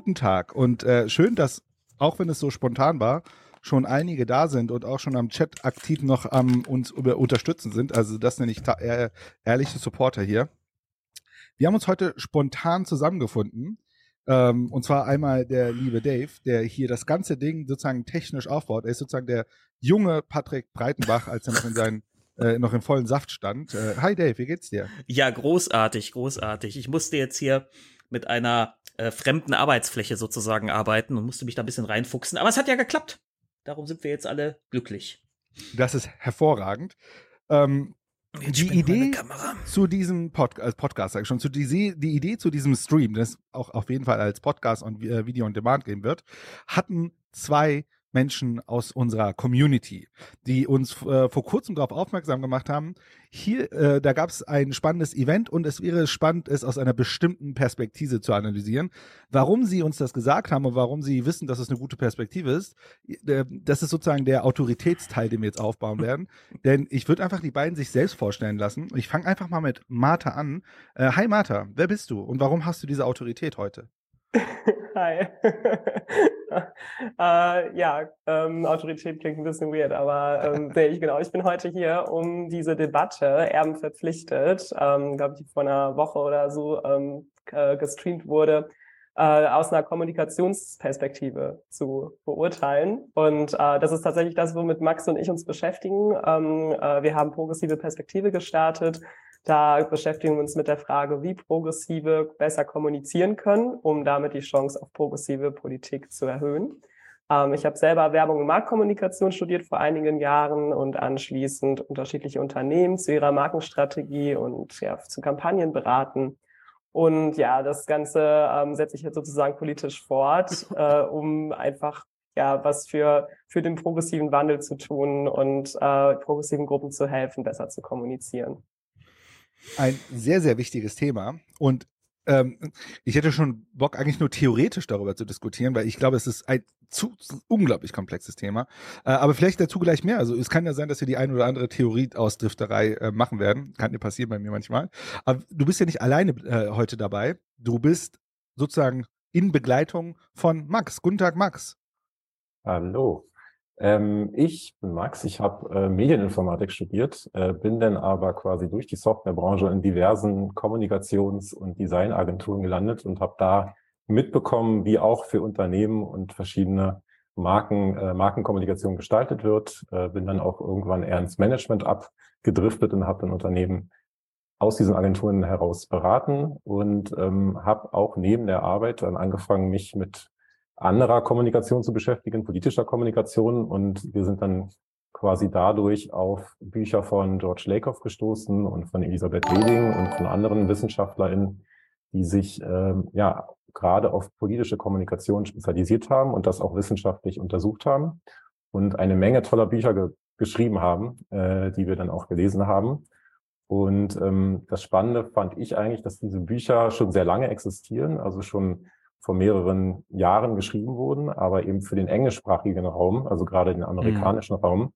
Guten Tag und äh, schön, dass, auch wenn es so spontan war, schon einige da sind und auch schon am Chat aktiv noch am uns über, unterstützen sind. Also das nenne ich ehr, ehrliche Supporter hier. Wir haben uns heute spontan zusammengefunden. Ähm, und zwar einmal der liebe Dave, der hier das ganze Ding sozusagen technisch aufbaut. Er ist sozusagen der junge Patrick Breitenbach, als er noch in seinen äh, noch im vollen Saft stand. Äh, hi Dave, wie geht's dir? Ja, großartig, großartig. Ich musste jetzt hier mit einer äh, fremden Arbeitsfläche sozusagen arbeiten und musste mich da ein bisschen reinfuchsen. Aber es hat ja geklappt. Darum sind wir jetzt alle glücklich. Das ist hervorragend. Ähm, die Idee zu diesem Pod äh, Podcast, sag ich schon, zu die, die Idee zu diesem Stream, das auch auf jeden Fall als Podcast und äh, Video on Demand geben wird, hatten zwei Menschen aus unserer Community, die uns äh, vor kurzem darauf aufmerksam gemacht haben. Hier, äh, da gab es ein spannendes Event und es wäre spannend, es aus einer bestimmten Perspektive zu analysieren. Warum sie uns das gesagt haben und warum sie wissen, dass es eine gute Perspektive ist, äh, das ist sozusagen der Autoritätsteil, den wir jetzt aufbauen werden. Denn ich würde einfach die beiden sich selbst vorstellen lassen. Ich fange einfach mal mit Martha an. Äh, hi Martha, wer bist du und warum hast du diese Autorität heute? Hi. äh, ja, ähm, Autorität klingt ein bisschen weird, aber ähm, nee, ich, genau, ich bin heute hier, um diese Debatte Erben verpflichtet, ähm, glaube ich, vor einer Woche oder so ähm, äh, gestreamt wurde, äh, aus einer Kommunikationsperspektive zu beurteilen. Und äh, das ist tatsächlich das, womit Max und ich uns beschäftigen. Ähm, äh, wir haben progressive Perspektive gestartet da beschäftigen wir uns mit der Frage, wie Progressive besser kommunizieren können, um damit die Chance auf progressive Politik zu erhöhen. Ähm, ich habe selber Werbung und Marktkommunikation studiert vor einigen Jahren und anschließend unterschiedliche Unternehmen zu ihrer Markenstrategie und ja, zu Kampagnen beraten. Und ja, das Ganze ähm, setze ich jetzt sozusagen politisch fort, äh, um einfach ja was für für den progressiven Wandel zu tun und äh, progressiven Gruppen zu helfen, besser zu kommunizieren ein sehr, sehr wichtiges Thema. Und ähm, ich hätte schon Bock, eigentlich nur theoretisch darüber zu diskutieren, weil ich glaube, es ist ein zu, unglaublich komplexes Thema. Äh, aber vielleicht dazu gleich mehr. Also es kann ja sein, dass wir die ein oder andere Theorie aus Drifterei äh, machen werden. Kann dir passieren bei mir manchmal. Aber du bist ja nicht alleine äh, heute dabei. Du bist sozusagen in Begleitung von Max. Guten Tag, Max. Hallo. Ähm, ich bin Max, ich habe äh, Medieninformatik studiert, äh, bin dann aber quasi durch die Softwarebranche in diversen Kommunikations- und Designagenturen gelandet und habe da mitbekommen, wie auch für Unternehmen und verschiedene Marken, äh, Markenkommunikation gestaltet wird. Äh, bin dann auch irgendwann eher ins Management abgedriftet und habe dann Unternehmen aus diesen Agenturen heraus beraten und ähm, habe auch neben der Arbeit dann angefangen, mich mit anderer Kommunikation zu beschäftigen, politischer Kommunikation. Und wir sind dann quasi dadurch auf Bücher von George Lakoff gestoßen und von Elisabeth Weding und von anderen WissenschaftlerInnen, die sich ähm, ja gerade auf politische Kommunikation spezialisiert haben und das auch wissenschaftlich untersucht haben und eine Menge toller Bücher ge geschrieben haben, äh, die wir dann auch gelesen haben. Und ähm, das Spannende fand ich eigentlich, dass diese Bücher schon sehr lange existieren, also schon vor mehreren Jahren geschrieben wurden, aber eben für den englischsprachigen Raum, also gerade den amerikanischen mhm. Raum.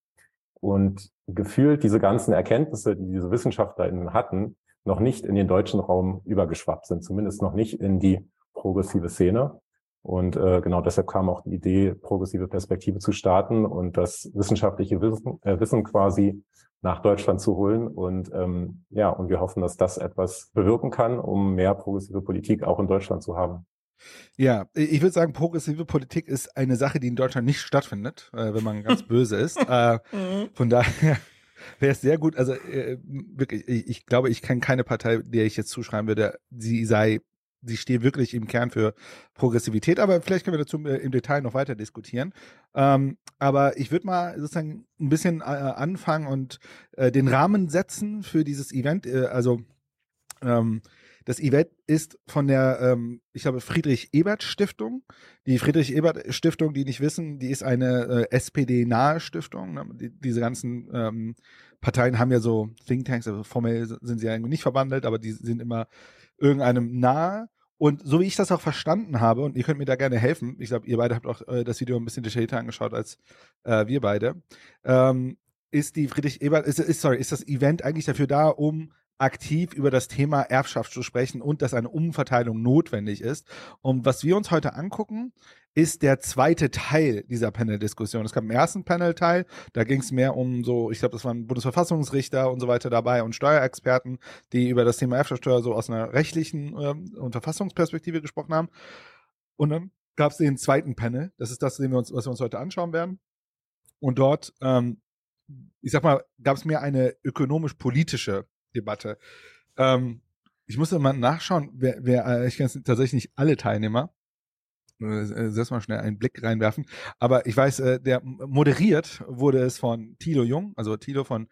Und gefühlt diese ganzen Erkenntnisse, die diese WissenschaftlerInnen hatten, noch nicht in den deutschen Raum übergeschwappt sind, zumindest noch nicht in die progressive Szene. Und äh, genau deshalb kam auch die Idee, progressive Perspektive zu starten und das wissenschaftliche Wissen, äh, Wissen quasi nach Deutschland zu holen. Und ähm, ja, und wir hoffen, dass das etwas bewirken kann, um mehr progressive Politik auch in Deutschland zu haben. Ja, ich würde sagen, progressive Politik ist eine Sache, die in Deutschland nicht stattfindet, äh, wenn man ganz böse ist. Äh, mhm. von daher wäre es sehr gut. Also äh, wirklich, ich, ich, glaube, ich kenne keine Partei, der ich jetzt zuschreiben würde, sie sei, sie steht wirklich im Kern für Progressivität. Aber vielleicht können wir dazu äh, im Detail noch weiter diskutieren. Ähm, aber ich würde mal sozusagen ein bisschen äh, anfangen und äh, den Rahmen setzen für dieses Event. Also ähm, das Event ist von der, ähm, ich glaube, Friedrich-Ebert-Stiftung. Die Friedrich-Ebert-Stiftung, die nicht wissen, die ist eine äh, SPD-nahe Stiftung. Ne? Die, diese ganzen ähm, Parteien haben ja so Thinktanks, also formell sind sie ja nicht verwandelt, aber die sind immer irgendeinem nahe. Und so wie ich das auch verstanden habe, und ihr könnt mir da gerne helfen, ich glaube, ihr beide habt auch äh, das Video ein bisschen detaillierter angeschaut als äh, wir beide, ähm, ist die Friedrich Ebert, ist, ist, sorry, ist das Event eigentlich dafür da, um aktiv über das Thema Erbschaft zu sprechen und dass eine Umverteilung notwendig ist. Und was wir uns heute angucken, ist der zweite Teil dieser Panel-Diskussion. Es gab einen ersten Panel-Teil, da ging es mehr um so, ich glaube, das waren Bundesverfassungsrichter und so weiter dabei und Steuerexperten, die über das Thema Erbschaftssteuer so aus einer rechtlichen ähm, und Verfassungsperspektive gesprochen haben. Und dann gab es den zweiten Panel, das ist das, was wir uns, was wir uns heute anschauen werden. Und dort, ähm, ich sag mal, gab es mehr eine ökonomisch-politische Debatte. Ähm, ich musste mal nachschauen, wer, wer äh, ich kenne tatsächlich nicht alle Teilnehmer. Äh, selbst mal schnell einen Blick reinwerfen. Aber ich weiß, äh, der moderiert wurde es von Tilo Jung, also Tilo von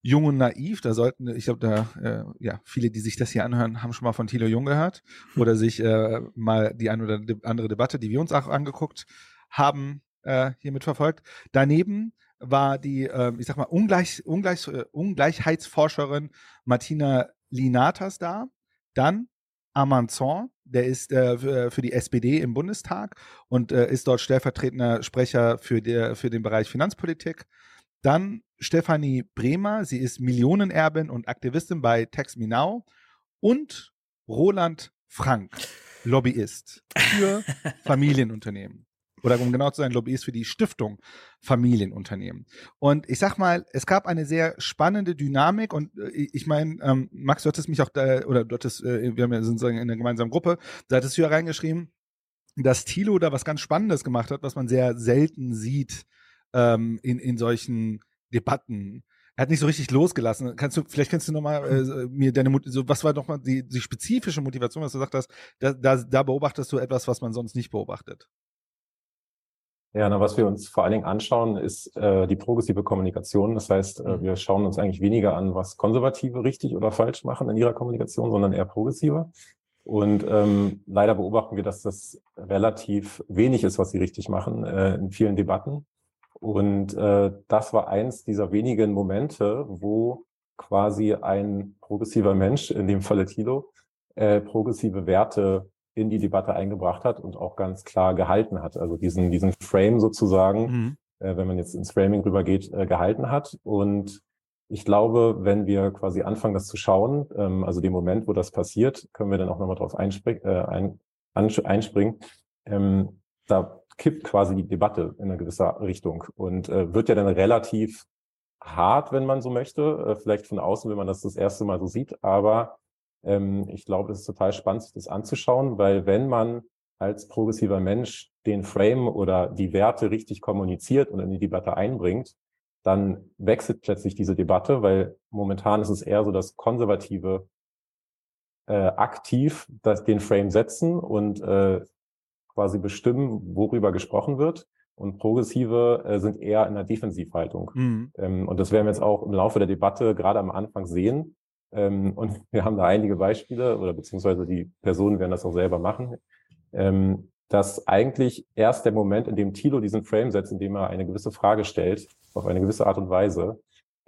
Jung und Naiv. Da sollten, ich glaube, da, äh, ja, viele, die sich das hier anhören, haben schon mal von Tilo Jung gehört oder sich äh, mal die eine oder andere Debatte, die wir uns auch angeguckt haben, äh, hiermit verfolgt. Daneben war die, äh, ich sag mal, Ungleich, Ungleich, äh, Ungleichheitsforscherin Martina Linatas da. Dann Amanzon, der ist äh, für die SPD im Bundestag und äh, ist dort stellvertretender Sprecher für, der, für den Bereich Finanzpolitik. Dann Stefanie Bremer, sie ist Millionenerbin und Aktivistin bei Text Me Now. Und Roland Frank, Lobbyist für Familienunternehmen oder um genau zu sein, Lobbyist für die Stiftung Familienunternehmen. Und ich sag mal, es gab eine sehr spannende Dynamik und äh, ich meine, ähm, Max, du hattest mich auch da, oder du hattest, äh, wir haben ja sozusagen in der gemeinsamen Gruppe, da hattest du ja reingeschrieben, dass Thilo da was ganz Spannendes gemacht hat, was man sehr selten sieht ähm, in, in solchen Debatten. Er hat nicht so richtig losgelassen. Kannst du, vielleicht kannst du nochmal äh, mir deine, so, was war nochmal die, die spezifische Motivation, dass du gesagt hast, da, da, da beobachtest du etwas, was man sonst nicht beobachtet? Ja, na, was wir uns vor allen Dingen anschauen, ist äh, die progressive Kommunikation. Das heißt, äh, mhm. wir schauen uns eigentlich weniger an, was Konservative richtig oder falsch machen in ihrer Kommunikation, sondern eher progressiver. Und ähm, leider beobachten wir, dass das relativ wenig ist, was sie richtig machen äh, in vielen Debatten. Und äh, das war eins dieser wenigen Momente, wo quasi ein progressiver Mensch, in dem Falle Thilo, äh, progressive Werte in die Debatte eingebracht hat und auch ganz klar gehalten hat. Also diesen, diesen Frame sozusagen, mhm. äh, wenn man jetzt ins Framing rübergeht, äh, gehalten hat. Und ich glaube, wenn wir quasi anfangen, das zu schauen, ähm, also den Moment, wo das passiert, können wir dann auch nochmal drauf einspring, äh, ein, einspringen. Ähm, da kippt quasi die Debatte in eine gewisse Richtung und äh, wird ja dann relativ hart, wenn man so möchte. Äh, vielleicht von außen, wenn man das das erste Mal so sieht, aber ähm, ich glaube, es ist total spannend, sich das anzuschauen, weil wenn man als progressiver Mensch den Frame oder die Werte richtig kommuniziert und in die Debatte einbringt, dann wechselt plötzlich diese Debatte, weil momentan ist es eher so, dass Konservative äh, aktiv das, den Frame setzen und äh, quasi bestimmen, worüber gesprochen wird. Und Progressive äh, sind eher in der Defensivhaltung. Mhm. Ähm, und das werden wir jetzt auch im Laufe der Debatte gerade am Anfang sehen, ähm, und wir haben da einige Beispiele oder beziehungsweise die Personen werden das auch selber machen, ähm, dass eigentlich erst der Moment, in dem Thilo diesen Frame setzt, in dem er eine gewisse Frage stellt, auf eine gewisse Art und Weise,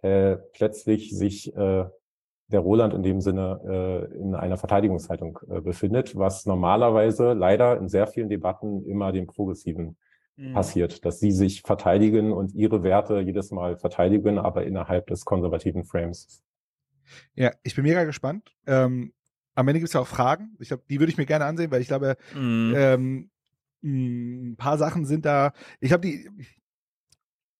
äh, plötzlich sich äh, der Roland in dem Sinne äh, in einer Verteidigungshaltung äh, befindet, was normalerweise leider in sehr vielen Debatten immer dem Progressiven mhm. passiert, dass sie sich verteidigen und ihre Werte jedes Mal verteidigen, aber innerhalb des konservativen Frames. Ja, ich bin mega gespannt. Ähm, am Ende gibt es ja auch Fragen. Ich glaube, die würde ich mir gerne ansehen, weil ich glaube, mhm. ähm, ein paar Sachen sind da. Ich habe die.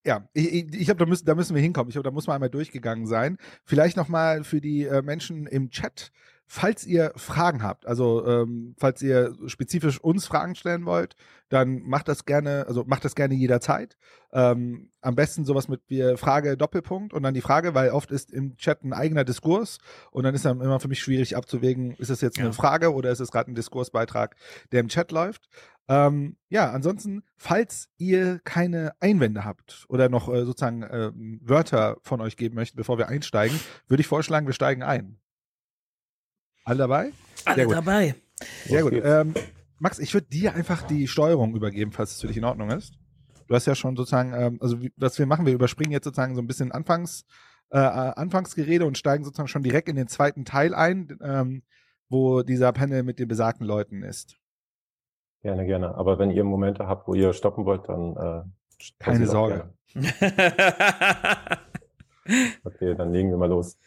Ja, ich, ich, ich glaube, da müssen, da müssen wir hinkommen. Ich glaube, da muss man einmal durchgegangen sein. Vielleicht nochmal für die äh, Menschen im Chat. Falls ihr Fragen habt, also ähm, falls ihr spezifisch uns Fragen stellen wollt, dann macht das gerne, also macht das gerne jederzeit. Ähm, am besten sowas mit wir Frage Doppelpunkt und dann die Frage, weil oft ist im Chat ein eigener Diskurs und dann ist dann immer für mich schwierig abzuwägen, ist es jetzt eine ja. Frage oder ist es gerade ein Diskursbeitrag, der im Chat läuft. Ähm, ja, ansonsten, falls ihr keine Einwände habt oder noch äh, sozusagen äh, Wörter von euch geben möchtet, bevor wir einsteigen, würde ich vorschlagen, wir steigen ein. Alle dabei? Alle gut. dabei. Sehr gut. Ähm, Max, ich würde dir einfach die Steuerung übergeben, falls es für dich in Ordnung ist. Du hast ja schon sozusagen, ähm, also wie, was wir machen, wir überspringen jetzt sozusagen so ein bisschen Anfangs, äh, äh, Anfangsgerede und steigen sozusagen schon direkt in den zweiten Teil ein, ähm, wo dieser Panel mit den besagten Leuten ist. Gerne, gerne. Aber wenn ihr Momente habt, wo ihr stoppen wollt, dann äh, Keine Sorge. Okay, dann legen wir mal los.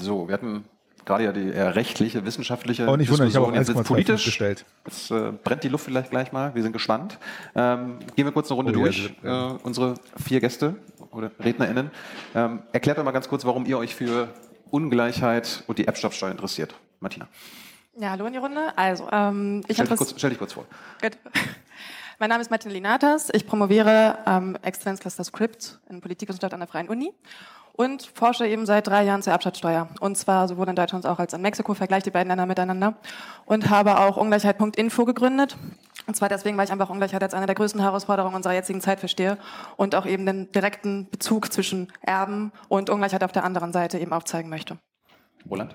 So, wir hatten gerade ja die eher rechtliche, wissenschaftliche Oh, nicht wundern, ich habe auch Diskussion. Jetzt 1,25 wird's politisch. gestellt. Jetzt äh, brennt die Luft vielleicht gleich mal. Wir sind gespannt. Ähm, gehen wir kurz eine Runde Oh, durch. ja. Äh, unsere vier Gäste oder RednerInnen. Ähm, erklärt doch mal ganz kurz, warum ihr euch für Ungleichheit und die Erbschaftssteuer interessiert. Martina, Ja, hallo in die Runde. Also, ähm, ich stell dich, kurz, stell dich kurz vor. Gut. Mein Name ist Martina Linatas. Ich promoviere am Exzellenzcluster Script in Politikwissenschaft an der Freien Uni und forsche eben seit drei Jahren zur Erbschaftssteuer. Und zwar sowohl in Deutschland als auch als in Mexiko, vergleiche die beiden Länder miteinander und habe auch Ungleichheit.info gegründet. Und zwar deswegen, weil ich einfach Ungleichheit als eine der größten Herausforderungen unserer jetzigen Zeit verstehe und auch eben den direkten Bezug zwischen Erben und Ungleichheit auf der anderen Seite eben aufzeigen möchte. Roland?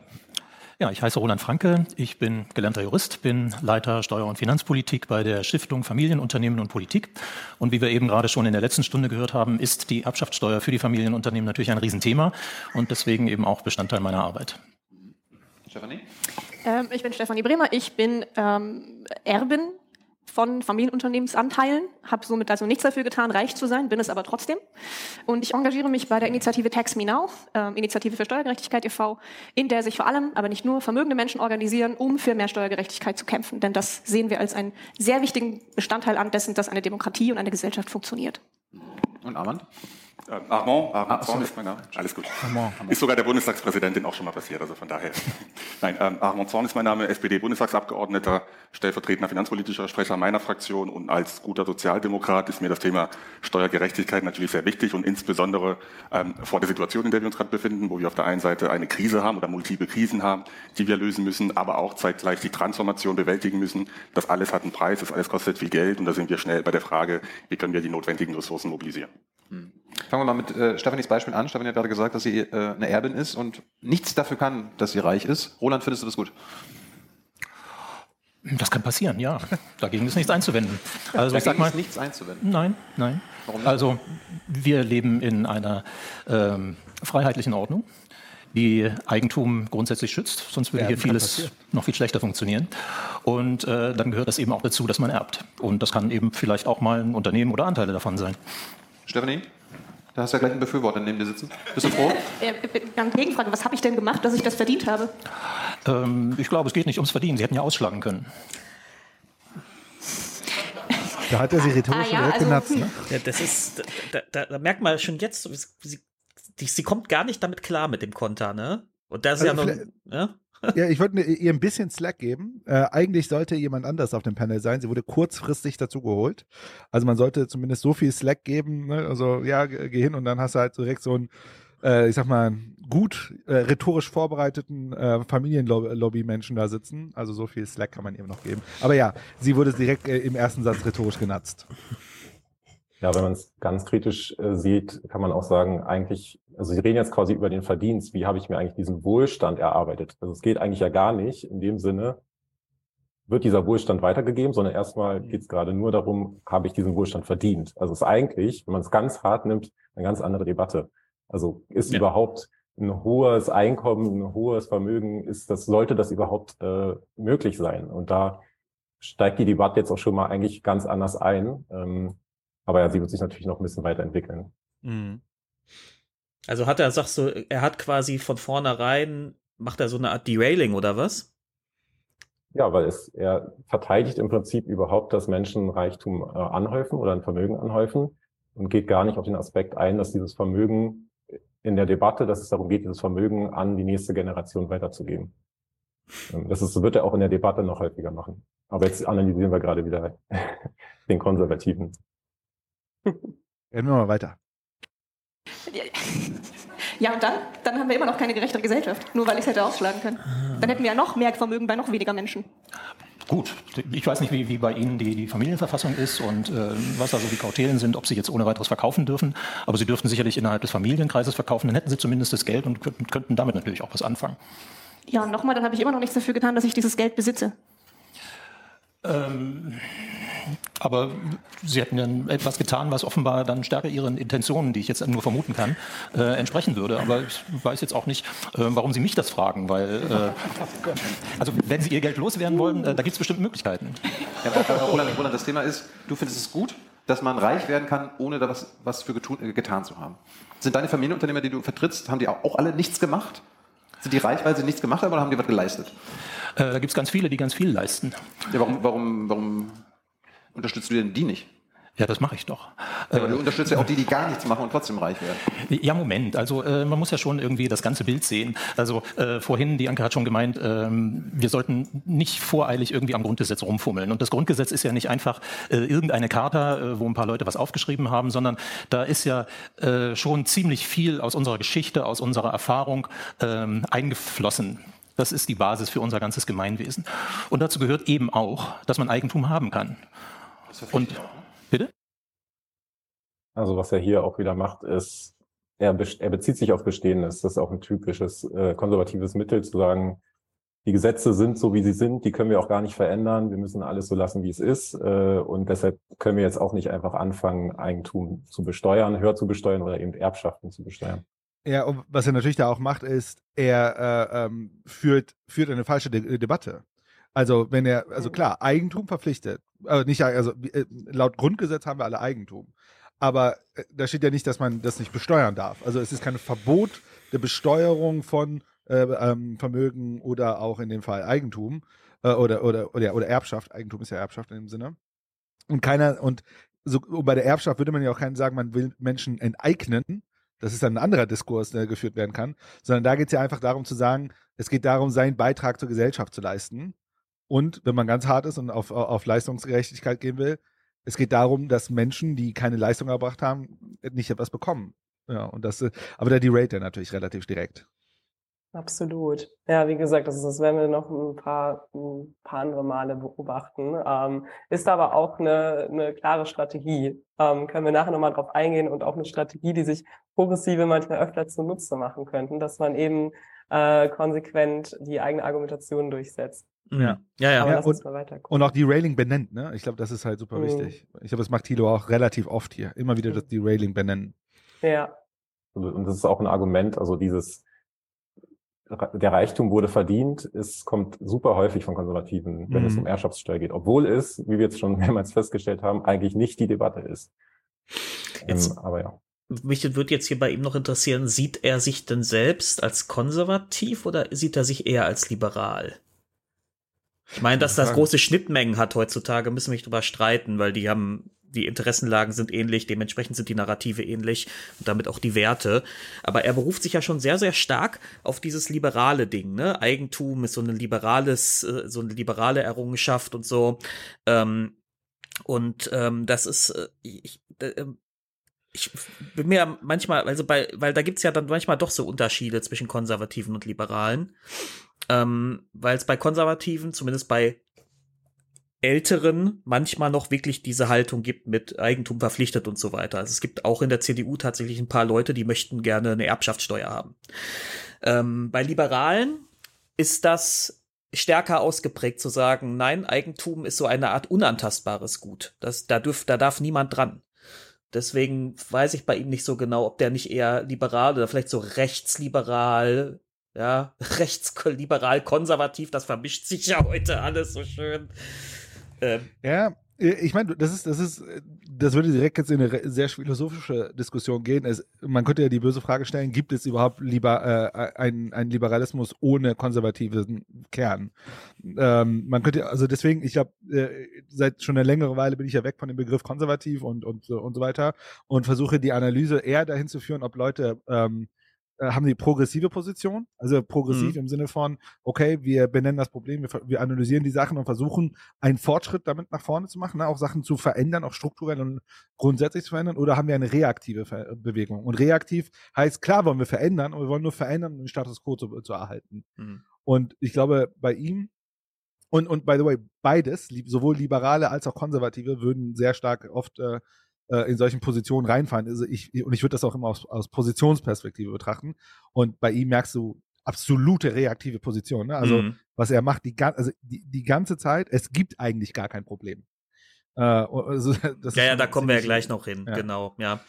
Ja, ich heiße Roland Franke, ich bin gelernter Jurist, bin Leiter Steuer- und Finanzpolitik bei der Stiftung Familienunternehmen und Politik. Und wie wir eben gerade schon in der letzten Stunde gehört haben, ist die Erbschaftssteuer für die Familienunternehmen natürlich ein Riesenthema und deswegen eben auch Bestandteil meiner Arbeit. Stefanie? Ähm, ich bin Stefanie Bremer. Ich bin ähm, Erbin von Familienunternehmensanteilen, habe somit also nichts dafür getan, reich zu sein, bin es aber trotzdem. Und ich engagiere mich bei der Initiative Tax Me Now, ähm, Initiative für Steuergerechtigkeit e.V., in der sich vor allem, aber nicht nur, vermögende Menschen organisieren, um für mehr Steuergerechtigkeit zu kämpfen. Denn das sehen wir als einen sehr wichtigen Bestandteil an dessen, dass eine Demokratie und eine Gesellschaft funktioniert. Und Armand? Äh, Armand, Ah, Armand. Zorn ist mein Name. Alles gut. Ist sogar der Bundestagspräsidentin auch schon mal passiert, also von daher. Nein, ähm, Armand Zorn ist mein Name, SPD-Bundestagsabgeordneter, stellvertretender finanzpolitischer Sprecher meiner Fraktion und als guter Sozialdemokrat ist mir das Thema Steuergerechtigkeit natürlich sehr wichtig und insbesondere ähm, vor der Situation, in der wir uns gerade befinden, wo wir auf der einen Seite eine Krise haben oder multiple Krisen haben, die wir lösen müssen, aber auch zeitgleich die Transformation bewältigen müssen. Das alles hat einen Preis, das alles kostet viel Geld und da sind wir schnell bei der Frage, wie können wir die notwendigen Ressourcen mobilisieren. Fangen wir mal mit äh, Stefanis Beispiel an. Stefanie hat gerade gesagt, dass sie äh, eine Erbin ist und nichts dafür kann, dass sie reich ist. Roland, findest du das gut? Das kann passieren, ja. Dagegen ist nichts einzuwenden. Also ich sag Dagegen mal, ist nichts einzuwenden. Nein, nein. Warum nicht? Also wir leben in einer ähm, freiheitlichen Ordnung, die Eigentum grundsätzlich schützt, sonst würde Ja, hier vieles passieren. noch viel schlechter funktionieren. Und äh, dann gehört das eben auch dazu, dass man erbt. Und das kann eben vielleicht auch mal ein Unternehmen oder Anteile davon sein. Stefanie, da hast du ja gleich einen Befürworter neben dir sitzen. Bist du froh? Äh, Dann Gegenfrage, was habe ich denn gemacht, dass ich das verdient habe? Ähm, ich glaube, es geht nicht ums Verdienen. Sie hätten ja ausschlagen können. Da hat er sie rhetorisch Ah, ja, direkt also, genatzt, ne? Ja, das ist, da, da, da merkt man schon jetzt, sie, sie kommt gar nicht damit klar mit dem Konter, ne? Und das ist Also ja noch, ne? Ja, ich wollte ihr ein bisschen Slack geben. Äh, eigentlich sollte jemand anders auf dem Panel sein. Sie wurde kurzfristig dazugeholt. Also man sollte zumindest so viel Slack geben. Ne? Also ja, ge- geh hin und dann hast du halt direkt so einen, äh, ich sag mal, gut äh, rhetorisch vorbereiteten äh, Familienlobby-Menschen da sitzen. Also so viel Slack kann man ihr noch geben. Aber ja, sie wurde direkt äh, im ersten Satz rhetorisch genatzt. Ja, wenn man es ganz kritisch äh, sieht, kann man auch sagen, eigentlich, also Sie reden jetzt quasi über den Verdienst. Wie habe ich mir eigentlich diesen Wohlstand erarbeitet? Also es geht eigentlich ja gar nicht in dem Sinne, wird dieser Wohlstand weitergegeben, sondern erstmal geht es gerade nur darum, habe ich diesen Wohlstand verdient? Also es ist eigentlich, wenn man es ganz hart nimmt, eine ganz andere Debatte. Also ist Ja. überhaupt ein hohes Einkommen, ein hohes Vermögen, ist das, sollte das überhaupt äh, möglich sein? Und da steigt die Debatte jetzt auch schon mal eigentlich ganz anders ein. Ähm, aber ja, sie wird sich natürlich noch ein bisschen weiterentwickeln. Also hat er, sagst du, er hat quasi von vornherein, macht er so eine Art Derailing oder was? Ja, weil es, er verteidigt im Prinzip überhaupt, dass Menschen Reichtum äh, anhäufen oder ein Vermögen anhäufen und geht gar nicht auf den Aspekt ein, dass dieses Vermögen in der Debatte, dass es darum geht, dieses Vermögen an die nächste Generation weiterzugeben. Ähm, Das ist, wird er auch in der Debatte noch häufiger machen. Aber jetzt analysieren wir gerade wieder den Konservativen. Reden wir mal weiter. Ja, und dann, dann haben wir immer noch keine gerechtere Gesellschaft, nur weil ich es hätte ausschlagen können. Dann hätten wir ja noch mehr Vermögen bei noch weniger Menschen. Gut, ich weiß nicht, wie, wie bei Ihnen die, die Familienverfassung ist und äh, was da so die Kautelen sind, ob Sie jetzt ohne weiteres verkaufen dürfen. Aber Sie dürften sicherlich innerhalb des Familienkreises verkaufen, dann hätten Sie zumindest das Geld und könnten, könnten damit natürlich auch was anfangen. Ja, nochmal, dann habe ich immer noch nichts dafür getan, dass ich dieses Geld besitze. Ähm, aber Sie hätten dann etwas getan, was offenbar dann stärker Ihren Intentionen, die ich jetzt nur vermuten kann, äh, entsprechen würde. Aber ich weiß jetzt auch nicht, äh, warum Sie mich das fragen, weil, äh, also wenn Sie Ihr Geld loswerden wollen, äh, da gibt es bestimmt Möglichkeiten. Ja, Roland, Roland, das Thema ist, du findest es gut, dass man reich werden kann, ohne da was, was für getun, äh, getan zu haben. Sind deine Familienunternehmer, die du vertrittst, haben die auch alle nichts gemacht? Sind die reich, weil sie nichts gemacht haben oder haben die was geleistet? Äh, da gibt es ganz viele, die ganz viel leisten. Ja, warum, warum, warum unterstützt du denn die nicht? Ja, das mache ich doch. Ja, aber du unterstützt ja auch die, die gar nichts machen und trotzdem reich werden. Ja, Moment. Also äh, man muss ja schon irgendwie das ganze Bild sehen. Also äh, vorhin, die Anke hat schon gemeint, ähm, wir sollten nicht voreilig irgendwie am Grundgesetz rumfummeln. Und das Grundgesetz ist ja nicht einfach äh, irgendeine Charta, äh, wo ein paar Leute was aufgeschrieben haben, sondern da ist ja äh, schon ziemlich viel aus unserer Geschichte, aus unserer Erfahrung ähm, eingeflossen. Das ist die Basis für unser ganzes Gemeinwesen. Und dazu gehört eben auch, dass man Eigentum haben kann. Und bitte? Also was er hier auch wieder macht, ist, er, er bezieht sich auf Bestehendes. Das ist auch ein typisches äh, konservatives Mittel zu sagen, die Gesetze sind so, wie sie sind, die können wir auch gar nicht verändern. Wir müssen alles so lassen, wie es ist. Äh, und deshalb können wir jetzt auch nicht einfach anfangen, Eigentum zu besteuern, höher zu besteuern oder eben Erbschaften zu besteuern. Ja, und was er natürlich da auch macht, ist, er äh, ähm, führt, führt eine falsche De Debatte. Also wenn er, also klar, Eigentum verpflichtet. Also nicht, also äh, laut Grundgesetz haben wir alle Eigentum. Aber äh, da steht ja nicht, dass man das nicht besteuern darf. Also es ist kein Verbot der Besteuerung von äh, ähm, Vermögen oder auch in dem Fall Eigentum äh, oder, oder, oder, oder Erbschaft. Eigentum ist ja Erbschaft in dem Sinne. Und keiner, und so und bei der Erbschaft würde man ja auch keinen sagen, man will Menschen enteignen. Das ist dann ein anderer Diskurs, der geführt werden kann. Sondern da geht es ja einfach darum zu sagen, es geht darum, seinen Beitrag zur Gesellschaft zu leisten. Und wenn man ganz hart ist und auf, auf Leistungsgerechtigkeit gehen will, es geht darum, dass Menschen, die keine Leistung erbracht haben, nicht etwas bekommen. Ja, und das, aber da derailt er natürlich relativ direkt. Absolut. Ja, wie gesagt, das, ist, das werden wir noch ein paar, ein paar andere Male beobachten. Ähm, ist aber auch eine, eine klare Strategie. Ähm, können wir nachher nochmal drauf eingehen und auch eine Strategie, die sich Progressive manchmal öfter zunutze machen könnten, dass man eben äh, konsequent die eigene Argumentation durchsetzt. Ja, ja, ja. ja und, und, auch Derailing benennt, ne? Ich glaube, das ist halt super mhm. wichtig. Ich glaube, das macht Thilo auch relativ oft hier. Immer wieder das Derailing benennen. Ja. Und das ist auch ein Argument, also dieses, der Reichtum wurde verdient, es kommt super häufig von Konservativen, wenn mhm. es um Erbschaftssteuer geht, obwohl es, wie wir jetzt schon mehrmals festgestellt haben, eigentlich nicht die Debatte ist. Jetzt, ähm, aber ja. Mich würde jetzt hier bei ihm noch interessieren, sieht er sich denn selbst als konservativ oder sieht er sich eher als liberal? Ich meine, dass das große Schnittmengen hat heutzutage, müssen wir nicht drüber streiten, weil die haben, die Interessenlagen sind ähnlich, dementsprechend sind die Narrative ähnlich und damit auch die Werte. Aber er beruft sich ja schon sehr, sehr stark auf dieses liberale Ding, ne? Eigentum ist so ein liberales, äh, so eine liberale Errungenschaft und so. Ähm, und ähm, das ist, äh, ich, äh, ich bin mir manchmal, also bei, weil da gibt's ja dann manchmal doch so Unterschiede zwischen Konservativen und Liberalen. Ähm, weil es bei Konservativen, zumindest bei Älteren, manchmal noch wirklich diese Haltung gibt mit Eigentum verpflichtet und so weiter. Also es gibt auch in der CDU tatsächlich ein paar Leute, die möchten gerne eine Erbschaftssteuer haben. Ähm, bei Liberalen ist das stärker ausgeprägt zu sagen, nein, Eigentum ist so eine Art unantastbares Gut. Das, da, dürf, da darf niemand dran. Deswegen weiß ich bei ihm nicht so genau, ob der nicht eher liberal oder vielleicht so rechtsliberal, ja, rechtsliberal konservativ, das vermischt sich ja heute alles so schön. Ähm, ja, ich meine, das ist, das ist, das würde direkt jetzt in eine sehr philosophische Diskussion gehen. Es, man könnte ja die böse Frage stellen: Gibt es überhaupt lieber äh, einen, Liberalismus ohne konservativen Kern? Ähm, man könnte, also deswegen, ich glaube, äh, seit schon eine längere Weile bin ich ja weg von dem Begriff konservativ und und und so weiter und versuche die Analyse eher dahin zu führen, ob Leute ähm, äh, haben die progressive Position, also progressiv mhm. im Sinne von, okay, wir benennen das Problem, wir, wir, analysieren die Sachen und versuchen, einen Fortschritt damit nach vorne zu machen, ne? auch Sachen zu verändern, auch strukturell und grundsätzlich zu verändern, oder haben wir eine reaktive Ver Bewegung? Und reaktiv heißt, klar wollen wir verändern, aber wir wollen nur verändern, um den Status quo zu, zu erhalten. Mhm. Und ich glaube, bei ihm, und, und by the way, beides, sowohl Liberale als auch Konservative, würden sehr stark oft äh, äh, in solchen Positionen reinfallen. Also ich, und ich würde das auch immer aus, aus Positionsperspektive betrachten. Und bei ihm merkst du absolute reaktive Position. Ne? Also mhm. was er macht, die, also die, die ganze Zeit, es gibt eigentlich gar kein Problem. Äh, also, ja, ja, da kommen wir ja gleich noch hin, ja. genau, ja.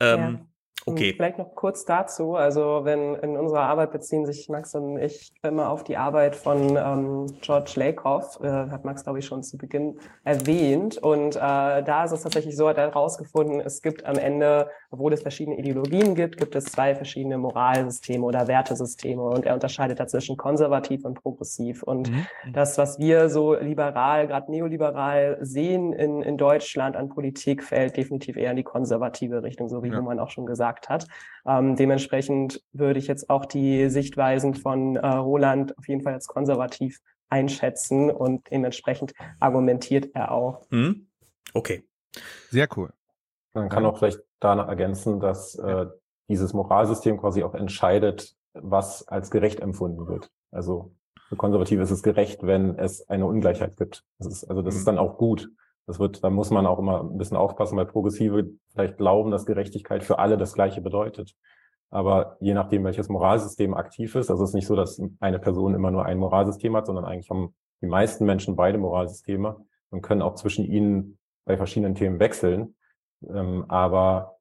Ähm, ja. Okay. Vielleicht noch kurz dazu. Also wenn in unserer Arbeit beziehen sich Max und ich immer auf die Arbeit von ähm, George Lakoff, äh, hat Max, glaube ich, schon zu Beginn erwähnt. Und äh, da ist es tatsächlich so, hat er herausgefunden, es gibt am Ende, obwohl es verschiedene Ideologien gibt, gibt es zwei verschiedene Moralsysteme oder Wertesysteme. Und er unterscheidet dazwischen konservativ und progressiv. Und mhm. das, was wir so liberal, gerade neoliberal sehen in, in Deutschland an Politik, fällt definitiv eher in die konservative Richtung, so wie ja. Roman auch schon gesagt gesagt hat. Ähm, dementsprechend würde ich jetzt auch die Sichtweisen von äh, Roland auf jeden Fall als konservativ einschätzen und dementsprechend argumentiert er auch. Hm? Okay. Sehr cool. Man kann auch vielleicht da noch ergänzen, dass äh, dieses Moralsystem quasi auch entscheidet, was als gerecht empfunden wird. Also für Konservative ist es gerecht, wenn es eine Ungleichheit gibt. Das ist, also das ist hm. dann auch gut. Das wird, da muss man auch immer ein bisschen aufpassen, weil Progressive vielleicht glauben, dass Gerechtigkeit für alle das Gleiche bedeutet. Aber je nachdem, welches Moralsystem aktiv ist, also es ist nicht so, dass eine Person immer nur ein Moralsystem hat, sondern eigentlich haben die meisten Menschen beide Moralsysteme und können auch zwischen ihnen bei verschiedenen Themen wechseln. Ähm, aber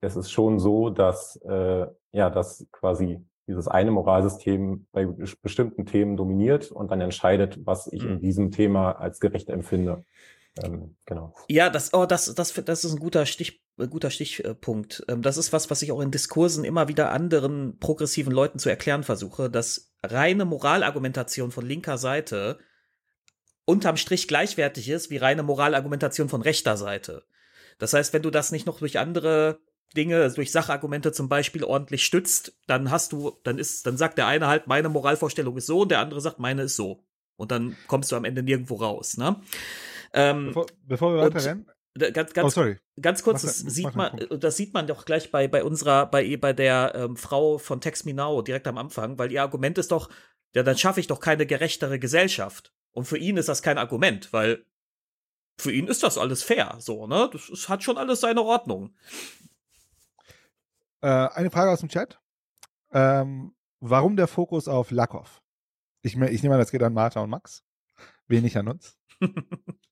es ist schon so, dass äh, ja, dass quasi dieses eine Moralsystem bei bestimmten Themen dominiert und dann entscheidet, was ich in mhm. diesem Thema als gerecht empfinde. Ähm, genau. Ja, das, oh, das, das, das ist ein guter Stich, ein guter Stichpunkt. Ähm, das ist was, was ich auch in Diskursen immer wieder anderen progressiven Leuten zu erklären versuche, dass reine Moralargumentation von linker Seite unterm Strich gleichwertig ist wie reine Moralargumentation von rechter Seite. Das heißt, wenn du das nicht noch durch andere Dinge, durch Sachargumente zum Beispiel ordentlich stützt, dann hast du, dann ist, dann sagt der eine halt, meine Moralvorstellung ist so und der andere sagt, meine ist so. Und dann kommst du am Ende nirgendwo raus, ne? Ähm, bevor, bevor wir weiterrennen. Ganz, ganz, oh, sorry. ganz kurz, das sieht man, das sieht man doch gleich bei, bei unserer, bei, bei der ähm, Frau von Text Me Now direkt am Anfang, weil ihr Argument ist doch, ja, dann schaffe ich doch keine gerechtere Gesellschaft. Und für ihn ist das kein Argument, weil für ihn ist das alles fair, so, ne? Das, das hat schon alles seine Ordnung. Äh, eine Frage aus dem Chat. Ähm, warum der Fokus auf Lakoff? Ich, ich nehme an, das geht an Martha und Max. Wenig an uns.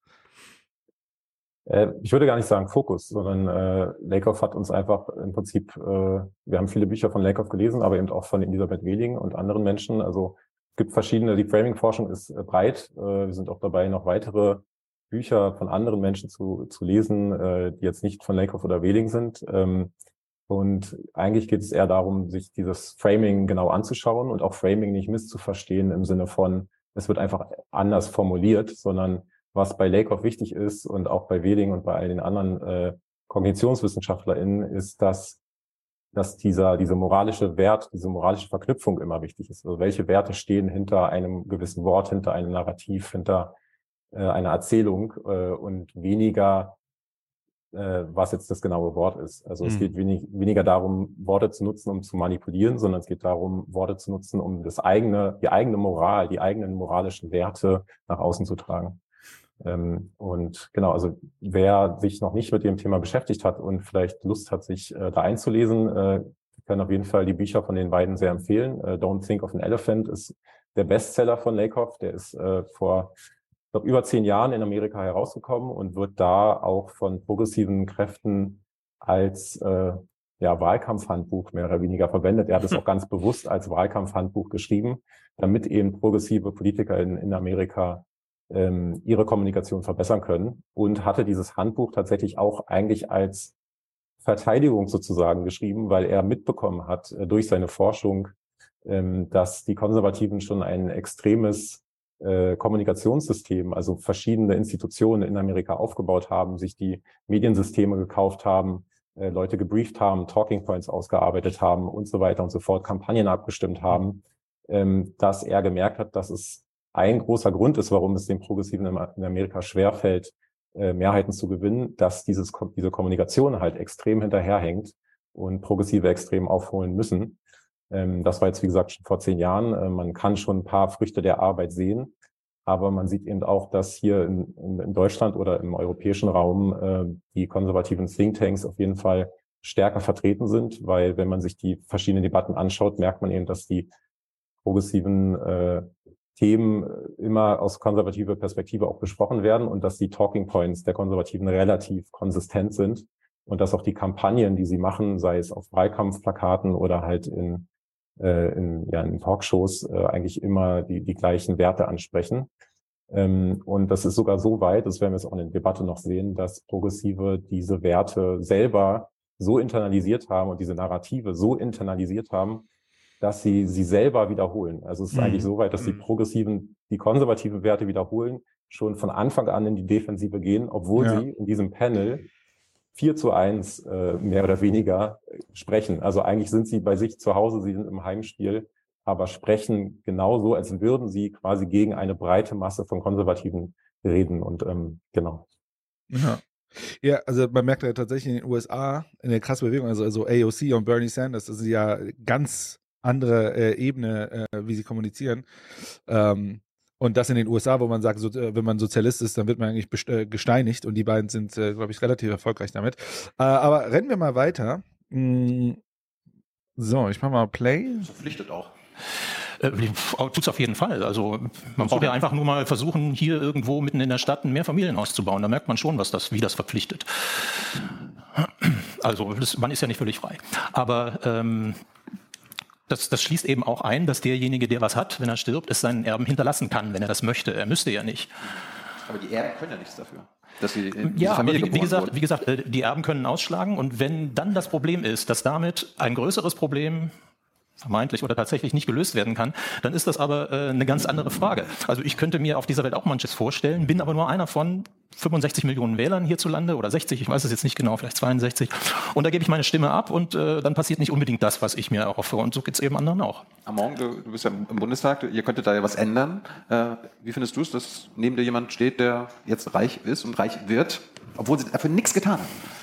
Äh, ich würde gar nicht sagen Fokus, sondern äh, Lakoff hat uns einfach im Prinzip, äh, wir haben viele Bücher von Lakoff gelesen, aber eben auch von Elisabeth Wehling und anderen Menschen. Also es gibt verschiedene, die Framing-Forschung ist äh, breit. Äh, wir sind auch dabei, noch weitere Bücher von anderen Menschen zu, zu lesen, äh, die jetzt nicht von Lakoff oder Wehling sind. Ähm, und eigentlich geht es eher darum, sich dieses Framing genau anzuschauen und auch Framing nicht misszuverstehen im Sinne von, es wird einfach anders formuliert, sondern was bei Lakoff wichtig ist und auch bei Weding und bei all den anderen äh, KognitionswissenschaftlerInnen ist, dass, dass dieser, diese moralische Wert, diese moralische Verknüpfung immer wichtig ist. Also welche Werte stehen hinter einem gewissen Wort, hinter einem Narrativ, hinter äh, einer Erzählung äh, und weniger, äh, was jetzt das genaue Wort ist. Also mhm. es geht wenig, weniger darum, Worte zu nutzen, um zu manipulieren, sondern es geht darum, Worte zu nutzen, um das eigene, die eigene Moral, die eigenen moralischen Werte nach außen zu tragen. Ähm, und genau, also wer sich noch nicht mit dem Thema beschäftigt hat und vielleicht Lust hat, sich äh, da einzulesen, äh, kann auf jeden Fall die Bücher von den beiden sehr empfehlen. Äh, Don't Think of an Elephant ist der Bestseller von Lakoff. Der ist vor ich glaube, über zehn Jahren in Amerika herausgekommen und wird da auch von progressiven Kräften als ja, Wahlkampfhandbuch mehr oder weniger verwendet. Er hat es auch ganz bewusst als Wahlkampfhandbuch geschrieben, damit eben progressive Politiker in, in Amerika ähm, ihre Kommunikation verbessern können und hatte dieses Handbuch tatsächlich auch eigentlich als Verteidigung sozusagen geschrieben, weil er mitbekommen hat äh, durch seine Forschung, ähm, dass die Konservativen schon ein extremes äh, Kommunikationssystem, also verschiedene Institutionen in Amerika aufgebaut haben, sich die Mediensysteme gekauft haben, äh, Leute gebrieft haben, Talking Points ausgearbeitet haben und so weiter und so fort, Kampagnen abgestimmt haben, ähm, dass er gemerkt hat, dass es ein großer Grund ist, warum es den Progressiven in Amerika schwerfällt, äh, Mehrheiten zu gewinnen, dass dieses, diese Kommunikation halt extrem hinterherhängt und Progressive extrem aufholen müssen. Ähm, das war jetzt, wie gesagt, schon vor zehn Jahren. Äh, man kann schon ein paar Früchte der Arbeit sehen, aber man sieht eben auch, dass hier in, in Deutschland oder im europäischen Raum äh, die konservativen Thinktanks auf jeden Fall stärker vertreten sind, weil wenn man sich die verschiedenen Debatten anschaut, merkt man eben, dass die progressiven äh, Themen immer aus konservativer Perspektive auch besprochen werden und dass die Talking Points der Konservativen relativ konsistent sind und dass auch die Kampagnen, die sie machen, sei es auf Wahlkampfplakaten oder halt in, äh, in, ja, in Talkshows, äh, eigentlich immer die, die gleichen Werte ansprechen. Ähm, und das ist sogar so weit, das werden wir jetzt auch in der Debatte noch sehen, dass Progressive diese Werte selber so internalisiert haben und diese Narrative so internalisiert haben, dass sie sie selber wiederholen. Also es ist mhm. eigentlich so weit, dass die mhm. Progressiven die konservativen Werte wiederholen, schon von Anfang an in die Defensive gehen, obwohl ja. sie in diesem Panel 4 zu 1 äh, mehr oder weniger sprechen. Also eigentlich sind sie bei sich zu Hause, sie sind im Heimspiel, aber sprechen genauso, als würden sie quasi gegen eine breite Masse von Konservativen reden. Und ähm, genau. Ja. Ja, also man merkt ja tatsächlich in den USA in der krassen Bewegung, also, also AOC und Bernie Sanders, das ist ja ganz andere äh, Ebene, äh, wie sie kommunizieren. Ähm, und das in den USA, wo man sagt, so, äh, wenn man Sozialist ist, dann wird man eigentlich äh, gesteinigt und die beiden sind, äh, glaube ich, relativ erfolgreich damit. Äh, aber rennen wir mal weiter. Mm, so, ich mache mal Play. Verpflichtet auch. Äh, Tut es auf jeden Fall. Also man braucht ja einfach nur mal versuchen, hier irgendwo mitten in der Stadt ein Mehrfamilienhaus zu bauen. Da merkt man schon, was das, wie das verpflichtet. Also das, man ist ja nicht völlig frei. Aber ähm, das, das schließt eben auch ein, dass derjenige, der was hat, wenn er stirbt, es seinen Erben hinterlassen kann, wenn er das möchte. Er müsste ja nicht. Aber die Erben können ja nichts dafür. Dass sie ja, Familie wie, wie gesagt, wie gesagt, äh, die Erben können ausschlagen und wenn dann das Problem ist, dass damit ein größeres Problem vermeintlich oder tatsächlich nicht gelöst werden kann, dann ist das aber äh, eine ganz andere Frage. Also ich könnte mir auf dieser Welt auch manches vorstellen, bin aber nur einer von 65 Millionen Wählern hierzulande oder 60, ich weiß es jetzt nicht genau, vielleicht 62. Und da gebe ich meine Stimme ab und äh, dann passiert nicht unbedingt das, was ich mir erhoffe. Und so geht es eben anderen auch. Amon, du, du bist ja im Bundestag, ihr könntet da ja was ändern. Äh, wie findest du es, dass neben dir jemand steht, der jetzt reich ist und reich wird, obwohl sie dafür nichts getan haben?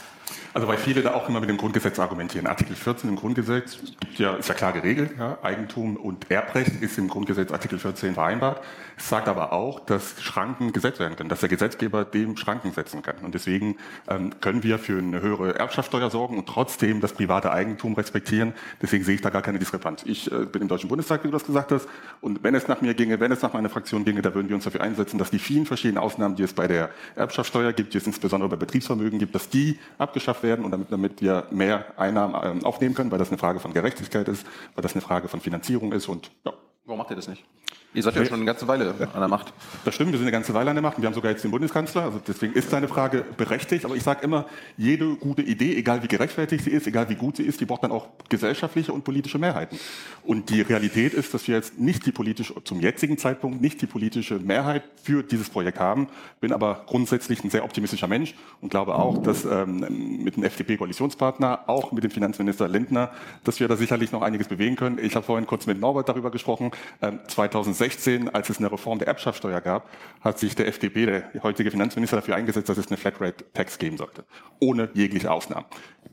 Also weil viele da auch immer mit dem Grundgesetz argumentieren. Artikel 14 im Grundgesetz ja, ist ja klar geregelt. Ja? Eigentum und Erbrecht ist im Grundgesetz Artikel 14 vereinbart. Sagt aber auch, dass Schranken gesetzt werden können, dass der Gesetzgeber dem Schranken setzen kann. Und deswegen ähm, können wir für eine höhere Erbschaftssteuer sorgen und trotzdem das private Eigentum respektieren. Deswegen sehe ich da gar keine Diskrepanz. Ich äh, bin im Deutschen Bundestag, wie du das gesagt hast. Und wenn es nach mir ginge, wenn es nach meiner Fraktion ginge, da würden wir uns dafür einsetzen, dass die vielen verschiedenen Ausnahmen, die es bei der Erbschaftssteuer gibt, die es insbesondere bei Betriebsvermögen gibt, dass die abgeschafft werden und damit, damit wir mehr Einnahmen ähm, aufnehmen können, weil das eine Frage von Gerechtigkeit ist, weil das eine Frage von Finanzierung ist und ja. Warum macht ihr das nicht? Ihr seid ja schon eine ganze Weile an der Macht. Das stimmt, wir sind eine ganze Weile an der Macht. Wir haben sogar jetzt den Bundeskanzler. Also deswegen ist seine Frage berechtigt. Aber ich sage immer, jede gute Idee, egal wie gerechtfertigt sie ist, egal wie gut sie ist, die braucht dann auch gesellschaftliche und politische Mehrheiten. Und die Realität ist, dass wir jetzt nicht die politische, zum jetzigen Zeitpunkt nicht die politische Mehrheit für dieses Projekt haben. Bin aber grundsätzlich ein sehr optimistischer Mensch und glaube auch, dass ähm, mit dem FDP-Koalitionspartner, auch mit dem Finanzminister Lindner, dass wir da sicherlich noch einiges bewegen können. Ich habe vorhin kurz mit Norbert darüber gesprochen. Ähm, 2016 2016, als es eine Reform der Erbschaftssteuer gab, hat sich der FDP, der heutige Finanzminister, dafür eingesetzt, dass es eine Flatrate-Tax geben sollte. Ohne jegliche Ausnahmen.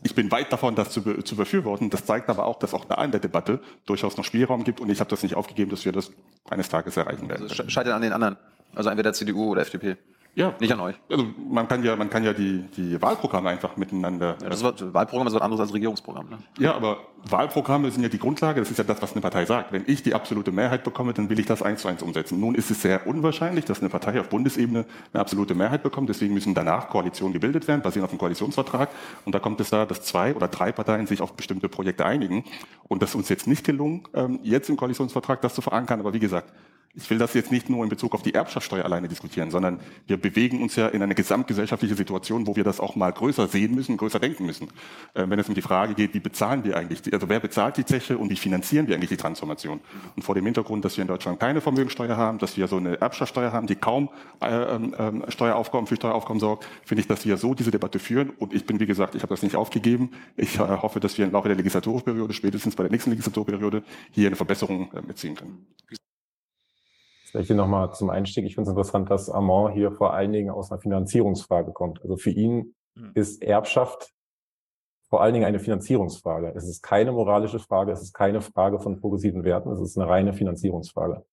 Ich bin weit davon, das zu, be zu befürworten. Das zeigt aber auch, dass auch da in der Debatte durchaus noch Spielraum gibt und ich habe das nicht aufgegeben, dass wir das eines Tages erreichen werden. Also scheitert an den anderen. Also entweder CDU oder FDP. Ja. Nicht an euch. Also man kann ja, man kann ja die, die Wahlprogramme einfach miteinander. Ja, das ist, Wahlprogramm ist was anderes als Regierungsprogramm. Ne? Ja, aber Wahlprogramme sind ja die Grundlage, das ist ja das, was eine Partei sagt. Wenn ich die absolute Mehrheit bekomme, dann will ich das eins zu eins umsetzen. Nun ist es sehr unwahrscheinlich, dass eine Partei auf Bundesebene eine absolute Mehrheit bekommt, deswegen müssen danach Koalitionen gebildet werden, basierend auf einem Koalitionsvertrag. Und da kommt es da, dass zwei oder drei Parteien sich auf bestimmte Projekte einigen. Und das ist uns jetzt nicht gelungen, ähm, jetzt im Koalitionsvertrag das zu verankern. Aber wie gesagt, ich will das jetzt nicht nur in Bezug auf die Erbschaftssteuer alleine diskutieren, sondern wir bewegen uns ja in eine gesamtgesellschaftliche Situation, wo wir das auch mal größer sehen müssen, größer denken müssen. Äh, wenn es um die Frage geht, wie bezahlen wir eigentlich, die, also wer bezahlt die Zeche und wie finanzieren wir eigentlich die Transformation? Und vor dem Hintergrund, dass wir in Deutschland keine Vermögensteuer haben, dass wir so eine Erbschaftssteuer haben, die kaum äh, äh, Steueraufkommen für Steueraufkommen sorgt, finde ich, dass wir so diese Debatte führen. Und ich bin, wie gesagt, ich habe das nicht aufgegeben. Ich äh, hoffe, dass wir im Laufe der Legislaturperiode, spätestens bei der nächsten Legislaturperiode, hier eine Verbesserung äh, mitziehen können. Vielleicht hier nochmal zum Einstieg. Ich finde es interessant, dass Armand hier vor allen Dingen aus einer Finanzierungsfrage kommt. Also für ihn mhm. ist Erbschaft vor allen Dingen eine Finanzierungsfrage. Es ist keine moralische Frage, es ist keine Frage von progressiven Werten, es ist eine reine Finanzierungsfrage.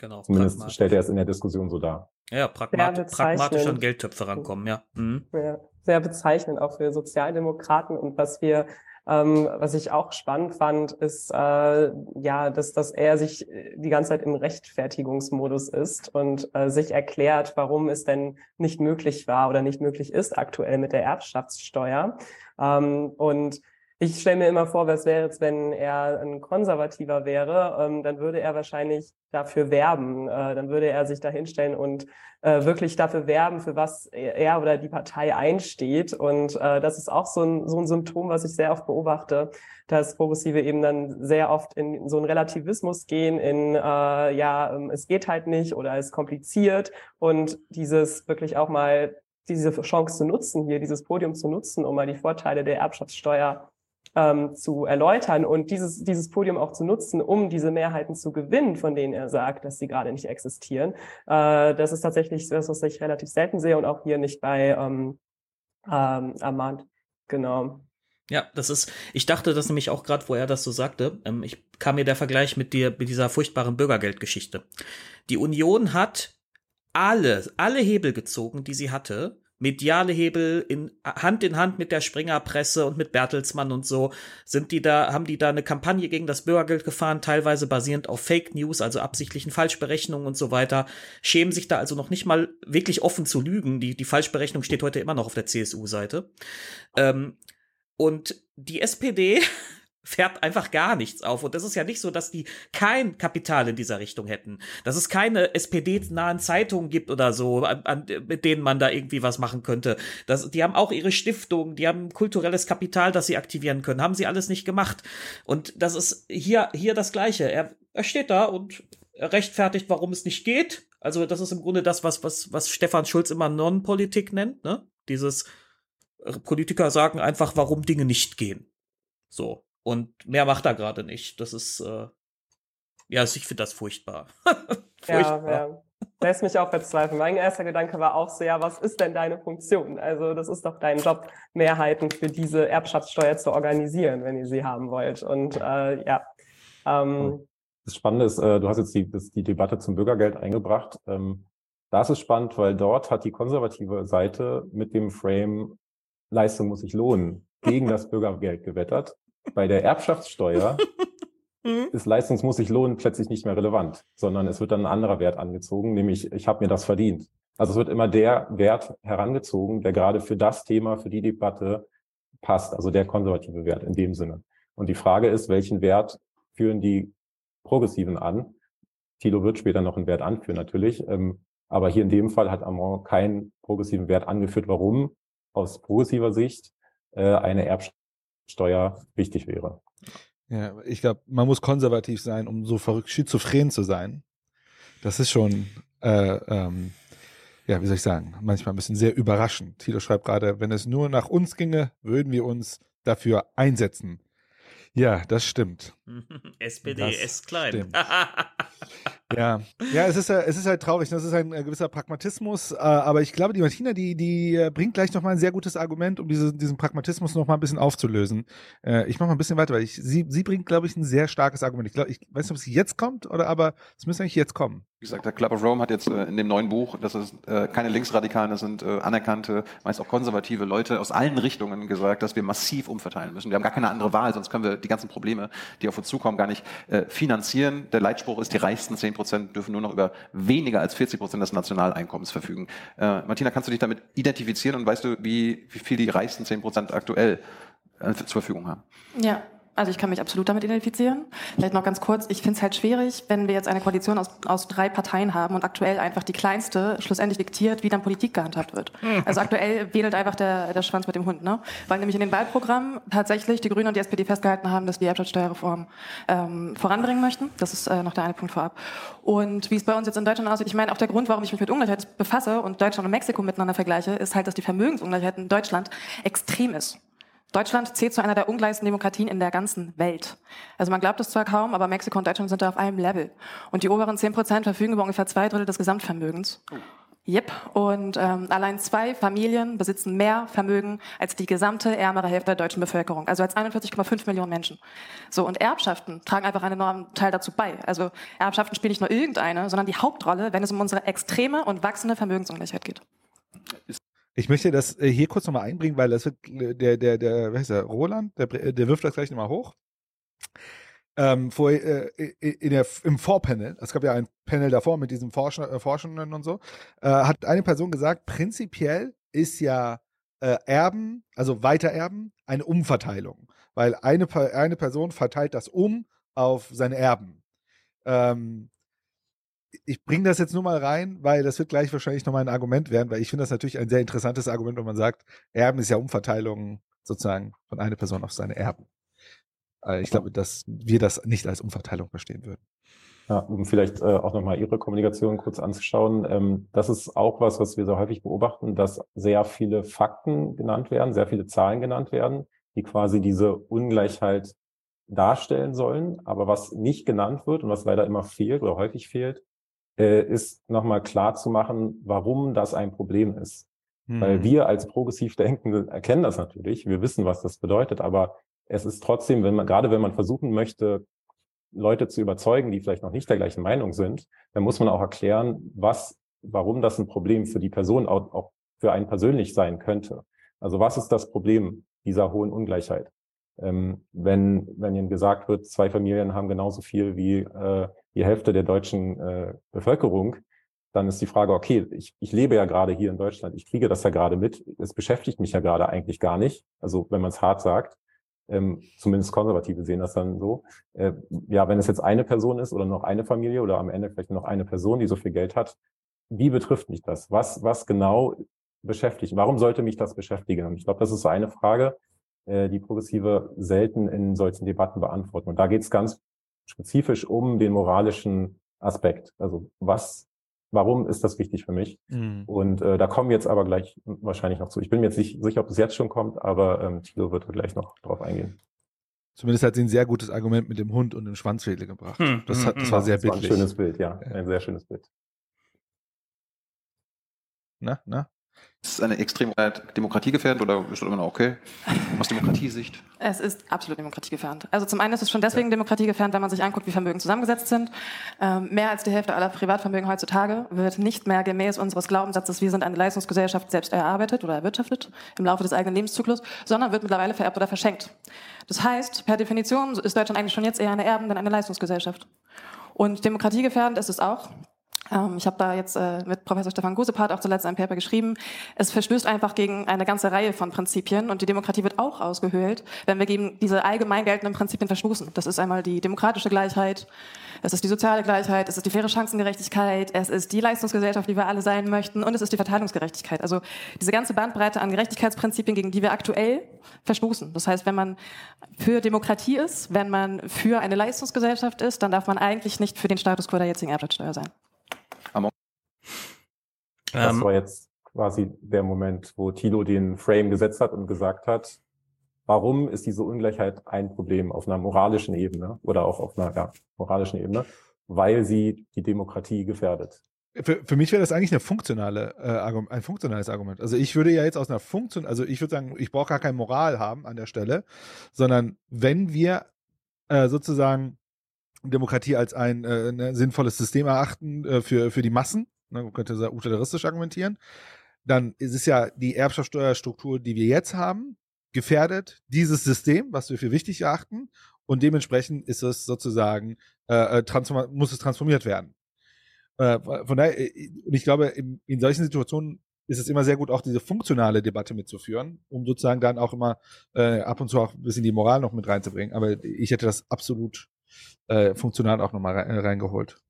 Genau. Zumindest stellt er es in der Diskussion so dar. Ja, pragmat pragmatisch an Geldtöpfe rankommen, ja. Mhm. ja. Sehr bezeichnend auch für Sozialdemokraten und was wir Ähm, was ich auch spannend fand, ist äh, ja, dass, dass er sich die ganze Zeit im Rechtfertigungsmodus ist und äh, sich erklärt, warum es denn nicht möglich war oder nicht möglich ist aktuell mit der Erbschaftssteuer. Ähm, und ich stelle mir immer vor, was wäre jetzt, wenn er ein Konservativer wäre, ähm, dann würde er wahrscheinlich dafür werben. Äh, dann würde er sich da hinstellen und äh, wirklich dafür werben, für was er oder die Partei einsteht. Und äh, das ist auch so ein, so ein Symptom, was ich sehr oft beobachte, dass Progressive eben dann sehr oft in so einen Relativismus gehen, in äh, ja, ähm, es geht halt nicht oder es ist kompliziert und dieses wirklich auch mal diese Chance zu nutzen, hier dieses Podium zu nutzen, um mal die Vorteile der Erbschaftssteuer ähm, zu erläutern und dieses, dieses Podium auch zu nutzen, um diese Mehrheiten zu gewinnen, von denen er sagt, dass sie gerade nicht existieren. Äh, das ist tatsächlich das, was ich relativ selten sehe und auch hier nicht bei ähm, ähm, Armand. Genau. Ja, das ist, ich dachte das nämlich auch gerade, wo er das so sagte. Ähm, ich kam mir der Vergleich mit dir, mit dieser furchtbaren Bürgergeldgeschichte. Die Union hat alle, alle Hebel gezogen, die sie hatte, mediale Hebel in Hand in Hand mit der Springerpresse und mit Bertelsmann und so sind die da haben die da eine Kampagne gegen das Bürgergeld gefahren, teilweise basierend auf Fake News, also absichtlichen Falschberechnungen und so weiter. Schämen sich da also noch nicht mal wirklich offen zu lügen. Die die Falschberechnung steht heute immer noch auf der CSU-Seite. Ähm, und die SPD fährt einfach gar nichts auf. Und das ist ja nicht so, dass die kein Kapital in dieser Richtung hätten. Dass es keine SPD-nahen Zeitungen gibt oder so, an, an, mit denen man da irgendwie was machen könnte. Das, die haben auch ihre Stiftung, die haben kulturelles Kapital, das sie aktivieren können. Haben sie alles nicht gemacht. Und das ist hier, hier das Gleiche. Er, er steht da und rechtfertigt, warum es nicht geht. Also das ist im Grunde das, was, was, was Stefan Schulz immer Non-Politik nennt, ne? Dieses äh, Politiker sagen einfach, warum Dinge nicht gehen. So. Und mehr macht er gerade nicht. Das ist, äh, ja, ich finde das furchtbar. furchtbar. Ja, ja. Lässt mich auch verzweifeln. Mein erster Gedanke war auch so, ja, was ist denn deine Funktion? Also, das ist doch dein Job, Mehrheiten für diese Erbschaftssteuer zu organisieren, wenn ihr sie haben wollt. Und äh, ja. Ähm, das Spannende ist, äh, du hast jetzt die, das, die Debatte zum Bürgergeld eingebracht. Ähm, da ist es spannend, weil dort hat die konservative Seite mit dem Frame Leistung muss sich lohnen gegen das Bürgergeld gewettert. Bei der Erbschaftssteuer mhm. ist Leistung muss sich lohnen plötzlich nicht mehr relevant, sondern es wird dann ein anderer Wert angezogen, nämlich ich habe mir das verdient. Also es wird immer der Wert herangezogen, der gerade für das Thema, für die Debatte passt, also der konservative Wert in dem Sinne. Und die Frage ist, welchen Wert führen die Progressiven an? Thilo wird später noch einen Wert anführen, natürlich. Ähm, aber hier in dem Fall hat Amon keinen progressiven Wert angeführt. Warum? Aus progressiver Sicht äh, eine Erbschaftssteuer Steuer wichtig wäre. Ja, ich glaube, man muss konservativ sein, um so verrückt schizophren zu sein. Das ist schon, äh, ähm, ja, wie soll ich sagen, manchmal ein bisschen sehr überraschend. Tilo schreibt gerade, wenn es nur nach uns ginge, würden wir uns dafür einsetzen. Ja, das stimmt. SPD das ist klein. ja, ja, es ist ja, es ist halt traurig. Das ist ein, ein gewisser Pragmatismus. Äh, aber ich glaube, die Martina, die, die äh, bringt gleich noch mal ein sehr gutes Argument, um diese, diesen Pragmatismus noch mal ein bisschen aufzulösen. Äh, ich mache mal ein bisschen weiter, weil ich, sie, sie bringt, glaube ich, ein sehr starkes Argument. Ich glaube, ich weiß nicht, ob es jetzt kommt oder, aber es müsste eigentlich jetzt kommen. Wie gesagt, der Club of Rome hat jetzt äh, in dem neuen Buch, das ist äh, keine Linksradikalen, das sind äh, anerkannte, meist auch konservative Leute aus allen Richtungen gesagt, dass wir massiv umverteilen müssen. Wir haben gar keine andere Wahl, sonst können wir die ganzen Probleme, die auf uns zukommen, gar nicht äh, finanzieren. Der Leitspruch ist, die reichsten 10 Prozent dürfen nur noch über weniger als 40 Prozent des Nationaleinkommens verfügen. Äh, Martina, kannst du dich damit identifizieren und weißt du, wie, wie viel die reichsten 10 Prozent aktuell äh, zur Verfügung haben? Ja, also ich kann mich absolut damit identifizieren. Vielleicht noch ganz kurz, ich finde es halt schwierig, wenn wir jetzt eine Koalition aus, aus drei Parteien haben und aktuell einfach die kleinste schlussendlich diktiert, wie dann Politik gehandhabt wird. Hm. Also aktuell wedelt einfach der, der Schwanz mit dem Hund, ne? Weil nämlich in den Wahlprogrammen tatsächlich die Grünen und die SPD festgehalten haben, dass wir die Erbschaftssteuerreform ähm, voranbringen möchten. Das ist äh, noch der eine Punkt vorab. Und wie es bei uns jetzt in Deutschland aussieht, ich meine, auch der Grund, warum ich mich mit Ungleichheit befasse und Deutschland und Mexiko miteinander vergleiche, ist halt, dass die Vermögensungleichheit in Deutschland extrem ist. Deutschland zählt zu einer der ungleichsten Demokratien in der ganzen Welt. Also man glaubt es zwar kaum, aber Mexiko und Deutschland sind da auf einem Level. Und die oberen 10 Prozent verfügen über ungefähr zwei Drittel des Gesamtvermögens. Oh. Yep. Und ähm, allein zwei Familien besitzen mehr Vermögen als die gesamte ärmere Hälfte der deutschen Bevölkerung, also als 41,5 Millionen Menschen. So und Erbschaften tragen einfach einen enormen Teil dazu bei. Also Erbschaften spielen nicht nur irgendeine, sondern die Hauptrolle, wenn es um unsere extreme und wachsende Vermögensungleichheit geht. Ist Ich möchte das äh, hier kurz nochmal einbringen, weil das wird äh, der, der, der, wer heißt der, Roland, der, der wirft das gleich nochmal hoch. Ähm, vor, äh, in der, im Vorpanel, es gab ja ein Panel davor mit diesen Forscher, äh, Forschenden und so, äh, hat eine Person gesagt, prinzipiell ist ja äh, Erben, also Weitererben, eine Umverteilung. Weil eine, eine Person verteilt das um auf seine Erben. Ähm, ich bringe das jetzt nur mal rein, weil das wird gleich wahrscheinlich nochmal ein Argument werden, weil ich finde das natürlich ein sehr interessantes Argument, wenn man sagt, Erben ist ja Umverteilung sozusagen von einer Person auf seine Erben. Äh, ich glaube, dass wir das nicht als Umverteilung verstehen würden. Ja, um vielleicht äh, auch nochmal Ihre Kommunikation kurz anzuschauen. Ähm, das ist auch was, was wir so häufig beobachten, dass sehr viele Fakten genannt werden, sehr viele Zahlen genannt werden, die quasi diese Ungleichheit darstellen sollen. Aber was nicht genannt wird und was leider immer fehlt oder häufig fehlt, äh, ist nochmal klar zu machen, warum das ein Problem ist. Hm. Weil wir als progressiv Denkende erkennen das natürlich. Wir wissen, was das bedeutet. Aber es ist trotzdem, wenn man, gerade wenn man versuchen möchte, Leute zu überzeugen, die vielleicht noch nicht der gleichen Meinung sind, dann muss man auch erklären, was, warum das ein Problem für die Person auch, auch für einen persönlich sein könnte. Also was ist das Problem dieser hohen Ungleichheit? Ähm, wenn, wenn Ihnen gesagt wird, zwei Familien haben genauso viel wie äh, die Hälfte der deutschen äh, Bevölkerung, dann ist die Frage, okay, ich, ich lebe ja gerade hier in Deutschland, ich kriege das ja gerade mit, es beschäftigt mich ja gerade eigentlich gar nicht, also wenn man es hart sagt, ähm, zumindest Konservative sehen das dann so. Äh, ja, wenn es jetzt eine Person ist oder noch eine Familie oder am Ende vielleicht noch eine Person, die so viel Geld hat, wie betrifft mich das? Was, was genau beschäftigt? Warum sollte mich das beschäftigen? Und ich glaube, das ist so eine Frage, äh, die Progressive selten in solchen Debatten beantworten. Und da geht es ganz spezifisch um den moralischen Aspekt. Also was warum ist das wichtig für mich? Mhm. Und äh, da kommen wir jetzt aber gleich wahrscheinlich noch zu. Ich bin mir jetzt nicht sicher, ob es jetzt schon kommt, aber ähm, Tilo wird gleich noch drauf eingehen. Zumindest hat sie ein sehr gutes Argument mit dem Hund und dem Schwanzwedel gebracht. Hm, das, hat, das hm. war sehr das bildlich. War ein schönes Bild, ja. Ein sehr schönes Bild. Na, na? Ist es eine extrem demokratiegefährdend oder ist das immer noch okay? Aus Demokratiesicht? Es ist absolut demokratiegefährdend. Also zum einen ist es schon deswegen demokratiegefährdend, wenn man sich anguckt, wie Vermögen zusammengesetzt sind. Ähm, mehr als die Hälfte aller Privatvermögen heutzutage wird nicht mehr gemäß unseres Glaubenssatzes, wir sind eine Leistungsgesellschaft, selbst erarbeitet oder erwirtschaftet im Laufe des eigenen Lebenszyklus, sondern wird mittlerweile vererbt oder verschenkt. Das heißt, per Definition ist Deutschland eigentlich schon jetzt eher eine Erben- denn eine Leistungsgesellschaft. Und demokratiegefährdend ist es auch, ich habe da jetzt äh, mit Professor Stefan Gusepart auch zuletzt ein Paper geschrieben. Es verstößt einfach gegen eine ganze Reihe von Prinzipien und die Demokratie wird auch ausgehöhlt, wenn wir gegen diese allgemein geltenden Prinzipien verstoßen. Das ist einmal die demokratische Gleichheit, es ist die soziale Gleichheit, es ist die faire Chancengerechtigkeit, es ist die Leistungsgesellschaft, die wir alle sein möchten und es ist die Verteilungsgerechtigkeit. Also diese ganze Bandbreite an Gerechtigkeitsprinzipien, gegen die wir aktuell verstoßen. Das heißt, wenn man für Demokratie ist, wenn man für eine Leistungsgesellschaft ist, dann darf man eigentlich nicht für den Status quo der jetzigen Erbschaftssteuer sein. Das ähm, war jetzt quasi der Moment, wo Tilo den Frame gesetzt hat und gesagt hat, warum ist diese Ungleichheit ein Problem auf einer moralischen Ebene oder auch auf einer ja, moralischen Ebene? Weil sie die Demokratie gefährdet. Für, für mich wäre das eigentlich eine funktionale, äh, Argument, ein funktionales Argument. Also ich würde ja jetzt aus einer Funktion, also ich würde sagen, ich brauche gar keine Moral haben an der Stelle, sondern wenn wir äh, sozusagen Demokratie als ein äh, ein ne, sinnvolles System erachten äh, für, für die Massen, ne, man könnte sehr utilitaristisch argumentieren, dann ist es ja die Erbschaftssteuerstruktur, die wir jetzt haben, gefährdet dieses System, was wir für wichtig erachten, und dementsprechend ist es sozusagen, äh, äh muss es transformiert werden. Äh, von daher, äh, und ich glaube, in, in solchen Situationen ist es immer sehr gut, auch diese funktionale Debatte mitzuführen, um sozusagen dann auch immer äh, ab und zu auch ein bisschen die Moral noch mit reinzubringen. Aber ich hätte das absolut äh, funktional auch nochmal reingeholt.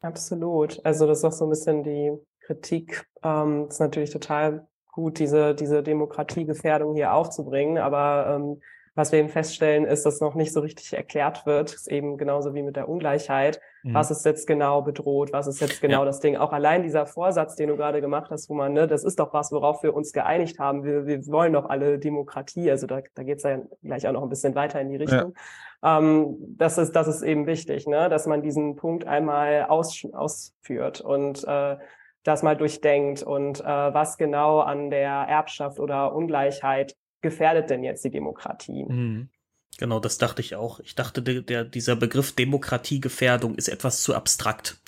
Absolut. Also das ist auch so ein bisschen die Kritik. Ähm, ist natürlich total gut, diese, diese Demokratiegefährdung hier aufzubringen, aber ähm, was wir eben feststellen, ist, dass noch nicht so richtig erklärt wird, ist eben genauso wie mit der Ungleichheit, mhm. was ist jetzt genau bedroht, was ist jetzt genau ja. das Ding. Auch allein dieser Vorsatz, den du gerade gemacht hast, wo man, ne, das ist doch was, worauf wir uns geeinigt haben. Wir, wir wollen doch alle Demokratie. Also da, da geht es ja gleich auch noch ein bisschen weiter in die Richtung. Ja. Ähm, das ist, das ist eben wichtig, ne, dass man diesen Punkt einmal aus, ausführt und äh, das mal durchdenkt und äh, was genau an der Erbschaft oder Ungleichheit gefährdet denn jetzt die Demokratie? Mhm. Genau, das dachte ich auch. Ich dachte, der, der, dieser Begriff Demokratiegefährdung ist etwas zu abstrakt.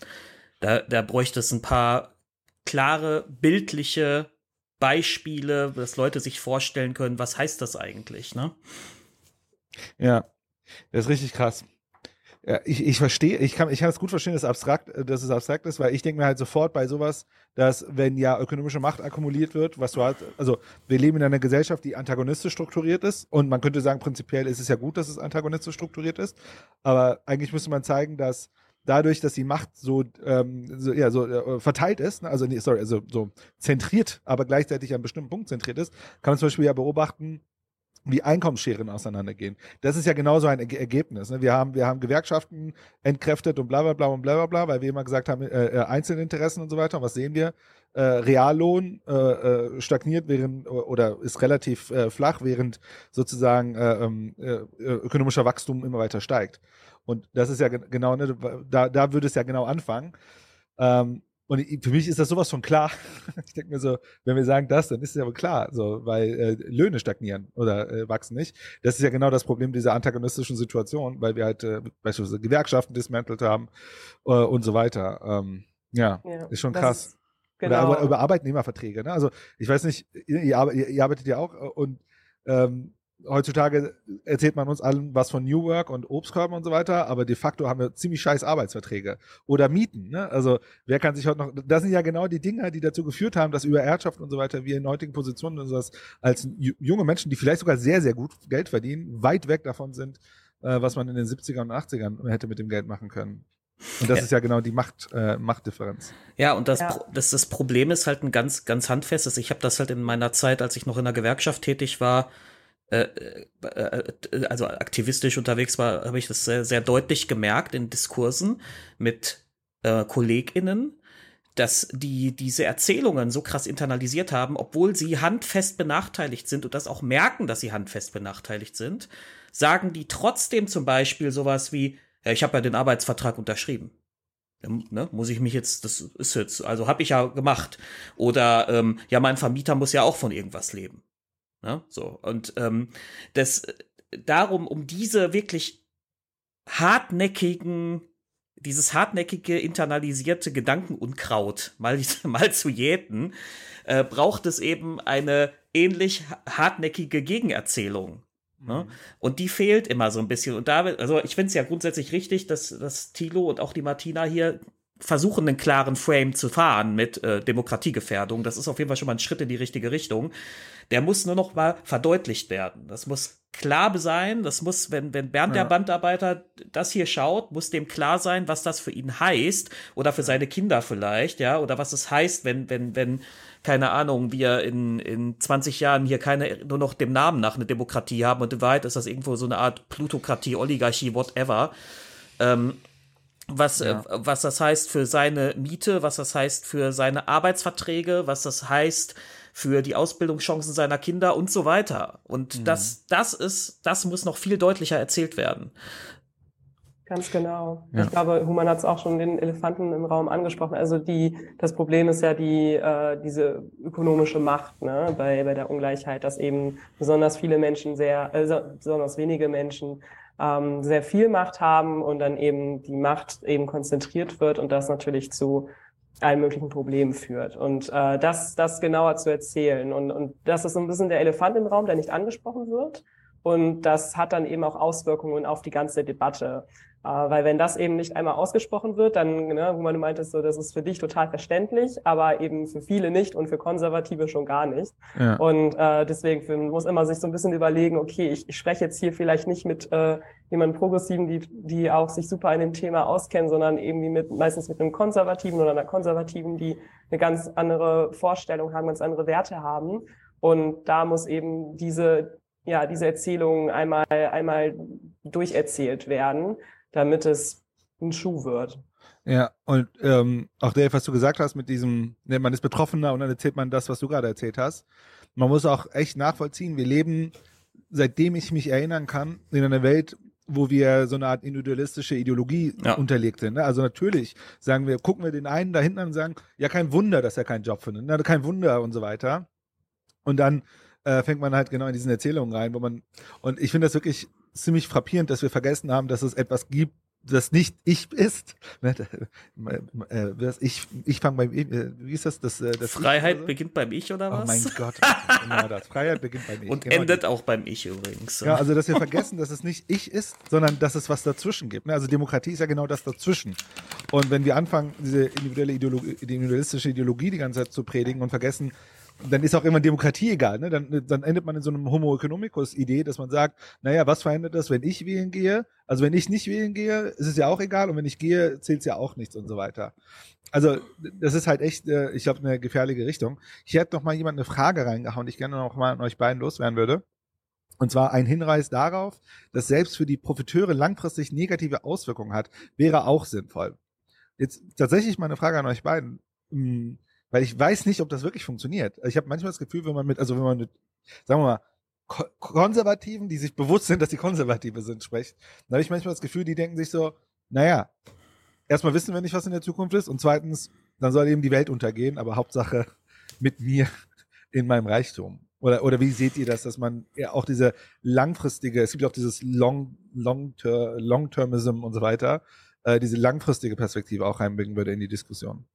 Da, da bräuchte es ein paar klare, bildliche Beispiele, dass Leute sich vorstellen können, was heißt das eigentlich, ne? Ja, das ist richtig krass. Ja, ich, ich verstehe, ich kann, ich kann es gut verstehen, dass, abstrakt, äh, dass es abstrakt ist, weil ich denke mir halt sofort bei sowas, dass wenn ja ökonomische Macht akkumuliert wird, was du halt, also wir leben in einer Gesellschaft, die antagonistisch strukturiert ist und man könnte sagen, prinzipiell ist es ja gut, dass es antagonistisch strukturiert ist, aber eigentlich müsste man zeigen, dass dadurch, dass die Macht so, ähm, so ja, so äh, verteilt ist, ne, also nee, sorry, also so zentriert, aber gleichzeitig an einem bestimmten Punkt zentriert ist, kann man zum Beispiel ja beobachten, wie Einkommensscheren auseinandergehen. Das ist ja genauso ein Ergebnis. Ne? Wir, haben, wir haben Gewerkschaften entkräftet und bla bla bla und bla bla bla, weil wir immer gesagt haben, äh, äh, Einzelinteressen und so weiter. Und was sehen wir? Äh, Reallohn äh, äh, stagniert während oder ist relativ äh, flach, während sozusagen ähm, ökonomischer Wachstum immer weiter steigt. Und das ist ja genau, ne, da, da würde es ja genau anfangen. Ähm, und für mich ist das sowas von klar. Ich denke mir so, wenn wir sagen das, dann ist es ja wohl klar, so, weil äh, Löhne stagnieren oder äh, wachsen nicht. Das ist ja genau das Problem dieser antagonistischen Situation, weil wir halt äh, beispielsweise Gewerkschaften dismantelt haben äh, und so weiter. Ähm, ja, ja, ist schon krass. Ist, genau. Oder über Arbeitnehmerverträge. Ne? Also ich weiß nicht, ihr, ihr, ihr arbeitet ja auch äh, und ähm, heutzutage erzählt man uns allen was von New Work und Obstkörben und so weiter, aber de facto haben wir ziemlich scheiß Arbeitsverträge oder Mieten. Ne? Also wer kann sich heute noch, das sind ja genau die Dinge, die dazu geführt haben, dass über Erbschaft und so weiter wir in heutigen Positionen und sowas als junge Menschen, die vielleicht sogar sehr, sehr gut Geld verdienen, weit weg davon sind, äh, was man in den 70er und 80ern hätte mit dem Geld machen können. Und das ja. ist ja genau die Macht, äh, Machtdifferenz. Ja, und das, ja. das, das Problem ist halt ein ganz, ganz handfestes. Ich habe das halt in meiner Zeit, als ich noch in der Gewerkschaft tätig war, äh, äh, äh, also aktivistisch unterwegs war, habe ich das sehr, sehr deutlich gemerkt in Diskursen mit äh, KollegInnen, dass die diese Erzählungen so krass internalisiert haben, obwohl sie handfest benachteiligt sind und das auch merken, dass sie handfest benachteiligt sind, sagen die trotzdem zum Beispiel sowas wie, ja, ich habe ja den Arbeitsvertrag unterschrieben. Ne, muss ich mich jetzt, das ist jetzt, also habe ich ja gemacht. Oder ähm, ja, mein Vermieter muss ja auch von irgendwas leben. Ne? So, und ähm, das darum, um diese wirklich hartnäckigen, dieses hartnäckige, internalisierte Gedankenunkraut mal, mal zu jäten, äh, braucht es eben eine ähnlich hartnäckige Gegenerzählung. Ne? Mhm. Und die fehlt immer so ein bisschen. Und da, also ich finde es ja grundsätzlich richtig, dass, dass Thilo und auch die Martina hier versuchen, einen klaren Frame zu fahren mit äh, Demokratiegefährdung. Das ist auf jeden Fall schon mal ein Schritt in die richtige Richtung. Der muss nur noch mal verdeutlicht werden. Das muss klar sein. Das muss, wenn, wenn Bernd ja. der Bandarbeiter das hier schaut, muss dem klar sein, was das für ihn heißt oder für seine Kinder vielleicht, ja, oder was es heißt, wenn, wenn, wenn, keine Ahnung, wir in, in 20 Jahren hier keine, nur noch dem Namen nach eine Demokratie haben und in Wahrheit ist das irgendwo so eine Art Plutokratie, Oligarchie, whatever. Ähm, was, ja. äh, was das heißt für seine Miete, was das heißt für seine Arbeitsverträge, was das heißt für die Ausbildungschancen seiner Kinder und so weiter. Und mhm. das, das ist, das muss noch viel deutlicher erzählt werden. Ganz genau. Ja. Ich glaube, Human hat es auch schon den Elefanten im Raum angesprochen. Also die, das Problem ist ja die, äh, diese ökonomische Macht ne, bei, bei der Ungleichheit, dass eben besonders viele Menschen sehr, äh, besonders wenige Menschen ähm, sehr viel Macht haben und dann eben die Macht eben konzentriert wird und das natürlich zu allen möglichen Problemen führt. Und äh, das, das genauer zu erzählen. Und, und das ist so ein bisschen der Elefant im Raum, der nicht angesprochen wird. Und das hat dann eben auch Auswirkungen auf die ganze Debatte. Äh, weil wenn das eben nicht einmal ausgesprochen wird, dann, ne, wo man meintest, so, das ist für dich total verständlich, aber eben für viele nicht und für Konservative schon gar nicht. Ja. Und äh, deswegen muss immer sich so ein bisschen überlegen, okay, ich, ich spreche jetzt hier vielleicht nicht mit äh, jemandem Progressiven, die, die auch sich super in dem Thema auskennen, sondern eben mit, meistens mit einem Konservativen oder einer Konservativen, die eine ganz andere Vorstellung haben, ganz andere Werte haben. Und da muss eben diese, ja, diese Erzählung einmal, einmal durcherzählt werden damit es ein Schuh wird. Ja, und ähm, auch Dave, was du gesagt hast mit diesem, ne, man ist Betroffener und dann erzählt man das, was du gerade erzählt hast. Man muss auch echt nachvollziehen, wir leben, seitdem ich mich erinnern kann, in einer Welt, wo wir so eine Art individualistische Ideologie ja. unterlegt sind. Ne? Also natürlich sagen wir, gucken wir den einen da hinten an und sagen, ja, kein Wunder, dass er keinen Job findet, ne? kein Wunder und so weiter. Und dann äh, fängt man halt genau in diesen Erzählungen rein, wo man, und ich finde das wirklich ziemlich frappierend, dass wir vergessen haben, dass es etwas gibt, das nicht ich ist. Ne, äh, ich ich fange beim äh, wie ist das? das, das Freiheit ich, beginnt beim Ich oder was? Oh mein Gott, genau das. Freiheit beginnt beim Ich. Und genau endet die. auch beim Ich übrigens. Ja, also dass wir vergessen, dass es nicht ich ist, sondern dass es was dazwischen gibt. Ne? Also Demokratie ist ja genau das dazwischen. Und wenn wir anfangen, diese individuelle Ideologie, individualistische Ideologie die ganze Zeit zu predigen und vergessen, dann ist auch immer Demokratie egal. Ne? Dann, dann endet man in so einem Homo economicus-Idee, dass man sagt, naja, was verändert das, wenn ich wählen gehe? Also wenn ich nicht wählen gehe, ist es ja auch egal und wenn ich gehe, zählt es ja auch nichts und so weiter. Also das ist halt echt, äh, ich glaube, eine gefährliche Richtung. Hier hat noch mal jemand eine Frage reingehauen, die ich gerne noch mal an euch beiden loswerden würde. Und zwar ein Hinweis darauf, dass selbst für die Profiteure langfristig negative Auswirkungen hat, wäre auch sinnvoll. Jetzt tatsächlich mal eine Frage an euch beiden. Hm, weil ich weiß nicht, ob das wirklich funktioniert. Ich habe manchmal das Gefühl, wenn man mit, also wenn man mit, sagen wir mal, Ko Konservativen, die sich bewusst sind, dass sie Konservative sind, spricht, dann habe ich manchmal das Gefühl, die denken sich so, naja, erstmal wissen wir nicht, was in der Zukunft ist und zweitens, dann soll eben die Welt untergehen, aber Hauptsache mit mir in meinem Reichtum. Oder, oder wie seht ihr das, dass man ja auch diese langfristige, es gibt ja auch dieses Long, Long, Long-Termism und so weiter, äh, diese langfristige Perspektive auch reinbringen würde in die Diskussion?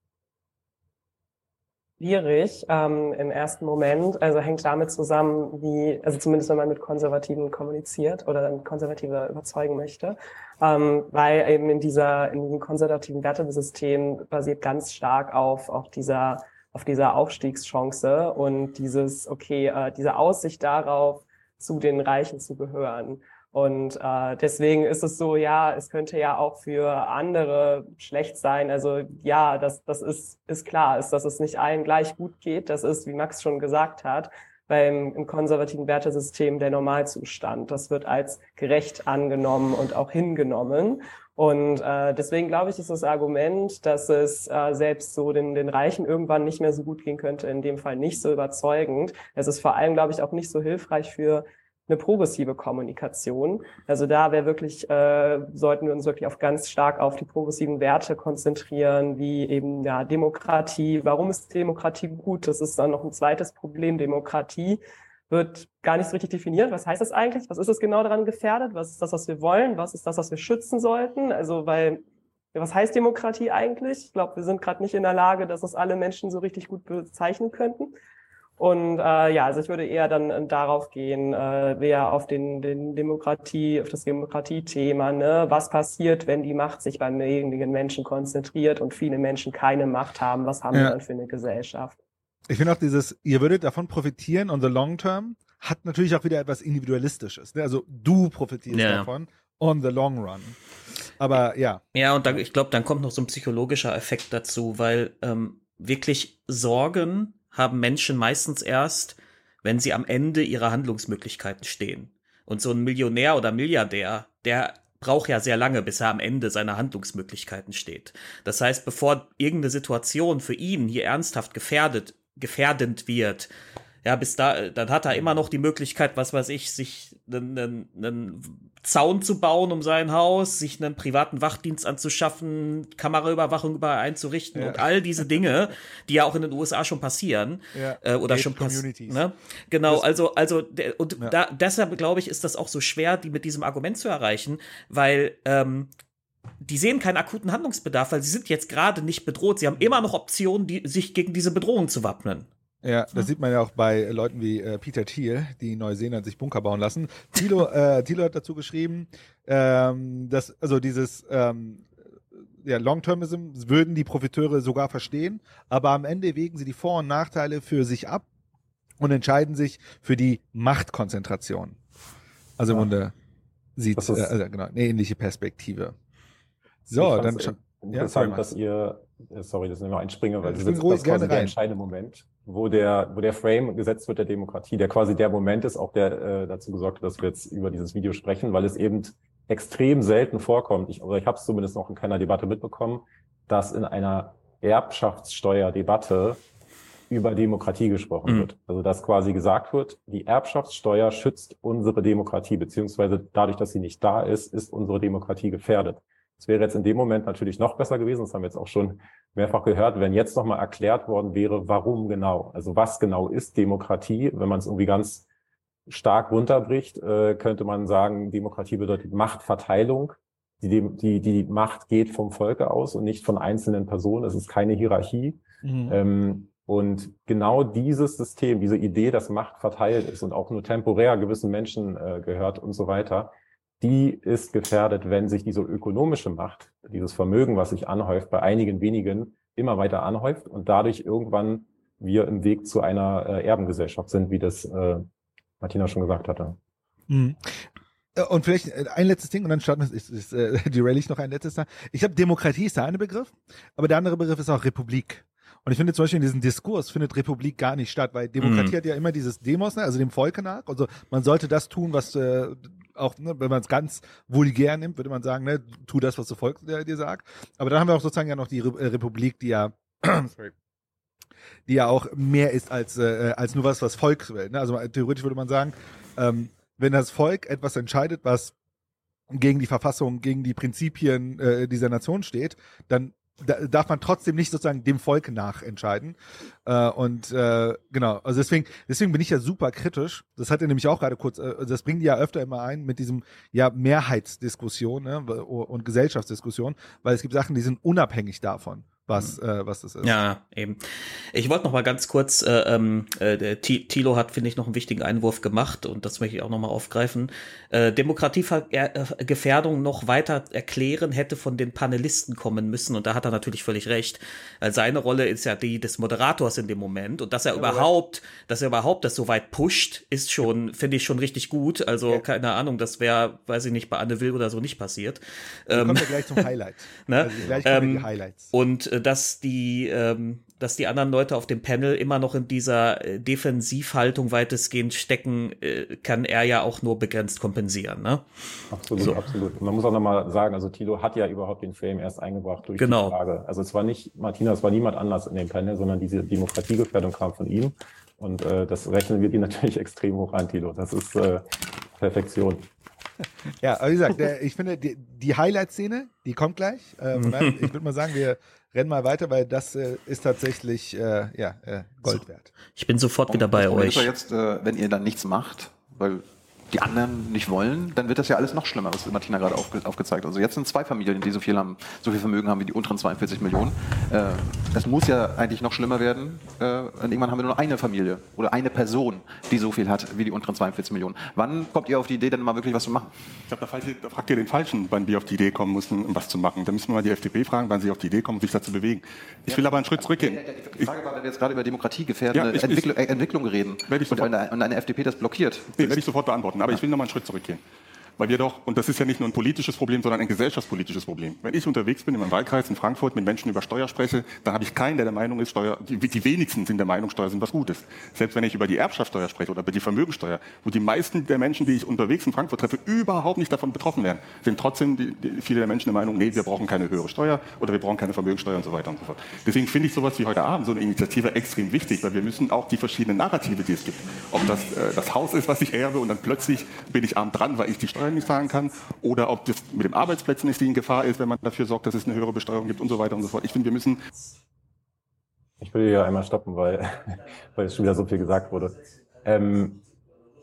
Schwierig ähm, im ersten Moment. Also hängt damit zusammen, wie, also zumindest wenn man mit Konservativen kommuniziert oder dann Konservative überzeugen möchte, ähm, weil eben in dieser in diesem konservativen Wertesystem basiert ganz stark auf auf dieser auf dieser Aufstiegschance und dieses okay äh, diese Aussicht darauf zu den Reichen zu gehören. Und äh, deswegen ist es so, ja, es könnte ja auch für andere schlecht sein. Also ja, das, das ist, ist klar, ist, dass es nicht allen gleich gut geht. Das ist, wie Max schon gesagt hat, beim im konservativen Wertesystem der Normalzustand. Das wird als gerecht angenommen und auch hingenommen. Und äh, deswegen glaube ich, ist das Argument, dass es äh, selbst so den, den Reichen irgendwann nicht mehr so gut gehen könnte, in dem Fall nicht so überzeugend. Es ist vor allem, glaube ich, auch nicht so hilfreich für eine progressive Kommunikation. Also da wäre wirklich, äh, sollten wir uns wirklich auf ganz stark auf die progressiven Werte konzentrieren, wie eben ja Demokratie. Warum ist Demokratie gut? Das ist dann noch ein zweites Problem. Demokratie wird gar nicht so richtig definiert. Was heißt das eigentlich? Was ist es genau daran gefährdet? Was ist das, was wir wollen? Was ist das, was wir schützen sollten? Also weil was heißt Demokratie eigentlich? Ich glaube, wir sind gerade nicht in der Lage, dass das alle Menschen so richtig gut bezeichnen könnten. Und äh, ja, also ich würde eher dann äh, darauf gehen, äh, wer auf den, den Demokratie, auf das Demokratiethema, ne, was passiert, wenn die Macht sich bei wenigen Menschen konzentriert und viele Menschen keine Macht haben, was haben ja. wir dann für eine Gesellschaft? Ich finde auch dieses, ihr würdet davon profitieren on the long term, hat natürlich auch wieder etwas Individualistisches. Ne? Also du profitierst ja. davon on the long run. Aber ja. Ja, und da, ich glaube, dann kommt noch so ein psychologischer Effekt dazu, weil ähm, wirklich Sorgen haben Menschen meistens erst, wenn sie am Ende ihrer Handlungsmöglichkeiten stehen. Und so ein Millionär oder Milliardär, der braucht ja sehr lange, bis er am Ende seiner Handlungsmöglichkeiten steht. Das heißt, bevor irgendeine Situation für ihn hier ernsthaft gefährdet, gefährdend wird, ja, bis da, dann hat er immer noch die Möglichkeit, was weiß ich, sich einen, einen, einen Zaun zu bauen um sein Haus, sich einen privaten Wachdienst anzuschaffen, Kameraüberwachung überall einzurichten ja. und all diese Dinge, die ja auch in den USA schon passieren ja. äh, oder Gate schon passieren. Ne? Genau, das, also also und ja. da, deshalb glaube ich, ist das auch so schwer, die mit diesem Argument zu erreichen, weil ähm, die sehen keinen akuten Handlungsbedarf, weil sie sind jetzt gerade nicht bedroht. Sie haben immer noch Optionen, die, sich gegen diese Bedrohung zu wappnen. Ja, das sieht man ja auch bei Leuten wie äh, Peter Thiel, die in Neuseeland sich Bunker bauen lassen. Thilo, äh, Thilo hat dazu geschrieben, ähm, dass also dieses ähm, ja, Long-Termism würden die Profiteure sogar verstehen, aber am Ende wägen sie die Vor- und Nachteile für sich ab und entscheiden sich für die Machtkonzentration. Also im Grunde sieht äh, also, genau, eine ähnliche Perspektive. So, dann schon. Interessant, ja, dass ihr, sorry, dass ich immer einspringe, weil ja, das ist quasi der entscheidende Moment wo der, wo der Frame gesetzt wird der Demokratie, der quasi der Moment ist, auch der äh, dazu gesorgt hat, dass wir jetzt über dieses Video sprechen, weil es eben extrem selten vorkommt. Ich, oder ich habe es zumindest noch in keiner Debatte mitbekommen, dass in einer Erbschaftssteuerdebatte über Demokratie gesprochen mhm. wird. Also dass quasi gesagt wird, die Erbschaftssteuer schützt unsere Demokratie, beziehungsweise dadurch, dass sie nicht da ist, ist unsere Demokratie gefährdet. Es wäre jetzt in dem Moment natürlich noch besser gewesen, das haben wir jetzt auch schon mehrfach gehört, wenn jetzt nochmal erklärt worden wäre, warum genau, also was genau ist Demokratie, wenn man es irgendwie ganz stark runterbricht, äh, könnte man sagen, Demokratie bedeutet Machtverteilung. die, die, die Macht geht vom Volke aus und nicht von einzelnen Personen. Es ist keine Hierarchie. Mhm. Ähm, und genau dieses System, diese Idee, dass Macht verteilt ist und auch nur temporär gewissen Menschen äh, gehört und so weiter, die ist gefährdet, wenn sich diese ökonomische Macht, dieses Vermögen, was sich anhäuft, bei einigen wenigen immer weiter anhäuft und dadurch irgendwann wir im Weg zu einer äh, Erbengesellschaft sind, wie das äh, Martina schon gesagt hatte. Mhm. Äh, und vielleicht äh, ein letztes Ding und dann starten wir, ist, ist, äh, derail ich noch ein letztes Mal. Ich glaube, Demokratie ist der eine Begriff, aber der andere Begriff ist auch Republik. Und ich finde zum Beispiel in diesem Diskurs findet Republik gar nicht statt, weil Demokratie mhm. hat ja immer dieses Demos, ne, also dem Volke nach. Also man sollte das tun, was äh, auch, ne, wenn man es ganz vulgär nimmt, würde man sagen, ne, tu das, was das Volk äh, dir sagt. Aber dann haben wir auch sozusagen ja noch die Re Republik, die ja sorry, die ja auch mehr ist als, äh, als nur was, was Volk will. Ne? Also theoretisch würde man sagen, ähm, wenn das Volk etwas entscheidet, was gegen die Verfassung, gegen die Prinzipien äh, dieser Nation steht, dann da darf man trotzdem nicht sozusagen dem Volk nachentscheiden. Äh, und äh, genau, also deswegen, deswegen bin ich ja super kritisch. Das hat er nämlich auch gerade kurz, äh, das bringen die ja öfter immer ein mit diesem ja Mehrheitsdiskussion ne, und Gesellschaftsdiskussion, weil es gibt Sachen, die sind unabhängig davon was, mhm. äh, was das ist. Ja, eben. Ich wollte noch mal ganz kurz, äh, ähm, äh, Thilo hat, finde ich, noch einen wichtigen Einwurf gemacht und das möchte ich auch noch mal aufgreifen. Äh, Demokratiegefährdung noch weiter erklären hätte von den Panelisten kommen müssen und da hat er natürlich völlig recht. Seine Rolle ist ja die des Moderators in dem Moment und dass er ja, überhaupt, dass er überhaupt das so weit pusht, ist schon, finde ich schon richtig gut. Also ja. keine Ahnung, das wäre, weiß ich nicht, bei Anne Will oder so nicht passiert. Ähm, kommt ja gleich zum Highlight. ne? Also gleich kommen ähm, die Highlights. Und dass die, ähm, dass die anderen Leute auf dem Panel immer noch in dieser äh, Defensivhaltung weitestgehend stecken, äh, kann er ja auch nur begrenzt kompensieren. Ne? Absolut, so. absolut. man muss auch nochmal sagen, also Tilo hat ja überhaupt den Frame erst eingebracht durch genau. die Frage. Also es war nicht, Martina, es war niemand anders in dem Panel, sondern diese Demokratiegefährdung kam von ihm. Und äh, das rechnen wir die natürlich extrem hoch an, Tilo. Das ist äh, Perfektion. Ja, aber wie gesagt, der, ich finde, die, die Highlight-Szene, die kommt gleich. Ähm, ich würde mal sagen, wir renn mal weiter, weil das äh, ist tatsächlich äh, ja, äh, Gold wert. Ich bin sofort wieder bei euch. Jetzt, äh, wenn ihr dann nichts macht, weil die anderen nicht wollen, dann wird das ja alles noch schlimmer, was Martina gerade aufge aufgezeigt hat. Also jetzt sind zwei Familien, die so viel haben, so viel Vermögen haben wie die unteren 42 Millionen. Äh, das muss ja eigentlich noch schlimmer werden. Äh, irgendwann haben wir nur eine Familie oder eine Person, die so viel hat wie die unteren 42 Millionen. Wann kommt ihr auf die Idee, dann mal wirklich was zu machen? Ich glaube, da, da, fragt ihr den Falschen, wann wir auf die Idee kommen müssen, um was zu machen. Da müssen wir mal die FDP fragen, wann sie auf die Idee kommen, sich da zu bewegen. Ich ja. will aber einen Schritt zurückgehen. Die Frage war, wenn wir jetzt gerade über demokratiegefährdende ja, Entwickl Entwicklung reden und eine, und eine FDP das blockiert. Nee, werde ich sofort beantworten. Aber ich will noch mal einen Schritt zurückgehen. Weil wir doch, und das ist ja nicht nur ein politisches Problem, sondern ein gesellschaftspolitisches Problem. Wenn ich unterwegs bin in meinem Wahlkreis in Frankfurt mit Menschen über Steuer spreche, dann habe ich keinen, der der Meinung ist, Steuer, die, die wenigsten sind der Meinung, Steuer sind was Gutes. Selbst wenn ich über die Erbschaftssteuer spreche oder über die Vermögensteuer, wo die meisten der Menschen, die ich unterwegs in Frankfurt treffe, überhaupt nicht davon betroffen wären, sind trotzdem die, die, viele der Menschen der Meinung, nee, wir brauchen keine höhere Steuer oder wir brauchen keine Vermögensteuer und so weiter und so fort. Deswegen finde ich sowas wie heute Abend, so eine Initiative extrem wichtig, weil wir müssen auch die verschiedenen Narrative, die es gibt, ob das äh, das Haus ist, was ich erbe und dann plötzlich bin ich arm dran, weil ich die Steuern nicht zahlen kann oder ob das mit den Arbeitsplätzen ist, die in Gefahr ist, wenn man dafür sorgt, dass es eine höhere Besteuerung gibt und so weiter und so fort. Ich finde, wir müssen. Ich will hier einmal stoppen, weil, weil schon wieder so viel gesagt wurde. Ähm,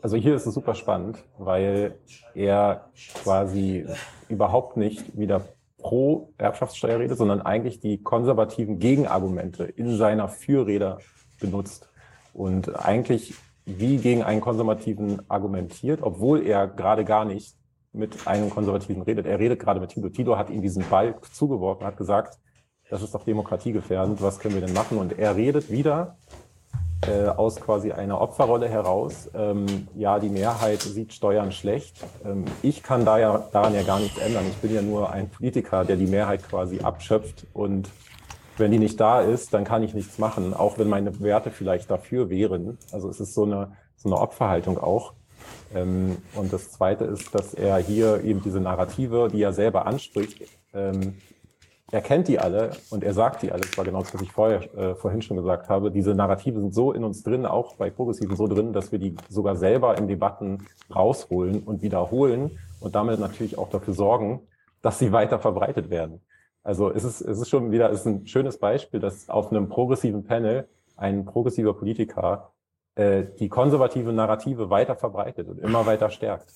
also hier ist es super spannend, weil er quasi überhaupt nicht wieder pro Erbschaftssteuer redet, sondern eigentlich die konservativen Gegenargumente in seiner Fürrede benutzt. Und eigentlich wie gegen einen Konservativen argumentiert, obwohl er gerade gar nicht mit einem Konservativen redet. Er redet gerade mit Tito. Tito hat ihm diesen Ball zugeworfen, hat gesagt, das ist doch demokratiegefährdend, was können wir denn machen? Und er redet wieder äh, aus quasi einer Opferrolle heraus. Ähm, ja, die Mehrheit sieht Steuern schlecht. Ähm, ich kann da ja, daran ja gar nichts ändern. Ich bin ja nur ein Politiker, der die Mehrheit quasi abschöpft und wenn die nicht da ist, dann kann ich nichts machen, auch wenn meine Werte vielleicht dafür wären. Also es ist so eine, so eine Opferhaltung auch. Ähm, und das Zweite ist, dass er hier eben diese Narrative, die er selber anspricht, ähm, er kennt die alle und er sagt die alle. Das war genau das, was ich vorher, äh, vorhin schon gesagt habe. Diese Narrative sind so in uns drin, auch bei Progressiven so drin, dass wir die sogar selber in Debatten rausholen und wiederholen und damit natürlich auch dafür sorgen, dass sie weiter verbreitet werden. Also es ist, es ist schon wieder es ist ein schönes Beispiel, dass auf einem progressiven Panel ein progressiver Politiker äh, die konservative Narrative weiter verbreitet und immer weiter stärkt.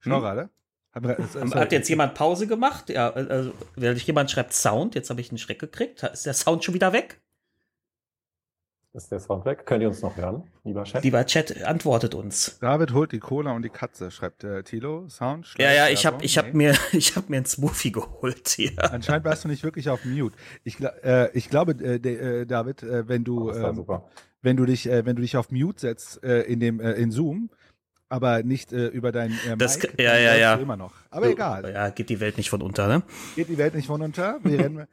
Schnorrer, hm? Hat, hat jetzt jemand Pause gemacht? Ja, also, also jemand schreibt Sound. Jetzt habe ich einen Schreck gekriegt. Ist der Sound schon wieder weg? Ist der Sound weg? Könnt ihr uns noch hören, lieber Chat? Lieber Chat, antwortet uns. David holt die Cola und die Katze, schreibt äh, Tilo. Sound. Ja, ja, ich habe ich hab mir, ich hab mir einen Smoothie geholt hier. Anscheinend warst du nicht wirklich auf Mute. Ich, äh, ich glaube, äh, äh, David, äh, wenn du, ähm, wenn du dich, äh, wenn du dich auf Mute setzt äh, in dem äh, in Zoom, aber nicht äh, über dein äh, das, Mic, ja, ja, ja. immer noch. Aber du, egal. Ja, geht die Welt nicht von unter, ne? Geht die Welt nicht von unter. Wir rennen.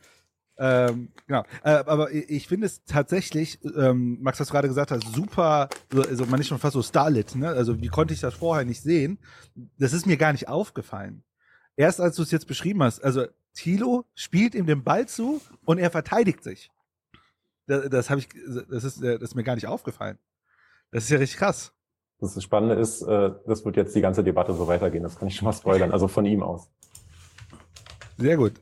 Ähm, genau. Äh, aber ich, finde es tatsächlich, ähm, Max, was du gerade gesagt hast, super, also man ist schon fast so Starlit, ne? Also wie konnte ich das vorher nicht sehen? Das ist mir gar nicht aufgefallen. Erst als du es jetzt beschrieben hast, also Thilo spielt ihm den Ball zu und er verteidigt sich. Das, das habe ich, das ist, das ist mir gar nicht aufgefallen. Das ist ja richtig krass. Das Spannende ist, äh, das wird jetzt die ganze Debatte so weitergehen. Das kann ich schon mal spoilern. Also von ihm aus. Sehr gut.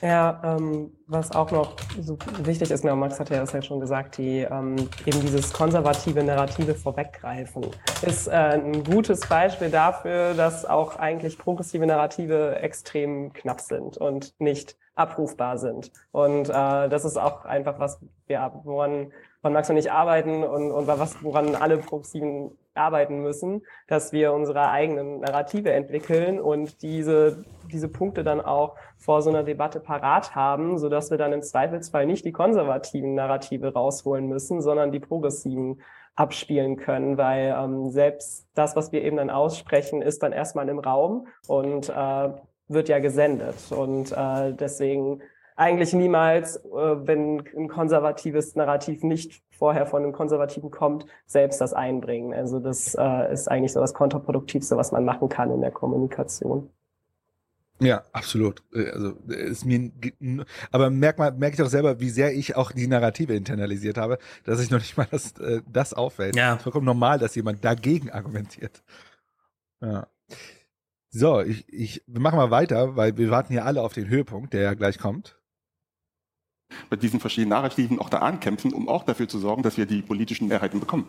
Ja, ähm, was auch noch so wichtig ist, genau, Max hat ja das ja schon gesagt, die ähm, eben dieses konservative Narrative vorweggreifen, ist äh, ein gutes Beispiel dafür, dass auch eigentlich progressive Narrative extrem knapp sind und nicht abrufbar sind. Und äh, das ist auch einfach was, ja, woran, woran Max und ich arbeiten und, und was, woran alle progressiven arbeiten müssen, dass wir unsere eigenen Narrative entwickeln und diese, diese Punkte dann auch vor so einer Debatte parat haben, so dass wir dann im Zweifelsfall nicht die konservativen Narrative rausholen müssen, sondern die progressiven abspielen können, weil ähm, selbst das, was wir eben dann aussprechen, ist dann erstmal im Raum und äh, wird ja gesendet. Und äh, deswegen eigentlich niemals, äh, wenn ein konservatives Narrativ nicht vorher von einem Konservativen kommt, selbst das einbringen. Also das äh, ist eigentlich so das Kontraproduktivste, was man machen kann in der Kommunikation. Ja, absolut. Äh, also ist mir, aber merk mal, merke ich doch selber, wie sehr ich auch die Narrative internalisiert habe, dass ich noch nicht mal das, äh, das auffällt. Ja. Es ist vollkommen normal, dass jemand dagegen argumentiert. Ja. So, ich, ich, wir machen mal weiter, weil wir warten hier alle auf den Höhepunkt, der ja gleich kommt mit diesen verschiedenen Narrativen auch da ankämpfen, um auch dafür zu sorgen, dass wir die politischen Mehrheiten bekommen.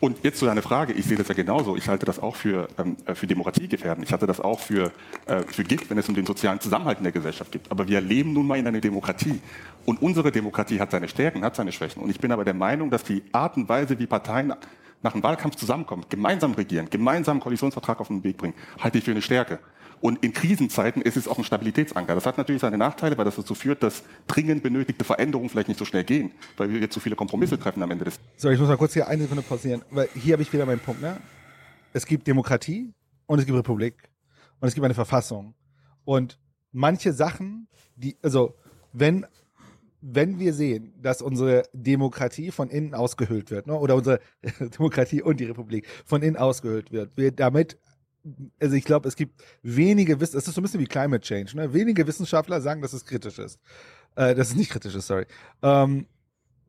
Und jetzt zu deiner Frage, ich sehe das ja genauso. Ich halte das auch für, ähm, äh, für Demokratie gefährden. Ich halte das auch für, äh, für Gift, wenn es um den sozialen Zusammenhalt in der Gesellschaft geht. Aber wir leben nun mal in einer Demokratie. Und unsere Demokratie hat seine Stärken, hat seine Schwächen. Und ich bin aber der Meinung, dass die Art und Weise, wie Parteien nach einem Wahlkampf zusammenkommen, gemeinsam regieren, gemeinsam einen Koalitionsvertrag auf den Weg bringen, halte ich für eine Stärke. Und in Krisenzeiten ist es auch ein Stabilitätsanker. Das hat natürlich seine Nachteile, weil das dazu führt, dass dringend benötigte Veränderungen vielleicht nicht so schnell gehen, weil wir jetzt zu viele Kompromisse treffen am Ende des. So, ich muss mal kurz hier eine Sekunde pausieren, weil hier habe ich wieder meinen Punkt. Ne? Es gibt Demokratie und es gibt Republik und es gibt eine Verfassung. Und manche Sachen, die, also wenn wenn wir sehen, dass unsere Demokratie von innen ausgehöhlt wird, ne, oder unsere Demokratie und die Republik von innen ausgehöhlt wird, wir damit also ich glaube, es gibt wenige, es ist so ein bisschen wie Climate Change, ne? Wenige Wissenschaftler sagen, dass es kritisch ist. Äh, dass es nicht kritisch ist, sorry. Ähm,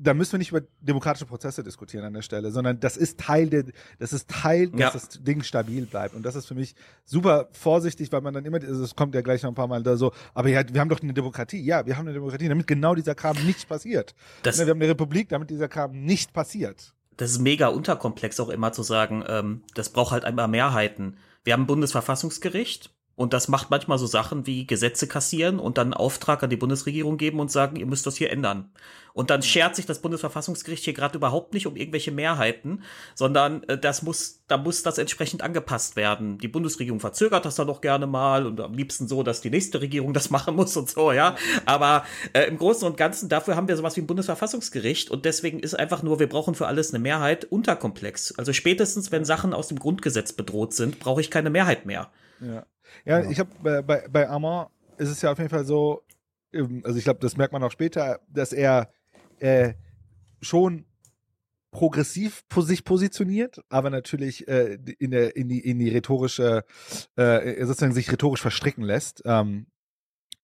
da müssen wir nicht über demokratische Prozesse diskutieren an der Stelle, sondern das ist Teil der, das ist Teil, dass das Ding stabil bleibt. Und das ist für mich super vorsichtig, weil man dann immer, also es kommt ja gleich noch ein paar Mal da so, aber ja, wir haben doch eine Demokratie. Ja, wir haben eine Demokratie, damit genau dieser Kram nicht passiert. Das, ne, wir haben eine Republik, damit dieser Kram nicht passiert. Das ist mega unterkomplex auch immer zu sagen, ähm, das braucht halt einmal Mehrheiten. Wir haben ein Bundesverfassungsgericht und das macht manchmal so Sachen wie Gesetze kassieren und dann einen Auftrag an die Bundesregierung geben und sagen, ihr müsst das hier ändern. Und dann schert sich das Bundesverfassungsgericht hier gerade überhaupt nicht um irgendwelche Mehrheiten, sondern äh, das muss, da muss das entsprechend angepasst werden. Die Bundesregierung verzögert das dann doch gerne mal und am liebsten so, dass die nächste Regierung das machen muss und so, ja. Aber äh, im Großen und Ganzen, dafür haben wir sowas wie ein Bundesverfassungsgericht und deswegen ist einfach nur, wir brauchen für alles eine Mehrheit unterkomplex. Also spätestens, wenn Sachen aus dem Grundgesetz bedroht sind, brauche ich keine Mehrheit mehr. Ja. Ja, ich habe bei, bei, bei Armand ist es ja auf jeden Fall so, ähm, also ich glaube, das merkt man auch später, dass er äh, schon progressiv sich positioniert, aber natürlich äh, in, der, in, die, in die rhetorische, äh, sozusagen sich rhetorisch verstricken lässt. Ähm,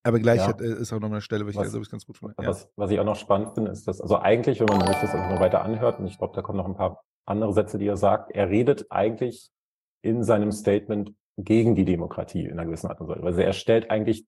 aber gleich ja. hat, äh, ist auch noch eine Stelle, wo ich, was, ich ganz gut finde. Was, ja. was ich auch noch spannend finde, ist, dass, also eigentlich, wenn man sich das noch weiter anhört, und ich glaube, da kommen noch ein paar andere Sätze, die er sagt, er redet eigentlich in seinem Statement gegen die Demokratie in einer gewissen Art und Weise. Also er stellt eigentlich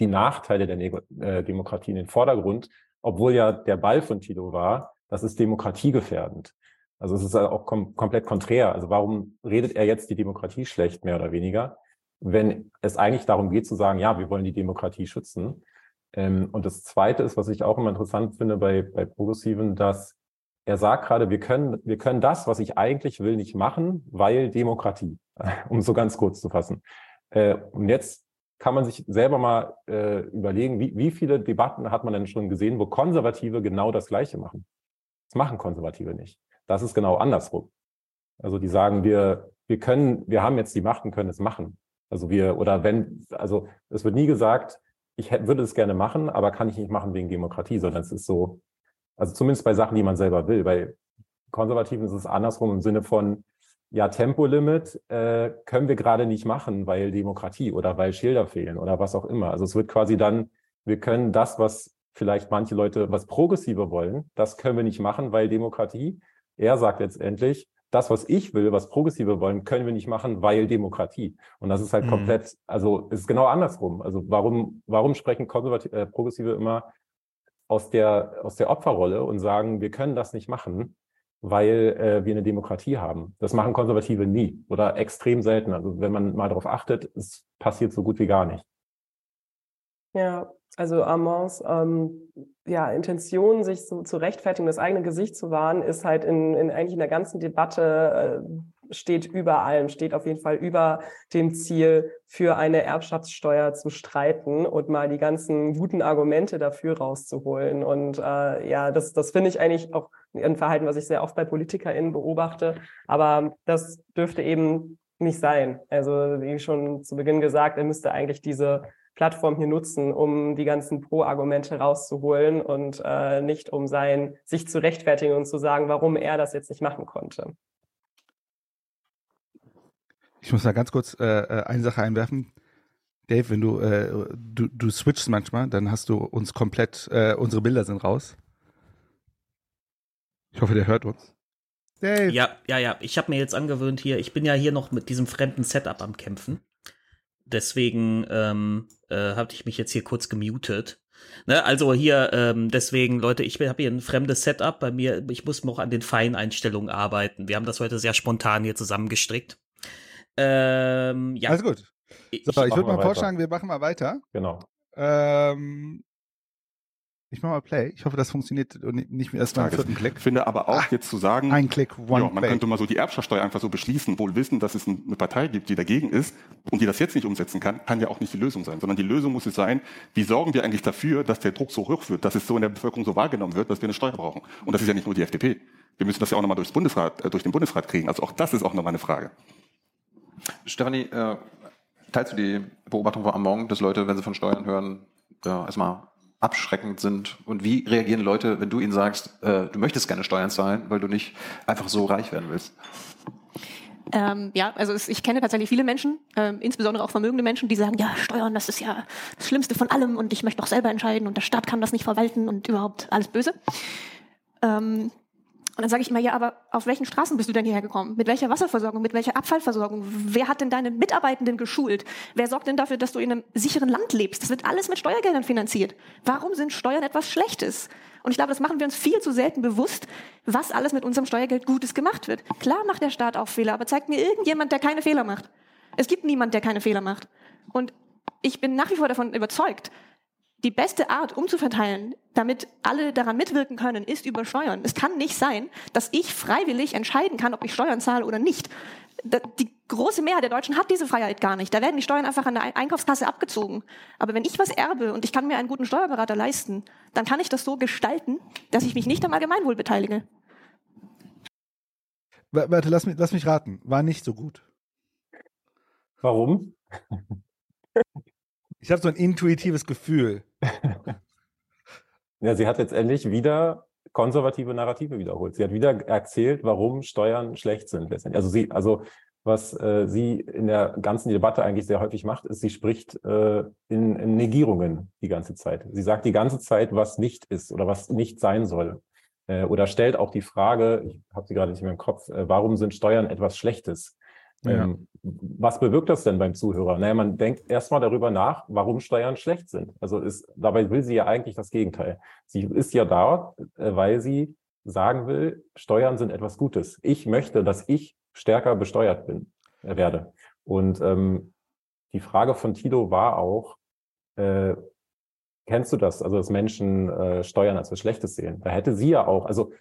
die Nachteile der ne äh, Demokratie in den Vordergrund, obwohl ja der Ball von Tilo war, das ist demokratiegefährdend. Also es ist auch kom komplett konträr. Also warum redet er jetzt die Demokratie schlecht, mehr oder weniger? wenn es eigentlich darum geht zu sagen, ja, wir wollen die Demokratie schützen. Ähm, und das Zweite ist, was ich auch immer interessant finde bei, bei Progressiven, dass er sagt gerade, wir können, wir können das, was ich eigentlich will, nicht machen, weil Demokratie, um so ganz kurz zu fassen. Äh, und jetzt kann man sich selber mal äh, überlegen, wie, wie viele Debatten hat man denn schon gesehen, wo Konservative genau das Gleiche machen? Das machen Konservative nicht. Das ist genau andersrum. Also die sagen, wir, wir können, wir haben jetzt die Macht und können es machen. Also wir, oder wenn, also es wird nie gesagt, ich hätte, würde es gerne machen, aber kann ich nicht machen wegen Demokratie, sondern es ist so, also zumindest bei Sachen, die man selber will. Bei Konservativen ist es andersrum im Sinne von, ja, Tempolimit äh, können wir gerade nicht machen, weil Demokratie oder weil Schilder fehlen oder was auch immer. Also es wird quasi dann, wir können das, was vielleicht manche Leute, was Progressive wollen, das können wir nicht machen, weil Demokratie. Er sagt letztendlich, das, was ich will, was Progressive wollen, können wir nicht machen, weil Demokratie. Und das ist halt mhm. komplett, also es ist genau andersrum. Also warum, warum sprechen Konservative, äh, Progressive immer aus der, aus der Opferrolle und sagen, wir können das nicht machen, weil äh, wir eine Demokratie haben. Das machen Konservative nie oder extrem selten. Also wenn man mal darauf achtet, es passiert so gut wie gar nicht. Ja, also Armands ähm, ja, Intention, sich so zu rechtfertigen, das eigene Gesicht zu wahren, ist halt in, in eigentlich in der ganzen Debatte äh, steht über allem, steht auf jeden Fall über dem Ziel, für eine Erbschaftssteuer zu streiten und mal die ganzen guten Argumente dafür rauszuholen. Und äh, ja, das, das finde ich eigentlich auch ein Verhalten, was ich sehr oft bei PolitikerInnen beobachte. Aber das dürfte eben nicht sein. Also wie schon zu Beginn gesagt, er müsste eigentlich diese Plattform hier nutzen, um die ganzen Pro-Argumente rauszuholen und äh, nicht um sein, sich zu rechtfertigen und zu sagen, warum er das jetzt nicht machen konnte. Ich muss da ganz kurz äh, äh, eine Sache einwerfen. Dave, wenn du, äh, du, du switchst manchmal, dann hast du uns komplett, äh, unsere Bilder sind raus. Ich hoffe, der hört uns. Dave. Ja, ja, ja. Ich habe mir jetzt angewöhnt hier, ich bin ja hier noch mit diesem fremden Setup am Kämpfen. Deswegen ähm, äh, hatte ich mich jetzt hier kurz gemutet. Ne, also hier, ähm, deswegen, Leute, ich habe hier ein fremdes Setup bei mir. Ich muss noch an den Feineinstellungen arbeiten. Wir haben das heute sehr spontan hier zusammengestrickt. Ähm, ja. Alles gut. So, ich, ich würde mal, mal vorschlagen, wir machen mal weiter. Genau. Ähm, ich mache mal Play. Ich hoffe, das funktioniert nicht mehr erst beim vierten Klick. Ich finde aber auch ah, jetzt zu sagen, ein Klick, one ja, man Play. könnte mal so die Erbschaftssteuer einfach so beschließen, wohl wissen, dass es eine Partei gibt, die dagegen ist und die das jetzt nicht umsetzen kann, kann ja auch nicht die Lösung sein, sondern die Lösung muss es sein, wie sorgen wir eigentlich dafür, dass der Druck so hoch wird, dass es so in der Bevölkerung so wahrgenommen wird, dass wir eine Steuer brauchen. Und das ist ja nicht nur die FDP. Wir müssen das ja auch nochmal durchs Bundesrat, äh, durch den Bundesrat kriegen. Also auch das ist auch nochmal eine Frage. Stefanie, äh, teilst du die Beobachtung von Among, dass Leute, wenn sie von Steuern hören, äh, erstmal abschreckend sind? Und wie reagieren Leute, wenn du ihnen sagst, äh, du möchtest gerne Steuern zahlen, weil du nicht einfach so reich werden willst? Ähm, ja, also es, ich kenne tatsächlich viele Menschen, äh, insbesondere auch vermögende Menschen, die sagen, ja, Steuern, das ist ja das Schlimmste von allem und ich möchte doch selber entscheiden und der Staat kann das nicht verwalten und überhaupt alles böse. Ähm, und dann sage ich immer, ja, aber auf welchen Straßen bist du denn hierher gekommen? Mit welcher Wasserversorgung? Mit welcher Abfallversorgung? Wer hat denn deine Mitarbeitenden geschult? Wer sorgt denn dafür, dass du in einem sicheren Land lebst? Das wird alles mit Steuergeldern finanziert. Warum sind Steuern etwas Schlechtes? Und ich glaube, das machen wir uns viel zu selten bewusst, was alles mit unserem Steuergeld Gutes gemacht wird. Klar macht der Staat auch Fehler, aber zeigt mir irgendjemand, der keine Fehler macht. Es gibt niemand, der keine Fehler macht. Und ich bin nach wie vor davon überzeugt, die beste Art umzuverteilen, damit alle daran mitwirken können, ist über Steuern. Es kann nicht sein, dass ich freiwillig entscheiden kann, ob ich Steuern zahle oder nicht. Die große Mehrheit der Deutschen hat diese Freiheit gar nicht. Da werden die Steuern einfach an der Einkaufskasse abgezogen. Aber wenn ich was erbe und ich kann mir einen guten Steuerberater leisten, dann kann ich das so gestalten, dass ich mich nicht am Allgemeinwohl beteilige. Warte, lass mich, lass mich raten. War nicht so gut. Warum? Ich habe so ein intuitives Gefühl. ja, sie hat letztendlich wieder konservative Narrative wiederholt. Sie hat wieder erzählt, warum Steuern schlecht sind. Also sie, also was äh, sie in der ganzen Debatte eigentlich sehr häufig macht, ist, sie spricht äh, in, in Negierungen die ganze Zeit. Sie sagt die ganze Zeit, was nicht ist oder was nicht sein soll. Äh, oder stellt auch die Frage, ich habe sie gerade nicht mehr im Kopf, äh, warum sind Steuern etwas Schlechtes? Ja. Ähm, was bewirkt das denn beim Zuhörer? Naja, man denkt erstmal darüber nach, warum Steuern schlecht sind. Also ist, dabei will sie ja eigentlich das Gegenteil. Sie ist ja da, äh, weil sie sagen will, Steuern sind etwas Gutes. Ich möchte, dass ich stärker besteuert bin, äh, werde. Und ähm, die Frage von Tilo war auch, äh, kennst du das? Also, dass Menschen äh, Steuern als was Schlechtes sehen. Da hätte sie ja auch, also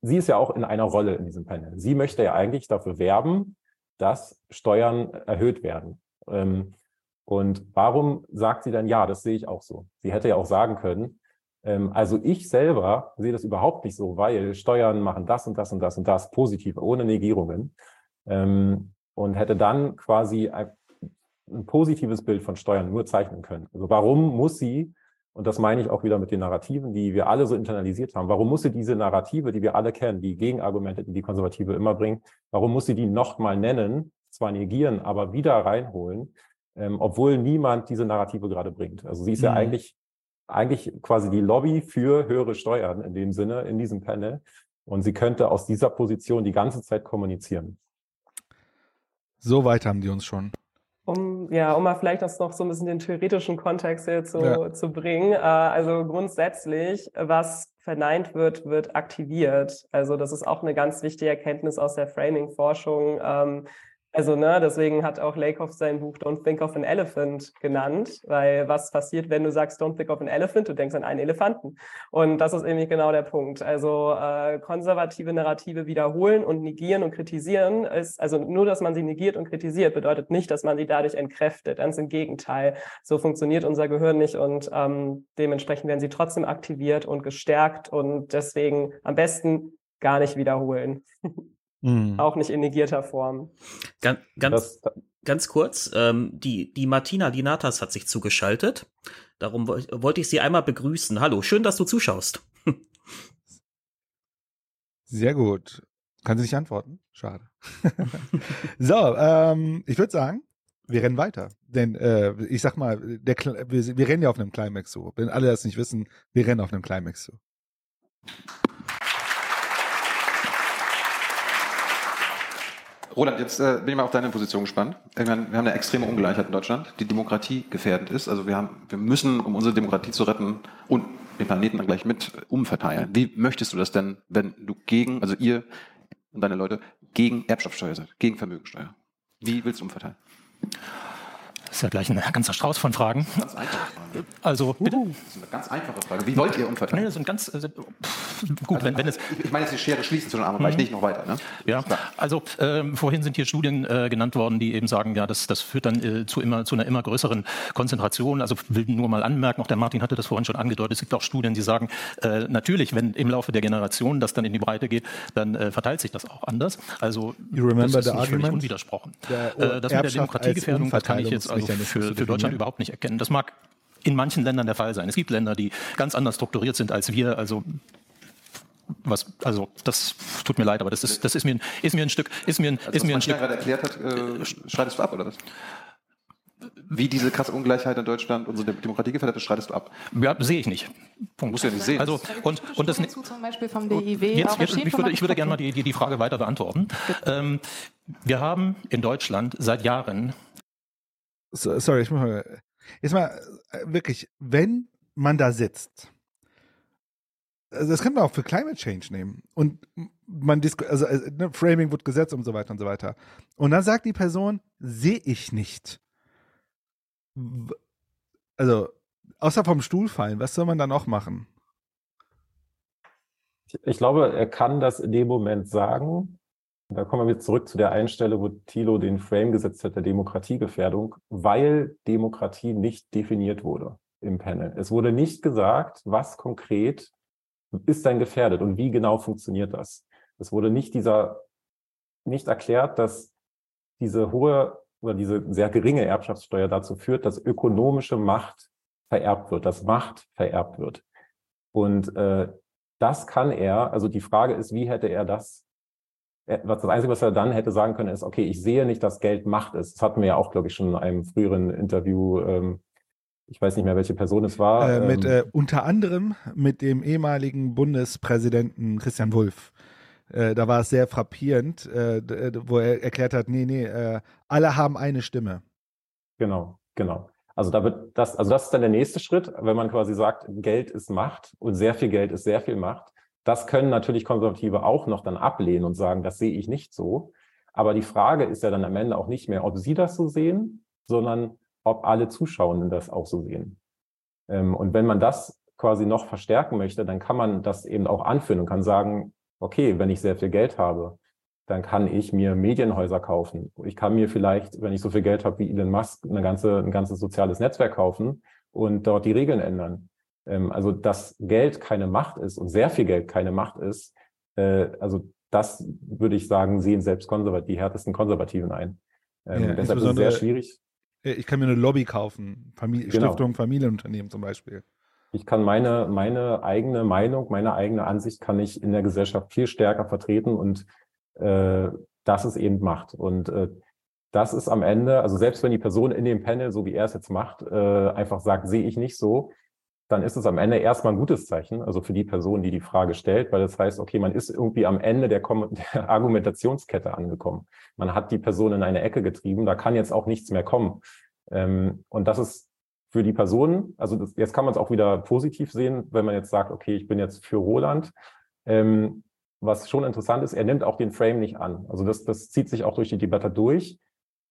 sie ist ja auch in einer Rolle in diesem Panel. Sie möchte ja eigentlich dafür werben, dass Steuern erhöht werden. Ähm, und warum sagt sie dann, ja, das sehe ich auch so? Sie hätte ja auch sagen können, ähm, also ich selber sehe das überhaupt nicht so, weil Steuern machen das und das und das und das positiv, ohne Negierungen. Ähm, und hätte dann quasi ein, ein positives Bild von Steuern nur zeichnen können. Also warum muss sie und das meine ich auch wieder mit den Narrativen, die wir alle so internalisiert haben. Warum muss sie diese Narrative, die wir alle kennen, die Gegenargumente, die die Konservative immer bringen, warum muss sie die nochmal nennen, zwar negieren, aber wieder reinholen, ähm, obwohl niemand diese Narrative gerade bringt. Also sie ist mhm. ja eigentlich, eigentlich quasi die Lobby für höhere Steuern in dem Sinne, in diesem Panel. Und sie könnte aus dieser Position die ganze Zeit kommunizieren. So weit haben die uns schon um, ja, um mal vielleicht das noch so ein bisschen den theoretischen Kontext hier zu, ja. zu bringen. Äh, also grundsätzlich, was verneint wird, wird aktiviert. Also das ist auch eine ganz wichtige Erkenntnis aus der Framing-Forschung. Also, ne, deswegen hat auch Lakoff sein Buch Don't Think of an Elephant genannt, weil was passiert, wenn du sagst Don't Think of an Elephant, du denkst an einen Elefanten. Und das ist irgendwie genau der Punkt. Also äh, konservative Narrative wiederholen und negieren und kritisieren ist, also nur, dass man sie negiert und kritisiert, bedeutet nicht, dass man sie dadurch entkräftet. Ganz im Gegenteil. So funktioniert unser Gehirn nicht und ähm, dementsprechend werden sie trotzdem aktiviert und gestärkt und deswegen am besten gar nicht wiederholen. Mhm. Auch nicht in negierter Form. Ganz, ganz, ganz kurz, ähm, die, die Martina Linatas hat sich zugeschaltet. Darum wollte ich sie einmal begrüßen. Hallo, schön, dass du zuschaust. Sehr gut. Kann sie nicht antworten? Schade. so, ähm, ich würde sagen, wir rennen weiter. Denn äh, ich sag mal, der, wir, wir rennen ja auf einem Climax zu. Wenn alle das nicht wissen, wir rennen auf einem Climax zu. Roland, jetzt äh, bin ich mal auf deine Position gespannt. wir haben eine extreme Ungleichheit in Deutschland, die Demokratie gefährdend ist. Also wir, haben, wir müssen, um unsere Demokratie zu retten und den Planeten dann gleich mit umverteilen. Wie möchtest du das denn, wenn du gegen, also ihr und deine Leute, gegen Erbschaftssteuer seid, gegen Vermögensteuer? Wie willst du umverteilen? Ist ja gleich ein ganzer Strauß von Fragen. Ganz einfache Frage. Also, bitte? Das ist eine ganz einfache Frage. Wie wollt ihr umverteilen? Nee, das sind ganz, pff, gut, also, wenn, wenn es. Ich meine jetzt die Schere schließen zwischen arm und reich, mhm. nicht noch weiter, ne? Ja, also, ähm, vorhin sind hier Studien äh, genannt worden, die eben sagen, ja, das, das führt dann äh, zu immer, zu einer immer größeren Konzentration. Also, will nur mal anmerken, auch der Martin hatte das vorhin schon angedeutet, es gibt auch Studien, die sagen, äh, natürlich, wenn im Laufe der Generation das dann in die Breite geht, dann äh, verteilt sich das auch anders. Also, you remember das ist nicht völlig unwidersprochen. Der, äh, das mit der Demokratiegefährdung, das kann ich jetzt also für, für Deutschland überhaupt nicht erkennen. Das mag in manchen Ländern der Fall sein. Es gibt Länder, die ganz anders strukturiert sind als wir. Also was, also das tut mir leid, aber das ist, das ist mir, ist mir ein Stück, ist mir ein, also, ist mir ein Stück. gerade erklärt hat, äh, schreitest du ab oder was? Wie diese krasse Ungleichheit in Deutschland unsere Demokratie gefährdet ist, schreitest du ab? Ja, sehe ich nicht. Punkt. Musst du ja nicht sehen. Also, und, und das. Zum Beispiel vom DIW. Jetzt, jetzt, ich, würde, ich würde gerne mal die, die, die Frage weiter beantworten. Ähm, wir haben in Deutschland seit Jahren so, sorry, ich muss mal, jetzt mal äh, wirklich, wenn man da sitzt, also das kann man auch für Climate Change nehmen und man also äh, ne, Framing wird gesetzt und so weiter und so weiter. Und dann sagt die Person, sehe ich nicht. Also, außer vom Stuhl fallen, was soll man da noch machen? Ich glaube, er kann das in dem Moment sagen, da kommen wir zurück zu der einen Stelle, wo Thilo den Frame gesetzt hat, der Demokratiegefährdung, weil Demokratie nicht definiert wurde im Panel. Es wurde nicht gesagt, was konkret ist denn gefährdet und wie genau funktioniert das. Es wurde nicht dieser, nicht erklärt, dass diese hohe oder diese sehr geringe Erbschaftssteuer dazu führt, dass ökonomische Macht vererbt wird, dass Macht vererbt wird. Und äh, das kann er, also die Frage ist, wie hätte er das das Einzige, was er dann hätte sagen können, ist, okay, ich sehe nicht, dass Geld Macht ist. Das hatten wir ja auch, glaube ich, schon in einem früheren Interview. Ähm, ich weiß nicht mehr, welche Person es war. Äh, mit ähm, äh, unter anderem mit dem ehemaligen Bundespräsidenten Christian Wulff. Äh, da war es sehr frappierend, äh, äh, wo er erklärt hat, nee, nee, äh, alle haben eine Stimme. Genau, genau. Also da wird das, also das ist dann der nächste Schritt, wenn man quasi sagt, Geld ist Macht und sehr viel Geld ist sehr viel Macht das können natürlich Konservative auch noch dann ablehnen und sagen, das sehe ich nicht so. Aber die Frage ist ja dann am Ende auch nicht mehr, ob sie das so sehen, sondern ob alle Zuschauenden das auch so sehen. Ähm, und wenn man das quasi noch verstärken möchte, dann kann man das eben auch anführen und kann sagen, okay, wenn ich sehr viel Geld habe, dann kann ich mir Medienhäuser kaufen. Ich kann mir vielleicht, wenn ich so viel Geld habe wie Elon Musk, eine ganze, ein ganzes soziales Netzwerk kaufen und dort die Regeln ändern. Ähm, also, dass Geld keine Macht ist und sehr viel Geld keine Macht ist, äh, also das würde ich sagen, sehen selbst konservativ, die härtesten Konservativen ein. Ähm, ja, deshalb ist es sehr schwierig. Ich kann mir eine Lobby kaufen, Familie, genau. Stiftung, Familienunternehmen zum Beispiel. Ich kann meine, meine eigene Meinung, meine eigene Ansicht kann ich in der Gesellschaft viel stärker vertreten und äh, das ist eben Macht. Und äh, das ist am Ende, also selbst wenn die Person in dem Panel, so wie er es jetzt macht, äh, einfach sagt, sehe ich nicht so, dann ist es am Ende erstmal ein gutes Zeichen, also für die Person, die die Frage stellt, weil das heißt, okay, man ist irgendwie am Ende der, der, Argumentationskette angekommen. Man hat die Person in eine Ecke getrieben, da kann jetzt auch nichts mehr kommen. Ähm, und das ist für die Person, also das, jetzt kann man es auch wieder positiv sehen, wenn man jetzt sagt, okay, ich bin jetzt für Roland. Ähm, was schon interessant ist, er nimmt auch den Frame nicht an. Also das, das zieht sich auch durch die Debatte durch.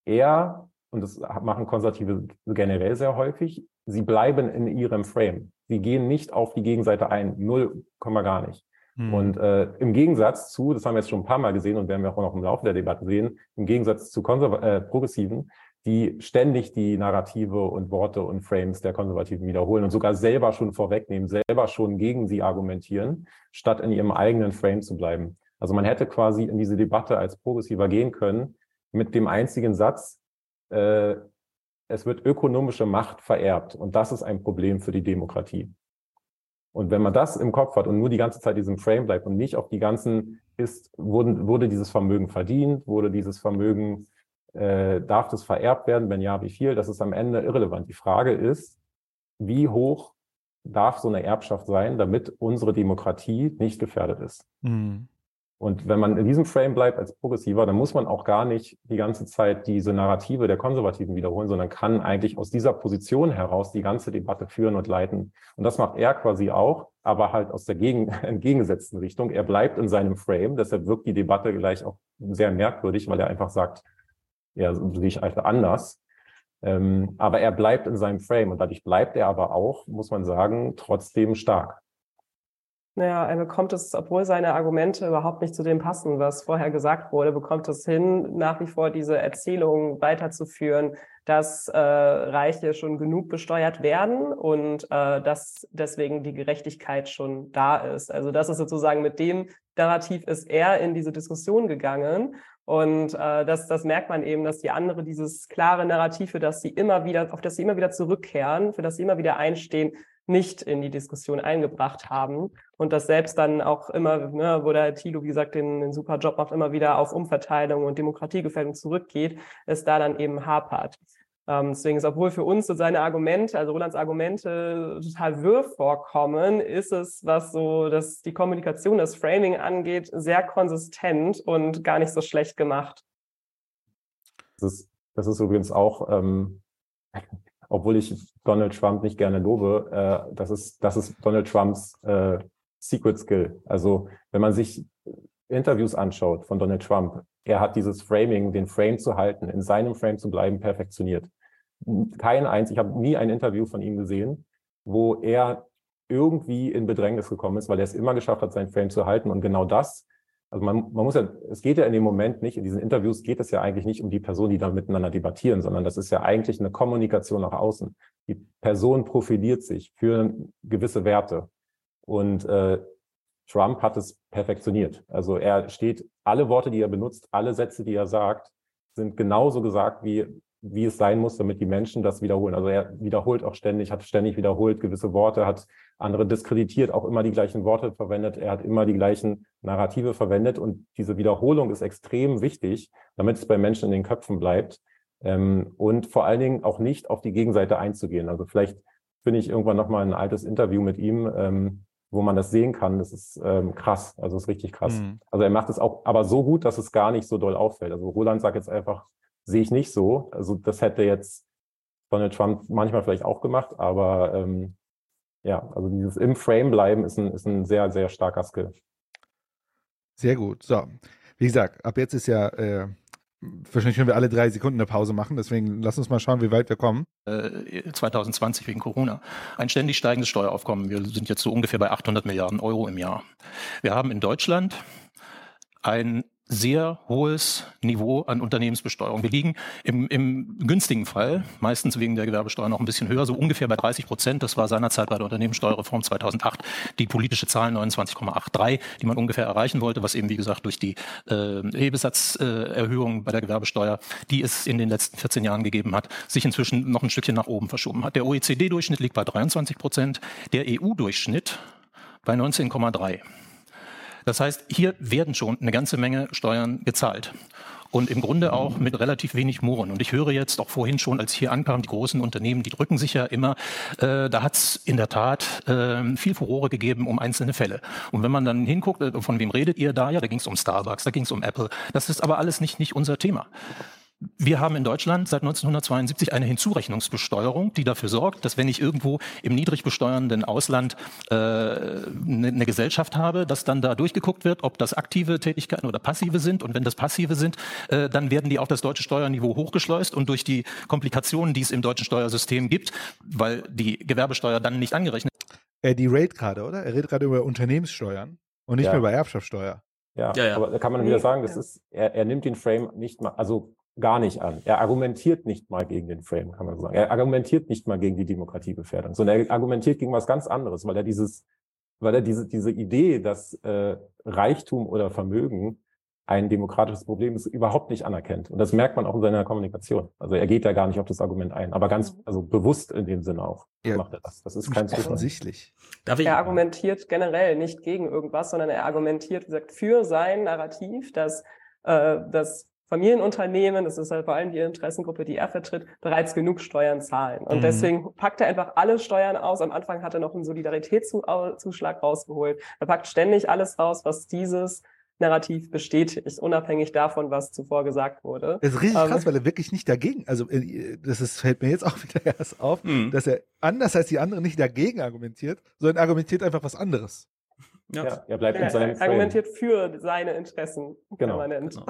Er, und das machen Konservative generell sehr häufig, sie bleiben in ihrem Frame. Sie gehen nicht auf die Gegenseite ein. Null, Komma gar nicht. Hm. Und äh, im Gegensatz zu, das haben wir jetzt schon ein paar Mal gesehen und werden wir auch noch im Laufe der Debatte sehen, im Gegensatz zu Konserv äh, Progressiven, die ständig die Narrative und Worte und Frames der Konservativen wiederholen und sogar selber schon vorwegnehmen, selber schon gegen sie argumentieren, statt in ihrem eigenen Frame zu bleiben. Also man hätte quasi in diese Debatte als Progressiver gehen können mit dem einzigen Satz, äh, es wird ökonomische Macht vererbt und das ist ein Problem für die Demokratie. Und wenn man das im Kopf hat und nur die ganze Zeit diesem Frame bleibt und nicht auf die ganzen ist, wurden, wurde dieses Vermögen verdient, wurde dieses Vermögen äh, darf das vererbt werden? Wenn ja, wie viel? Das ist am Ende irrelevant. Die Frage ist, wie hoch darf so eine Erbschaft sein, damit unsere Demokratie nicht gefährdet ist? Mhm. Und wenn man in diesem Frame bleibt als Progressiver, dann muss man auch gar nicht die ganze Zeit diese Narrative der Konservativen wiederholen, sondern kann eigentlich aus dieser Position heraus die ganze Debatte führen und leiten. Und das macht er quasi auch, aber halt aus der gegen, entgegengesetzten Richtung. Er bleibt in seinem Frame, deshalb wirkt die Debatte gleich auch sehr merkwürdig, weil er einfach sagt, ja, sehe ich einfach anders. Ähm, aber er bleibt in seinem Frame und dadurch bleibt er aber auch, muss man sagen, trotzdem stark. Naja, er bekommt es, obwohl seine Argumente überhaupt nicht zu dem passen, was vorher gesagt wurde, bekommt es hin, nach wie vor diese Erzählung weiterzuführen, dass äh, Reiche schon genug besteuert werden und äh, dass deswegen die Gerechtigkeit schon da ist. Also das ist sozusagen mit dem Narrativ ist er in diese Diskussion gegangen und äh, das, das merkt man eben, dass die andere dieses klare Narrativ, für das sie immer wieder, auf das sie immer wieder zurückkehren, für das sie immer wieder einstehen, nicht in die Diskussion eingebracht haben. Und das selbst dann auch immer, ne, wo der Thilo, wie gesagt, den, den super Job macht, immer wieder auf Umverteilung und Demokratiegefährdung zurückgeht, es da dann eben hapert. Ähm, deswegen ist, obwohl für uns so seine Argumente, also Rolands Argumente total wirr vorkommen, ist es, was so dass die Kommunikation, das Framing angeht, sehr konsistent und gar nicht so schlecht gemacht. Das ist, das ist übrigens auch, ähm, obwohl ich Donald Trump nicht gerne lobe, äh, das, ist, das ist Donald Trumps äh, Secret Skill. Also wenn man sich Interviews anschaut von Donald Trump, er hat dieses Framing, den Frame zu halten, in seinem Frame zu bleiben, perfektioniert kein eins, ich habe nie ein Interview von ihm gesehen, wo er irgendwie in Bedrängnis gekommen ist, weil er es immer geschafft hat, sein Frame zu halten. Und genau das, also man, man muss ja, es geht ja in dem Moment nicht, in diesen Interviews geht es ja eigentlich nicht um die Person, die da miteinander debattieren, sondern das ist ja eigentlich eine Kommunikation nach außen. Die Person profiliert sich für gewisse Werte. Und äh, Trump hat es perfektioniert. Also er steht, alle Worte, die er benutzt, alle Sätze, die er sagt, sind genauso gesagt, wie wie es sein muss, damit die Menschen das wiederholen. Also er wiederholt auch ständig, hat ständig wiederholt gewisse Worte, hat andere diskreditiert, auch immer die gleichen Worte verwendet. Er hat immer die gleichen Narrative verwendet und diese Wiederholung ist extrem wichtig, damit es bei Menschen in den Köpfen bleibt ähm, und vor allen Dingen auch nicht auf die Gegenseite einzugehen. Also vielleicht finde ich irgendwann nochmal ein altes Interview mit ihm, ähm, wo man das sehen kann. Das ist ähm, krass, also ist richtig krass. Mhm. Also er macht es auch, aber so gut, dass es gar nicht so doll auffällt. Also Roland sagt jetzt einfach, sehe ich nicht so. Also das hätte jetzt Donald Trump manchmal vielleicht auch gemacht, aber ähm, ja, also dieses im Frame bleiben ist ein, ist ein sehr, sehr starker Skill. Sehr gut. So, wie gesagt, ab jetzt ist ja äh, wahrscheinlich können wir alle drei Sekunden eine Pause machen, deswegen lass uns mal schauen, wie weit wir kommen. Äh, 2020 wegen Corona. Ein ständig steigendes Steueraufkommen. Wir sind jetzt so ungefähr bei 800 Milliarden Euro im Jahr. Wir haben in Deutschland ein sehr hohes Niveau an Unternehmensbesteuerung. Wir liegen im, im günstigen Fall, meistens wegen der Gewerbesteuer noch ein bisschen höher, so ungefähr bei 30 Prozent. Das war seinerzeit bei der Unternehmenssteuerreform 2008 die politische Zahl 29,83, die man ungefähr erreichen wollte, was eben, wie gesagt, durch die äh, Hebesatzerhöhung äh, bei der Gewerbesteuer, die es in den letzten 14 Jahren gegeben hat, sich inzwischen noch ein Stückchen nach oben verschoben hat. Der OECD-Durchschnitt liegt bei 23 Prozent, der EU-Durchschnitt bei 19,3. Das heißt, hier werden schon eine ganze Menge Steuern gezahlt. Und im Grunde auch mit relativ wenig Murren. Und ich höre jetzt auch vorhin schon, als ich hier ankam, die großen Unternehmen, die drücken sich ja immer. Äh, da hat es in der Tat äh, viel Furore gegeben um einzelne Fälle. Und wenn man dann hinguckt, äh, von wem redet ihr da? Ja, da ging es um Starbucks, da ging es um Apple. Das ist aber alles nicht, nicht unser Thema. Wir haben in Deutschland seit 1972 eine Hinzurechnungsbesteuerung, die dafür sorgt, dass wenn ich irgendwo im niedrig besteuernden Ausland äh, eine, eine Gesellschaft habe, dass dann da durchgeguckt wird, ob das aktive Tätigkeiten oder passive sind. Und wenn das passive sind, äh, dann werden die auf das deutsche Steuerniveau hochgeschleust und durch die Komplikationen, die es im deutschen Steuersystem gibt, weil die Gewerbesteuer dann nicht angerechnet. Er die rate gerade, oder? Er redet gerade über Unternehmenssteuern und nicht Ja. mehr über Erbschaftssteuer. Ja, Ja, ja. aber da kann man wieder sagen, das ist, er, er nimmt den Frame nicht mal, also gar nicht an. Er argumentiert nicht mal gegen den Frame, kann man so sagen. Er argumentiert nicht mal gegen die Demokratiegefährdung, sondern er argumentiert gegen was ganz anderes, weil er dieses, weil er diese, diese Idee, dass äh, Reichtum oder Vermögen ein demokratisches Problem ist, überhaupt nicht anerkennt. Und das merkt man auch in seiner Kommunikation. Also er geht da gar nicht auf das Argument ein, aber ganz, also bewusst in dem Sinne auch Ja. macht er das. Das ist kein Zufall. Offensichtlich. Darf ich? Er argumentiert generell nicht gegen irgendwas, sondern er argumentiert, wie gesagt, für sein Narrativ, dass äh, das Familienunternehmen, das ist halt vor allem die Interessengruppe, die er vertritt, bereits genug Steuern zahlen. Und Mhm. deswegen packt er einfach alle Steuern aus. Am Anfang hat er noch einen Solidaritätszuschlag rausgeholt. Er packt ständig alles raus, was dieses Narrativ bestätigt, unabhängig davon, was zuvor gesagt wurde. Das ist richtig Ähm, krass, weil er wirklich nicht dagegen, also äh, das ist, fällt mir jetzt auch wieder erst auf, Mhm. dass er anders als die anderen nicht dagegen argumentiert, sondern argumentiert einfach was anderes. Ja. Ja, er bleibt in er seinem Frame. argumentiert für seine Interessen Genau. permanent. Genau.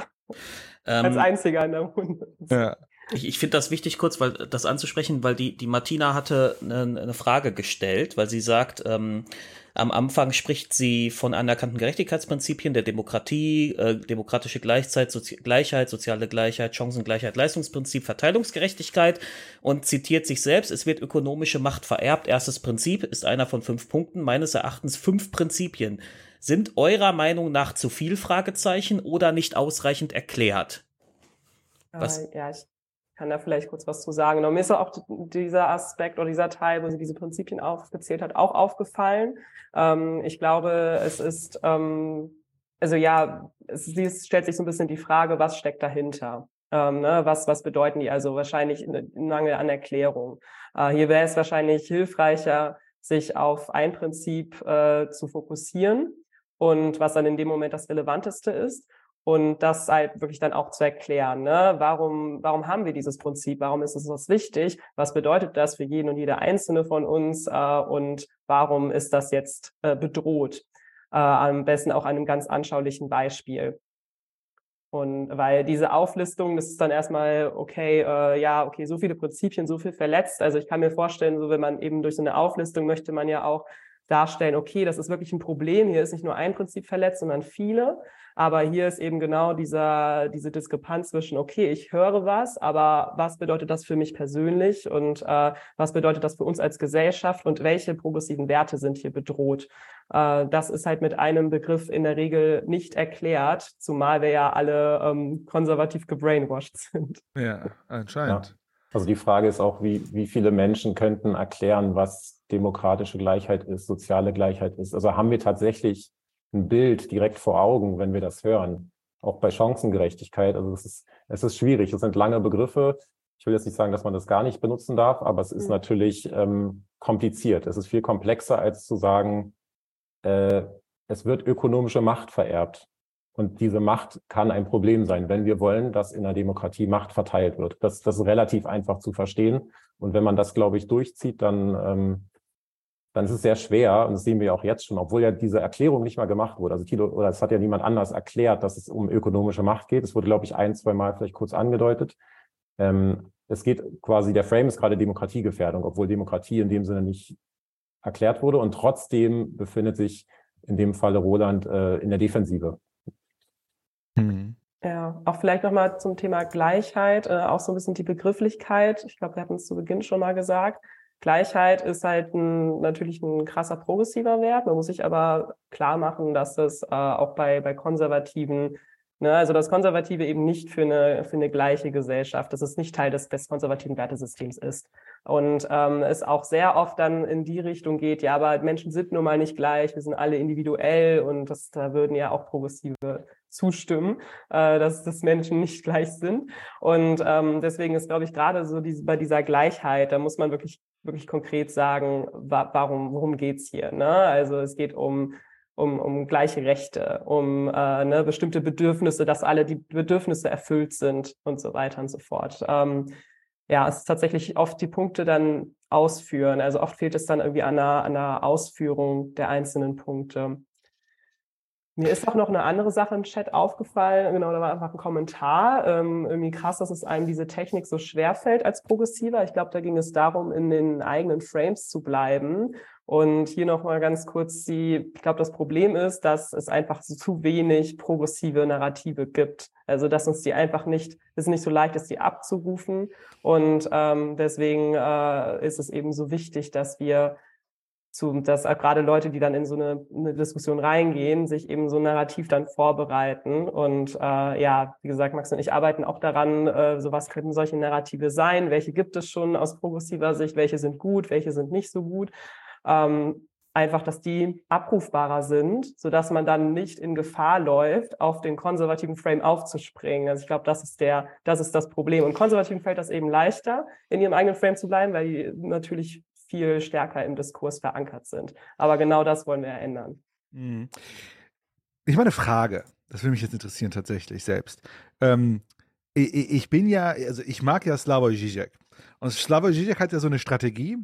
Als Ähm, einziger in der Runde. Ja. Ich, ich finde das wichtig, kurz weil das anzusprechen, weil die, die Martina hatte eine, eine Frage gestellt, weil sie sagt, ähm, am Anfang spricht sie von anerkannten Gerechtigkeitsprinzipien der Demokratie, äh, demokratische Gleichzeit, Sozi Gleichheit, soziale Gleichheit, Chancengleichheit, Leistungsprinzip, Verteilungsgerechtigkeit und zitiert sich selbst, es wird ökonomische Macht vererbt. Erstes Prinzip ist einer von fünf Punkten, meines Erachtens fünf Prinzipien. Sind eurer Meinung nach zu viel Fragezeichen oder nicht ausreichend erklärt? Was? Äh, ja, ich kann da vielleicht kurz was zu sagen. Und mir ist auch dieser Aspekt oder dieser Teil, wo sie diese Prinzipien aufgezählt hat, auch aufgefallen. Ähm, ich glaube, es ist, ähm, also ja, es, es stellt sich so ein bisschen die Frage, was steckt dahinter? Ähm, ne, was, was bedeuten die? Also wahrscheinlich ein Mangel an Erklärung. Äh, hier wäre es wahrscheinlich hilfreicher, sich auf ein Prinzip äh, zu fokussieren und was dann in dem Moment das Relevanteste ist und das halt wirklich dann auch zu erklären. Ne? Warum, warum haben wir dieses Prinzip? Warum ist es uns wichtig? Was bedeutet das für jeden und jede einzelne von uns? Äh, und warum ist das jetzt äh, bedroht? Äh, am besten auch einem ganz anschaulichen Beispiel. Und weil diese Auflistung, das ist dann erstmal, okay, äh, ja, okay, so viele Prinzipien, so viel verletzt. Also ich kann mir vorstellen, so wenn man eben durch so eine Auflistung möchte man ja auch darstellen, okay, das ist wirklich ein Problem. Hier ist nicht nur ein Prinzip verletzt, sondern viele. Aber hier ist eben genau dieser, diese Diskrepanz zwischen, okay, ich höre was, aber was bedeutet das für mich persönlich und äh, was bedeutet das für uns als Gesellschaft und welche progressiven Werte sind hier bedroht? Äh, das ist halt mit einem Begriff in der Regel nicht erklärt, zumal wir ja alle ähm, konservativ gebrainwashed sind. Ja, anscheinend. Also die Frage ist auch, wie, wie viele Menschen könnten erklären, was demokratische Gleichheit ist, soziale Gleichheit ist. Also haben wir tatsächlich ein Bild direkt vor Augen, wenn wir das hören. Auch bei Chancengerechtigkeit. Also es ist, es ist schwierig. Es sind lange Begriffe. Ich will jetzt nicht sagen, dass man das gar nicht benutzen darf, aber es ist Mhm. natürlich ähm, kompliziert. Es ist viel komplexer, als zu sagen, äh, es wird ökonomische Macht vererbt. Und diese Macht kann ein Problem sein, wenn wir wollen, dass in der Demokratie Macht verteilt wird. Das, das ist relativ einfach zu verstehen. Und wenn man das, glaube ich, durchzieht, dann, ähm, dann ist es sehr schwer, und das sehen wir auch jetzt schon, obwohl ja diese Erklärung nicht mal gemacht wurde. Also Tilo, oder es hat ja niemand anders erklärt, dass es um ökonomische Macht geht. Es wurde, glaube ich, ein, zwei Mal vielleicht kurz angedeutet. Ähm, es geht quasi, der Frame ist gerade Demokratiegefährdung, obwohl Demokratie in dem Sinne nicht erklärt wurde. Und trotzdem befindet sich in dem Falle Roland äh, in der Defensive. Auch vielleicht nochmal zum Thema Gleichheit, äh, auch so ein bisschen die Begrifflichkeit. Ich glaube, wir hatten es zu Beginn schon mal gesagt. Gleichheit ist halt ein, natürlich ein krasser progressiver Wert. Man muss sich aber klar machen, dass das äh, auch bei, bei Konservativen, ne, also das Konservative eben nicht für eine, für eine gleiche Gesellschaft, dass es nicht Teil des, des konservativen Wertesystems ist. Und ähm, es auch sehr oft dann in die Richtung geht, ja, aber Menschen sind nun mal nicht gleich, wir sind alle individuell und das, da würden ja auch Progressive zustimmen, äh, dass, dass Menschen nicht gleich sind. Und ähm, deswegen ist, glaube ich, gerade so diese, bei dieser Gleichheit, da muss man wirklich, wirklich konkret sagen, wa warum, worum geht's hier? Ne? Also es geht um um, um gleiche Rechte, um äh, ne, bestimmte Bedürfnisse, dass alle die Bedürfnisse erfüllt sind und so weiter und so fort. Ähm, ja, es ist tatsächlich oft die Punkte dann ausführen. Also oft fehlt es dann irgendwie an einer, an einer Ausführung der einzelnen Punkte. Mir ist auch noch eine andere Sache im Chat aufgefallen. Genau, da war einfach ein Kommentar. Ähm, irgendwie krass, dass es einem diese Technik so schwer fällt als Progressiver. Ich glaube, da ging es darum, in den eigenen Frames zu bleiben. Und hier noch mal ganz kurz die, ich glaube, das Problem ist, dass es einfach zu wenig progressive Narrative gibt. Also, dass uns die einfach nicht, es nicht so leicht ist, die abzurufen. Und ähm, deswegen äh, ist es eben so wichtig, dass wir zu, dass gerade Leute, die dann in so eine, eine, Diskussion reingehen, sich eben so Narrativ dann vorbereiten. Und äh, ja, wie gesagt, Max und ich arbeiten auch daran, äh, so was könnten solche Narrative sein, welche gibt es schon aus progressiver Sicht, welche sind gut, welche sind nicht so gut. Ähm, einfach, dass die abrufbarer sind, so dass man dann nicht in Gefahr läuft, auf den konservativen Frame aufzuspringen. Also ich glaube, das ist der, das ist das Problem. Und Konservativen fällt das eben leichter, in ihrem eigenen Frame zu bleiben, weil die natürlich viel stärker im Diskurs verankert sind. Aber genau das wollen wir ja ändern. Mhm. Ich meine Frage, das würde mich jetzt interessieren tatsächlich selbst. Ähm, ich, ich, bin ja, also ich mag ja Slavoj Žižek. Und Slavoj Žižek hat ja so eine Strategie,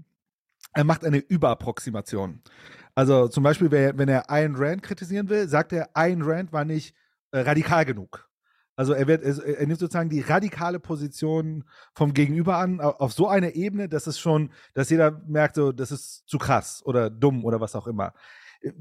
er macht eine Überapproximation. Also zum Beispiel, wenn er Ayn Rand kritisieren will, sagt er, Ayn Rand war nicht äh, radikal genug. Also er wird, er nimmt sozusagen die radikale Position vom Gegenüber an, auf so eine Ebene, dass es schon, dass jeder merkt, so, das ist zu krass oder dumm oder was auch immer. Äh,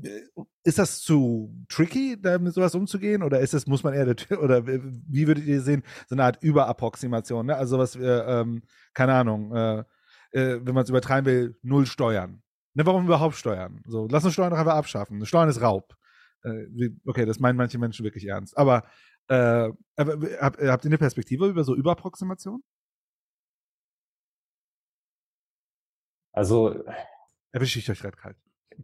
ist das zu tricky, da mit sowas umzugehen? Oder ist es, muss man eher, oder wie würdet ihr sehen, so eine Art Überapproximation? Ne? Also was wir, ähm, keine Ahnung, äh, äh, wenn man es übertreiben will, null Steuern. Ne, warum überhaupt Steuern? So, lass uns Steuern doch einfach abschaffen. Steuern ist Raub. Äh, okay, das meinen manche Menschen wirklich ernst. Aber äh, habt, habt ihr eine Perspektive über so Überapproximation? Also erwische ich euch gerade kalt.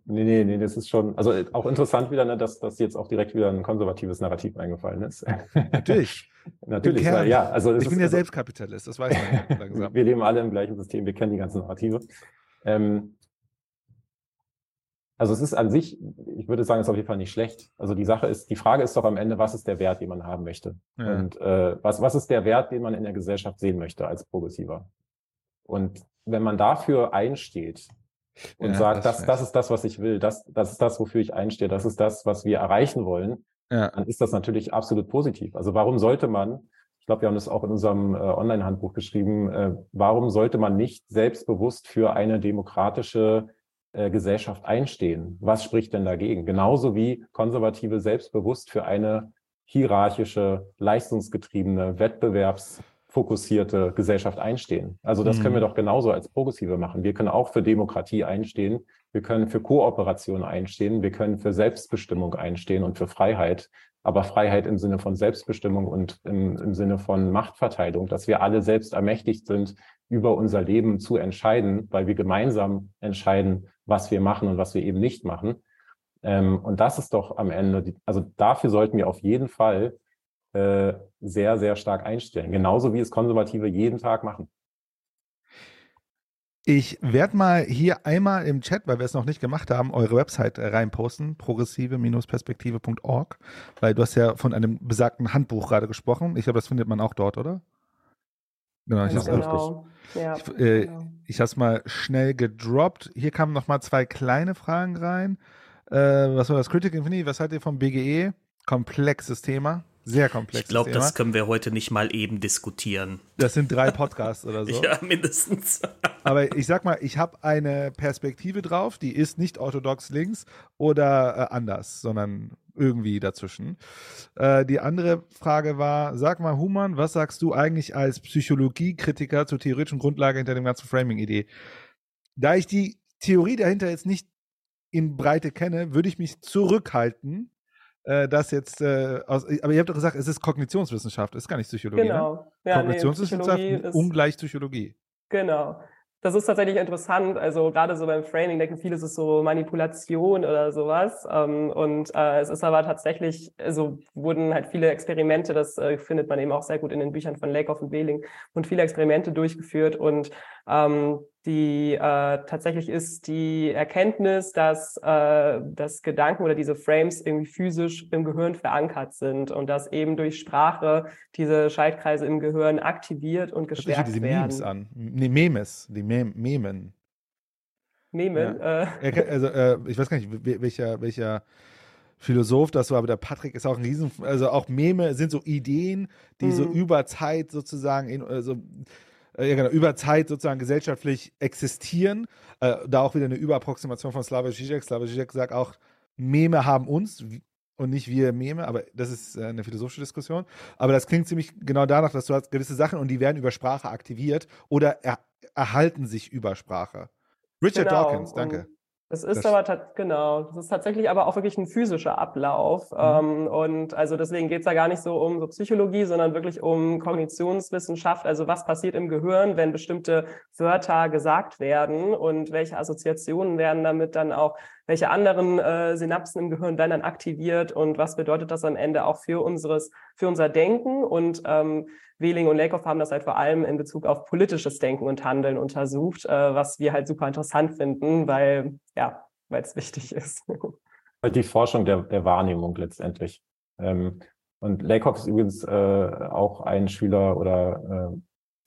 Nee, nee, nee, das ist schon, also auch interessant wieder, ne, dass, dass jetzt auch direkt wieder ein konservatives Narrativ eingefallen ist. Natürlich. Natürlich, weil, ja. Also ich bin ja also, Selbstkapitalist, das weiß man langsam. wir leben alle im gleichen System, wir kennen die ganzen Narrative. Ähm, also es ist an sich, ich würde sagen, es ist auf jeden Fall nicht schlecht. Also die Sache ist, die Frage ist doch am Ende, was ist der Wert, den man haben möchte? Ja. Und äh, was, was ist der Wert, den man in der Gesellschaft sehen möchte als Progressiver? Und wenn man dafür einsteht und ja, sagt, das, das ist das, was ich will, das, das ist das, wofür ich einstehe, das ist das, was wir erreichen wollen, ja. dann ist das natürlich absolut positiv. Also warum sollte man, ich glaube, wir haben das auch in unserem äh, Online-Handbuch geschrieben, äh, warum sollte man nicht selbstbewusst für eine demokratische Gesellschaft einstehen. Was spricht denn dagegen? Genauso wie Konservative selbstbewusst für eine hierarchische, leistungsgetriebene, wettbewerbsfokussierte Gesellschaft einstehen. Also das mhm. können wir mhm. doch genauso als Progressive machen. Wir können auch für Demokratie einstehen. Wir können für Kooperation einstehen. Wir können für Selbstbestimmung einstehen und für Freiheit. Aber Freiheit im Sinne von Selbstbestimmung und im, im Sinne von Machtverteilung, dass wir alle selbst ermächtigt sind, über unser Leben zu entscheiden, weil wir gemeinsam entscheiden, was wir machen und was wir eben nicht machen. Ähm, und das ist doch am Ende, die, also dafür sollten wir auf jeden Fall äh, sehr, sehr stark einstellen. Genauso wie es Konservative jeden Tag machen. Ich werde mal hier einmal im Chat, weil wir es noch nicht gemacht haben, eure Website reinposten, progressive-perspektive.org, weil du hast ja von einem besagten Handbuch gerade gesprochen. Ich glaube, das findet man auch dort, oder? Genau, ich, genau. Ja, ich, äh, genau. ich habe es mal schnell gedroppt. Hier kamen noch mal zwei kleine Fragen rein. Äh, was war das? Critical Infinity, was haltet ihr vom BGE? Komplexes Thema. Sehr komplex. Ich glaube, das können wir heute nicht mal eben diskutieren. Das sind drei Podcasts oder so. ja, mindestens. Aber ich sag mal, ich habe eine Perspektive drauf, die ist nicht orthodox links oder äh, anders, sondern irgendwie dazwischen. Äh, die andere Frage war, sag mal, Human, was sagst du eigentlich als Psychologiekritiker zur theoretischen Grundlage hinter dem ganzen Framing-Idee? Da ich die Theorie dahinter jetzt nicht in Breite kenne, würde ich mich zurückhalten, äh, das jetzt, äh, aus, aber ihr habt doch gesagt, es ist Kognitionswissenschaft, es ist gar nicht Psychologie. Ne? Genau. Ne? Ja, Kognitionswissenschaft nee, ungleich Psychologie. Genau. Das ist tatsächlich interessant. Also gerade so beim Framing denken viele, es ist so Manipulation oder sowas. Ähm, und äh, es ist aber tatsächlich, also wurden halt viele Experimente, das äh, findet man eben auch sehr gut in den Büchern von Lakoff und Behling, und viele Experimente durchgeführt. Und ähm, die äh, tatsächlich ist die Erkenntnis, dass, äh, dass Gedanken oder diese Frames irgendwie physisch im Gehirn verankert sind und dass eben durch Sprache diese Schaltkreise im Gehirn aktiviert und gestärkt diese werden. Memes an. Nee, Memes, die Mem Memen. Memen? Ja. Äh. Also, äh, ich weiß gar nicht, welcher, welcher Philosoph das war, aber der Patrick ist auch ein Riesen, also auch Meme sind so Ideen, die mhm. so über Zeit sozusagen in, also ja, genau, über Zeit sozusagen gesellschaftlich existieren. Äh, da auch wieder eine Überapproximation von Slavoj Žižek. Slavoj Žižek sagt auch, Meme haben uns und nicht wir Meme, aber das ist äh, eine philosophische Diskussion. Aber das klingt ziemlich genau danach, dass du hast gewisse Sachen und die werden über Sprache aktiviert oder er, erhalten sich über Sprache. Richard genau. Dawkins, danke. Es ist das aber genau, das ist tatsächlich aber auch wirklich ein physischer Ablauf. Mhm. Ähm, und also deswegen geht es da gar nicht so um so Psychologie, sondern wirklich um Kognitionswissenschaft. Also was passiert im Gehirn, wenn bestimmte Wörter gesagt werden und welche Assoziationen werden damit dann auch, welche anderen äh, Synapsen im Gehirn werden dann aktiviert und was bedeutet das am Ende auch für unseres, für unser Denken und ähm, Wehling und Lakoff haben das halt vor allem in Bezug auf politisches Denken und Handeln untersucht, äh, was wir halt super interessant finden, weil, ja, weil es wichtig ist. Halt die Forschung der, der Wahrnehmung letztendlich. Ähm, und Lakoff ist übrigens äh, auch ein Schüler oder äh,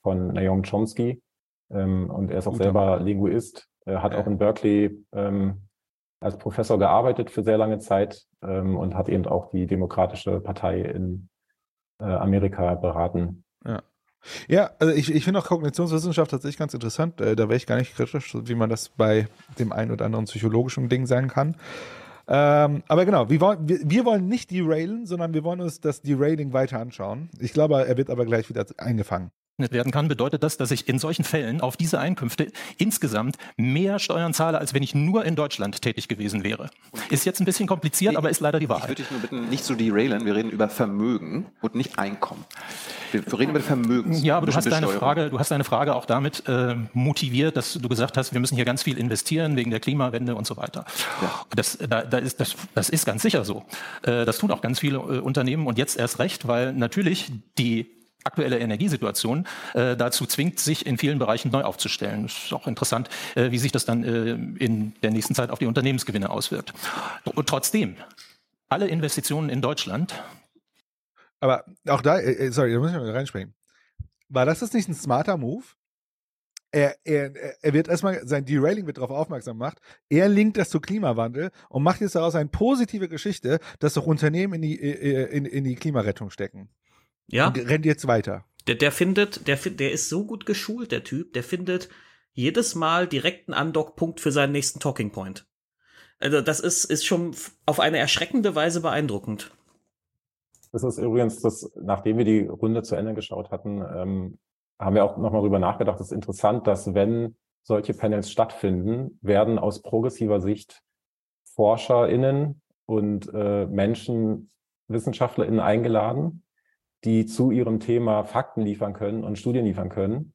von Naomi Chomsky. Ähm, und er ist auch Guter selber. Linguist, Er hat ja. auch in Berkeley ähm, als Professor gearbeitet für sehr lange Zeit ähm, und hat eben auch die Demokratische Partei in äh, Amerika beraten. Ja. Ja, also ich, ich finde auch Kognitionswissenschaft tatsächlich ganz interessant. Äh, da wäre ich gar nicht kritisch, wie man das bei dem einen oder anderen psychologischen Ding sein kann. Ähm, aber genau, wir wollen, wir, wir, wollen nicht derailen, sondern wir wollen uns das Derailing weiter anschauen. Ich glaube, er wird aber gleich wieder eingefangen werden kann, bedeutet das, dass ich in solchen Fällen auf diese Einkünfte insgesamt mehr Steuern zahle, als wenn ich nur in Deutschland tätig gewesen wäre. Ist jetzt ein bisschen kompliziert, ich, aber ist leider die Wahrheit. Ich würde dich nur bitten, nicht zu derailen. Wir reden über Vermögen und nicht Einkommen. Wir reden über Vermögen. Ja, aber du hast, deine Frage, du hast deine Frage auch damit äh, motiviert, dass du gesagt hast, wir müssen hier ganz viel investieren wegen der Klimawende und so weiter. Ja. Das, da, da ist, das, das ist ganz sicher so. Äh, das tun auch ganz viele äh, Unternehmen und jetzt erst recht, weil natürlich die aktuelle Energiesituation äh, dazu zwingt, sich in vielen Bereichen neu aufzustellen. Es ist auch interessant, äh, wie sich das dann äh, in der nächsten Zeit auf die Unternehmensgewinne auswirkt. Und trotzdem, alle Investitionen in Deutschland. Aber auch da, äh, äh, sorry, da muss ich mal reinspringen. War das jetzt nicht ein smarter Move? Er, er, er wird erstmal, sein Derailing wird darauf aufmerksam gemacht. Er linkt das zu Klimawandel und macht jetzt daraus eine positive Geschichte, dass doch Unternehmen in die, äh, in, in die Klimarettung stecken. Ja. Und rennt jetzt weiter. Der, der findet, der, der ist so gut geschult, der Typ, der findet jedes Mal direkt einen Andockpunkt für seinen nächsten Talking Point. Also das ist, ist schon auf eine erschreckende Weise beeindruckend. Das ist übrigens das, nachdem wir die Runde zu Ende geschaut hatten, ähm, haben wir auch nochmal drüber nachgedacht. Es ist interessant, dass wenn solche Panels stattfinden, werden aus progressiver Sicht ForscherInnen und äh, Menschen, WissenschaftlerInnen eingeladen, die zu ihrem Thema Fakten liefern können und Studien liefern können.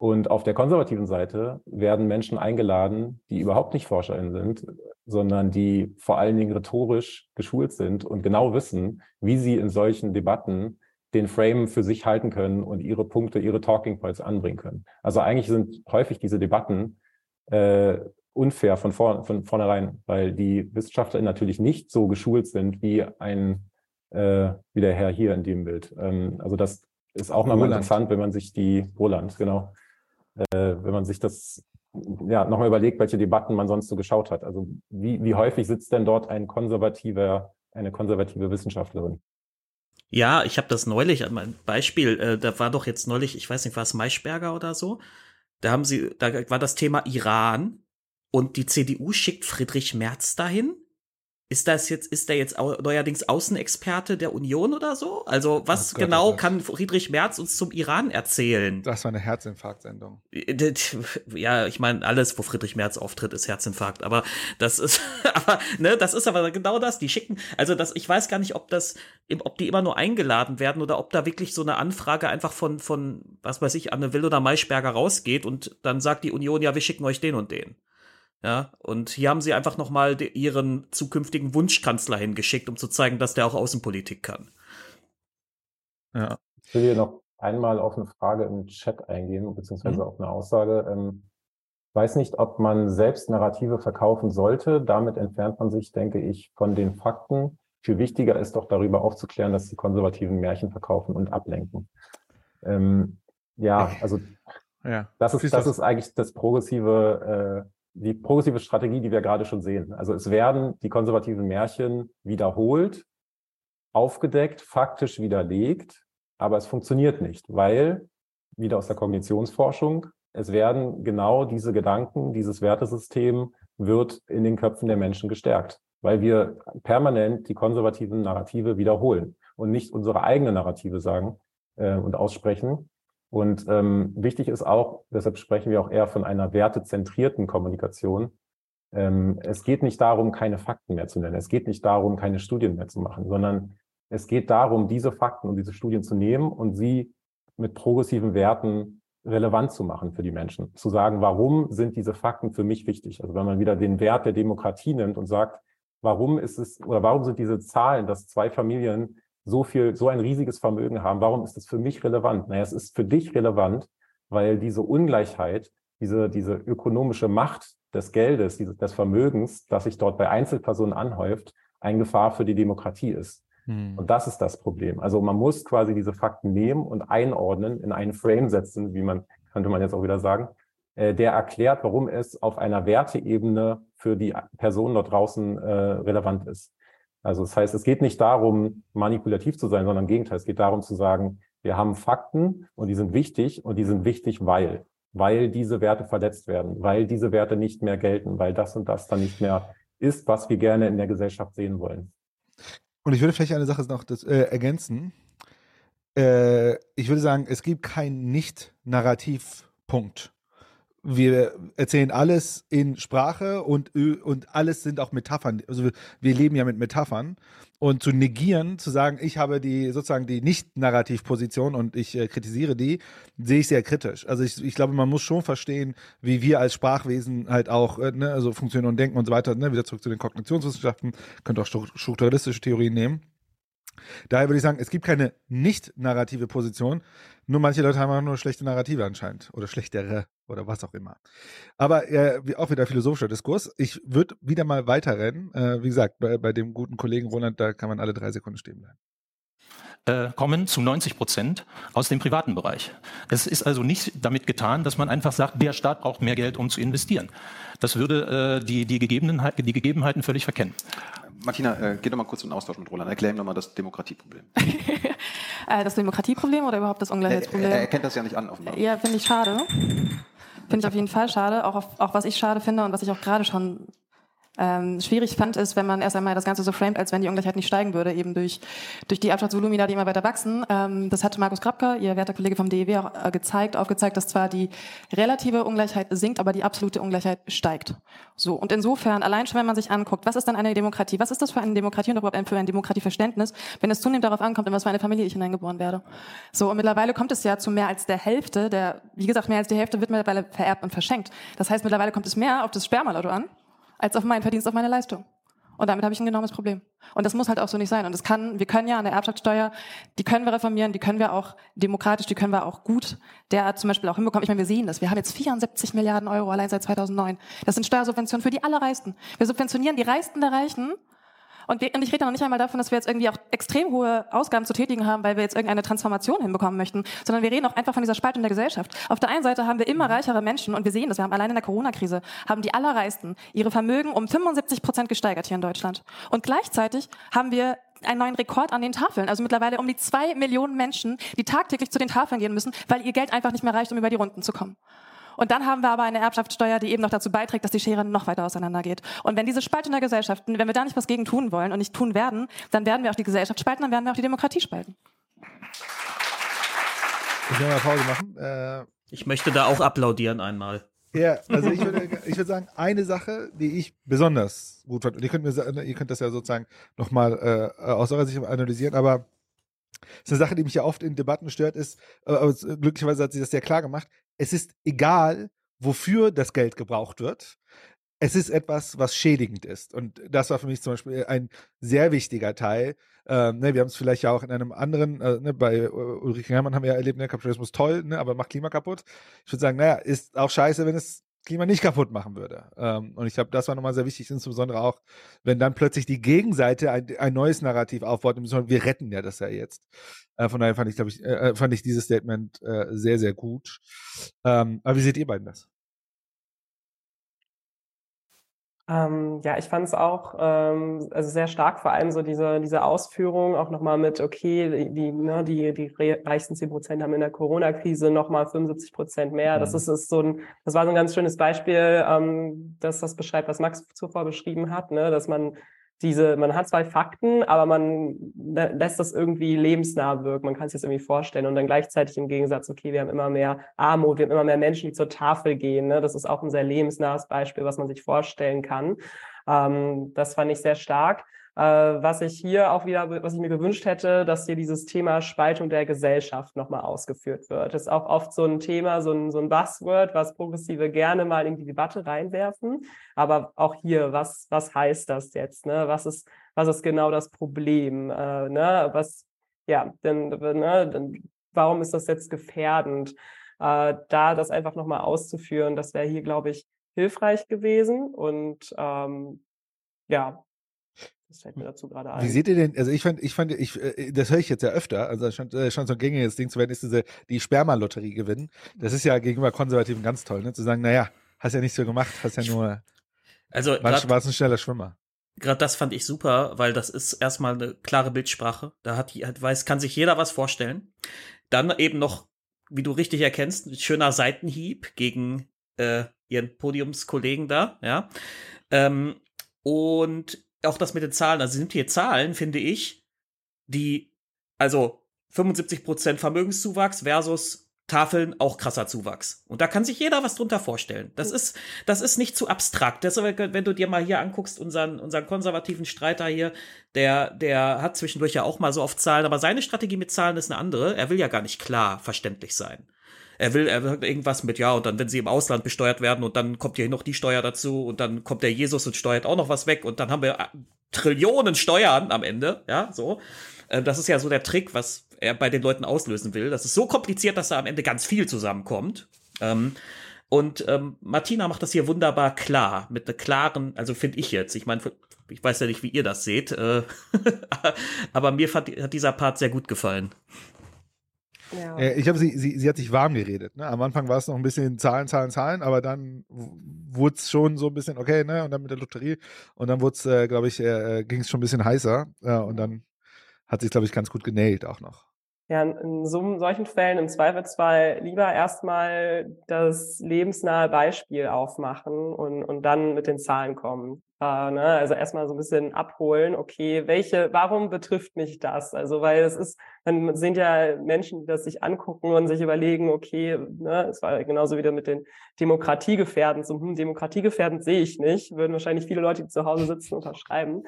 Und auf der konservativen Seite werden Menschen eingeladen, die überhaupt nicht ForscherInnen sind, sondern die vor allen Dingen rhetorisch geschult sind und genau wissen, wie sie in solchen Debatten den Frame für sich halten können und ihre Punkte, ihre Talking Points anbringen können. Also eigentlich sind häufig diese Debatten äh, unfair von, vor, von vornherein, weil die WissenschaftlerInnen natürlich nicht so geschult sind wie ein äh, wie der Herr hier in dem Bild. Ähm, also das ist auch nochmal interessant, wenn man sich die Roland, genau. äh, wenn man sich das ja nochmal überlegt, welche Debatten man sonst so geschaut hat. Also wie, wie häufig sitzt denn dort ein konservativer, eine konservative Wissenschaftlerin? Ja, ich habe das neulich, ein Beispiel, äh, da war doch jetzt neulich, ich weiß nicht, war es Maischberger oder so? Da haben sie, da war das Thema Iran und die CDU schickt Friedrich Merz dahin ist das jetzt, ist der jetzt neuerdings Außenexperte der Union oder so? Also, was Gott, genau kann Friedrich Merz uns zum Iran erzählen? Das war eine Herzinfarktsendung. Ja, ich meine, alles, wo Friedrich Merz auftritt, ist Herzinfarkt. Aber das ist, aber, ne, das ist aber genau das. Die schicken, also das, ich weiß gar nicht, ob das, ob die immer nur eingeladen werden oder ob da wirklich so eine Anfrage einfach von, von, was weiß ich, Anne Will oder Maischberger rausgeht und dann sagt die Union, ja, wir schicken euch den und den. Ja, und hier haben sie einfach nochmal ihren zukünftigen Wunschkanzler hingeschickt, um zu zeigen, dass der auch Außenpolitik kann. Ja. Ich will hier noch einmal auf eine Frage im Chat eingehen, beziehungsweise mhm. auf eine Aussage. Ähm, weiß nicht, ob man selbst Narrative verkaufen sollte. Damit entfernt man sich, denke ich, von den Fakten. Viel wichtiger ist doch darüber aufzuklären, dass die Konservativen Märchen verkaufen und ablenken. Ähm, ja, also ja. das ist das ist eigentlich das progressive äh, die progressive Strategie, die wir gerade schon sehen. Also es werden die konservativen Märchen wiederholt, aufgedeckt, faktisch widerlegt, aber es funktioniert nicht, weil, wieder aus der Kognitionsforschung, es werden genau diese Gedanken, dieses Wertesystem wird in den Köpfen der Menschen gestärkt, weil wir permanent die konservativen Narrative wiederholen und nicht unsere eigene Narrative sagen äh, und aussprechen, und ähm, wichtig ist auch, deshalb sprechen wir auch eher von einer wertezentrierten Kommunikation. Ähm, es geht nicht darum, keine Fakten mehr zu nennen. Es geht nicht darum, keine Studien mehr zu machen, sondern es geht darum, diese Fakten und diese Studien zu nehmen und sie mit progressiven Werten relevant zu machen für die Menschen. Zu sagen, warum sind diese Fakten für mich wichtig? Also wenn man wieder den Wert der Demokratie nimmt und sagt, warum ist es oder warum sind diese Zahlen, dass zwei Familien so viel, so ein riesiges Vermögen haben. Warum ist das für mich relevant? Naja, es ist für dich relevant, weil diese Ungleichheit, diese, diese ökonomische Macht des Geldes, dieses, des Vermögens, das sich dort bei Einzelpersonen anhäuft, eine Gefahr für die Demokratie ist. Hm. Und das ist das Problem. Also man muss quasi diese Fakten nehmen und einordnen, in einen Frame setzen, wie man, könnte man jetzt auch wieder sagen, äh, der erklärt, warum es auf einer Werteebene für die Person dort draußen äh, relevant ist. Also das heißt, es geht nicht darum, manipulativ zu sein, sondern im Gegenteil, es geht darum zu sagen, wir haben Fakten und die sind wichtig und die sind wichtig, weil, weil diese Werte verletzt werden, weil diese Werte nicht mehr gelten, weil das und das dann nicht mehr ist, was wir gerne in der Gesellschaft sehen wollen. Und ich würde vielleicht eine Sache noch das, äh, ergänzen. Äh, ich würde sagen, es gibt keinen Nicht-Narrativ-Punkt wir erzählen alles in Sprache und, und alles sind auch Metaphern. Also wir, leben ja mit Metaphern. Und zu negieren, zu sagen, ich habe die sozusagen die Nicht-Narrativ-Position und ich äh, kritisiere die, sehe ich sehr kritisch. Also ich, ich glaube, man muss schon verstehen, wie wir als Sprachwesen halt auch äh, ne, also funktionieren und denken und so weiter. Ne, wieder zurück zu den Kognitionswissenschaften, könnt auch strukturalistische Theorien nehmen. Daher würde ich sagen, es gibt keine nicht narrative Position. Nur manche Leute haben auch nur schlechte Narrative anscheinend oder schlechtere oder was auch immer. Aber äh, auch wieder philosophischer Diskurs. Ich würde wieder mal weiterrennen. Äh, wie gesagt, bei, bei dem guten Kollegen Roland, da kann man alle drei Sekunden stehen bleiben äh, kommen zu 90 Prozent aus dem privaten Bereich. Es ist also nicht damit getan, dass man einfach sagt, der Staat braucht mehr Geld, um zu investieren. Das würde äh, die, die, Gegebenheiten, die Gegebenheiten völlig verkennen. Martina, äh, geh doch mal kurz in den Austausch mit Roland. Erklär ihm doch mal das Demokratieproblem. Äh, das Demokratieproblem oder überhaupt das Ungleichheitsproblem? Er, er kennt das ja nicht an, offenbar. Ja, finde ich schade. Finde ich auf jeden Fall schade. Auch, auf, auch was ich schade finde und was ich auch gerade schon ähm, schwierig fand, ist, wenn man erst einmal das Ganze so framet, als wenn die Ungleichheit nicht steigen würde, eben durch, durch die Abschlagsvolumina, die immer weiter wachsen. Ähm, das hat Markus Krapka, ihr werter Kollege vom DEW, auch äh, gezeigt, aufgezeigt, dass zwar die relative Ungleichheit sinkt, aber die absolute Ungleichheit steigt. So. Und insofern, allein schon, wenn man sich anguckt, was ist dann eine Demokratie? Was ist das für eine Demokratie und überhaupt für ein Demokratieverständnis, wenn es zunehmend darauf ankommt, in was für eine Familie ich hineingeboren werde? So. Und mittlerweile kommt es ja zu mehr als der Hälfte der, wie gesagt, mehr als die Hälfte wird mittlerweile vererbt und verschenkt. Das heißt, mittlerweile kommt es mehr auf das Spermalotto an, als auf meinen Verdienst, auf meine Leistung. Und damit habe ich ein enormes Problem. Und das muss halt auch so nicht sein. Und das kann, wir können ja an der Erbschaftssteuer, die können wir reformieren, die können wir auch demokratisch, die können wir auch gut derart zum Beispiel auch hinbekommen. Ich meine, wir sehen das. Wir haben jetzt 74 Milliarden Euro allein seit 2009. Das sind Steuersubventionen für die Allerreichsten. Wir subventionieren die Reichsten der Reichen Und, wir, und ich rede noch nicht einmal davon, dass wir jetzt irgendwie auch extrem hohe Ausgaben zu tätigen haben, weil wir jetzt irgendeine Transformation hinbekommen möchten, sondern wir reden auch einfach von dieser Spaltung der Gesellschaft. Auf der einen Seite haben wir immer reichere Menschen und wir sehen das, wir haben allein in der Corona-Krise, haben die Allerreichsten ihre Vermögen um 75 Prozent gesteigert hier in Deutschland. Und gleichzeitig haben wir einen neuen Rekord an den Tafeln. Also mittlerweile um die zwei Millionen Menschen, die tagtäglich zu den Tafeln gehen müssen, weil ihr Geld einfach nicht mehr reicht, um über die Runden zu kommen. Und dann haben wir aber eine Erbschaftssteuer, die eben noch dazu beiträgt, dass die Schere noch weiter auseinandergeht. Und wenn diese Spaltung der Gesellschaft, wenn wir da nicht was gegen tun wollen und nicht tun werden, dann werden wir auch die Gesellschaft spalten, dann werden wir auch die Demokratie spalten. Ich will mal Pause machen. Äh, ich möchte da auch applaudieren einmal. Ja, also ich würde, ich würde sagen, eine Sache, die ich besonders gut fand, und ihr könnt, mir, ihr könnt das ja sozusagen nochmal äh, aus eurer Sicht analysieren, aber es ist eine Sache, die mich ja oft in Debatten stört, ist, aber glücklicherweise hat sie das sehr klar gemacht, es ist egal, wofür das Geld gebraucht wird. Es ist etwas, was schädigend ist. Und das war für mich zum Beispiel ein sehr wichtiger Teil. Ähm, ne, wir haben es vielleicht ja auch in einem anderen, äh, ne, bei Ulrike Herrmann haben wir ja erlebt, ne, Kapitalismus toll, ne, aber macht Klima kaputt. Ich würde sagen, naja, ist auch scheiße, wenn es Klima nicht kaputt machen würde. Ähm, und ich glaube, das war nochmal sehr wichtig, insbesondere auch, wenn dann plötzlich die Gegenseite ein, ein neues Narrativ aufbaut, wir retten ja das ja jetzt. Äh, von daher fand ich, glaube ich, äh, fand ich dieses Statement äh, sehr, sehr gut. Ähm, aber wie seht ihr beiden das? Ähm, ja, ich fand es auch ähm, also sehr stark, vor allem so diese, diese Ausführung auch nochmal mit, okay, die, ne, die, die reichsten 10 Prozent haben in der Corona-Krise nochmal 75 Prozent mehr. Mhm. Das ist, ist so ein, das war so ein ganz schönes Beispiel, ähm, dass das beschreibt, was Max zuvor beschrieben hat, ne, dass man diese, man hat zwei Fakten, aber man lässt das irgendwie lebensnah wirken. Man kann es das irgendwie vorstellen und dann gleichzeitig im Gegensatz, okay, wir haben immer mehr Armut, wir haben immer mehr Menschen, die zur Tafel gehen. Ne? Das ist auch ein sehr lebensnahes Beispiel, was man sich vorstellen kann. Ähm, das fand ich sehr stark. Äh, was ich hier auch wieder, was ich mir gewünscht hätte, dass hier dieses Thema Spaltung der Gesellschaft nochmal ausgeführt wird. Das ist auch oft so ein Thema, so ein, so ein Buzzword, was Progressive gerne mal in die Debatte reinwerfen. Aber auch hier, was, was heißt das jetzt? Ne? Was ist, was ist genau das Problem? Äh, ne? Was, ja, denn, ne, denn warum ist das jetzt gefährdend? Äh, da das einfach nochmal auszuführen, das wäre hier, glaube ich, hilfreich gewesen. Und ähm, ja, das fällt mir dazu gerade ein. Wie seht ihr denn, also ich fand, ich fand, ich, äh, das höre ich jetzt ja öfter, also schon, äh, schon so ein gängiges Ding zu werden, ist diese, die Sperma-Lotterie gewinnen. Das ist ja gegenüber Konservativen ganz toll, ne? Zu sagen, naja, hast ja nichts so gemacht, hast ja nur, also, war, es ein schneller Schwimmer. Gerade das fand ich super, weil das ist erstmal eine klare Bildsprache. Da hat, hat weiß, kann sich jeder was vorstellen. Dann eben noch, wie du richtig erkennst, ein schöner Seitenhieb gegen äh, ihren Podiumskollegen da, ja. Ähm, und auch das mit den Zahlen, also sind hier Zahlen, finde ich, die, also 75% Vermögenszuwachs versus Tafeln auch krasser Zuwachs. Und da kann sich jeder was drunter vorstellen. Das ist, das ist nicht zu abstrakt. Das, wenn du dir mal hier anguckst, unseren, unseren konservativen Streiter hier, der, der hat zwischendurch ja auch mal so oft Zahlen, aber seine Strategie mit Zahlen ist eine andere. Er will ja gar nicht klar verständlich sein. Er will, er will irgendwas mit, ja, und dann, wenn sie im Ausland besteuert werden und dann kommt hier noch die Steuer dazu und dann kommt der Jesus und steuert auch noch was weg und dann haben wir äh, Trillionen Steuern am Ende, ja, so. Äh, das ist ja so der Trick, was er bei den Leuten auslösen will. Das ist so kompliziert, dass da am Ende ganz viel zusammenkommt. Ähm, und ähm, Martina macht das hier wunderbar klar, mit einer klaren, also finde ich jetzt, ich meine, ich weiß ja nicht, wie ihr das seht, äh, aber mir fand, hat dieser Part sehr gut gefallen. Ja. Äh, ich habe sie, sie, sie hat sich warm geredet. Ne? Am Anfang war es noch ein bisschen Zahlen, Zahlen, Zahlen, aber dann wurde es schon so ein bisschen okay, ne? Und dann mit der Lotterie und dann wurde es, äh, glaube ich, äh, ging es schon ein bisschen heißer äh, und dann hat sich, glaube ich, ganz gut genäht auch noch. Ja, in so, solchen Fällen im Zweifelsfall lieber erstmal das lebensnahe Beispiel aufmachen und, und dann mit den Zahlen kommen. Äh, ne? Also erstmal so ein bisschen abholen, okay, welche, warum betrifft mich das? Also, weil es ist, dann sind ja Menschen, die das sich angucken und sich überlegen, okay, ne, es war genauso wieder mit den Demokratiegefährden, so, hm, Demokratiegefährdend sehe ich nicht, würden wahrscheinlich viele Leute, die zu Hause sitzen, unterschreiben.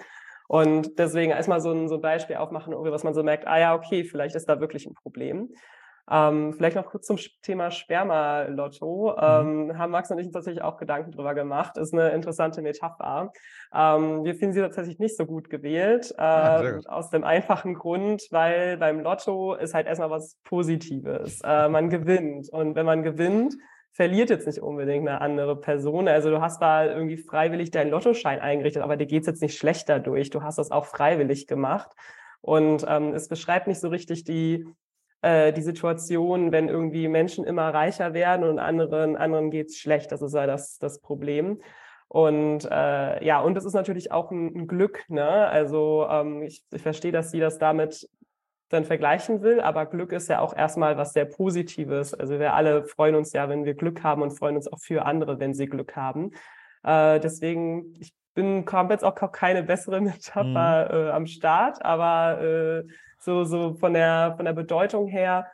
Und deswegen erstmal so ein, so ein Beispiel aufmachen, was man so merkt, ah ja, okay, vielleicht ist da wirklich ein Problem. Ähm, vielleicht noch kurz zum Thema Sperma-Lotto. Ähm, mhm. haben Max und ich uns tatsächlich auch Gedanken drüber gemacht. Ist eine interessante Metapher. Ähm, wir finden sie tatsächlich nicht so gut gewählt. Äh, ja, gut. Aus dem einfachen Grund, weil beim Lotto ist halt erstmal was Positives. Äh, man gewinnt. Und wenn man gewinnt, verliert jetzt nicht unbedingt eine andere Person. Also du hast da irgendwie freiwillig deinen Lottoschein eingerichtet, aber dir geht's jetzt nicht schlecht dadurch. Du hast das auch freiwillig gemacht. Und ähm, es beschreibt nicht so richtig die, äh, die Situation, wenn irgendwie Menschen immer reicher werden und anderen, anderen geht's schlecht. Das ist ja das, das Problem. Und äh, ja, und es ist natürlich auch ein, ein Glück. Ne? Also ähm, ich, ich verstehe, dass sie das damit dann vergleichen will, aber Glück ist ja auch erstmal was sehr Positives. Also wir alle freuen uns ja, wenn wir Glück haben und freuen uns auch für andere, wenn sie Glück haben. Äh, deswegen, ich bin habe jetzt auch keine bessere Metapher mhm. äh, am Start, aber äh, so, so von der von der Bedeutung her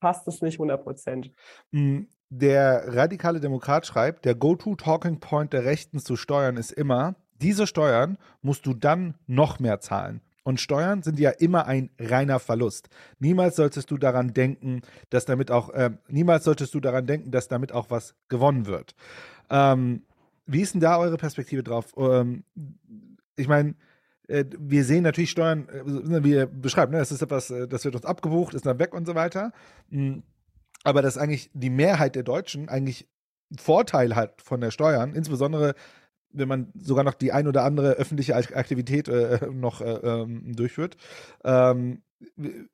passt es nicht 100 Prozent. Mhm. Der radikale Demokrat schreibt, der Go-To-Talking Point der Rechten zu Steuern ist immer, diese Steuern musst du dann noch mehr zahlen. Und Steuern sind ja immer ein reiner Verlust. Niemals solltest du daran denken, dass damit auch, äh, niemals solltest du daran denken, dass damit auch was gewonnen wird. Ähm, wie ist denn da eure Perspektive drauf? Ähm, ich meine, wir sehen natürlich Steuern, äh, wie ihr beschreibt, ne? das ist etwas, äh, das wird uns abgebucht, ist dann weg und so weiter. Mhm. Aber dass eigentlich die Mehrheit der Deutschen eigentlich Vorteil hat von der Steuern, insbesondere wenn man sogar noch die ein oder andere öffentliche Aktivität äh, noch äh, ähm, durchführt. Ähm,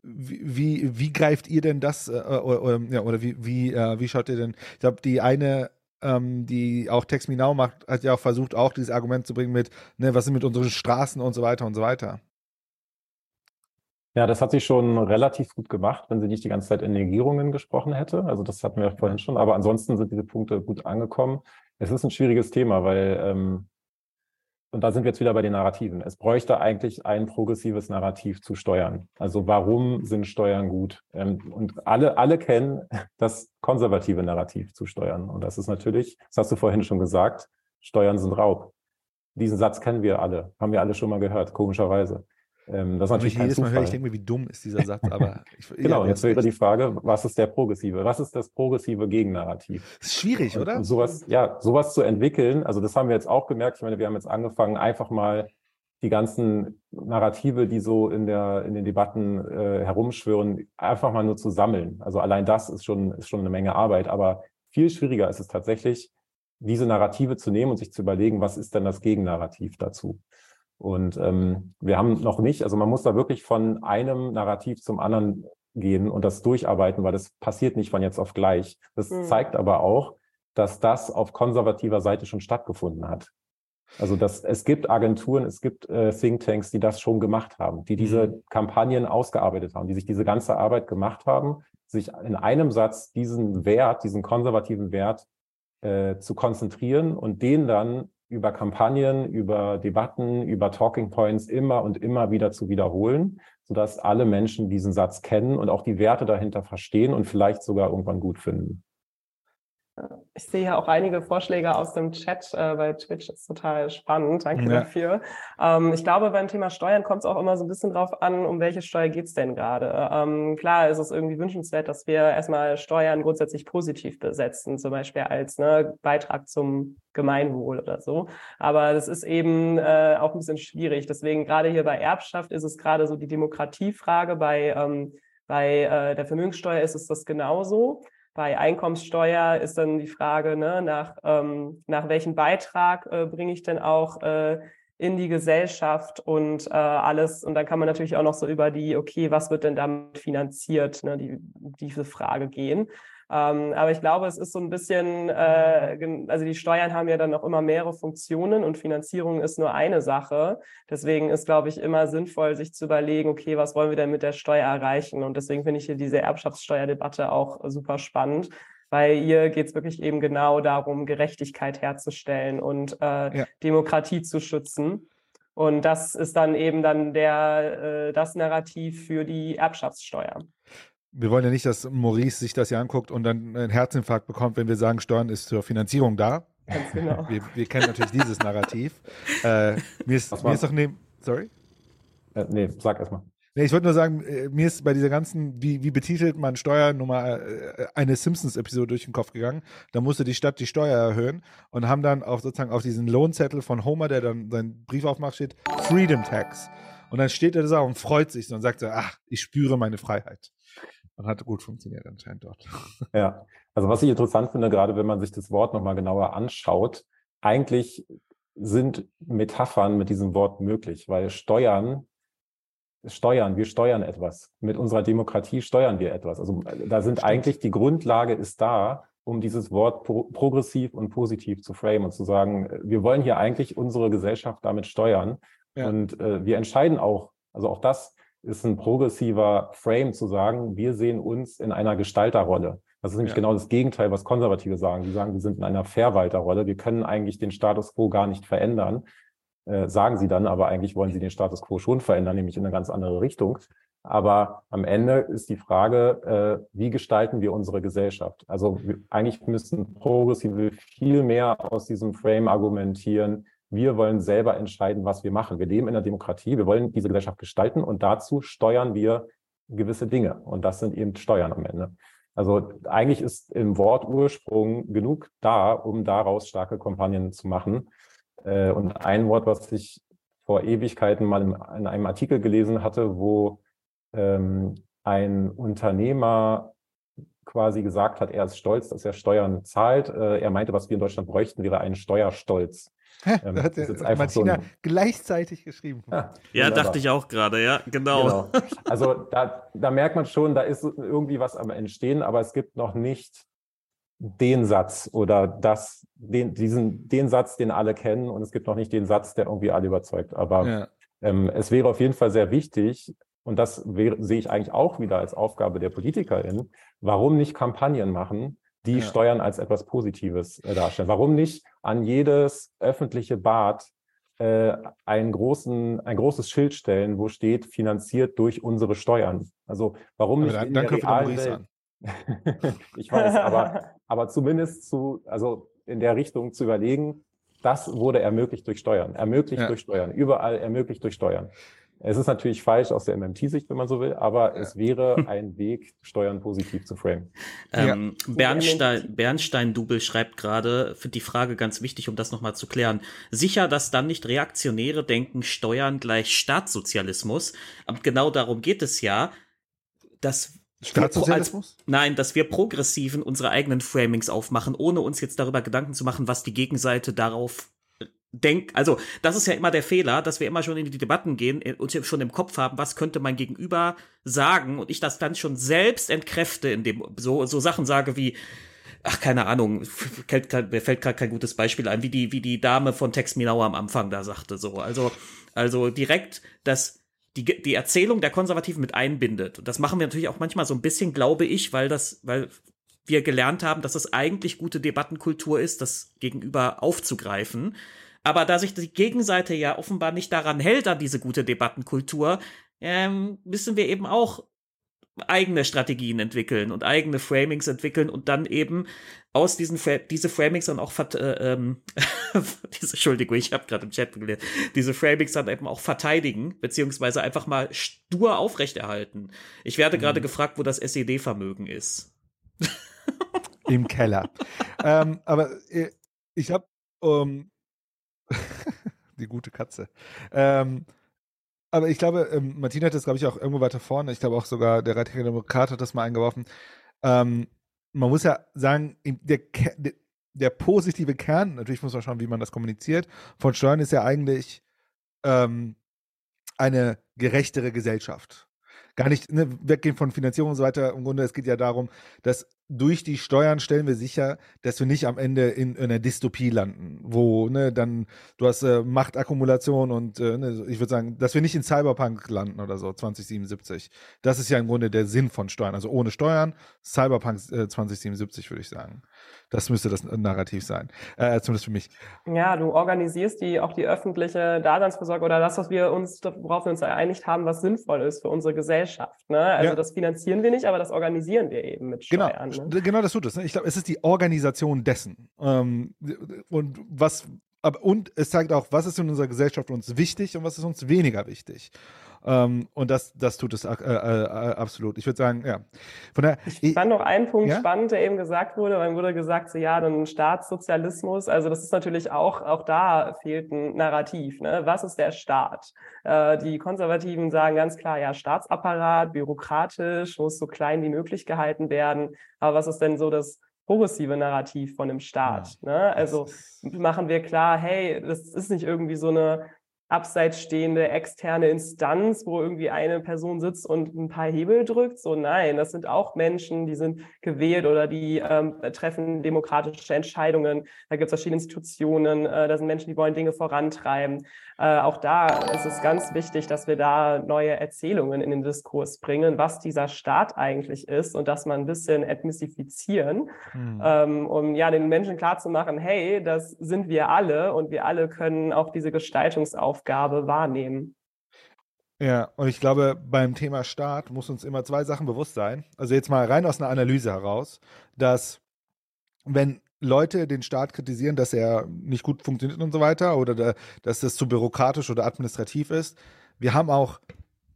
wie, wie greift ihr denn das, äh, oder, ja, oder wie, wie, äh, wie schaut ihr denn, ich glaube, die eine, ähm, die auch Text Me Now macht, hat ja auch versucht, auch dieses Argument zu bringen mit, ne, was sind mit unseren Straßen und so weiter und so weiter. Ja, das hat sie schon relativ gut gemacht, wenn sie nicht die ganze Zeit in Negierungen gesprochen hätte. Also das hatten wir vorhin schon, aber ansonsten sind diese Punkte gut angekommen. Es ist ein schwieriges Thema, weil, ähm, und da sind wir jetzt wieder bei den Narrativen. Es bräuchte eigentlich ein progressives Narrativ zu Steuern. Also warum sind Steuern gut? Ähm, und alle, alle kennen das konservative Narrativ zu Steuern. Und das ist natürlich, das hast du vorhin schon gesagt, Steuern sind Raub. Diesen Satz kennen wir alle, haben wir alle schon mal gehört, komischerweise. Ähm, das ist natürlich jedes Mal höre ich denke wie dumm ist dieser Satz, aber ich, genau, ja, jetzt wäre die Frage, was ist der progressive? Was ist das progressive Gegennarrativ? Das ist schwierig, oder? Und sowas, ja, sowas zu entwickeln, also das haben wir jetzt auch gemerkt. Ich meine, wir haben jetzt angefangen, einfach mal die ganzen Narrative, die so in der in den Debatten äh, herumschwören, einfach mal nur zu sammeln. Also allein das ist schon ist schon eine Menge Arbeit, aber viel schwieriger ist es tatsächlich, diese Narrative zu nehmen und sich zu überlegen, was ist denn das Gegennarrativ dazu? Und ähm, wir haben noch nicht, also man muss da wirklich von einem Narrativ zum anderen gehen und das durcharbeiten, weil das passiert nicht von jetzt auf gleich. Das mhm. zeigt aber auch, dass das auf konservativer Seite schon stattgefunden hat. Also dass es gibt Agenturen, es gibt äh, Thinktanks, die das schon gemacht haben, die diese mhm. Kampagnen ausgearbeitet haben, die sich diese ganze Arbeit gemacht haben, sich in einem Satz diesen Wert, diesen konservativen Wert äh, zu konzentrieren und den dann über Kampagnen, über Debatten, über Talking Points immer und immer wieder zu wiederholen, sodass alle Menschen diesen Satz kennen und auch die Werte dahinter verstehen und vielleicht sogar irgendwann gut finden. Ich sehe ja auch einige Vorschläge aus dem Chat äh, bei Twitch. Das ist total spannend. Danke ja. dafür. Ähm, ich glaube, beim Thema Steuern kommt es auch immer so ein bisschen drauf an, um welche Steuer geht's denn gerade. Ähm, klar ist es irgendwie wünschenswert, dass wir erstmal Steuern grundsätzlich positiv besetzen, zum Beispiel als ne, Beitrag zum Gemeinwohl oder so. Aber das ist eben äh, auch ein bisschen schwierig. Deswegen gerade hier bei Erbschaft ist es gerade so die Demokratiefrage. Bei, ähm, bei äh, der Vermögenssteuer ist es das genauso. Bei Einkommenssteuer ist dann die Frage, ne, nach, ähm, nach welchem Beitrag äh, bringe ich denn auch äh, in die Gesellschaft und äh, alles. Und dann kann man natürlich auch noch so über die, okay, was wird denn damit finanziert, ne, die, diese Frage gehen. Ähm, aber ich glaube, es ist so ein bisschen, äh, also die Steuern haben ja dann noch immer mehrere Funktionen und Finanzierung ist nur eine Sache. Deswegen ist, glaube ich, immer sinnvoll, sich zu überlegen, okay, was wollen wir denn mit der Steuer erreichen? Und deswegen finde ich hier diese Erbschaftssteuerdebatte auch super spannend weil hier geht es wirklich eben genau darum, Gerechtigkeit herzustellen und äh, ja. Demokratie zu schützen. Und das ist dann eben dann der, äh, das Narrativ für die Erbschaftssteuer wir wollen ja nicht, dass Maurice sich das ja anguckt und dann einen Herzinfarkt bekommt, wenn wir sagen, Steuern ist zur Finanzierung da. Ganz genau. Wir, wir kennen natürlich dieses Narrativ. Äh, mir, ist, mir ist doch neben. Sorry? Äh, nee, sag erstmal. Nee, ich wollte nur sagen, äh, mir ist bei dieser ganzen, wie, wie betitelt man Steuernummer, äh, eine Simpsons-Episode durch den Kopf gegangen. Da musste die Stadt die Steuer erhöhen und haben dann auch sozusagen auf diesen Lohnzettel von Homer, der dann seinen Brief aufmacht, steht Freedom Tax. Und dann steht er da und freut sich so und sagt so, ach, ich spüre meine Freiheit. Und hat gut funktioniert anscheinend dort. Ja, also was ich interessant finde, gerade wenn man sich das Wort nochmal genauer anschaut, eigentlich sind Metaphern mit diesem Wort möglich, weil Steuern, steuern, wir steuern etwas. Mit unserer Demokratie steuern wir etwas. Also da sind eigentlich die Grundlage ist da, um dieses Wort pro progressiv und positiv zu framen und zu sagen, wir wollen hier eigentlich unsere Gesellschaft damit steuern. Ja. Und äh, wir entscheiden auch, also auch das ist ein progressiver Frame zu sagen, wir sehen uns in einer Gestalterrolle. Das ist nämlich ja. genau das Gegenteil, was Konservative sagen. Sie sagen, wir sind in einer Verwalterrolle. Wir können eigentlich den Status quo gar nicht verändern, äh, sagen sie dann, aber eigentlich wollen sie den Status quo schon verändern, nämlich in eine ganz andere Richtung. Aber am Ende ist die Frage, äh, wie gestalten wir unsere Gesellschaft? Also wir, eigentlich müssen Progressive viel mehr aus diesem Frame argumentieren. Wir wollen selber entscheiden, was wir machen. Wir leben in der Demokratie. Wir wollen diese Gesellschaft gestalten und dazu steuern wir gewisse Dinge. Und das sind eben Steuern am Ende. Also eigentlich ist im Wortursprung genug da, um daraus starke Kampagnen zu machen. Äh, und ein Wort, was ich vor Ewigkeiten mal in einem Artikel gelesen hatte, wo ähm, ein Unternehmer quasi gesagt hat, er ist stolz, dass er Steuern zahlt. Äh, er meinte, was wir in Deutschland bräuchten, wäre ein Steuerstolz. Ähm, da hat der Martina so ein, gleichzeitig geschrieben. Ja, ja dachte ich auch gerade, ja, genau. genau. Also da, da merkt man schon, da ist irgendwie was am Entstehen, aber es gibt noch nicht den Satz oder das, den, diesen, den Satz, den alle kennen und es gibt noch nicht den Satz, der irgendwie alle überzeugt. Aber ja. ähm, es wäre auf jeden Fall sehr wichtig, und das wäre, sehe ich eigentlich auch wieder als Aufgabe der PolitikerInnen, warum nicht Kampagnen machen, die ja. Steuern als etwas Positives äh, darstellen? Warum nicht an jedes öffentliche Bad äh, einen großen, ein großes Schild stellen, wo steht, finanziert durch unsere Steuern? Also warum aber nicht dann, in dann der realen Welt? ich weiß, aber, aber zumindest zu, also in der Richtung zu überlegen, das wurde ermöglicht durch Steuern, ermöglicht ja. durch Steuern, überall ermöglicht durch Steuern. Es ist natürlich falsch aus der MMT-Sicht, wenn man so will, aber ja. es wäre ein Weg, Steuern positiv zu framen. Ähm, ja. Bernstein, Bernstein-Double schreibt gerade, finde die Frage ganz wichtig, um das nochmal zu klären. Sicher, dass dann nicht Reaktionäre denken, Steuern gleich Staatssozialismus. Aber genau darum geht es ja, dass Staatssozialismus? Als, nein, dass wir Progressiven unsere eigenen Framings aufmachen, ohne uns jetzt darüber Gedanken zu machen, was die Gegenseite darauf denk, also das ist ja immer der Fehler, dass wir immer schon in die Debatten gehen äh, und schon im Kopf haben, was könnte mein Gegenüber sagen und ich das dann schon selbst entkräfte, indem so so Sachen sage wie ach keine Ahnung, fällt, mir fällt gerade kein gutes Beispiel ein, wie die wie die Dame von Tex Minau am Anfang da sagte so, also also direkt das die, die Erzählung der Konservativen mit einbindet. Und das machen wir natürlich auch manchmal so ein bisschen, glaube ich, weil das, weil wir gelernt haben, dass es eigentlich gute Debattenkultur ist, das Gegenüber aufzugreifen. Aber da sich die Gegenseite ja offenbar nicht daran hält, an diese gute Debattenkultur, ähm, müssen wir eben auch eigene Strategien entwickeln und eigene Framings entwickeln und dann eben aus diesen Fra diese Framings dann auch äh, ähm, diese Entschuldigung, ich habe gerade im Chat gelernt, diese Framings dann eben auch verteidigen beziehungsweise einfach mal stur aufrechterhalten. Ich werde mhm. gerade gefragt, wo das SED-Vermögen ist. Im Keller. ähm, aber äh, ich habe um, die gute Katze. Ähm, aber ich glaube, ähm, Martina hat das, glaube ich, auch irgendwo weiter vorne. Ich glaube auch sogar, der Radikale Demokrat hat das mal eingeworfen. Ähm, man muss ja sagen, der, der, der, positive Kern, natürlich muss man schauen, wie man das kommuniziert, von Steuern ist ja eigentlich ähm, eine gerechtere Gesellschaft. Gar nicht ne, weggehen von Finanzierung und so weiter. Im Grunde, es geht ja darum, dass durch die Steuern stellen wir sicher, dass wir nicht am Ende in, in einer Dystopie landen, wo ne, dann du hast äh, Machtakkumulation und äh, ne, ich würde sagen, dass wir nicht in Cyberpunk landen oder so 2077. Das ist ja im Grunde der Sinn von Steuern. Also ohne Steuern Cyberpunk äh, 2077 würde ich sagen. Das müsste das Narrativ sein, äh, zumindest für mich. Ja, du organisierst die auch die öffentliche Daseinsvorsorge oder das, was wir uns, worauf wir uns geeinigt haben, was sinnvoll ist für unsere Gesellschaft. Ne? Also ja. das finanzieren wir nicht, aber das organisieren wir eben mit genau. Steuern. Genau, ne? genau das tut es. Ne? Ich glaube, es ist die Organisation dessen. Ähm, und was, aber, und es zeigt auch, was ist in unserer Gesellschaft uns wichtig und was ist uns weniger wichtig. Ähm, und das, das tut es äh, äh, absolut. Ich würde sagen, ja. Von der, ich fand noch einen Punkt ja? spannend, der eben gesagt wurde. Dann wurde gesagt, so, ja, dann Staatssozialismus. Also das ist natürlich auch, auch da fehlt ein Narrativ. Ne? Was ist der Staat? Äh, die Konservativen sagen ganz klar, ja, Staatsapparat, bürokratisch, muss so klein wie möglich gehalten werden. Aber was ist denn so das progressive Narrativ von dem Staat? Ja. Ne? Also machen wir klar, hey, das ist nicht irgendwie so eine abseits stehende externe Instanz, wo irgendwie eine Person sitzt und ein paar Hebel drückt. So nein, das sind auch Menschen, die sind gewählt oder die ähm, treffen demokratische Entscheidungen. Da gibt es verschiedene Institutionen, äh, da sind Menschen, die wollen Dinge vorantreiben. Äh, auch da ist es ganz wichtig, dass wir da neue Erzählungen in den Diskurs bringen, was dieser Staat eigentlich ist und dass man ein bisschen entmystifizieren, hm. ähm, um ja den Menschen klarzumachen, hey, das sind wir alle und wir alle können auch diese Gestaltungsaufgabe wahrnehmen. Ja, und ich glaube, beim Thema Staat muss uns immer zwei Sachen bewusst sein. Also jetzt mal rein aus einer Analyse heraus, dass wenn Leute den Staat kritisieren, dass er nicht gut funktioniert und so weiter oder da, dass das zu bürokratisch oder administrativ ist. Wir haben auch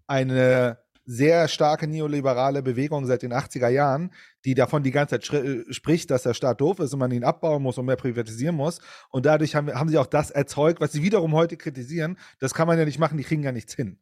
eine sehr starke neoliberale Bewegung seit den 80er Jahren, die davon die ganze Zeit äh, spricht, dass der Staat doof ist und man ihn abbauen muss und mehr privatisieren muss. Und dadurch haben, haben sie auch das erzeugt, was sie wiederum heute kritisieren. Das kann man ja nicht machen, die kriegen ja nichts hin.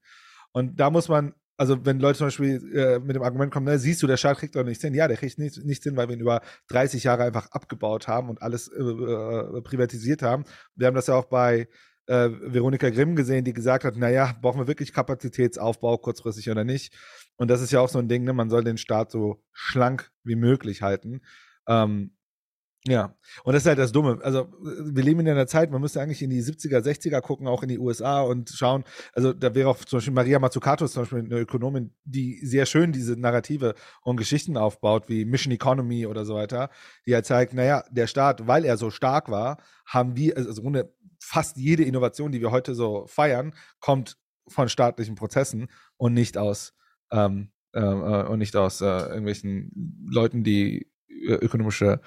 Und da muss man also wenn Leute zum Beispiel äh, mit dem Argument kommen, ne, siehst du, der Staat kriegt doch nichts hin. Ja, der kriegt nichts, nichts hin, weil wir ihn über 30 Jahre einfach abgebaut haben und alles äh, äh, privatisiert haben. Wir haben das ja auch bei äh, Veronika Grimm gesehen, die gesagt hat, naja, brauchen wir wirklich Kapazitätsaufbau kurzfristig oder nicht? Und das ist ja auch so ein Ding, ne, man soll den Staat so schlank wie möglich halten. Ähm, ja, und das ist halt das Dumme. Also, wir leben in einer Zeit, man müsste eigentlich in die 70er, 60er gucken, auch in die USA und schauen. Also, da wäre auch zum Beispiel Maria Mazzucato zum Beispiel eine Ökonomin, die sehr schön diese Narrative und Geschichten aufbaut, wie Mission Economy oder so weiter, die halt zeigt, naja, der Staat, weil er so stark war, haben wir, also ohne fast jede Innovation, die wir heute so feiern, kommt von staatlichen Prozessen und nicht aus, ähm, äh, äh und nicht aus äh, irgendwelchen Leuten, die äh, ökonomische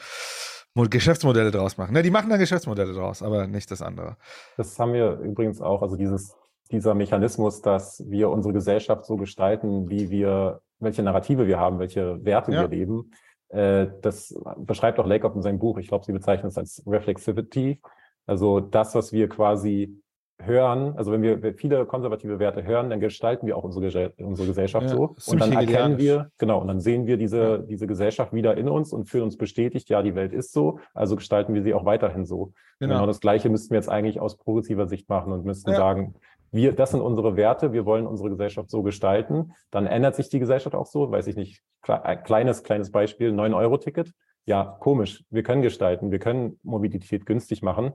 Geschäftsmodelle draus machen. Ne, die machen dann Geschäftsmodelle draus, aber nicht das andere. Das haben wir übrigens auch, also dieses, dieser Mechanismus, dass wir unsere Gesellschaft so gestalten, wie wir, welche Narrative wir haben, welche Werte ja. wir leben. Äh, das beschreibt auch Lakoff in seinem Buch. Ich glaube, sie bezeichnet es als Reflexivity. Also das, was wir quasi hören, also wenn wir viele konservative Werte hören, dann gestalten wir auch unsere, unsere Gesellschaft ja, so. Und dann erkennen wir, genau, und dann sehen wir diese, diese Gesellschaft wieder in uns und fühlen uns bestätigt, ja, die Welt ist so, also gestalten wir sie auch weiterhin so. Genau, genau das Gleiche müssten wir jetzt eigentlich aus progressiver Sicht machen und müssten ja. sagen, wir, das sind unsere Werte, wir wollen unsere Gesellschaft so gestalten. Dann ändert sich die Gesellschaft auch so, weiß ich nicht, kleines, kleines Beispiel, 9-Euro-Ticket. Ja, komisch. Wir können gestalten, wir können Mobilität günstig machen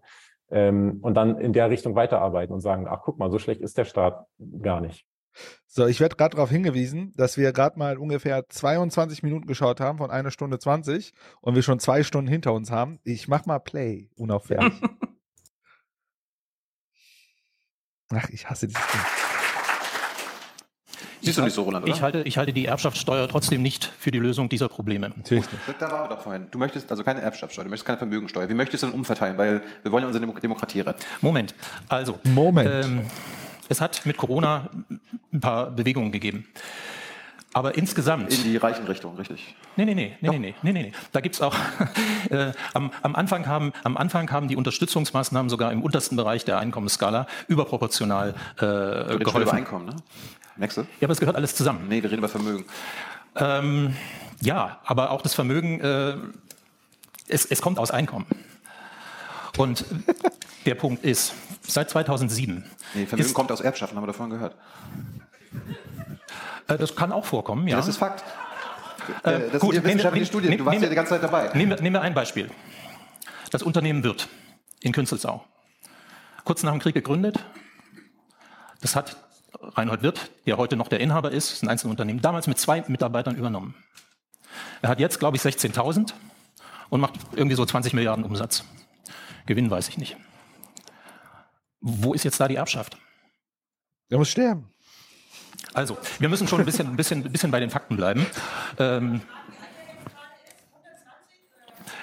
ähm, und dann in der Richtung weiterarbeiten und sagen, ach guck mal, so schlecht ist der Staat gar nicht. So, ich werde gerade darauf hingewiesen, dass wir gerade mal ungefähr 22 Minuten geschaut haben von einer Stunde 20 und wir schon zwei Stunden hinter uns haben. Ich mach mal Play, unauffällig. Ach, ich hasse dieses Ding. Siehst du nicht so, Roland, oder? Ich halte, ich halte die Erbschaftssteuer trotzdem nicht für die Lösung dieser Probleme. Natürlich nicht. Da waren wir doch vorhin. Du möchtest also keine Erbschaftssteuer, du möchtest keine Vermögensteuer. Wie möchtest du denn umverteilen? Weil wir wollen ja unsere Demokratie retten. Moment. Also. Moment. Ähm, es hat mit Corona ein paar Bewegungen gegeben. Aber insgesamt. In die reichen Richtung, richtig. Nee, nee, nee, nee, nee, nee, nee, nee. Da gibt's auch, äh, am, am, Anfang haben, am Anfang haben die Unterstützungsmaßnahmen sogar im untersten Bereich der Einkommensskala überproportional äh, geholfen. Über Einkommen, ne? Du? Ja, aber es gehört alles zusammen. Nee, wir reden über Vermögen. Ähm, ja, aber auch das Vermögen, äh, es, es kommt aus Einkommen. Und der Punkt ist, seit 2007. Nee, Vermögen ist, kommt aus Erbschaften, haben wir davon gehört. Äh, das kann auch vorkommen, ja. Das ist Fakt. Äh, das gut, sind wissenschaftliche nehm, Studien, nehm, du warst nehm, ja die ganze Zeit dabei. Nehmen nehm wir ein Beispiel. Das Unternehmen Wirt in Künzelsau. Kurz nach dem Krieg gegründet. Das hat Reinhold Wirth, der heute noch der Inhaber ist, ist ein Einzelunternehmen, damals mit zwei Mitarbeitern übernommen. Er hat jetzt, glaube ich, 16.000 und macht irgendwie so 20 Milliarden Umsatz. Gewinn weiß ich nicht. Wo ist jetzt da die Erbschaft? Er muss sterben. Also, wir müssen schon ein bisschen, ein bisschen, ein bisschen bei den Fakten bleiben. Ähm,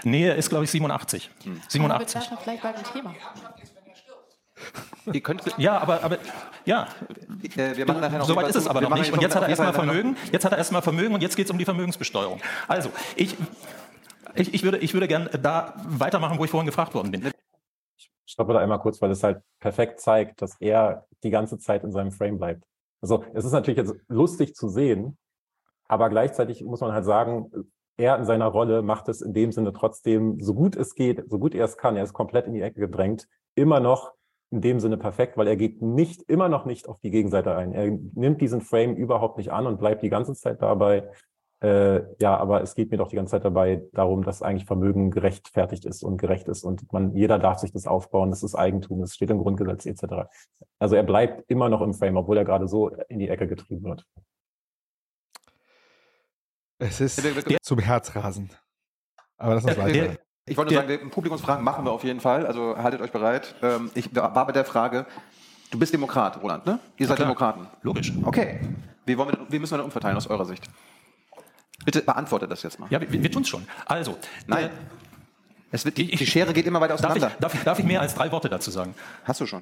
nee, er ist, glaube ich, 87. Hm. 87. Aber wir vielleicht bei dem Thema. Ihr könnt, ja, aber, aber ja. Äh, wir machen nachher noch Soweit ist es aber noch nicht. Und jetzt hat er erstmal Vermögen. Jetzt hat er erstmal Vermögen und jetzt geht es um die Vermögensbesteuerung. Also, ich, ich, ich würde, ich würde gerne da weitermachen, wo ich vorhin gefragt worden bin. Ich stoppe da einmal kurz, weil es halt perfekt zeigt, dass er die ganze Zeit in seinem Frame bleibt. Also es ist natürlich jetzt lustig zu sehen, aber gleichzeitig muss man halt sagen, er in seiner Rolle macht es in dem Sinne trotzdem, so gut es geht, so gut er es kann, er ist komplett in die Ecke gedrängt, immer noch in dem Sinne perfekt, weil er geht nicht, immer noch nicht auf die Gegenseite ein. Er nimmt diesen Frame überhaupt nicht an und bleibt die ganze Zeit dabei. Äh, ja, aber es geht mir doch die ganze Zeit dabei darum, dass eigentlich Vermögen gerechtfertigt ist und gerecht ist und man, jeder darf sich das aufbauen, das ist Eigentum, das steht im Grundgesetz etc. Also er bleibt immer noch im Frame, obwohl er gerade so in die Ecke getrieben wird. Es ist zum Herzrasen. Aber das ist weiter. Ich wollte nur sagen, Publikumsfragen machen wir auf jeden Fall, also haltet euch bereit. Ähm, ich war bei der Frage, du bist Demokrat, Roland, ne? Ihr seid Demokraten. Logisch. Okay. Wie, wollen wir, wie müssen wir denn umverteilen aus eurer Sicht? Bitte beantworte das jetzt mal. Ja, wir, wir tun es schon. Also. Nein. Es wird, die, die Schere geht immer weiter auseinander. Darf ich, darf, darf ich mehr als drei Worte dazu sagen? Hast du schon.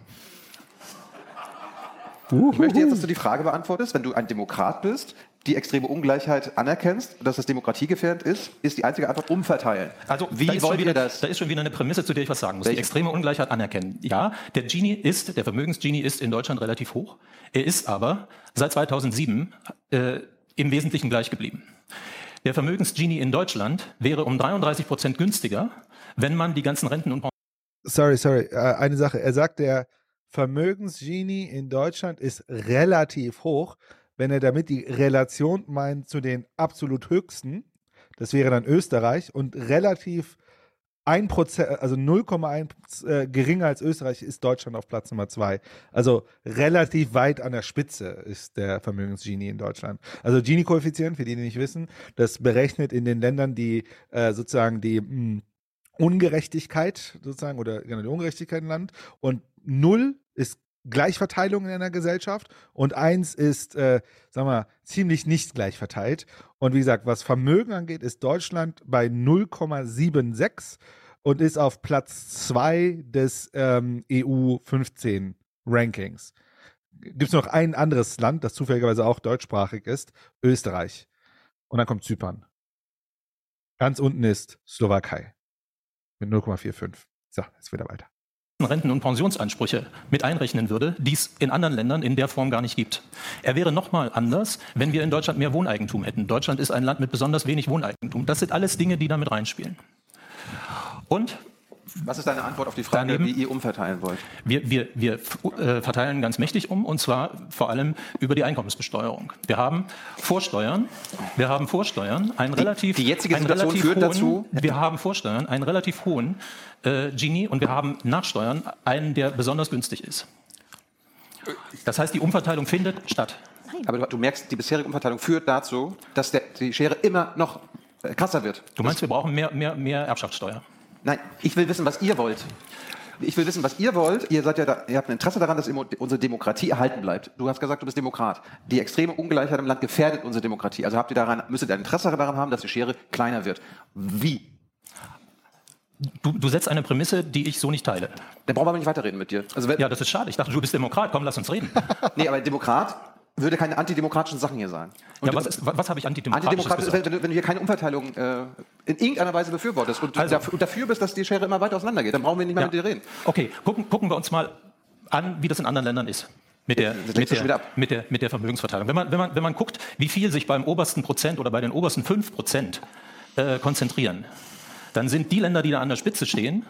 Ich möchte jetzt, dass du die Frage beantwortest, wenn du ein Demokrat bist, die extreme Ungleichheit anerkennst, dass das demokratiegefährdend ist, ist die einzige Antwort umverteilen. Also wie wollt wieder, ihr das? Da ist schon wieder eine Prämisse, zu der ich was sagen muss. Welche? Die extreme Ungleichheit anerkennen. Ja, der Gini ist, der Vermögensgenie ist in Deutschland relativ hoch. Er ist aber seit 2007 äh, im Wesentlichen gleich geblieben. Der Vermögensgenie in Deutschland wäre um 33 Prozent günstiger, wenn man die ganzen Renten und Sorry, sorry, äh, eine Sache. Er sagt, der Vermögensgenie in Deutschland ist relativ hoch. Wenn er damit die Relation meint zu den absolut höchsten, das wäre dann Österreich und relativ 1%, also 0,1 äh, geringer als Österreich ist Deutschland auf Platz Nummer 2. Also relativ weit an der Spitze ist der Vermögensgenie in Deutschland. Also Gini-Koeffizient, für die, die nicht wissen, das berechnet in den Ländern, die äh, sozusagen die mh, hm, Ungerechtigkeit sozusagen oder genau die Ungerechtigkeit im Land und 0 ist Gleichverteilung in einer Gesellschaft und eins ist, äh, sagen wir, ziemlich nicht gleich verteilt. Und wie gesagt, was Vermögen angeht, ist Deutschland bei 0,76 und ist auf Platz 2 des ähm, EU 15 Rankings. Gibt es noch ein anderes Land, das zufälligerweise auch deutschsprachig ist, Österreich. Und dann kommt Zypern. Ganz unten ist Slowakei mit 0,45. So, jetzt wieder weiter. Renten- und Pensionsansprüche mit einrechnen würde, die es in anderen Ländern in der Form gar nicht gibt. Er wäre nochmal anders, wenn wir in Deutschland mehr Wohneigentum hätten. Deutschland ist ein Land mit besonders wenig Wohneigentum. Das sind alles Dinge, die damit reinspielen. Und was ist deine Antwort auf die Frage, Daneben, wie ihr umverteilen wollt? Wir, wir, wir äh, verteilen ganz mächtig um, und zwar vor allem über die Einkommensbesteuerung. Wir haben Vorsteuern, wir haben Vorsteuern, einen relativ, die jetzige Situation führt hohen, dazu. Wir haben Vorsteuern, einen relativ hohen äh, Gini, und wir haben Nachsteuern, einen, der besonders günstig ist. Das heißt, die Umverteilung findet statt. Aber du, du merkst, die bisherige Umverteilung führt dazu, dass der, die Schere immer noch äh, krasser wird. Du meinst, wir brauchen mehr, mehr, mehr Erbschaftssteuer? Nein, ich will wissen, was ihr wollt. Ich will wissen, was ihr wollt. Ihr seid ja da, ihr habt ein Interesse daran, dass unsere Demokratie erhalten bleibt. Du hast gesagt, du bist Demokrat. Die extreme Ungleichheit im Land gefährdet unsere Demokratie. Also habt ihr daran, müsstet ihr ein Interesse daran haben, dass die Schere kleiner wird. Wie? Du, du setzt eine Prämisse, die ich so nicht teile. Dann brauchen wir nicht weiterreden mit dir. Also, ja, das ist schade. Ich dachte, du bist Demokrat. Komm, lass uns reden. nee, aber Demokrat würde keine antidemokratischen Sachen hier sagen. Ja, was, ist, was habe ich antidemokratisch Antidemokratisch ist, wenn, wenn, du hier keine Umverteilung äh, in irgendeiner Weise befürwortest und, also, dafür, und, dafür, bist, dass die Schere immer weiter auseinandergeht, dann brauchen wir nicht mehr ja. mit dir reden. Okay, gucken, gucken wir uns mal an, wie das in anderen Ländern ist. Mit der, mit, der, mit, der, mit der Vermögensverteilung. Wenn man, wenn, man, wenn man guckt, wie viel sich beim obersten Prozent oder bei den obersten 5 Prozent äh, konzentrieren, dann sind die Länder, die da an der Spitze stehen,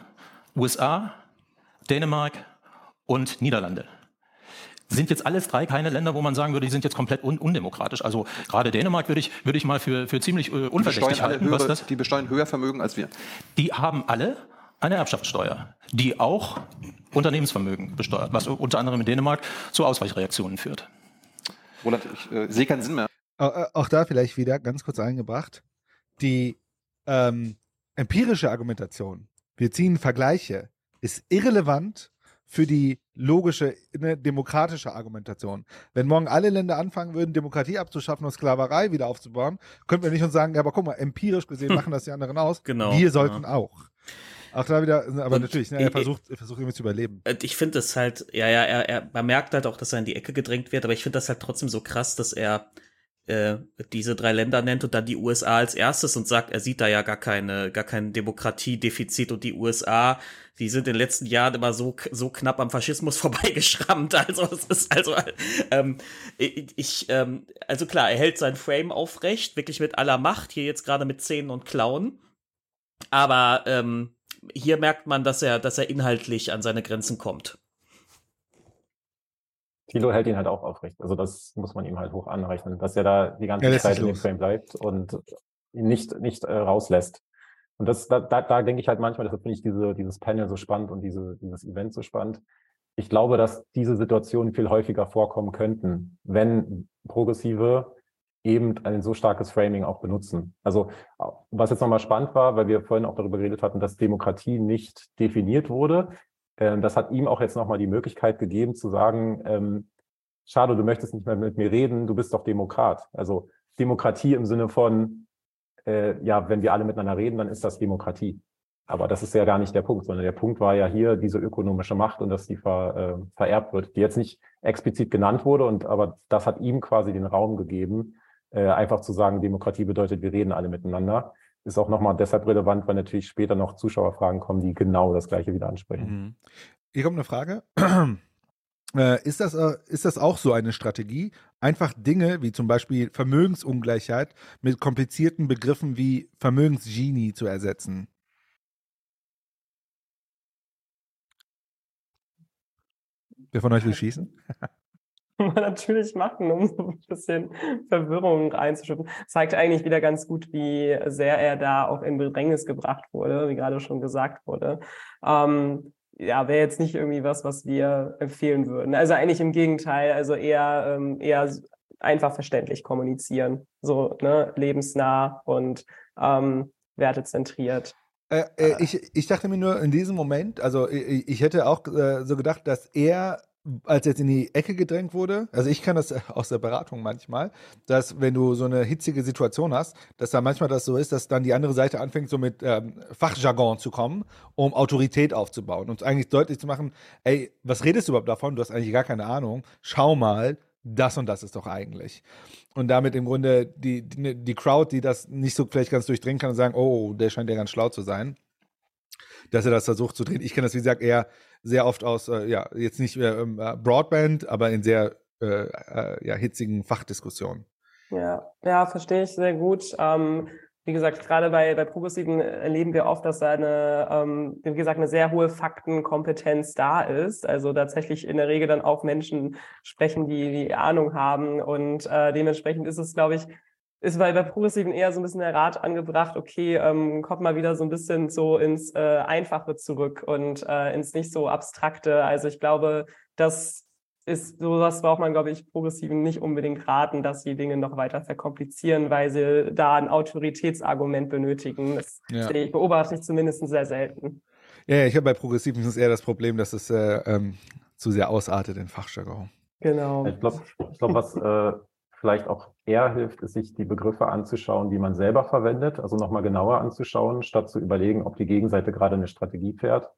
USA, Dänemark und Niederlande sind jetzt alles drei keine Länder, wo man sagen würde, die sind jetzt komplett un undemokratisch. Also gerade Dänemark würde ich, würde ich mal für, für ziemlich äh, unverdächtig halten. Höhere, was das? Die besteuern höher Vermögen als wir. Die haben alle eine Erbschaftssteuer, die auch Unternehmensvermögen besteuert, was unter anderem in Dänemark zu Ausweichreaktionen führt. Roland, ich äh, sehe keinen Sinn mehr. Äh, auch da vielleicht wieder ganz kurz eingebracht. Die ähm, empirische Argumentation, wir ziehen Vergleiche, ist irrelevant für die logische, ne, demokratische Argumentation. Wenn morgen alle Länder anfangen würden, Demokratie abzuschaffen und Sklaverei wieder aufzubauen, könnten wir nicht uns sagen, ja, aber guck mal, empirisch gesehen machen das die anderen aus. Genau. Wir sollten ja. auch. Auch da wieder, aber und natürlich, ne, er versucht, er versucht irgendwie zu überleben. Ich finde es halt, ja, ja, er, er, man merkt halt auch, dass er in die Ecke gedrängt wird, aber ich finde das halt trotzdem so krass, dass er äh, diese drei Länder nennt und dann die USA als erstes und sagt, er sieht da ja gar keine, gar kein Demokratiedefizit und die USA, die sind in den letzten Jahren immer so, so knapp am Faschismus vorbeigeschrammt. Also es ist also, ähm, ich, ähm, also klar, er hält sein Frame aufrecht, wirklich mit aller Macht, hier jetzt gerade mit Zähnen und Klauen. Aber ähm, hier merkt man, dass er, dass er inhaltlich an seine Grenzen kommt. Thilo hält ihn halt auch aufrecht. Also das muss man ihm halt hoch anrechnen, dass er da die ganze ja, Zeit in dem Frame bleibt und ihn nicht, nicht äh, rauslässt. Und das, da, da, da denke ich halt manchmal, deshalb finde ich diese, dieses Panel so spannend und diese, dieses Event so spannend. Ich glaube, dass diese Situationen viel häufiger vorkommen könnten, wenn Progressive eben ein so starkes Framing auch benutzen. Also was jetzt nochmal spannend war, weil wir vorhin auch darüber geredet hatten, dass Demokratie nicht definiert wurde. Ähm, das hat ihm auch jetzt nochmal die Möglichkeit gegeben zu sagen, ähm, schade, du möchtest nicht mehr mit mir reden, du bist doch Demokrat. Also Demokratie im Sinne von, äh, ja, wenn wir alle miteinander reden, dann ist das Demokratie. Aber das ist ja gar nicht der Punkt, sondern der Punkt war ja hier diese ökonomische Macht und dass die ver, äh, vererbt wird, die jetzt nicht explizit genannt wurde, und aber das hat ihm quasi den Raum gegeben, äh, einfach zu sagen, Demokratie bedeutet, wir reden alle miteinander ist auch nochmal deshalb relevant, weil natürlich später noch Zuschauerfragen kommen, die genau das Gleiche wieder ansprechen. Mhm. Hier kommt eine Frage. Äh, ist, das, äh, ist das auch so eine Strategie, einfach Dinge wie zum Beispiel Vermögensungleichheit mit komplizierten Begriffen wie Vermögensgenie zu ersetzen? Wer von euch will schießen? man natürlich machen, um so ein bisschen Verwirrung reinzuschütten. Zeigt eigentlich wieder ganz gut, wie sehr er da auch in Bedrängnis gebracht wurde, wie gerade schon gesagt wurde. Ähm, ja, wäre jetzt nicht irgendwie was, was wir empfehlen würden. Also eigentlich im Gegenteil, also eher, ähm, eher einfach verständlich kommunizieren, so ne, lebensnah und ähm, wertezentriert. Äh, äh, ich, ich dachte mir nur in diesem Moment, also ich, ich hätte auch äh, so gedacht, dass er als jetzt in die Ecke gedrängt wurde, also ich kann das aus der Beratung manchmal, dass wenn du so eine hitzige Situation hast, dass da manchmal das so ist, dass dann die andere Seite anfängt, so mit ähm, Fachjargon zu kommen, um Autorität aufzubauen und eigentlich deutlich zu machen, ey, was redest du überhaupt davon? Du hast eigentlich gar keine Ahnung. Schau mal, das und das ist doch eigentlich. Und damit im Grunde die, die, die Crowd, die das nicht so vielleicht ganz durchdringen kann und sagen, oh, der scheint ja ganz schlau zu sein, dass er das versucht zu drehen. Ich kenne das, wie gesagt, eher sehr oft aus, äh, ja, jetzt nicht mehr ähm, äh, Broadband, aber in sehr äh, äh, ja, hitzigen Fachdiskussionen. Ja, ja, verstehe ich sehr gut. Ähm, wie gesagt, gerade bei, bei Progressiven erleben wir oft, dass da eine, ähm, wie gesagt, eine sehr hohe Faktenkompetenz da ist. Also tatsächlich in der Regel dann auch Menschen sprechen, die die Ahnung haben. Und äh, dementsprechend ist es, glaube ich, ist bei, bei Progressiven eher so ein bisschen der Rat angebracht, okay, ähm, kommt mal wieder so ein bisschen so ins äh, Einfache zurück und äh, ins nicht so Abstrakte. Also ich glaube, das ist sowas braucht man, glaube ich, Progressiven nicht unbedingt raten, dass sie Dinge noch weiter verkomplizieren, weil sie da ein Autoritätsargument benötigen. Das ja. sehe ich, beobachte ich zumindest sehr selten. Ja, ja ich habe bei Progressiven eher das Problem, dass es äh, ähm, zu sehr ausartet in Fachjargon. Genau. Ich glaube, ich glaub, was äh, vielleicht auch eher hilft, ist, sich die Begriffe anzuschauen, die man selber verwendet, also nochmal genauer anzuschauen, statt zu überlegen, ob die Gegenseite gerade eine Strategie fährt.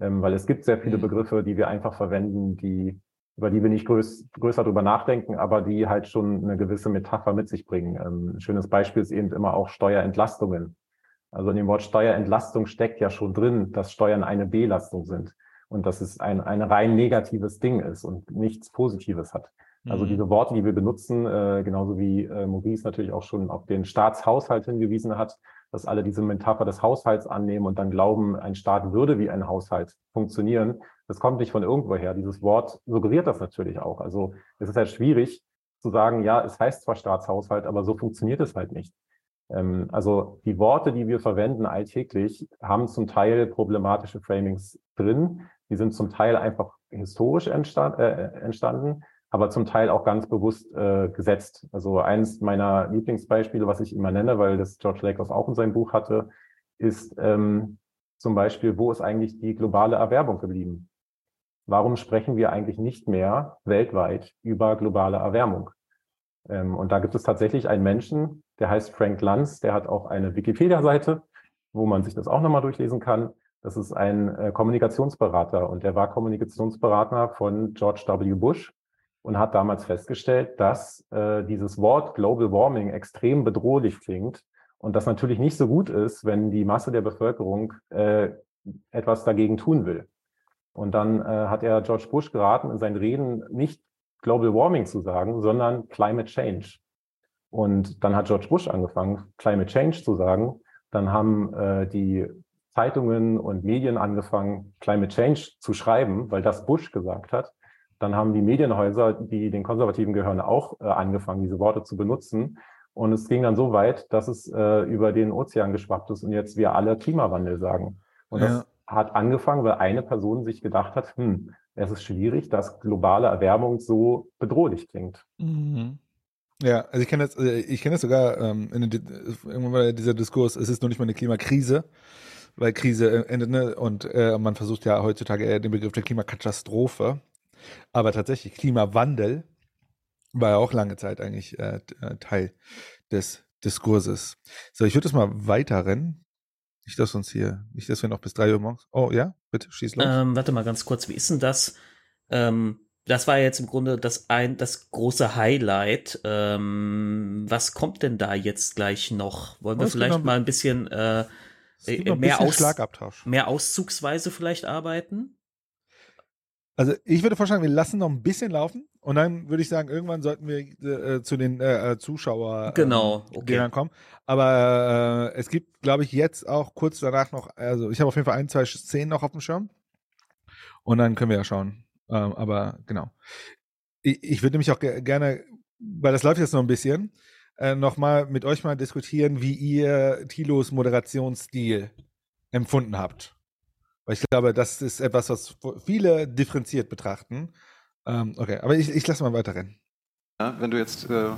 Ähm, weil es gibt sehr viele mhm. Begriffe, die wir einfach verwenden, die, über die wir nicht größ, größer drüber nachdenken, aber die halt schon eine gewisse Metapher mit sich bringen. Ähm, ein schönes Beispiel ist eben immer auch Steuerentlastungen. Also in dem Wort Steuerentlastung steckt ja schon drin, dass Steuern eine Belastung sind und dass es ein, ein rein negatives Ding ist und nichts Positives hat. Also mhm. diese Worte, die wir benutzen, äh, genauso wie äh, Maurice natürlich auch schon auf den Staatshaushalt hingewiesen hat, dass alle diese Metapher des Haushalts annehmen und dann glauben, ein Staat würde wie ein Haushalt funktionieren. Das kommt nicht von irgendwoher. Dieses Wort suggeriert das natürlich auch. Also es ist halt schwierig zu sagen, ja, es heißt zwar Staatshaushalt, aber so funktioniert es halt nicht. Ähm, also die Worte, die wir verwenden alltäglich, haben zum Teil problematische Framings drin. Die sind zum Teil einfach historisch entstand, äh, entstanden aber zum Teil auch ganz bewusst äh, gesetzt. Also eines meiner Lieblingsbeispiele, was ich immer nenne, weil das George Lakoff auch in seinem Buch hatte, ist ähm, zum Beispiel, wo ist eigentlich die globale Erwerbung geblieben? Warum sprechen wir eigentlich nicht mehr weltweit über globale Erwärmung? Ähm, und da gibt es tatsächlich einen Menschen, der heißt Frank Lanz, der hat auch eine Wikipedia-Seite, wo man sich das auch nochmal durchlesen kann. Das ist ein äh, Kommunikationsberater und er war Kommunikationsberater von George W. Bush und hat damals festgestellt, dass äh, dieses Wort Global Warming extrem bedrohlich klingt und das natürlich nicht so gut ist, wenn die Masse der Bevölkerung äh, etwas dagegen tun will. Und dann äh, hat er George Bush geraten, in seinen Reden nicht Global Warming zu sagen, sondern Climate Change. Und dann hat George Bush angefangen, Climate Change zu sagen. Dann haben äh, die Zeitungen und Medien angefangen, Climate Change zu schreiben, weil das Bush gesagt hat. Dann haben die Medienhäuser, die den Konservativen gehören, auch äh, angefangen, diese Worte zu benutzen. Und es ging dann so weit, dass es äh, über den Ozean geschwappt ist und jetzt wir alle Klimawandel sagen. Und ja. das hat angefangen, weil eine Person sich gedacht hat, hm, es ist schwierig, dass globale Erwärmung so bedrohlich klingt. Mhm. Ja, also ich kenne das, äh, ich kenne das sogar, ähm, in irgendwann war dieser Diskurs, es ist noch nicht mal eine Klimakrise, weil Krise endet, ne? Und äh, man versucht ja heutzutage eher den Begriff der Klimakatastrophe. Aber tatsächlich, Klimawandel war ja auch lange Zeit eigentlich äh, äh Teil des Diskurses. So, ich würde das mal weiterrennen. Nicht, dass uns hier, nicht, dass wir noch bis drei Uhr morgens. Oh ja, bitte, schieß los. Ähm, warte mal ganz kurz, wie ist denn das? Ähm, das war jetzt im Grunde das ein, das große Highlight. Ähm, was kommt denn da jetzt gleich noch? Wollen wir oh, vielleicht mal ein bisschen äh, äh, mehr, Aus mehr auszugsweise vielleicht arbeiten? Also ich würde vorschlagen, wir lassen noch ein bisschen laufen und dann würde ich sagen, irgendwann sollten wir äh, zu den äh, äh Zuschauer genau, ähm, okay. kommen. Aber äh, es gibt, glaube ich, jetzt auch kurz danach noch, also ich habe auf jeden Fall ein, zwei Szenen noch auf dem Schirm und dann können wir ja schauen. Ähm, aber genau. Ich, ich würde nämlich auch ge gerne, weil das läuft jetzt noch ein bisschen, äh, nochmal mit euch mal diskutieren, wie ihr Tilos Moderationsstil empfunden habt. Weil ich glaube, das ist etwas, was viele differenziert betrachten. Ähm, okay, aber ich, ich lasse mal weiterrennen. Ja, wenn du jetzt äh,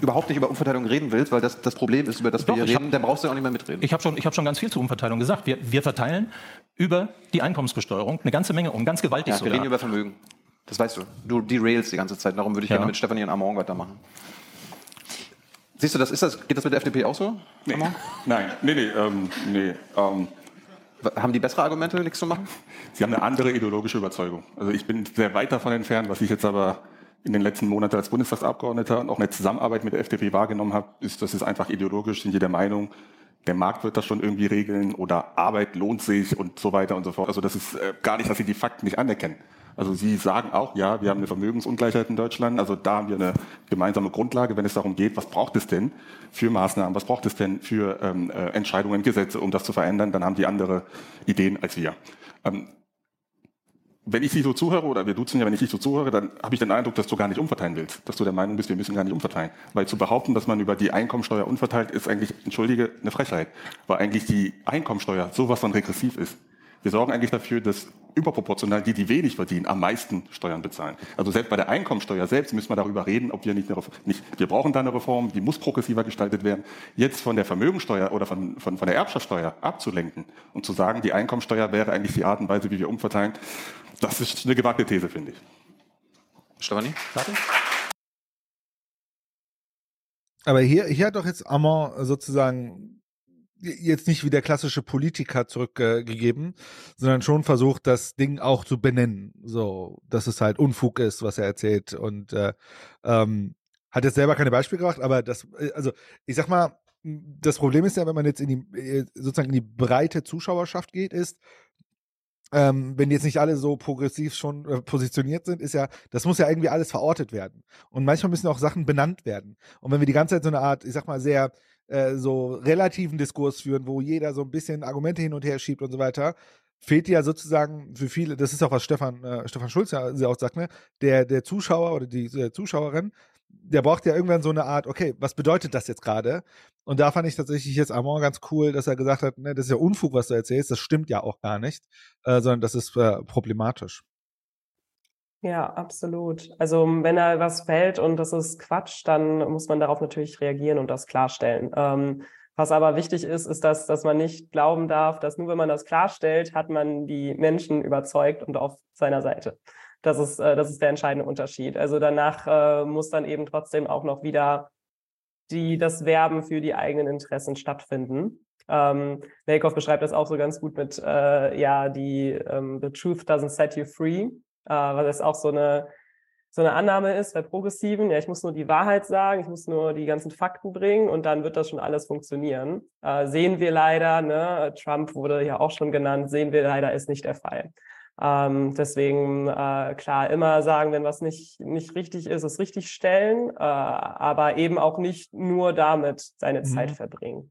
überhaupt nicht über Umverteilung reden willst, weil das das Problem ist, über das Doch, wir hier reden, hab, dann brauchst du auch nicht mehr mitreden. Ich habe schon, hab schon ganz viel zur Umverteilung gesagt. Wir, wir verteilen über die Einkommensbesteuerung eine ganze Menge um, ganz gewaltig ja, sogar. Wir reden über Vermögen. Das weißt du. Du derailst die ganze Zeit. Darum würde ich ja. gerne mit Stefanie und Amon weitermachen. Siehst du, das ist das, geht das mit der FDP auch so? Nee. Nein, nee, nee, ähm, nee. Ähm, haben die bessere Argumente, nichts zu machen? Sie haben eine andere ideologische Überzeugung. Also ich bin sehr weit davon entfernt, was ich jetzt aber in den letzten Monaten als Bundestagsabgeordneter und auch eine Zusammenarbeit mit der FDP wahrgenommen habe, ist, dass es einfach ideologisch sind jeder Meinung, der Markt wird das schon irgendwie regeln oder Arbeit lohnt sich und so weiter und so fort. Also das ist äh, gar nicht, dass sie die Fakten nicht anerkennen. Also Sie sagen auch, ja, wir haben eine Vermögensungleichheit in Deutschland. Also da haben wir eine gemeinsame Grundlage, wenn es darum geht, was braucht es denn für Maßnahmen, was braucht es denn für ähm, äh, Entscheidungen, Gesetze, um das zu verändern. Dann haben die andere Ideen als wir. Ähm, wenn ich Sie so zuhöre, oder wir duzen ja, wenn ich dich so zuhöre, dann habe ich den Eindruck, dass du gar nicht umverteilen willst. Dass du der Meinung bist, wir müssen gar nicht umverteilen. Weil zu behaupten, dass man über die Einkommensteuer unverteilt, ist eigentlich, entschuldige, eine Frechheit. Weil eigentlich die Einkommensteuer sowas von regressiv ist. Wir sorgen eigentlich dafür, dass überproportional die, die wenig verdienen, am meisten Steuern bezahlen. Also selbst bei der Einkommensteuer selbst müssen wir darüber reden, ob wir nicht, eine, nicht wir brauchen da eine Reform, die muss progressiver gestaltet werden. Jetzt von der Vermögensteuer oder von, von, von der Erbschaftssteuer abzulenken und zu sagen, die Einkommensteuer wäre eigentlich die Art und Weise, wie wir umverteilen, das ist eine gewagte These, finde ich. Stefanie? Aber hier, hier hat doch jetzt Amon sozusagen jetzt nicht wie der klassische Politiker zurückgegeben, sondern schon versucht, das Ding auch zu benennen. So, dass es halt Unfug ist, was er erzählt. Und äh, ähm, hat jetzt selber keine Beispiele gemacht, aber das, äh, also ich sag mal, das Problem ist ja, wenn man jetzt in die äh, sozusagen in die breite Zuschauerschaft geht, ist, ähm, wenn jetzt nicht alle so progressiv schon äh, positioniert sind, ist ja, das muss ja irgendwie alles verortet werden. Und manchmal müssen auch Sachen benannt werden. Und wenn wir die ganze Zeit so eine Art, ich sag mal, sehr äh, so relativen Diskurs führen, wo jeder so ein bisschen Argumente hin und her schiebt und so weiter, fehlt ja sozusagen für viele, das ist auch was Stefan, äh, Stefan Schulz ja auch sagt, ne, der, der Zuschauer oder die der Zuschauerin, der braucht ja irgendwann so eine Art, okay, was bedeutet das jetzt gerade? Und da fand ich tatsächlich jetzt Amon ganz cool, dass er gesagt hat, ne, das ist ja Unfug, was du erzählst, das stimmt ja auch gar nicht, äh, sondern das ist äh, problematisch. Ja, absolut. Also wenn da was fällt und das ist Quatsch, dann muss man darauf natürlich reagieren und das klarstellen. Ähm, was aber wichtig ist, ist, dass, dass man nicht glauben darf, dass nur wenn man das klarstellt, hat man die Menschen überzeugt und auf seiner Seite. Das ist, äh, das ist der entscheidende Unterschied. Also danach äh, muss dann eben trotzdem auch noch wieder die, das Werben für die eigenen Interessen stattfinden. Ähm, Lakoff beschreibt das auch so ganz gut mit, äh, ja, die ähm, The Truth doesn't set you free, äh, weil das auch so eine so eine Annahme ist bei Progressiven, ja, ich muss nur die Wahrheit sagen, ich muss nur die ganzen Fakten bringen und dann wird das schon alles funktionieren. Äh, sehen wir leider, ne, Trump wurde ja auch schon genannt, sehen wir leider ist nicht der Fall. Ähm, deswegen, äh, klar, immer sagen, wenn was nicht, nicht richtig ist, es richtig stellen, äh, aber eben auch nicht nur damit seine mhm. Zeit verbringen.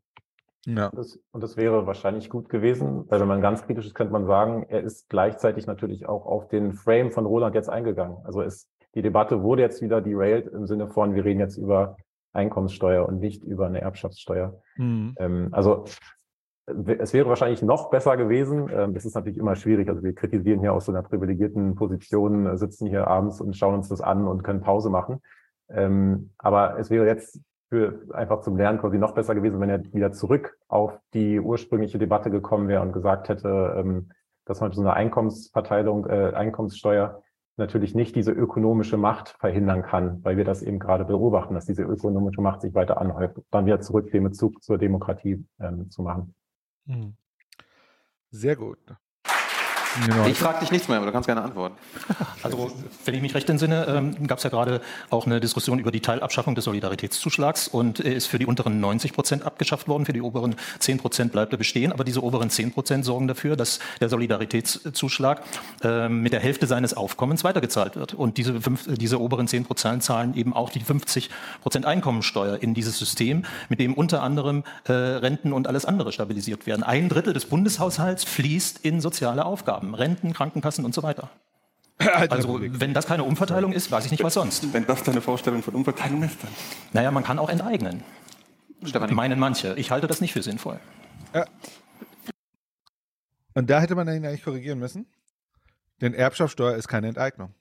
Ja. Das, und das wäre wahrscheinlich gut gewesen, weil wenn man ganz kritisch ist, könnte man sagen, er ist gleichzeitig natürlich auch auf den Frame von Roland jetzt eingegangen. Also es die Debatte wurde jetzt wieder derailed im Sinne von, wir reden jetzt über Einkommenssteuer und nicht über eine Erbschaftssteuer. Mhm. Ähm, also es wäre wahrscheinlich noch besser gewesen. Ähm, es ist natürlich immer schwierig. Also wir kritisieren hier aus so einer privilegierten Position, äh, sitzen hier abends und schauen uns das an und können Pause machen. Ähm, aber es wäre jetzt für einfach zum Lernen quasi noch besser gewesen, wenn er wieder zurück auf die ursprüngliche Debatte gekommen wäre und gesagt hätte, ähm, dass man so eine Einkommensverteilung, äh, Einkommenssteuer natürlich nicht diese ökonomische Macht verhindern kann, weil wir das eben gerade beobachten, dass diese ökonomische Macht sich weiter anhäuft, dann wieder zurück den Bezug zur Demokratie ähm, zu machen. Hm. Sehr gut. Genau. Ich frage dich nichts mehr, aber du kannst gerne antworten. Also, wenn ich mich recht entsinne, ähm, gab es ja gerade auch eine Diskussion über die Teilabschaffung des Solidaritätszuschlags und er ist für die unteren 90 Prozent abgeschafft worden, für die oberen 10 Prozent bleibt er bestehen. Aber diese oberen 10 Prozent sorgen dafür, dass der Solidaritätszuschlag äh, mit der Hälfte seines Aufkommens weitergezahlt wird. Und diese, fünf, diese oberen 10 Prozent zahlen eben auch die 50 Prozent Einkommensteuer in dieses System, mit dem unter anderem äh, Renten und alles andere stabilisiert werden. Ein Drittel des Bundeshaushalts fließt in soziale Aufgaben haben. Renten, Krankenkassen und so weiter. Also, wenn das keine Umverteilung ist, weiß ich nicht, was sonst. Wenn das deine Vorstellung von Umverteilung ist, dann. Naja, man kann auch enteignen. Stefanie. Meinen manche. Ich halte das nicht für sinnvoll. Ja. Und da hätte man ihn eigentlich korrigieren müssen. Denn Erbschaftssteuer ist keine Enteignung.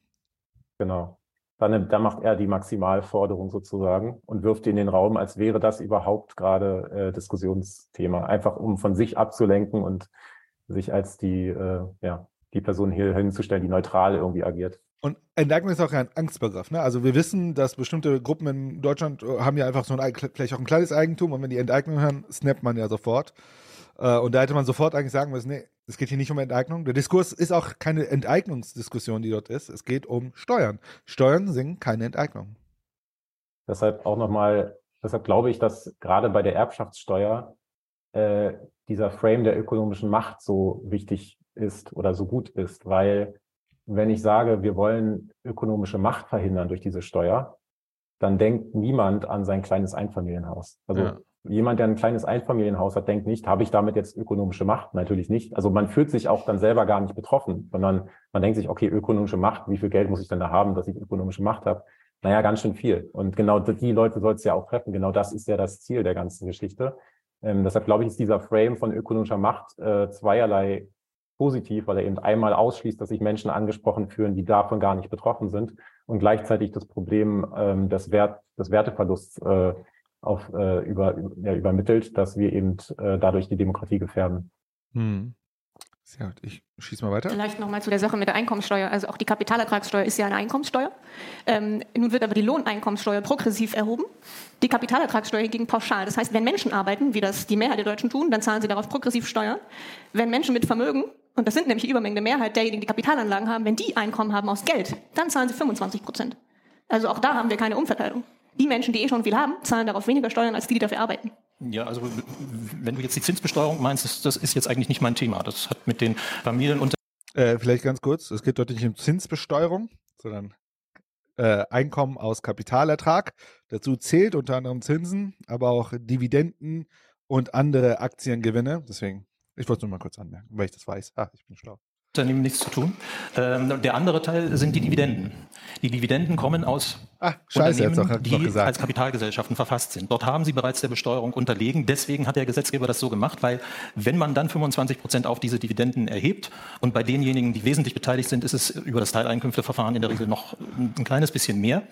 Genau. Dann, dann macht er die Maximalforderung sozusagen und wirft die in den Raum, als wäre das überhaupt gerade äh, Diskussionsthema. Einfach um von sich abzulenken und sich als die, äh, ja, die Person hier hinzustellen, die neutral irgendwie agiert. Und Enteignung ist auch ein Angstbegriff. Ne? Also wir wissen, dass bestimmte Gruppen in Deutschland äh, haben ja einfach so ein, vielleicht auch ein kleines Eigentum und wenn die Enteignung hören, snappt man ja sofort. Äh, und da hätte man sofort eigentlich sagen müssen, nee, es geht hier nicht um Enteignung. Der Diskurs ist auch keine Enteignungsdiskussion, die dort ist. Es geht um Steuern. Steuern sind keine Enteignung. Deshalb auch nochmal, deshalb glaube ich, dass gerade bei der Erbschaftssteuer äh, dieser Frame der ökonomischen Macht so wichtig ist oder so gut ist, weil wenn ich sage, wir wollen ökonomische Macht verhindern durch diese Steuer, dann denkt niemand an sein kleines Einfamilienhaus. Also ja. jemand, der ein kleines Einfamilienhaus hat, denkt nicht, habe ich damit jetzt ökonomische Macht? Natürlich nicht. Also man fühlt sich auch dann selber gar nicht betroffen, sondern man denkt sich, okay, ökonomische Macht, wie viel Geld muss ich denn da haben, dass ich ökonomische Macht habe? Naja, ganz schön viel. Und genau die Leute soll es ja auch treffen. Genau das ist ja das Ziel der ganzen Geschichte. Ähm, deshalb glaube ich, ist dieser Frame von ökonomischer Macht äh, zweierlei positiv, weil er eben einmal ausschließt, dass sich Menschen angesprochen fühlen, die davon gar nicht betroffen sind und gleichzeitig das Problem ähm, des, Wert, des Werteverlusts äh, auf, äh, über, ja, übermittelt, dass wir eben äh, dadurch die Demokratie gefährden. Hm. Sehr gut, ich schieße mal weiter. Vielleicht nochmal zu der Sache mit der Einkommenssteuer. Also auch die Kapitalertragssteuer ist ja eine Einkommenssteuer. Ähm, nun wird aber die Lohneinkommenssteuer progressiv erhoben, die Kapitalertragssteuer hingegen pauschal. Das heißt, wenn Menschen arbeiten, wie das die Mehrheit der Deutschen tun, dann zahlen sie darauf progressiv Steuern. Wenn Menschen mit Vermögen, und das sind nämlich die übermängende Mehrheit derjenigen, die Kapitalanlagen haben, wenn die Einkommen haben aus Geld, dann zahlen sie 25 Prozent. Also auch da haben wir keine Umverteilung. Die Menschen, die eh schon viel haben, zahlen darauf weniger Steuern als die, die dafür arbeiten. Ja, also wenn du jetzt die Zinsbesteuerung meinst, das, das ist jetzt eigentlich nicht mein Thema. Das hat mit den Familien und äh, vielleicht ganz kurz, es geht dort nicht um Zinsbesteuerung, sondern äh, Einkommen aus Kapitalertrag. Dazu zählt unter anderem Zinsen, aber auch Dividenden und andere Aktiengewinne. Deswegen, ich wollte es nur mal kurz anmerken, weil ich das weiß. Ah, ich bin schlau. Unternehmen nichts zu tun. Ähm, der andere Teil sind die Dividenden. Die Dividenden kommen aus ah, Scheiße, Unternehmen, die als Kapitalgesellschaften verfasst sind. Dort haben sie bereits der Besteuerung unterlegen. Deswegen hat der Gesetzgeber das so gemacht, weil wenn man dann 25 Prozent auf diese Dividenden erhebt und bei denjenigen, die wesentlich beteiligt sind, ist es über das Teileinkünfteverfahren in der Regel noch ein kleines bisschen mehr,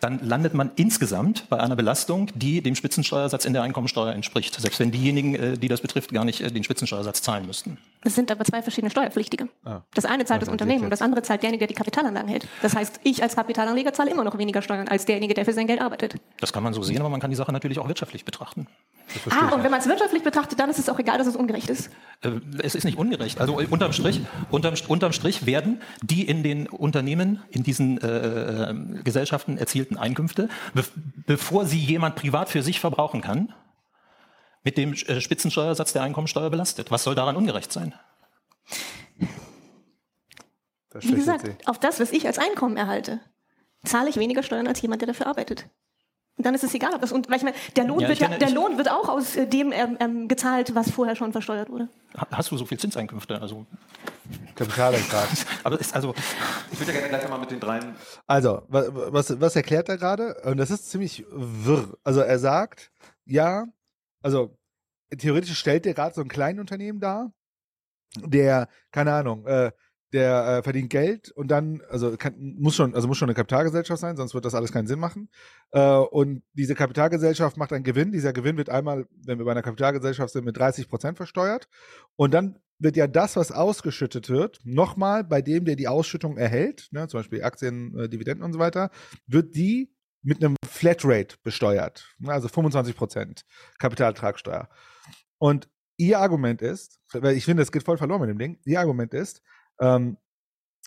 dann landet man insgesamt bei einer Belastung, die dem Spitzensteuersatz in der Einkommensteuer entspricht. Selbst wenn diejenigen, äh, die das betrifft, gar nicht äh, den Spitzensteuersatz zahlen müssten. Es sind aber zwei verschiedene Steuerpflichtige. Ah. Das eine zahlt das Unternehmen und das andere zahlt derjenige, der die Kapitalanlagen hält. Das heißt, ich als Kapitalanleger zahle immer noch weniger Steuern als derjenige, der für sein Geld arbeitet. Das kann man so sehen, aber man kann die Sache natürlich auch wirtschaftlich betrachten. Ah, und wenn man es wirtschaftlich betrachtet, dann ist es auch egal, dass es ungerecht ist. Äh, es ist nicht ungerecht. Also unterm Strich, unterm, unterm Strich werden die in den Unternehmen, in diesen äh, äh Gesellschaften erzielten Einkünfte, be bevor sie jemand privat für sich verbrauchen kann, mit dem äh, Spitzensteuersatz der Einkommensteuer belastet. Was soll daran ungerecht sein? Wie gesagt, auf das, was ich als Einkommen erhalte, zahle ich weniger Steuern als jemand, der dafür arbeitet. Und dann ist es egal, ob das und ich meine, der Lohn ja, wird ja, der Lohn wird auch aus äh, dem ähm, ähm, gezahlt, was vorher schon versteuert wurde. Hast du so viel Zinseinkünfte? Also Kapitalertrag. Aber ist also ich würde ja gerne gleich mal mit den dreien. Also was was erklärt er gerade? Und das ist ziemlich wirr. Also er sagt, ja, also theoretisch stellt er gerade so ein Kleinunternehmen dar, der keine Ahnung. Äh, der äh, verdient Geld und dann, also kann, muss schon, also muss schon eine Kapitalgesellschaft sein, sonst wird das alles keinen Sinn machen. Äh, und diese Kapitalgesellschaft macht einen Gewinn. Dieser Gewinn wird einmal, wenn wir bei einer Kapitalgesellschaft sind, mit 30 Prozent versteuert. Und dann wird ja das, was ausgeschüttet wird, nochmal bei dem, der die Ausschüttung erhält, ne, zum Beispiel Aktien, äh, Dividenden und so weiter, wird die mit einem Flatrate besteuert. Also 25 Prozent Kapitaltragsteuer. Und ihr Argument ist, weil ich finde, es geht voll verloren mit dem Ding, ihr Argument ist, ähm,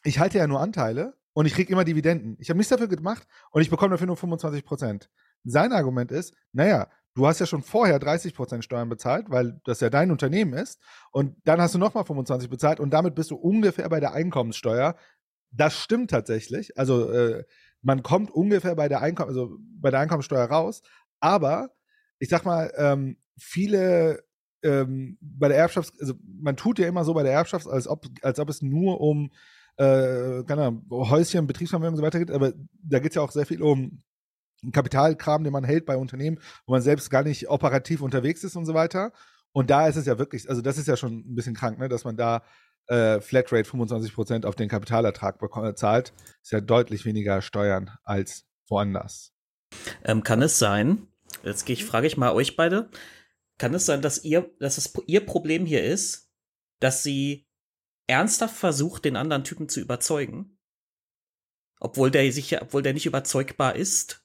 ich halte ja nur Anteile und ich kriege immer Dividenden. Ich habe nichts dafür gemacht und ich bekomme dafür nur 25 Prozent. Sein Argument ist, naja, du hast ja schon vorher 30 Prozent Steuern bezahlt, weil das ja dein Unternehmen ist und dann hast du nochmal 25 bezahlt und damit bist du ungefähr bei der Einkommenssteuer. Das stimmt tatsächlich. Also äh, man kommt ungefähr bei der Einkommen, also bei der Einkommensteuer raus, aber ich sag mal, ähm, viele ähm, bei der Erbschaft, also man tut ja immer so bei der Erbschaft, als ob, als ob es nur um äh, keine Häuschen, Betriebsvermögen und so weiter geht, aber da geht es ja auch sehr viel um Kapitalkram, den man hält bei Unternehmen, wo man selbst gar nicht operativ unterwegs ist und so weiter. Und da ist es ja wirklich, also das ist ja schon ein bisschen krank, ne, dass man da äh, Flatrate 25% auf den Kapitalertrag zahlt. Ist ja deutlich weniger Steuern als woanders. Ähm, kann es sein, jetzt ich, frage ich mal euch beide, kann es sein, dass ihr, dass es ihr Problem hier ist, dass sie ernsthaft versucht, den anderen Typen zu überzeugen? Obwohl der sich, obwohl der nicht überzeugbar ist?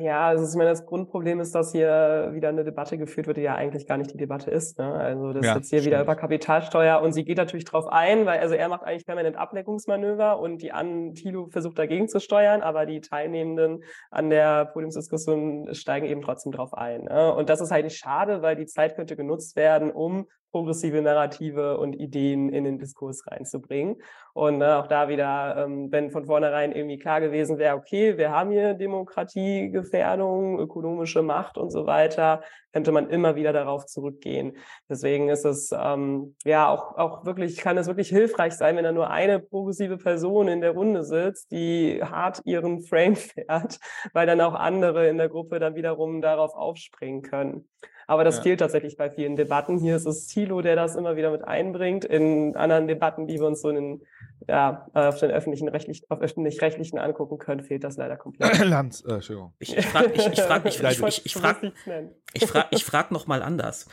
Ja, also ich meine, das Grundproblem ist, dass hier wieder eine Debatte geführt wird, die ja eigentlich gar nicht die Debatte ist. Ne? Also das ja, ist jetzt hier stimmt. wieder über Kapitalsteuer und sie geht natürlich drauf ein, weil also er macht eigentlich permanent Ablenkungsmanöver und die an Thilo versucht dagegen zu steuern, aber die Teilnehmenden an der Podiumsdiskussion steigen eben trotzdem drauf ein. Ne? Und das ist halt schade, weil die Zeit könnte genutzt werden, um progressive Narrative und Ideen in den Diskurs reinzubringen. Und äh, auch da wieder, ähm, wenn von vornherein irgendwie klar gewesen wäre, okay, wir haben hier Demokratiegefährdung, ökonomische Macht und so weiter, könnte man immer wieder darauf zurückgehen. Deswegen ist es ähm, ja auch, auch wirklich, kann es wirklich hilfreich sein, wenn da nur eine progressive Person in der Runde sitzt, die hart ihren Frame fährt, weil dann auch andere in der Gruppe dann wiederum darauf aufspringen können. Aber das ja. fehlt tatsächlich bei vielen Debatten. Hier ist es Thilo, der das immer wieder mit einbringt. In anderen Debatten, die wir uns so in den, ja, auf den öffentlichen rechtlichen, auf öffentlich-rechtlichen angucken können, fehlt das leider komplett. Lanz, äh, Entschuldigung. Ich, ich frage ich, ich frag, ich, ich, ich, ich frag, ich frag, ich frag noch mal anders.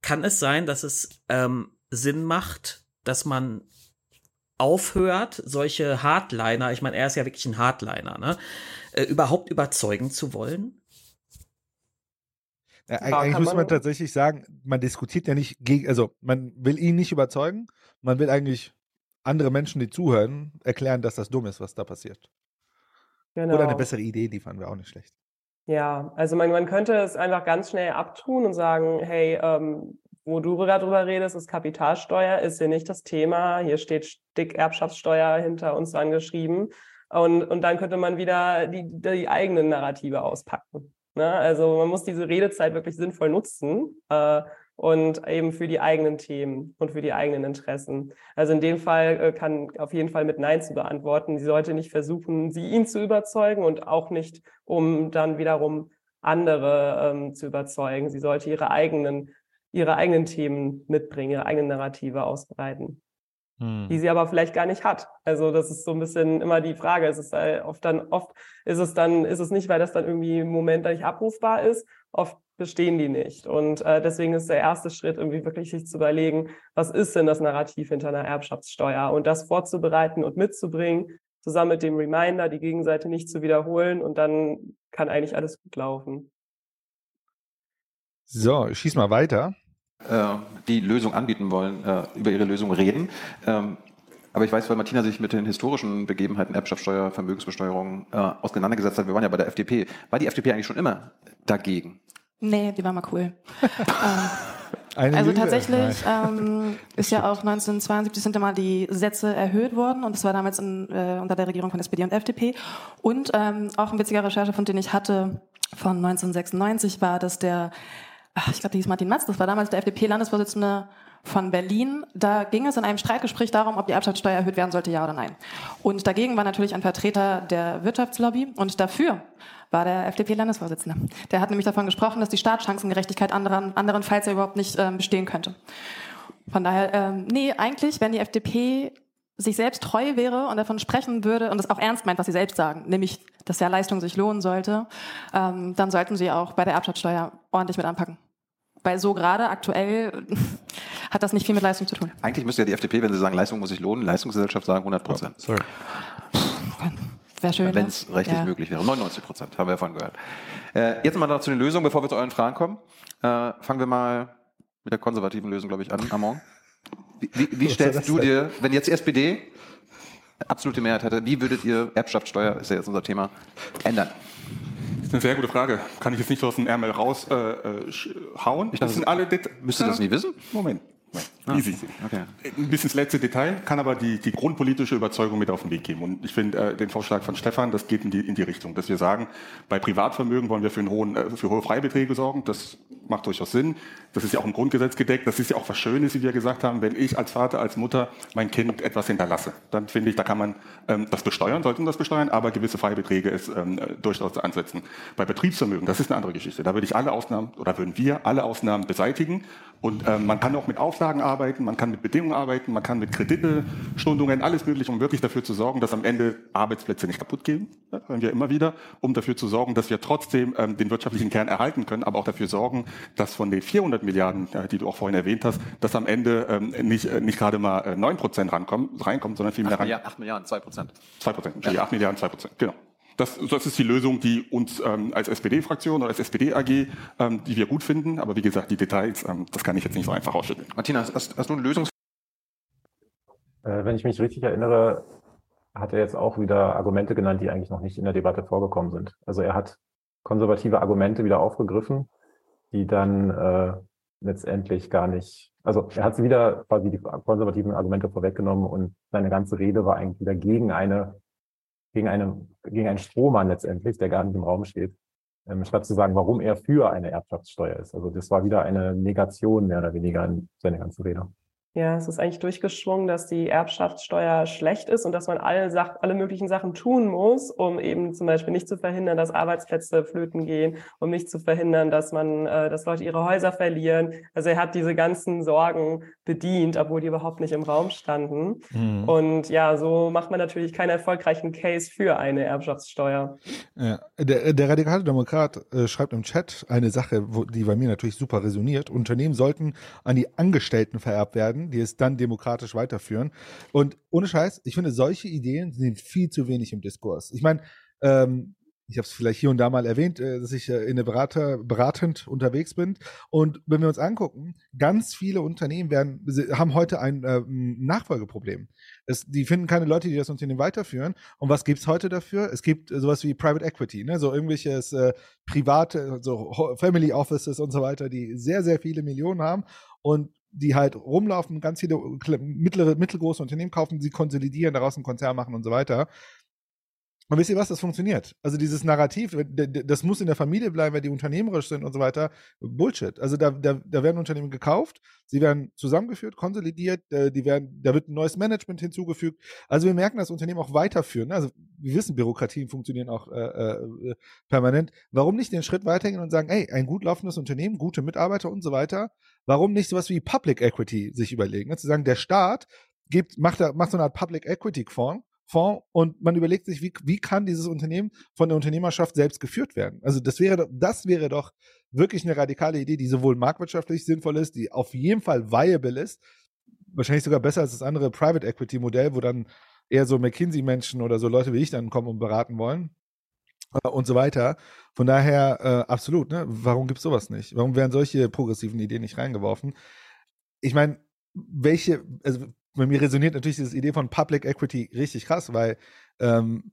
Kann es sein, dass es ähm, Sinn macht, dass man aufhört, solche Hardliner, ich meine, er ist ja wirklich ein Hardliner, ne, äh, überhaupt überzeugen zu wollen? Ja, eigentlich muss man tatsächlich sagen, man diskutiert ja nicht gegen, also man will ihn nicht überzeugen, man will eigentlich andere Menschen, die zuhören, erklären, dass das dumm ist, was da passiert. Genau. Oder eine bessere Idee liefern wäre auch nicht schlecht. Ja, also man, man könnte es einfach ganz schnell abtun und sagen, hey, ähm, wo du gerade drüber redest, ist Kapitalsteuer, ist hier nicht das Thema. Hier steht dick Erbschaftssteuer hinter uns angeschrieben. Und, und dann könnte man wieder die, die eigenen Narrative auspacken. Ne? Also man muss diese Redezeit wirklich sinnvoll nutzen äh, und eben für die eigenen Themen und für die eigenen Interessen. Also in dem Fall äh, kann auf jeden Fall mit Nein zu beantworten. Sie sollte nicht versuchen, sie ihn zu überzeugen und auch nicht, um dann wiederum andere ähm, zu überzeugen. Sie sollte ihre eigenen, ihre eigenen Themen mitbringen, ihre eigenen Narrative ausbreiten hm. die sie aber vielleicht gar nicht hat. Also das ist so ein bisschen immer die Frage. Es ist halt oft dann, oft ist es dann, ist es nicht, weil das dann irgendwie im Moment nicht abrufbar ist. Oft bestehen die nicht. Und äh, deswegen ist der erste Schritt irgendwie wirklich sich zu überlegen, was ist denn das Narrativ hinter einer Erbschaftssteuer und das vorzubereiten und mitzubringen zusammen mit dem Reminder, die Gegenseite nicht zu wiederholen und dann kann eigentlich alles gut laufen. So, ich schieß mal weiter. Äh, die Lösung anbieten wollen, äh, über ihre Lösung reden. Ähm, aber ich weiß, weil Martina sich mit den historischen Begebenheiten Erbschaftssteuer, Vermögensbesteuerung äh, auseinandergesetzt hat, wir waren ja bei der FDP. War die FDP eigentlich schon immer dagegen? Nee, die war mal cool. ähm, also Lüge? tatsächlich ähm, ist ja auch 1972 sind immer die Sätze erhöht worden und das war damals in, äh, unter der Regierung von SPD und FDP. Und ähm, auch ein witziger Recherche, von den ich hatte von 1996 war, dass der, ach, ich glaube, der hieß Martin Matz, das war damals der FDP-Landesvorsitzende von Berlin. Da ging es in einem Streitgespräch darum, ob die Erbschaftssteuer erhöht werden sollte, ja oder nein. Und dagegen war natürlich ein Vertreter der Wirtschaftslobby und dafür war der FDP-Landesvorsitzende. Der hat nämlich davon gesprochen, dass die Staatschancengerechtigkeit anderen, anderenfalls ja überhaupt nicht ähm, bestehen könnte. Von daher, ähm, nee, eigentlich, wenn die FDP sich selbst treu wäre und davon sprechen würde und es auch ernst meint, was sie selbst sagen, nämlich, dass ja Leistung sich lohnen sollte, ähm, dann sollten sie auch bei der Erbschaftssteuer ordentlich mit anpacken. Weil so gerade aktuell hat das nicht viel mit Leistung zu tun. Eigentlich müsste ja die FDP, wenn sie sagen, Leistung muss sich lohnen, Leistungsgesellschaft sagen 100 Prozent. sorry. Wäre schön. Wenn es rechtlich ja. möglich wäre. 99 Prozent, haben wir davon gehört. Äh, jetzt mal noch zu den Lösungen, bevor wir zu euren Fragen kommen. Äh, fangen wir mal mit der konservativen Lösung, glaube ich, an. Amon. Wie, wie, wie stellst du dir, wenn jetzt die SPD absolute Mehrheit hätte, wie würdet ihr Erbschaftssteuer, ist ja jetzt unser Thema, ändern? Das ist eine sehr gute Frage. Kann ich jetzt nicht so aus dem Ärmel raushauen? Äh, äh, das sind alle Det Müsste das nicht wissen? Moment. Ah, Easy. Okay. Ein bisschen das letzte Detail, kann aber die, die grundpolitische Überzeugung mit auf den Weg geben. Und ich finde äh, den Vorschlag von Stefan, das geht in die, in die Richtung, dass wir sagen, bei Privatvermögen wollen wir für, einen hohen, äh, für hohe Freibeträge sorgen. Das macht durchaus Sinn. Das ist ja auch im Grundgesetz gedeckt. Das ist ja auch was Schönes, wie wir gesagt haben, wenn ich als Vater, als Mutter mein Kind etwas hinterlasse. Dann finde ich, da kann man ähm, das besteuern, sollten das besteuern, aber gewisse Freibeträge es ähm, durchaus ansetzen. Bei Betriebsvermögen, das ist eine andere Geschichte. Da würde ich alle Ausnahmen oder würden wir alle Ausnahmen beseitigen. Und ähm, man kann auch mit Auflagen arbeiten, man kann mit Bedingungen arbeiten, man kann mit Kreditestundungen, alles mögliche, um wirklich dafür zu sorgen, dass am Ende Arbeitsplätze nicht kaputt gehen. Ja, hören wir immer wieder, um dafür zu sorgen, dass wir trotzdem ähm, den wirtschaftlichen Kern erhalten können, aber auch dafür sorgen, dass von den 400 Milliarden, äh, die du auch vorhin erwähnt hast, dass am Ende ähm, nicht, äh, nicht gerade mal äh, 9 Prozent rankommt, reinkommt, sondern viel mehr 8 rein. Milliarden, 8 Milliarden, 2 Prozent. 2 Prozent, ja. 8 Milliarden, 2 Prozent, genau. Das, das ist die Lösung, die uns ähm, als SPD-Fraktion oder als SPD-AG, ähm, die wir gut finden. Aber wie gesagt, die Details, ähm, das kann ich jetzt nicht so einfach ausschütteln. Martina, hast, hast du eine Lösung? Äh, wenn ich mich richtig erinnere, hat er jetzt auch wieder Argumente genannt, die eigentlich noch nicht in der Debatte vorgekommen sind. Also er hat konservative Argumente wieder aufgegriffen, die dann äh, letztendlich gar nicht, also er hat sie wieder quasi die konservativen Argumente vorweggenommen und seine ganze Rede war eigentlich wieder gegen eine gegen, eine, gegen einen Strohmann letztendlich, der gar nicht im Raum steht, ähm, statt zu sagen, warum er für eine Erbschaftssteuer ist. Also das war wieder eine Negation mehr oder weniger in seine ganze Rede. Ja, es ist eigentlich durchgeschwungen, dass die Erbschaftssteuer schlecht ist und dass man alle, Sach alle möglichen Sachen tun muss, um eben zum Beispiel nicht zu verhindern, dass Arbeitsplätze flöten gehen, um nicht zu verhindern, dass man, äh, dass Leute ihre Häuser verlieren. Also er hat diese ganzen Sorgen bedient, obwohl die überhaupt nicht im Raum standen. Mhm. Und ja, so macht man natürlich keinen erfolgreichen Case für eine Erbschaftssteuer. Ja, der, der radikale Demokrat äh, schreibt im Chat eine Sache, wo, die bei mir natürlich super resoniert. Unternehmen sollten an die Angestellten vererbt werden die es dann demokratisch weiterführen. Und ohne Scheiß, ich finde, solche Ideen sind viel zu wenig im Diskurs. Ich meine, ähm, ich habe es vielleicht hier und da mal erwähnt, äh, dass ich äh, in der Berater, beratend unterwegs bin. Und wenn wir uns angucken, ganz viele Unternehmen werden, haben heute ein äh, Nachfolgeproblem. Es, die finden keine Leute, die das Unternehmen weiterführen. Und was gibt es heute dafür? Es gibt sowas wie Private Equity, ne? so irgendwelches äh, private, so Family Offices und so weiter, die sehr, sehr viele Millionen haben und die halt rumlaufen, ganz viele mittlere, mittelgroße Unternehmen kaufen, sie konsolidieren, daraus einen Konzern machen und so weiter. Und wisst ihr was, das funktioniert. Also dieses Narrativ, das muss in der Familie bleiben, wenn die unternehmerisch sind und so weiter. Bullshit. Also da, da, da werden Unternehmen gekauft, sie werden zusammengeführt, konsolidiert, äh, die werden, da wird ein neues Management hinzugefügt. Also wir merken, dass Unternehmen auch weiterführen. Also wir wissen, Bürokratien funktionieren auch äh, äh, permanent. Warum nicht den Schritt weitergehen und sagen, ey, ein gut laufendes Unternehmen, gute Mitarbeiter und so weiter, warum nicht sowas wie Public Equity sich überlegen? Ne? Zu sagen, der Staat gibt, macht, macht so eine Art Public Equity Fonds, Fonds und man überlegt sich, wie, wie kann dieses Unternehmen von der Unternehmerschaft selbst geführt werden? Also das wäre, das wäre doch wirklich eine radikale Idee, die sowohl marktwirtschaftlich sinnvoll ist, die auf jeden Fall viable ist, wahrscheinlich sogar besser als das andere Private Equity Modell, wo dann eher so McKinsey-Menschen oder so Leute wie ich dann kommen und beraten wollen äh, und so weiter. Von daher äh, absolut, ne? Warum gibt's sowas nicht? Warum werden solche progressiven Ideen nicht reingeworfen? Ich meine, welche, also bei mir resoniert natürlich diese Idee von Public Equity richtig krass, weil ähm,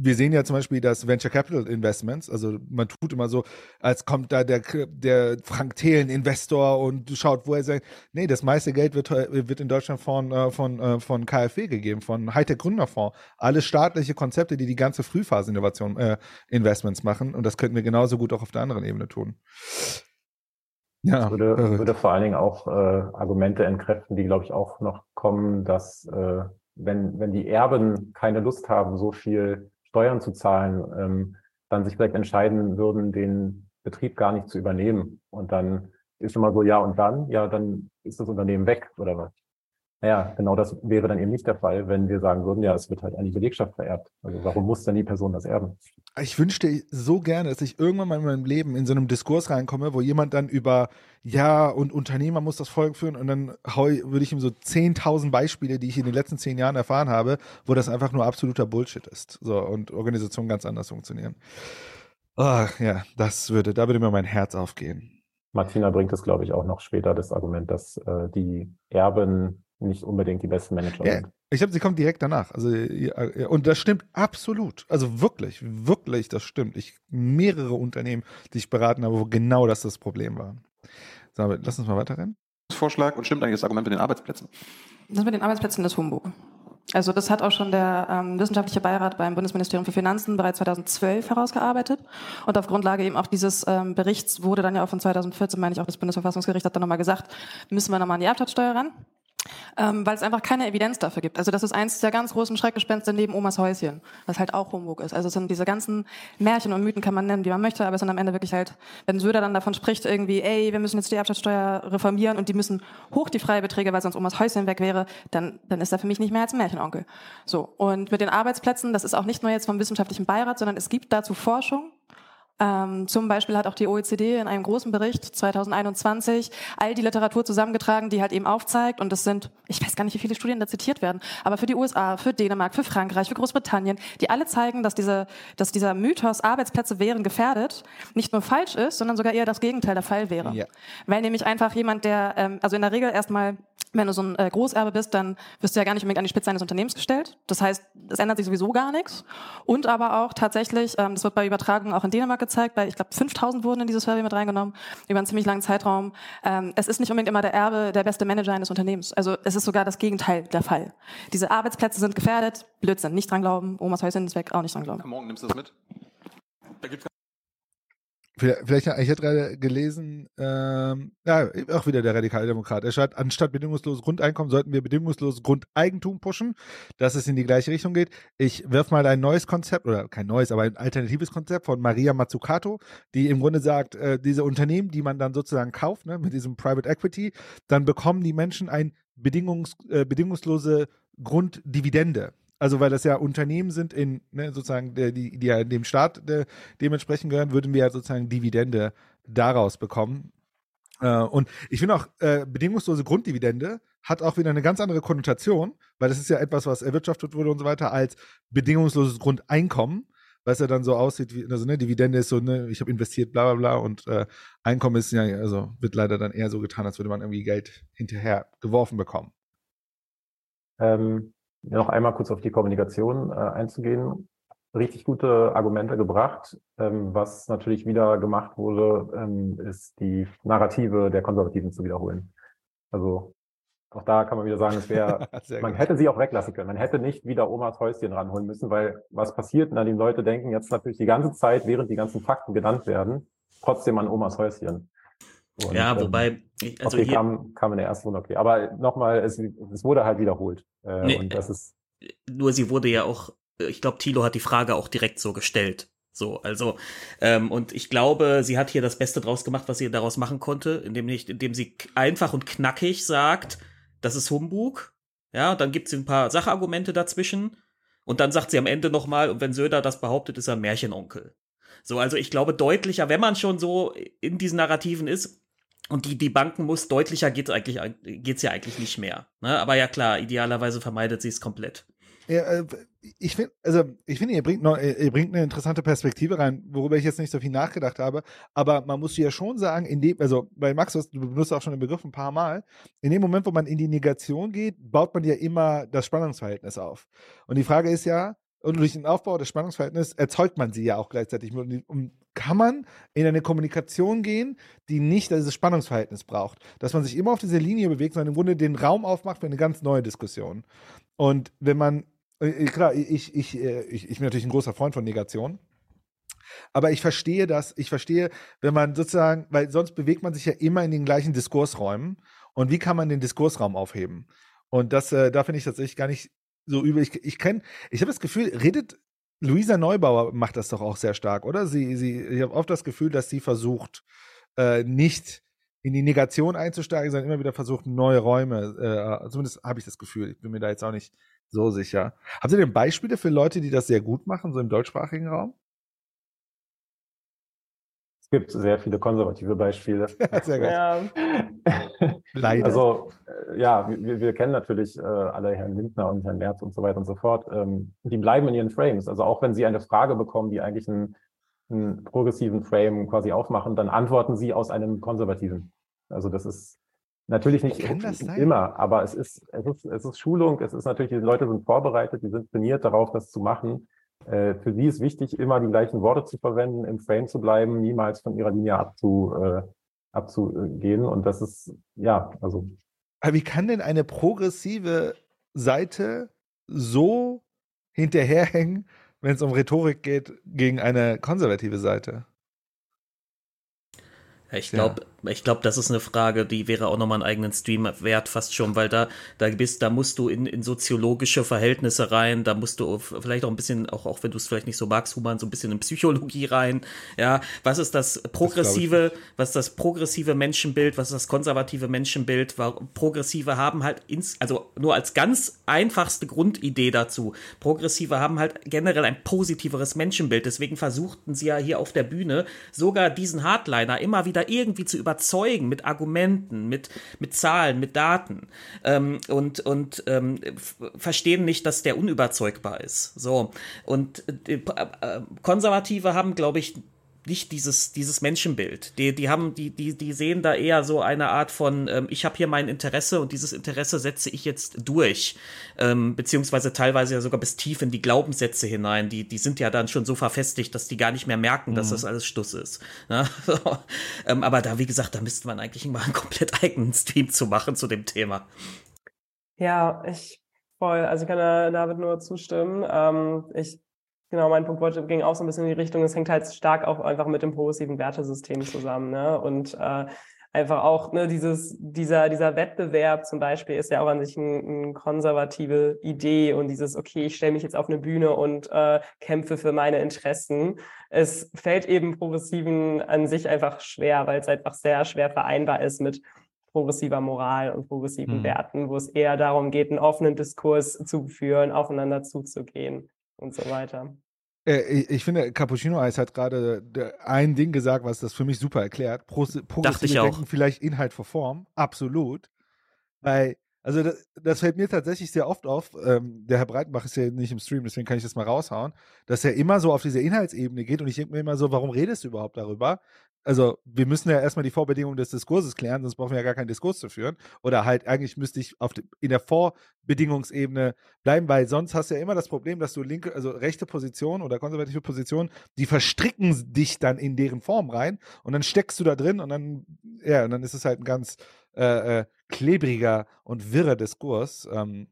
wir sehen ja zum Beispiel das Venture Capital Investments, also man tut immer so, als kommt da der, der Frank Thelen Investor und schaut, wo er sagt, nee, das meiste Geld wird, wird in Deutschland von, äh, von, äh, von KfW gegeben, von Hightech Gründerfonds. Alle staatliche Konzepte, die die ganze Frühphase-Innovation äh, Investments machen und das könnten wir genauso gut auch auf der anderen Ebene tun. Ja, das würde, würde vor allen Dingen auch äh, Argumente entkräften, die, glaube ich, auch noch kommen, dass äh, wenn, wenn die Erben keine Lust haben, so viel Steuern zu zahlen, ähm, dann sich vielleicht entscheiden würden, den Betrieb gar nicht zu übernehmen. Und dann ist immer so, ja und dann, ja, dann ist das Unternehmen weg oder was. Naja, genau das wäre dann eben nicht der Fall, wenn wir sagen würden, ja, es wird halt an die Belegschaft vererbt. Also warum muss dann die Person das erben? Ich wünschte so gerne, dass ich irgendwann mal in meinem Leben in so einem Diskurs reinkomme, wo jemand dann über, ja, und Unternehmer muss das Volk führen und dann würde ich ihm so 10.000 Beispiele, die ich in den letzten zehn Jahren erfahren habe, wo das einfach nur absoluter Bullshit ist. So, und Organisationen ganz anders funktionieren. Ach, ja, das würde, da würde mir mein Herz aufgehen. Martina bringt es, glaube ich, auch noch später, das Argument, dass äh, die Erben nicht unbedingt die besten Manager ja, sind. Ich glaube, sie kommt direkt danach. Also, und das stimmt absolut. Also wirklich, wirklich, das stimmt. Ich mehrere Unternehmen, die ich beraten habe, wo genau das das Problem war. So, lass uns mal weiterrennen. Vorschlag und stimmt eigentlich das Argument mit den Arbeitsplätzen? Das mit den Arbeitsplätzen ist Humbug. Also das hat auch schon der ähm, wissenschaftliche Beirat beim Bundesministerium für Finanzen bereits 2012 herausgearbeitet. Und auf Grundlage eben auch dieses ähm, Berichts wurde dann ja auch von 2014, meine ich, auch das Bundesverfassungsgericht hat dann nochmal gesagt, müssen wir nochmal an die Erbschaftssteuer ran ähm, weil es einfach keine Evidenz dafür gibt. Also das ist eins der ganz großen Schreckgespenste neben Omas Häuschen, was halt auch Humbug ist. Also es sind diese ganzen Märchen und Mythen kann man nennen, wie man möchte, aber es sind am Ende wirklich halt, wenn Söder dann davon spricht, irgendwie, ey, wir müssen jetzt die Erbschaftssteuer reformieren und die müssen hoch die Freibeträge, weil sonst Omas Häuschen weg wäre, dann, dann ist er für mich nicht mehr als Märchenonkel. So. Und mit den Arbeitsplätzen, das ist auch nicht nur jetzt vom wissenschaftlichen Beirat, sondern es gibt dazu Forschung, ähm, zum Beispiel hat auch die OECD in einem großen Bericht 2021 all die Literatur zusammengetragen, die halt eben aufzeigt, und das sind, ich weiß gar nicht, wie viele Studien da zitiert werden, aber für die USA, für Dänemark, für Frankreich, für Großbritannien, die alle zeigen, dass, diese, dass dieser Mythos, Arbeitsplätze wären gefährdet, nicht nur falsch ist, sondern sogar eher das Gegenteil der Fall wäre. Ja. Weil nämlich einfach jemand, der, ähm, also in der Regel erstmal, wenn du so ein äh, Großerbe bist, dann wirst du ja gar nicht unbedingt an die Spitze eines Unternehmens gestellt. Das heißt, es ändert sich sowieso gar nichts. Und aber auch tatsächlich, ähm, das wird bei Übertragungen auch in Dänemark gezeigt, weil ich glaube 5000 wurden in dieses Survey mit reingenommen, über einen ziemlich langen Zeitraum. Ähm, es ist nicht unbedingt immer der Erbe der beste Manager eines Unternehmens. Also es ist sogar das Gegenteil der Fall. Diese Arbeitsplätze sind gefährdet, Blödsinn, nicht dran glauben, Omas Häuschen ist weg, auch nicht dran glauben. Morgen nimmst du das mit? Da gibt's Vielleicht, ich hätte gerade gelesen, ähm, ja, auch wieder der Radikaldemokrat. Er schreibt, anstatt bedingungsloses Grundeinkommen sollten wir bedingungsloses Grundeigentum pushen, dass es in die gleiche Richtung geht. Ich werf mal ein neues Konzept, oder kein neues, aber ein alternatives Konzept von Maria Mazzucato, die im Grunde sagt, äh, diese Unternehmen, die man dann sozusagen kauft, ne, mit diesem Private Equity, dann bekommen die Menschen ein bedingungs, äh, bedingungslose Grunddividende. Also weil das ja Unternehmen sind in ne, sozusagen die, die ja dem Staat de, dementsprechend gehören, würden wir ja sozusagen Dividende daraus bekommen. Äh, und ich finde auch äh, bedingungslose Grunddividende hat auch wieder eine ganz andere Konnotation, weil das ist ja etwas, was erwirtschaftet wurde und so weiter, als bedingungsloses Grundeinkommen, was ja dann so aussieht wie, also ne, Dividende ist so, ne, ich habe investiert, bla bla bla, und äh, Einkommen ist ja, also wird leider dann eher so getan, als würde man irgendwie Geld hinterher geworfen bekommen. Ähm, noch einmal kurz auf die Kommunikation äh, einzugehen. Richtig gute Argumente gebracht. Ähm, was natürlich wieder gemacht wurde, ähm, ist die Narrative der Konservativen zu wiederholen. Also auch da kann man wieder sagen, es wäre, man hätte sie auch weglassen können. Man hätte nicht wieder Omas Häuschen ranholen müssen, weil was passiert, na, die Leute denken jetzt natürlich die ganze Zeit, während die ganzen Fakten genannt werden, trotzdem an Omas Häuschen. Und, ja, ähm, wobei, also okay, hier, kam, kam in der ersten Runde, okay. Aber nochmal, es, es wurde halt wiederholt. Äh, nee, und das ist. Nur sie wurde ja auch, ich glaube, Thilo hat die Frage auch direkt so gestellt. So, also, ähm, und ich glaube, sie hat hier das Beste draus gemacht, was sie daraus machen konnte, indem, nicht, indem sie einfach und knackig sagt, das ist Humbug. Ja, dann gibt sie ein paar Sachargumente dazwischen. Und dann sagt sie am Ende nochmal, und wenn Söder das behauptet, ist er ein Märchenonkel. So, also ich glaube deutlicher, wenn man schon so in diesen Narrativen ist, und die, die Banken muss deutlicher geht's eigentlich, geht's ja eigentlich nicht mehr. Ne? Aber ja klar, idealerweise vermeidet sie es komplett. Ja, äh, ich finde, also ich finde, ihr bringt ihr bringt eine interessante Perspektive rein, worüber ich jetzt nicht so viel nachgedacht habe. Aber man muss ja schon sagen, in dem, also bei Max, du benutzt auch schon den Begriff ein paar Mal, in dem Moment, wo man in die Negation geht, baut man ja immer das Spannungsverhältnis auf. Und die Frage ist ja, und durch den Aufbau des Spannungsverhältnisses erzeugt man sie ja auch gleichzeitig. Und kann man in eine Kommunikation gehen, die nicht dieses Spannungsverhältnis braucht. Dass man sich immer auf dieser Linie bewegt, sondern im Grunde den Raum aufmacht für eine ganz neue Diskussion. Und wenn man äh, äh, klar, ich, ich, äh, ich, ich bin natürlich ein großer Freund von Negation. Aber ich verstehe das, ich verstehe, wenn man sozusagen, weil sonst bewegt man sich ja immer in den gleichen Diskursräumen. Und wie kann man den Diskursraum aufheben? Und das, äh, da finde ich tatsächlich gar nicht so übel. Ich, ich kenne, ich habe das Gefühl, redet Luisa Neubauer macht das doch auch sehr stark, oder? Sie, sie, ich habe oft das Gefühl, dass sie versucht, äh, nicht in die Negation einzusteigen, sondern immer wieder versucht, neue Räume, äh, zumindest habe ich das Gefühl, ich bin mir da jetzt auch nicht so sicher. Habt ihr denn Beispiele für Leute, die das sehr gut machen, so im deutschsprachigen Raum? Es gibt sehr viele konservative Beispiele. sehr gut. Ja. Leider. Also, äh, ja, wir, wir kennen natürlich äh, alle Herrn Lindner und Herrn Merz und so weiter und so fort. Ähm, die bleiben in ihren Frames. Also auch wenn sie eine Frage bekommen, die eigentlich einen, einen progressiven Frame quasi aufmachen, dann antworten sie aus einem konservativen. Also das ist Natürlich nicht immer, aber es ist, es ist, es ist Schulung, es ist natürlich, die Leute sind vorbereitet, die sind trainiert darauf, das zu machen. Äh, für sie ist wichtig, immer die gleichen Worte zu verwenden, im Frame zu bleiben, niemals von ihrer Linie abzu, äh, abzugehen. Und das ist, ja, also. Aber wie kann denn eine progressive Seite so hinterherhängen, wenn es um Rhetorik geht, gegen eine konservative Seite? Ich glaube, ja. Ich glaube, das ist eine Frage, die wäre auch nochmal einen eigenen Stream wert, fast schon, weil da, da bist, da musst du in, in soziologische Verhältnisse rein, da musst du vielleicht auch ein bisschen, auch, auch wenn du es vielleicht nicht so magst, Human, so ein bisschen in Psychologie rein. Ja, was ist das progressive, das was ist das progressive Menschenbild, was ist das konservative Menschenbild? Progressive haben halt ins, also nur als ganz einfachste Grundidee dazu. Progressive haben halt generell ein positiveres Menschenbild. Deswegen versuchten sie ja hier auf der Bühne sogar diesen Hardliner immer wieder irgendwie zu überzeugen mit Argumenten, mit, mit Zahlen, mit Daten ähm, und, und ähm, verstehen nicht, dass der unüberzeugbar ist. So. Und äh, äh Konservative haben, glaube ich, nicht dieses, dieses Menschenbild. Die, die haben, die, die, die sehen da eher so eine Art von, ähm, ich habe hier mein Interesse und dieses Interesse setze ich jetzt durch. Ähm, beziehungsweise teilweise ja sogar bis tief in die Glaubenssätze hinein. Die, die sind ja dann schon so verfestigt, dass die gar nicht mehr merken, dass mhm. das alles Stuss ist. Ne? So. Ähm, aber da, wie gesagt, da müsste man eigentlich mal einen komplett eigenen Stream zu machen zu dem Thema. Ja, ich voll. Also ich kann da David nur zustimmen. Ähm, ich Genau, mein Punkt ging auch so ein bisschen in die Richtung, es hängt halt stark auch einfach mit dem progressiven Wertesystem zusammen. Ne? Und äh, einfach auch ne, dieses, dieser, dieser Wettbewerb zum Beispiel ist ja auch an sich eine ein konservative Idee und dieses, okay, ich stelle mich jetzt auf eine Bühne und äh, kämpfe für meine Interessen. Es fällt eben Progressiven an sich einfach schwer, weil es einfach sehr schwer vereinbar ist mit progressiver Moral und progressiven mhm. Werten, wo es eher darum geht, einen offenen Diskurs zu führen, aufeinander zuzugehen und so weiter. Äh, ich, finde, Cappuccino Eis hat gerade ein Ding gesagt, was das für mich super erklärt. Pro, Dachte ich auch. vielleicht Inhalt vor Form, absolut. Weil, also das, das, fällt mir tatsächlich sehr oft auf. Ähm, der Herr Breitenbach ist ja nicht im Stream, deswegen kann ich das mal raushauen, dass er immer so auf diese Inhaltsebene geht und ich denke mir immer so, warum redest du überhaupt darüber? Also wir müssen ja erstmal die Vorbedingungen des Diskurses klären, sonst brauchen wir ja gar keinen Diskurs zu führen. Oder halt eigentlich müsste ich auf die, in der Vorbedingungsebene bleiben, weil sonst hast du ja immer das Problem, dass du linke, also rechte Positionen oder konservative Positionen, die verstricken dich dann in deren Form rein und dann steckst du da drin und dann, ja, und dann ist es halt ein ganz äh, äh, klebriger und wirrer Diskurs. Ähm,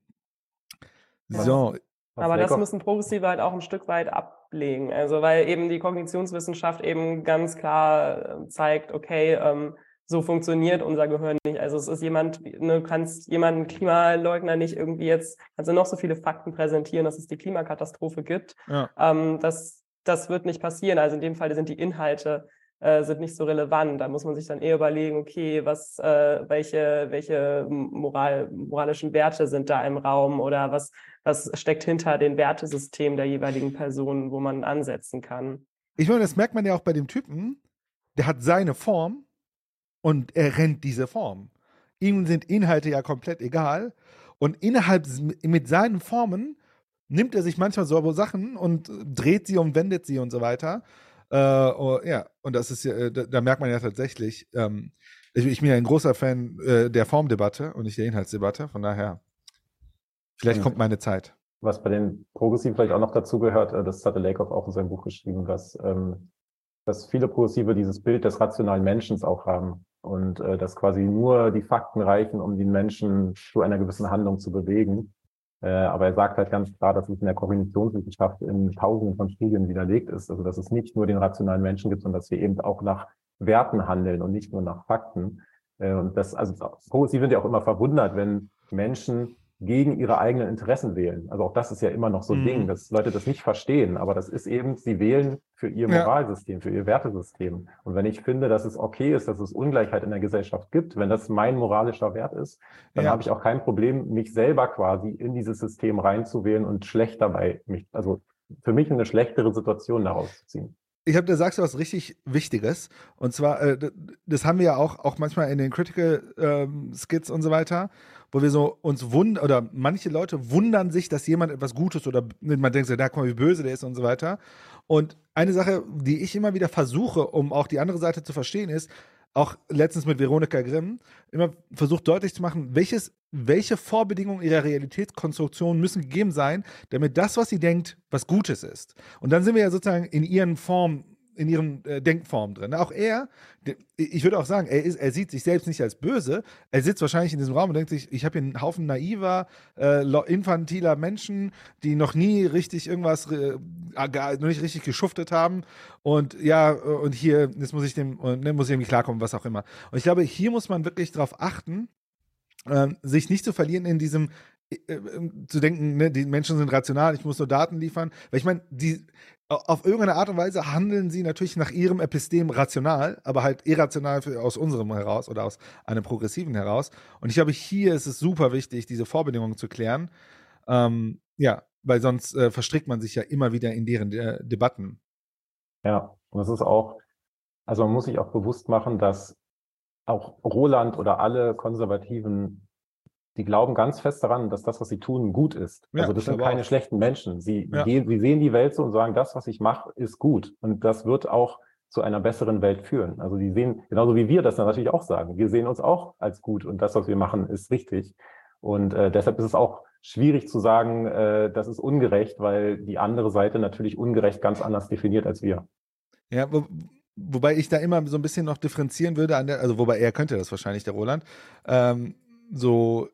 so. Aber das müssen Progressive halt auch ein Stück weit ab ablegen. Also weil eben die Kognitionswissenschaft eben ganz klar äh, zeigt, okay, ähm, so funktioniert unser Gehirn nicht. Also es ist jemand, ne, kannst jemanden Klimaleugner nicht irgendwie jetzt, kannst du noch so viele Fakten präsentieren, dass es die Klimakatastrophe gibt. Ja. Ähm, das, das wird nicht passieren. Also in dem Fall sind die Inhalte äh, sind nicht so relevant. Da muss man sich dann eher überlegen, okay, was, äh, welche, welche Moral, moralischen Werte sind da im Raum oder was, was steckt hinter den Wertesystemen der jeweiligen Personen, wo man ansetzen kann. Ich meine, das merkt man ja auch bei dem Typen, der hat seine Form und er rennt diese Form. Ihm sind Inhalte ja komplett egal. Und innerhalb mit seinen Formen nimmt er sich manchmal so Sachen und dreht sie und wendet sie und so weiter. Äh, oh, ja, und das ist ja, äh, da, da, merkt man ja tatsächlich, ähm, ich, ich, bin ja ein großer Fan äh, der Formdebatte und nicht der Inhaltsdebatte, von daher, vielleicht kommt meine Zeit. Was bei den Progressiven vielleicht auch noch dazu gehört, äh, das hatte Lakoff auch in seinem Buch geschrieben, dass, ähm, dass viele Progressive dieses Bild des rationalen Menschen auch haben und äh, dass quasi nur die Fakten reichen, um den Menschen zu einer gewissen Handlung zu bewegen. Äh, aber er sagt halt ganz klar, dass es in der Kognitionswissenschaft in Tausenden von Studien widerlegt ist. Also dass es nicht nur den rationalen Menschen gibt, sondern dass wir eben auch nach Werten handeln und nicht nur nach Fakten. Äh, und das, also Sie sind ja auch immer verwundert, wenn Menschen gegen ihre eigenen Interessen wählen. Also auch das ist ja immer noch so ein mhm. Ding, dass Leute das nicht verstehen. Aber das ist eben, sie wählen für ihr Moralsystem, ja. für ihr Wertesystem. Und wenn ich finde, dass es okay ist, dass es Ungleichheit in der Gesellschaft gibt, wenn das mein moralischer Wert ist, dann ja. habe ich auch kein Problem, mich selber quasi in dieses System reinzuwählen und schlecht dabei mich, also für mich eine schlechtere Situation daraus zu ziehen ich habe, da sagst du was richtig Wichtiges. Und zwar, äh, das haben wir ja auch, auch manchmal in den Critical ähm, Skits und so weiter, wo wir so uns wundern, oder manche Leute wundern sich, dass jemand etwas Gutes oder man denkt so, da guck mal, wie böse der ist und so weiter. Und eine Sache, die ich immer wieder versuche, um auch die andere Seite zu verstehen, ist, auch letztens mit Veronika Grimm, immer versucht deutlich zu machen, welches, welche Vorbedingungen ihrer Realitätskonstruktion müssen gegeben sein, damit das, was sie denkt, was Gutes ist. Und dann sind wir ja sozusagen in ihren Formen in ihren äh, Denkformen drin. Auch er, ich würde auch sagen, er, ist, er sieht sich selbst nicht als böse. Er sitzt wahrscheinlich in diesem Raum und denkt sich, ich habe hier einen Haufen naiver, äh, infantiler Menschen, die noch nie richtig irgendwas, äh, noch nicht richtig geschuftet haben. Und ja, und hier, jetzt muss ich dem, ne, muss ich irgendwie klarkommen, was auch immer. Und ich glaube, hier muss man wirklich darauf achten, äh, sich nicht zu verlieren in diesem, äh, äh, zu denken, ne, die Menschen sind rational, ich muss nur Daten liefern. Weil ich meine, die, auf irgendeine Art und Weise handeln sie natürlich nach ihrem Epistem rational, aber halt irrational für, aus unserem heraus oder aus einem progressiven heraus. Und ich glaube, hier ist es super wichtig, diese Vorbedingungen zu klären. Ähm, ja, weil sonst äh, verstrickt man sich ja immer wieder in deren äh, Debatten. Ja, und es ist auch, also man muss sich auch bewusst machen, dass auch Roland oder alle konservativen die glauben ganz fest daran, dass das, was sie tun, gut ist. Ja, also das sind keine auch. schlechten Menschen. Sie, ja. gehen, sie sehen die Welt so und sagen, das, was ich mache, ist gut. Und das wird auch zu einer besseren Welt führen. Also die sehen, genauso wie wir das dann natürlich auch sagen, wir sehen uns auch als gut und das, was wir machen, ist richtig. Und äh, deshalb ist es auch schwierig zu sagen, äh, das ist ungerecht, weil die andere Seite natürlich ungerecht ganz anders definiert als wir. Ja, wo, wobei ich da immer so ein bisschen noch differenzieren würde, an der, also wobei er könnte das wahrscheinlich, der Roland. Ähm, so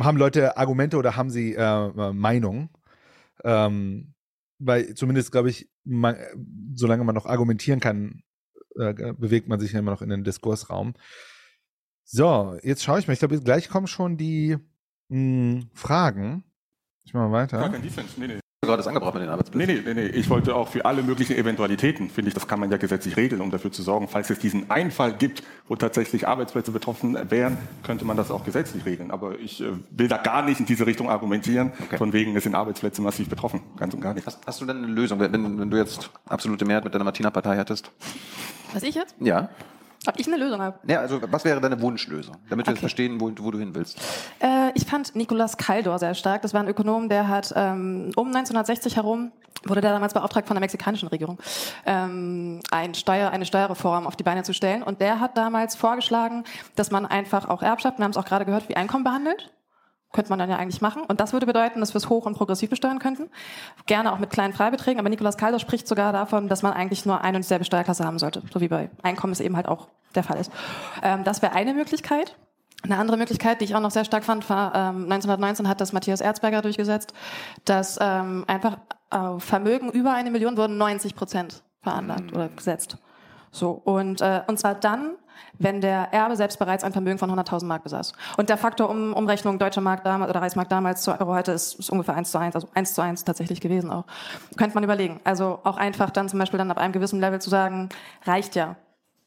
haben Leute Argumente oder haben sie äh, Meinung? Ähm, weil zumindest, glaube ich, man, solange man noch argumentieren kann, äh, bewegt man sich immer noch in den Diskursraum. So, jetzt schaue ich mal. Ich glaube, gleich kommen schon die mh, hm, Fragen. Ich mache mal weiter. Gar kein Defense, nee, nee gerade das angebracht mit den Arbeitsplätzen. Nee, nee, nee. Ich wollte auch für alle möglichen Eventualitäten, finde ich, das kann man ja gesetzlich regeln, um dafür zu sorgen, falls es diesen Einfall gibt, wo tatsächlich Arbeitsplätze betroffen wären, könnte man das auch gesetzlich regeln. Aber ich äh, will da gar nicht in diese Richtung argumentieren, okay. von wegen, es sind Arbeitsplätze massiv betroffen. Ganz und gar nicht. Hast, hast du denn eine Lösung, wenn, wenn du jetzt absolute Mehrheit mit deiner Martina-Partei hättest? Was ich jetzt? Ja. Ob ich eine Lösung habe? Ja, also was wäre deine Wunschlösung, damit wir okay. verstehen, wo, wo, du hin willst? Äh, ich fand Nikolaus Kaldor sehr stark. Das war ein Ökonom, der hat ähm, um 1960 herum wurde der damals beauftragt von der mexikanischen Regierung, ähm, ein Steuer, eine Steuerreform auf die Beine zu stellen. Und der hat damals vorgeschlagen, dass man einfach auch Erbschaft, wir haben es auch gerade gehört, wie Einkommen behandelt. Könnte man dann ja eigentlich machen. Und das würde bedeuten, dass wir es hoch und progressiv besteuern könnten. Gerne auch mit kleinen Freibeträgen. Aber Nikolaus Kalder spricht sogar davon, dass man eigentlich nur eine und dieselbe Steuerklasse haben sollte. So wie bei Einkommen es eben halt auch der Fall ist. Ähm, das wäre eine Möglichkeit. Eine andere Möglichkeit, die ich auch noch sehr stark fand, war ähm, 1919 hat das Matthias Erzberger durchgesetzt, dass ähm, einfach äh, Vermögen über eine Million wurden 90 Prozent veranlagt oder gesetzt. So und äh, und zwar dann, wenn der Erbe selbst bereits ein Vermögen von 100.000 Mark besaß. Und der Faktor um, Umrechnung deutscher Mark damals oder Reichsmark damals zu Euro heute ist, ist ungefähr 1 zu 1, also 1 zu 1 tatsächlich gewesen auch. Könnte man überlegen. Also auch einfach dann zum Beispiel dann ab einem gewissen Level zu sagen, reicht ja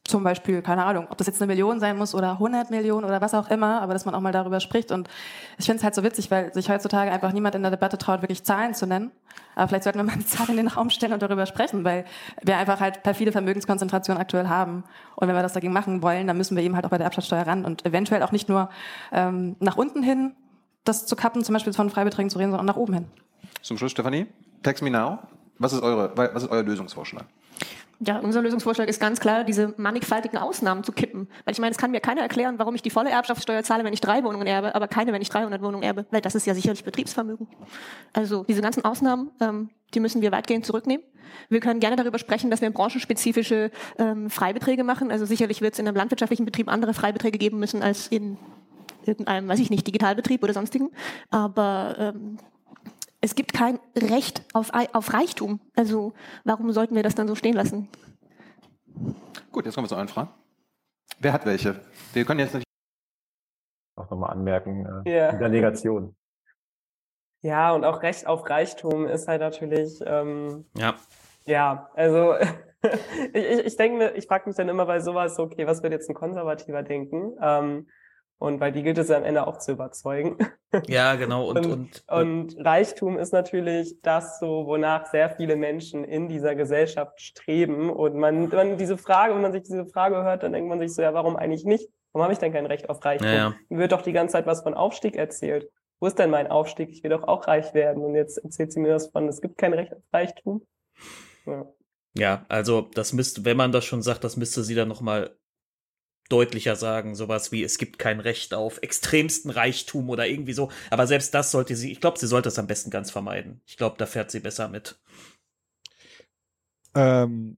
zum Beispiel, keine Ahnung, ob das jetzt eine Million sein muss oder 100 Millionen oder was auch immer, aber dass man auch mal darüber spricht. Und ich finde es halt so witzig, weil sich heutzutage einfach niemand in der Debatte traut, wirklich Zahlen zu nennen. Aber vielleicht sollten wir mal eine Zahl in den Raum stellen und darüber sprechen, weil wir einfach halt perfide Vermögenskonzentration aktuell haben. Und wenn wir das dagegen machen wollen, dann müssen wir eben halt auch bei der Erbschaftssteuer ran und eventuell auch nicht nur ähm, nach unten hin das zu kappen, zum Beispiel von Freibeträgen zu reden, sondern nach oben hin. Zum Schluss, Stefanie, Text Me Now. Was ist, eure, was ist euer Lösungsvorschlag? Ja, unser Lösungsvorschlag ist ganz klar, diese mannigfaltigen Ausnahmen zu kippen. Weil ich meine, es kann mir keiner erklären, warum ich die volle Erbschaftssteuer zahle, wenn ich drei Wohnungen erbe, aber keine, wenn ich 300 Wohnungen erbe. Weil das ist ja sicherlich Betriebsvermögen. Also diese ganzen Ausnahmen, ähm, die müssen wir weitgehend zurücknehmen. Wir können gerne darüber sprechen, dass wir branchenspezifische ähm, Freibeträge machen. Also sicherlich wird es in einem landwirtschaftlichen Betrieb andere Freibeträge geben müssen als in irgendeinem, weiß ich nicht, Digitalbetrieb oder sonstigen. Aber ähm, es gibt kein Recht auf, auf Reichtum. Also warum sollten wir das dann so stehen lassen? Gut, jetzt kommen wir zu allen Fragen. Wer hat welche? Wir können jetzt nicht auch nochmal anmerken, äh, yeah. in der Negation. Ja, und auch Recht auf Reichtum ist halt natürlich, ähm, ja. Ja, also ich, ich, ich denke mir, ich frage mich dann immer bei sowas, okay, was wird jetzt ein Konservativer denken? Ähm, und weil die gilt es ja am Ende auch zu überzeugen. Ja, genau. Und, und, und, und, Reichtum ist natürlich das so, wonach sehr viele Menschen in dieser Gesellschaft streben. Und man, man diese Frage, wenn man sich diese Frage hört, dann denkt man sich so, ja, warum eigentlich nicht? Warum habe ich denn kein Recht auf Reichtum? Ja, ja. Mir wird doch die ganze Zeit was von Aufstieg erzählt. Wo ist denn mein Aufstieg? Ich will doch auch reich werden. Und jetzt erzählt sie mir das von, es gibt kein Recht auf Reichtum. Ja. Ja, also das müsste, wenn man das schon sagt, das müsste sie dann nochmal deutlicher sagen, sowas wie es gibt kein Recht auf extremsten Reichtum oder irgendwie so. Aber selbst das sollte sie, ich glaube, sie sollte es am besten ganz vermeiden. Ich glaube, da fährt sie besser mit. Ähm,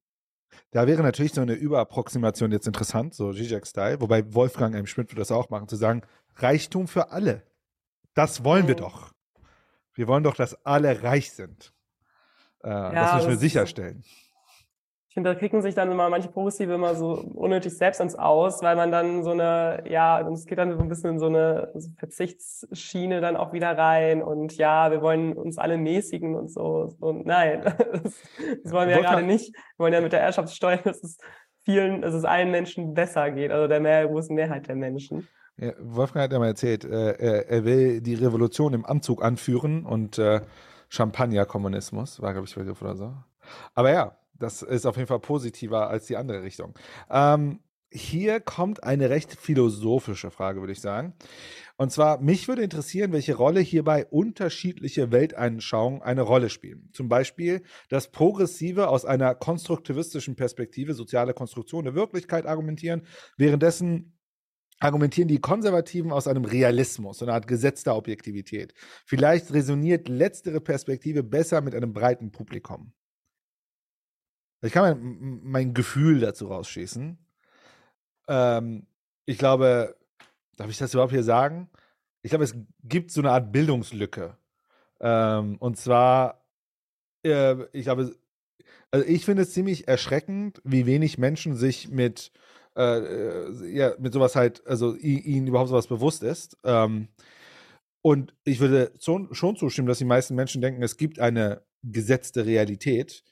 da wäre natürlich so eine Überapproximation jetzt interessant, so Zizek-Style, wobei Wolfgang M. Schmidt würde das auch machen, zu sagen, Reichtum für alle. Das wollen wir doch. Wir wollen doch, dass alle reich sind. Äh, ja, das müssen wir sicherstellen. Ich finde, da kriegen sich dann immer manche Progressive immer so unnötig selbst ins Aus, weil man dann so eine, ja, es geht dann so ein bisschen in so eine Verzichtsschiene dann auch wieder rein und ja, wir wollen uns alle mäßigen und so. Und nein, das, das wollen wir ja, ja gerade nicht. Wir wollen ja mit der Erbschaftssteuer, dass es vielen, dass es allen Menschen besser geht, also der mehr, großen Mehrheit der Menschen. Ja, Wolfgang hat ja mal erzählt, äh, er, er, will die Revolution im Anzug anführen und äh, Champagner-Kommunismus, war, glaube ich, Begriff oder so. Aber ja, das ist auf jeden Fall positiver als die andere Richtung. Ähm, hier kommt eine recht philosophische Frage, würde ich sagen. Und zwar, mich würde interessieren, welche Rolle hierbei unterschiedliche Weltanschauungen eine Rolle spielen. Zum Beispiel, dass Progressive aus einer konstruktivistischen Perspektive soziale Konstruktion der Wirklichkeit argumentieren, währenddessen argumentieren die Konservativen aus einem Realismus, so eine Art Gesetz der Objektivität. Vielleicht resoniert letztere Perspektive besser mit einem breiten Publikum. Ich kann mein, mein Gefühl dazu rausschießen. Ähm, ich glaube, darf ich das überhaupt hier sagen? Ich glaube, es gibt so eine Art Bildungslücke. Ähm, und zwar, äh, ich glaube, also ich finde es ziemlich erschreckend, wie wenig Menschen sich mit, äh, äh ja, mit sowas halt, also ihnen überhaupt sowas bewusst ist. Ähm, und ich würde schon, zustimmen, dass die meisten Menschen denken, es gibt eine gesetzte Realität.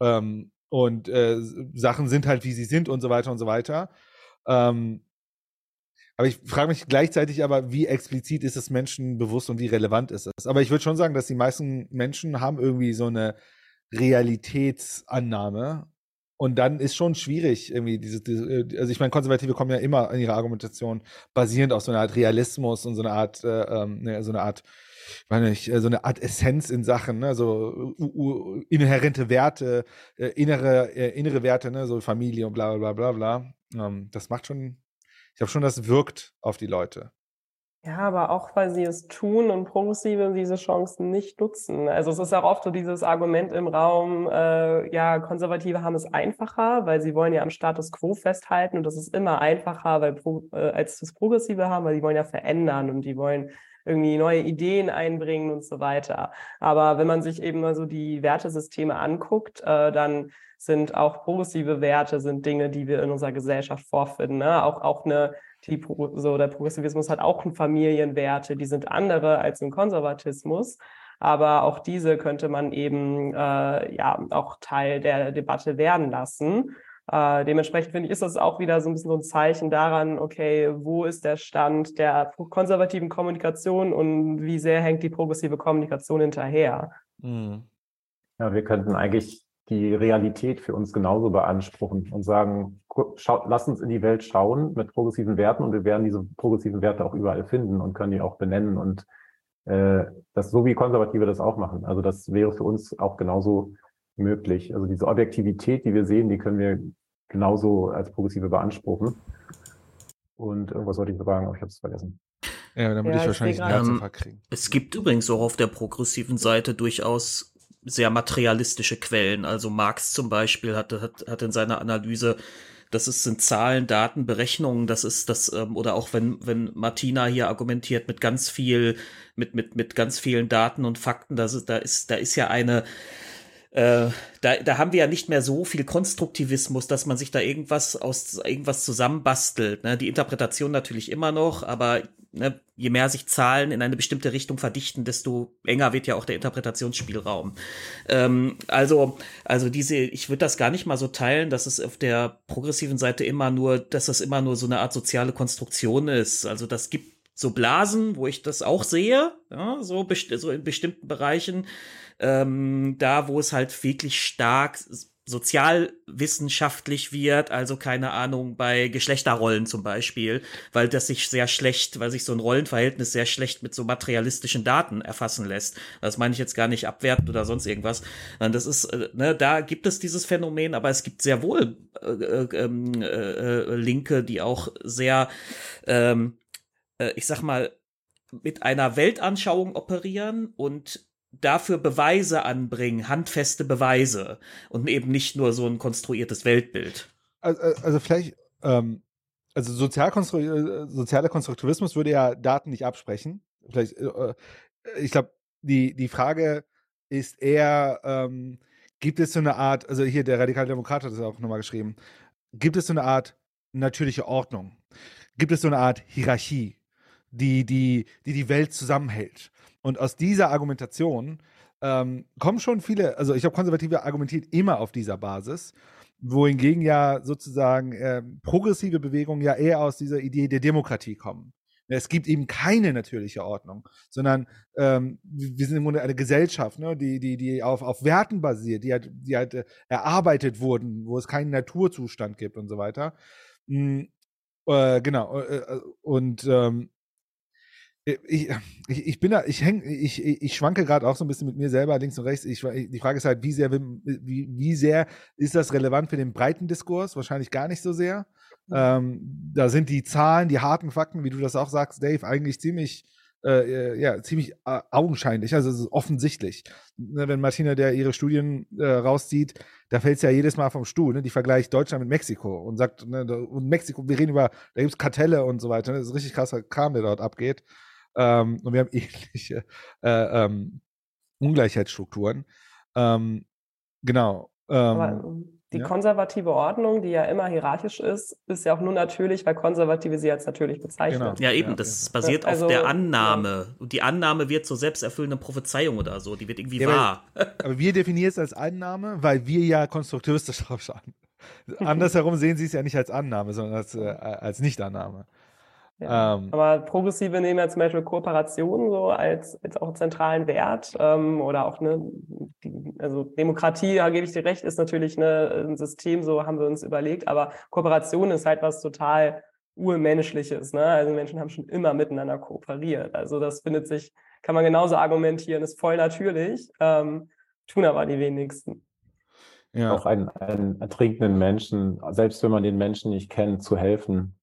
Ähm, und äh, Sachen sind halt, wie sie sind und so weiter und so weiter. Ähm, aber ich frage mich gleichzeitig aber, wie explizit ist es Menschen bewusst und wie relevant ist es? Aber ich würde schon sagen, dass die meisten Menschen haben irgendwie so eine Realitätsannahme. Und dann ist schon schwierig, irgendwie diese, diese äh, also ich meine, Konservative kommen ja immer in ihrer Argumentation basierend auf so eine Art Realismus und so eine Art, äh, ähm, ne, so eine Art meine nicht, äh, so eine Art Essenz in Sachen, ne, so uh, inhärente Werte, äh, innere, äh, innere Werte, ne, so Familie und bla bla bla bla. Ähm, das macht schon, ich glaube schon, das wirkt auf die Leute. Ja, aber auch weil sie es tun und Progressive diese Chancen nicht nutzen. Also es ist auch oft so dieses Argument im Raum, äh, ja, Konservative haben es einfacher, weil sie wollen ja am Status quo festhalten und das ist immer einfacher, weil äh, als das Progressive haben, weil die wollen ja verändern und die wollen irgendwie neue Ideen einbringen und so weiter. Aber wenn man sich eben mal so die Wertesysteme anguckt, äh, dann sind auch progressive Werte sind Dinge, die wir in unserer Gesellschaft vorfinden. Ne? Auch, auch eine, die, so der Progressivismus hat auch Familienwerte, die sind andere als im Konservatismus. Aber auch diese könnte man eben äh, ja auch Teil der Debatte werden lassen. Äh, dementsprechend finde ich, ist das auch wieder so ein bisschen so ein Zeichen daran, okay, wo ist der Stand der konservativen Kommunikation und wie sehr hängt die progressive Kommunikation hinterher? Mhm. Ja, wir könnten eigentlich die Realität für uns genauso beanspruchen und sagen, schau, lass uns in die Welt schauen mit progressiven Werten und wir werden diese progressiven Werte auch überall finden und können die auch benennen und äh, das so wie Konservative das auch machen. Also das wäre für uns auch genauso möglich. Also diese Objektivität, die wir sehen, die können wir genauso als Progressive beanspruchen. Und irgendwas wollte ich sagen, aber ich habe es vergessen. Ja, dann würde ja, ich wahrscheinlich einen Herzinfarkt kriegen. Es gibt übrigens auch auf der progressiven Seite durchaus sehr materialistische Quellen. Also Marx zum Beispiel hat, hat, hat in seiner Analyse das ist, sind Zahlen, Daten, Berechnungen, das ist das, ähm, oder auch wenn, wenn Martina hier argumentiert mit ganz viel, mit, mit, mit ganz vielen Daten und Fakten, das ist, da ist, da ist ja eine, äh, da, da haben wir ja nicht mehr so viel Konstruktivismus, dass man sich da irgendwas aus irgendwas zusammenbastelt. Ne? Die Interpretation natürlich immer noch, aber ne, je mehr sich Zahlen in eine bestimmte Richtung verdichten, desto enger wird ja auch der Interpretationsspielraum. Ähm, also, also diese, ich würde das gar nicht mal so teilen, dass es auf der progressiven Seite immer nur, dass das immer nur so eine Art soziale Konstruktion ist. Also das gibt so Blasen, wo ich das auch sehe, ja, so, so in bestimmten Bereichen, ähm, da wo es halt wirklich stark sozialwissenschaftlich wird, also keine Ahnung, bei Geschlechterrollen zum Beispiel, weil das sich sehr schlecht, weil sich so ein Rollenverhältnis sehr schlecht mit so materialistischen Daten erfassen lässt. Das meine ich jetzt gar nicht abwertend oder sonst irgendwas. Das ist, äh, ne, da gibt es dieses Phänomen, aber es gibt sehr wohl äh, äh, ähm, äh, Linke, die auch sehr, ähm, äh, ich sag mal, mit einer Weltanschauung operieren und dafür Beweise anbringen, handfeste Beweise und eben nicht nur so ein konstruiertes Weltbild. Also, also vielleicht, ähm, also Sozialkonstru sozialer Konstruktivismus würde ja Daten nicht absprechen. Vielleicht, äh, ich glaube, die, die Frage ist eher, ähm, gibt es so eine Art, also hier der radikale Demokrat hat das auch nochmal geschrieben, gibt es so eine Art natürliche Ordnung? Gibt es so eine Art Hierarchie, die die, die, die Welt zusammenhält? Und aus dieser Argumentation ähm, kommen schon viele, also ich habe Konservative argumentiert immer auf dieser Basis, wohingegen ja sozusagen äh, progressive Bewegungen ja eher aus dieser Idee der Demokratie kommen. Es gibt eben keine natürliche Ordnung, sondern ähm, wir sind im Grunde eine Gesellschaft, ne, die, die, die auf, auf Werten basiert, die halt, die halt äh, erarbeitet wurden, wo es keinen Naturzustand gibt und so weiter. Mhm, äh, genau. Äh, äh und ähm, ich, ich, ich bin da, ich häng, ich, ich schwanke gerade auch so ein bisschen mit mir selber links und rechts. Ich, die Frage ist halt, wie sehr, wie, wie sehr ist das relevant für den breiten Diskurs? Wahrscheinlich gar nicht so sehr. Mhm. Ähm, da sind die Zahlen, die harten Fakten, wie du das auch sagst, Dave, eigentlich ziemlich, äh, äh ja, ziemlich äh, augenscheinlich. Also es ist offensichtlich. Ne, wenn Martina der ihre Studien äh, rauszieht, da fällt es ja jedes Mal vom Stuhl. Ne? Die vergleicht Deutschland mit Mexiko und sagt, ne, und Mexiko, wir reden über, da gibt es Kartelle und so weiter. Ne? Das ist richtig krasser Kram, der dort abgeht. Ähm, und wir haben ähnliche äh, ähm, Ungleichheitsstrukturen. Ähm, genau. Aber ähm, die ja? konservative Ordnung, die ja immer hierarchisch ist, ist ja auch nur natürlich, weil Konservative sie als natürlich bezeichnen. Genau. Ja, eben, das ja, basiert also, auf der Annahme. Ja. Und die Annahme wird zur selbsterfüllenden Prophezeiung oder so, die wird irgendwie wahr. Aber, aber wir definieren es als Annahme, weil wir ja konstruktivistisch drauf schauen. Andersherum sehen sie es ja nicht als Annahme, sondern als, äh, als Nichtannahme. Ja. Ähm, aber Progressive nehmen ja zum Beispiel Kooperation so als, als auch zentralen Wert ähm, oder auch ne, die, also Demokratie, da gebe ich dir recht, ist natürlich ne, ein System, so haben wir uns überlegt, aber Kooperation ist halt was total urmenschliches. Ne? Also Menschen haben schon immer miteinander kooperiert. Also das findet sich, kann man genauso argumentieren, ist voll natürlich, ähm, tun aber die wenigsten. Ja. Auch einen, einen ertrinkenden Menschen, selbst wenn man den Menschen nicht kennt, zu helfen,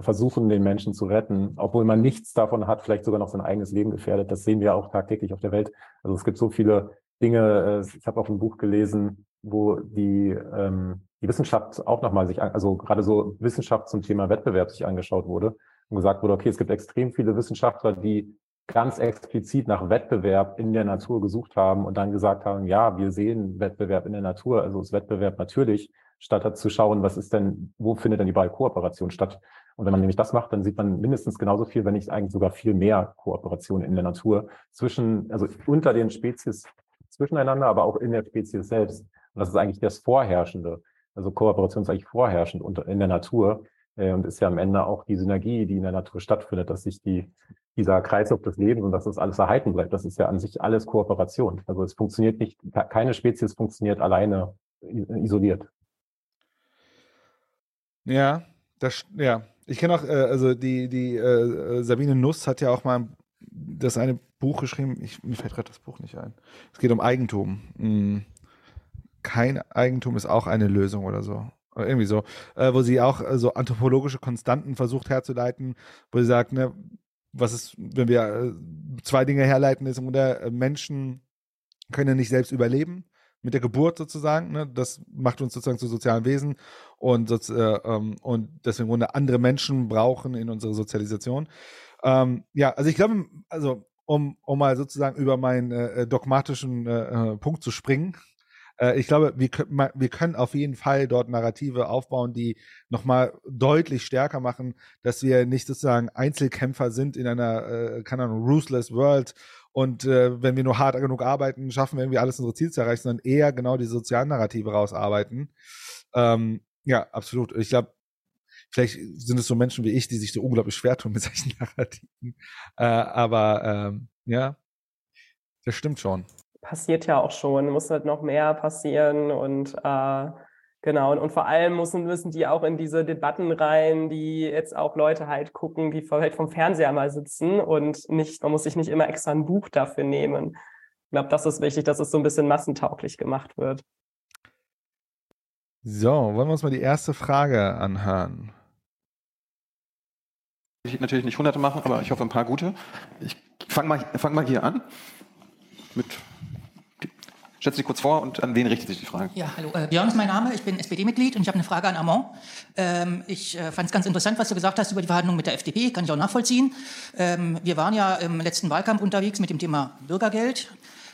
versuchen, den Menschen zu retten, obwohl man nichts davon hat, vielleicht sogar noch sein eigenes Leben gefährdet. Das sehen wir auch tagtäglich auf der Welt. Also es gibt so viele Dinge. Äh, ich habe auch ein Buch gelesen, wo die, ähm, die Wissenschaft auch nochmal sich, also gerade so Wissenschaft zum Thema Wettbewerb sich angeschaut wurde und gesagt wurde, okay, es gibt extrem viele Wissenschaftler, die ganz explizit nach Wettbewerb in der Natur gesucht haben und dann gesagt haben, ja, wir sehen Wettbewerb in der Natur, also ist Wettbewerb natürlich, statt zu schauen, was ist denn, wo findet denn die Kooperation statt? Und wenn man nämlich das macht, dann sieht man mindestens genauso viel, wenn nicht eigentlich sogar viel mehr Kooperation in der Natur zwischen, also unter den Spezies zwischeneinander, aber auch in der Spezies selbst. Und das ist eigentlich das Vorherrschende. Also Kooperation ist eigentlich vorherrschend unter, in der Natur äh, und ist ja am Ende auch die Synergie, die in der Natur stattfindet, dass sich die, dieser Kreislauf des Lebens und dass das alles erhalten bleibt. Das ist ja an sich alles Kooperation. Also es funktioniert nicht, keine Spezies funktioniert alleine isoliert. Ja, das, ja, ich kenne auch, äh, also die, die äh, Sabine Nuss hat ja auch mal das eine Buch geschrieben. Ich, mir fällt gerade das Buch nicht ein. Es geht um Eigentum. Hm. Kein Eigentum ist auch eine Lösung oder so. Oder irgendwie so. Äh, wo sie auch äh, so anthropologische Konstanten versucht herzuleiten, wo sie sagt, ne, was ist, wenn wir äh, zwei Dinge herleiten, ist, der äh, Menschen können nicht selbst überleben mit der Geburt sozusagen. Ne? Das macht uns sozusagen zu sozialen Wesen und, äh, ähm, und deswegen Grunde andere Menschen brauchen in unserer Sozialisation. Ähm, ja, also ich glaube, also um, um mal sozusagen über meinen äh, dogmatischen äh, äh Punkt zu springen, äh, ich glaube, wir, wir können auf jeden Fall dort Narrative aufbauen, die nochmal deutlich stärker machen, dass wir nicht sozusagen Einzelkämpfer sind in einer, äh, keine Ahnung, ruthless world und äh, wenn wir nur hart genug arbeiten, schaffen wir irgendwie alles unsere Ziele zu erreichen, sondern eher genau die sozialen Narrative rausarbeiten. Ähm, ja, absolut. Ich glaube, vielleicht sind es so Menschen wie ich, die sich so unglaublich schwer tun mit solchen Narrativen. Äh, aber ähm, ja, das stimmt schon passiert ja auch schon, muss halt noch mehr passieren und äh, genau, und, und vor allem müssen, müssen die auch in diese Debatten rein, die jetzt auch Leute halt gucken, die vielleicht vom Fernseher mal sitzen und nicht, man muss sich nicht immer extra ein Buch dafür nehmen. Ich glaube, das ist wichtig, dass es so ein bisschen massentauglich gemacht wird. So, wollen wir uns mal die erste Frage anhören? Ich natürlich nicht hunderte machen, aber ich hoffe ein paar gute. Ich fange mal, fang mal hier an mit Stell dich kurz vor und an wen richtet sich die Frage? Ja, hallo. Äh, Björn ist mein Name, ich bin SPD-Mitglied und ich habe eine Frage an Armand. Ähm, ich äh, fand es ganz interessant, was du gesagt hast über die Verhandlungen mit der FDP, kann ich auch nachvollziehen. Ähm, wir waren ja im letzten Wahlkampf unterwegs mit dem Thema Bürgergeld.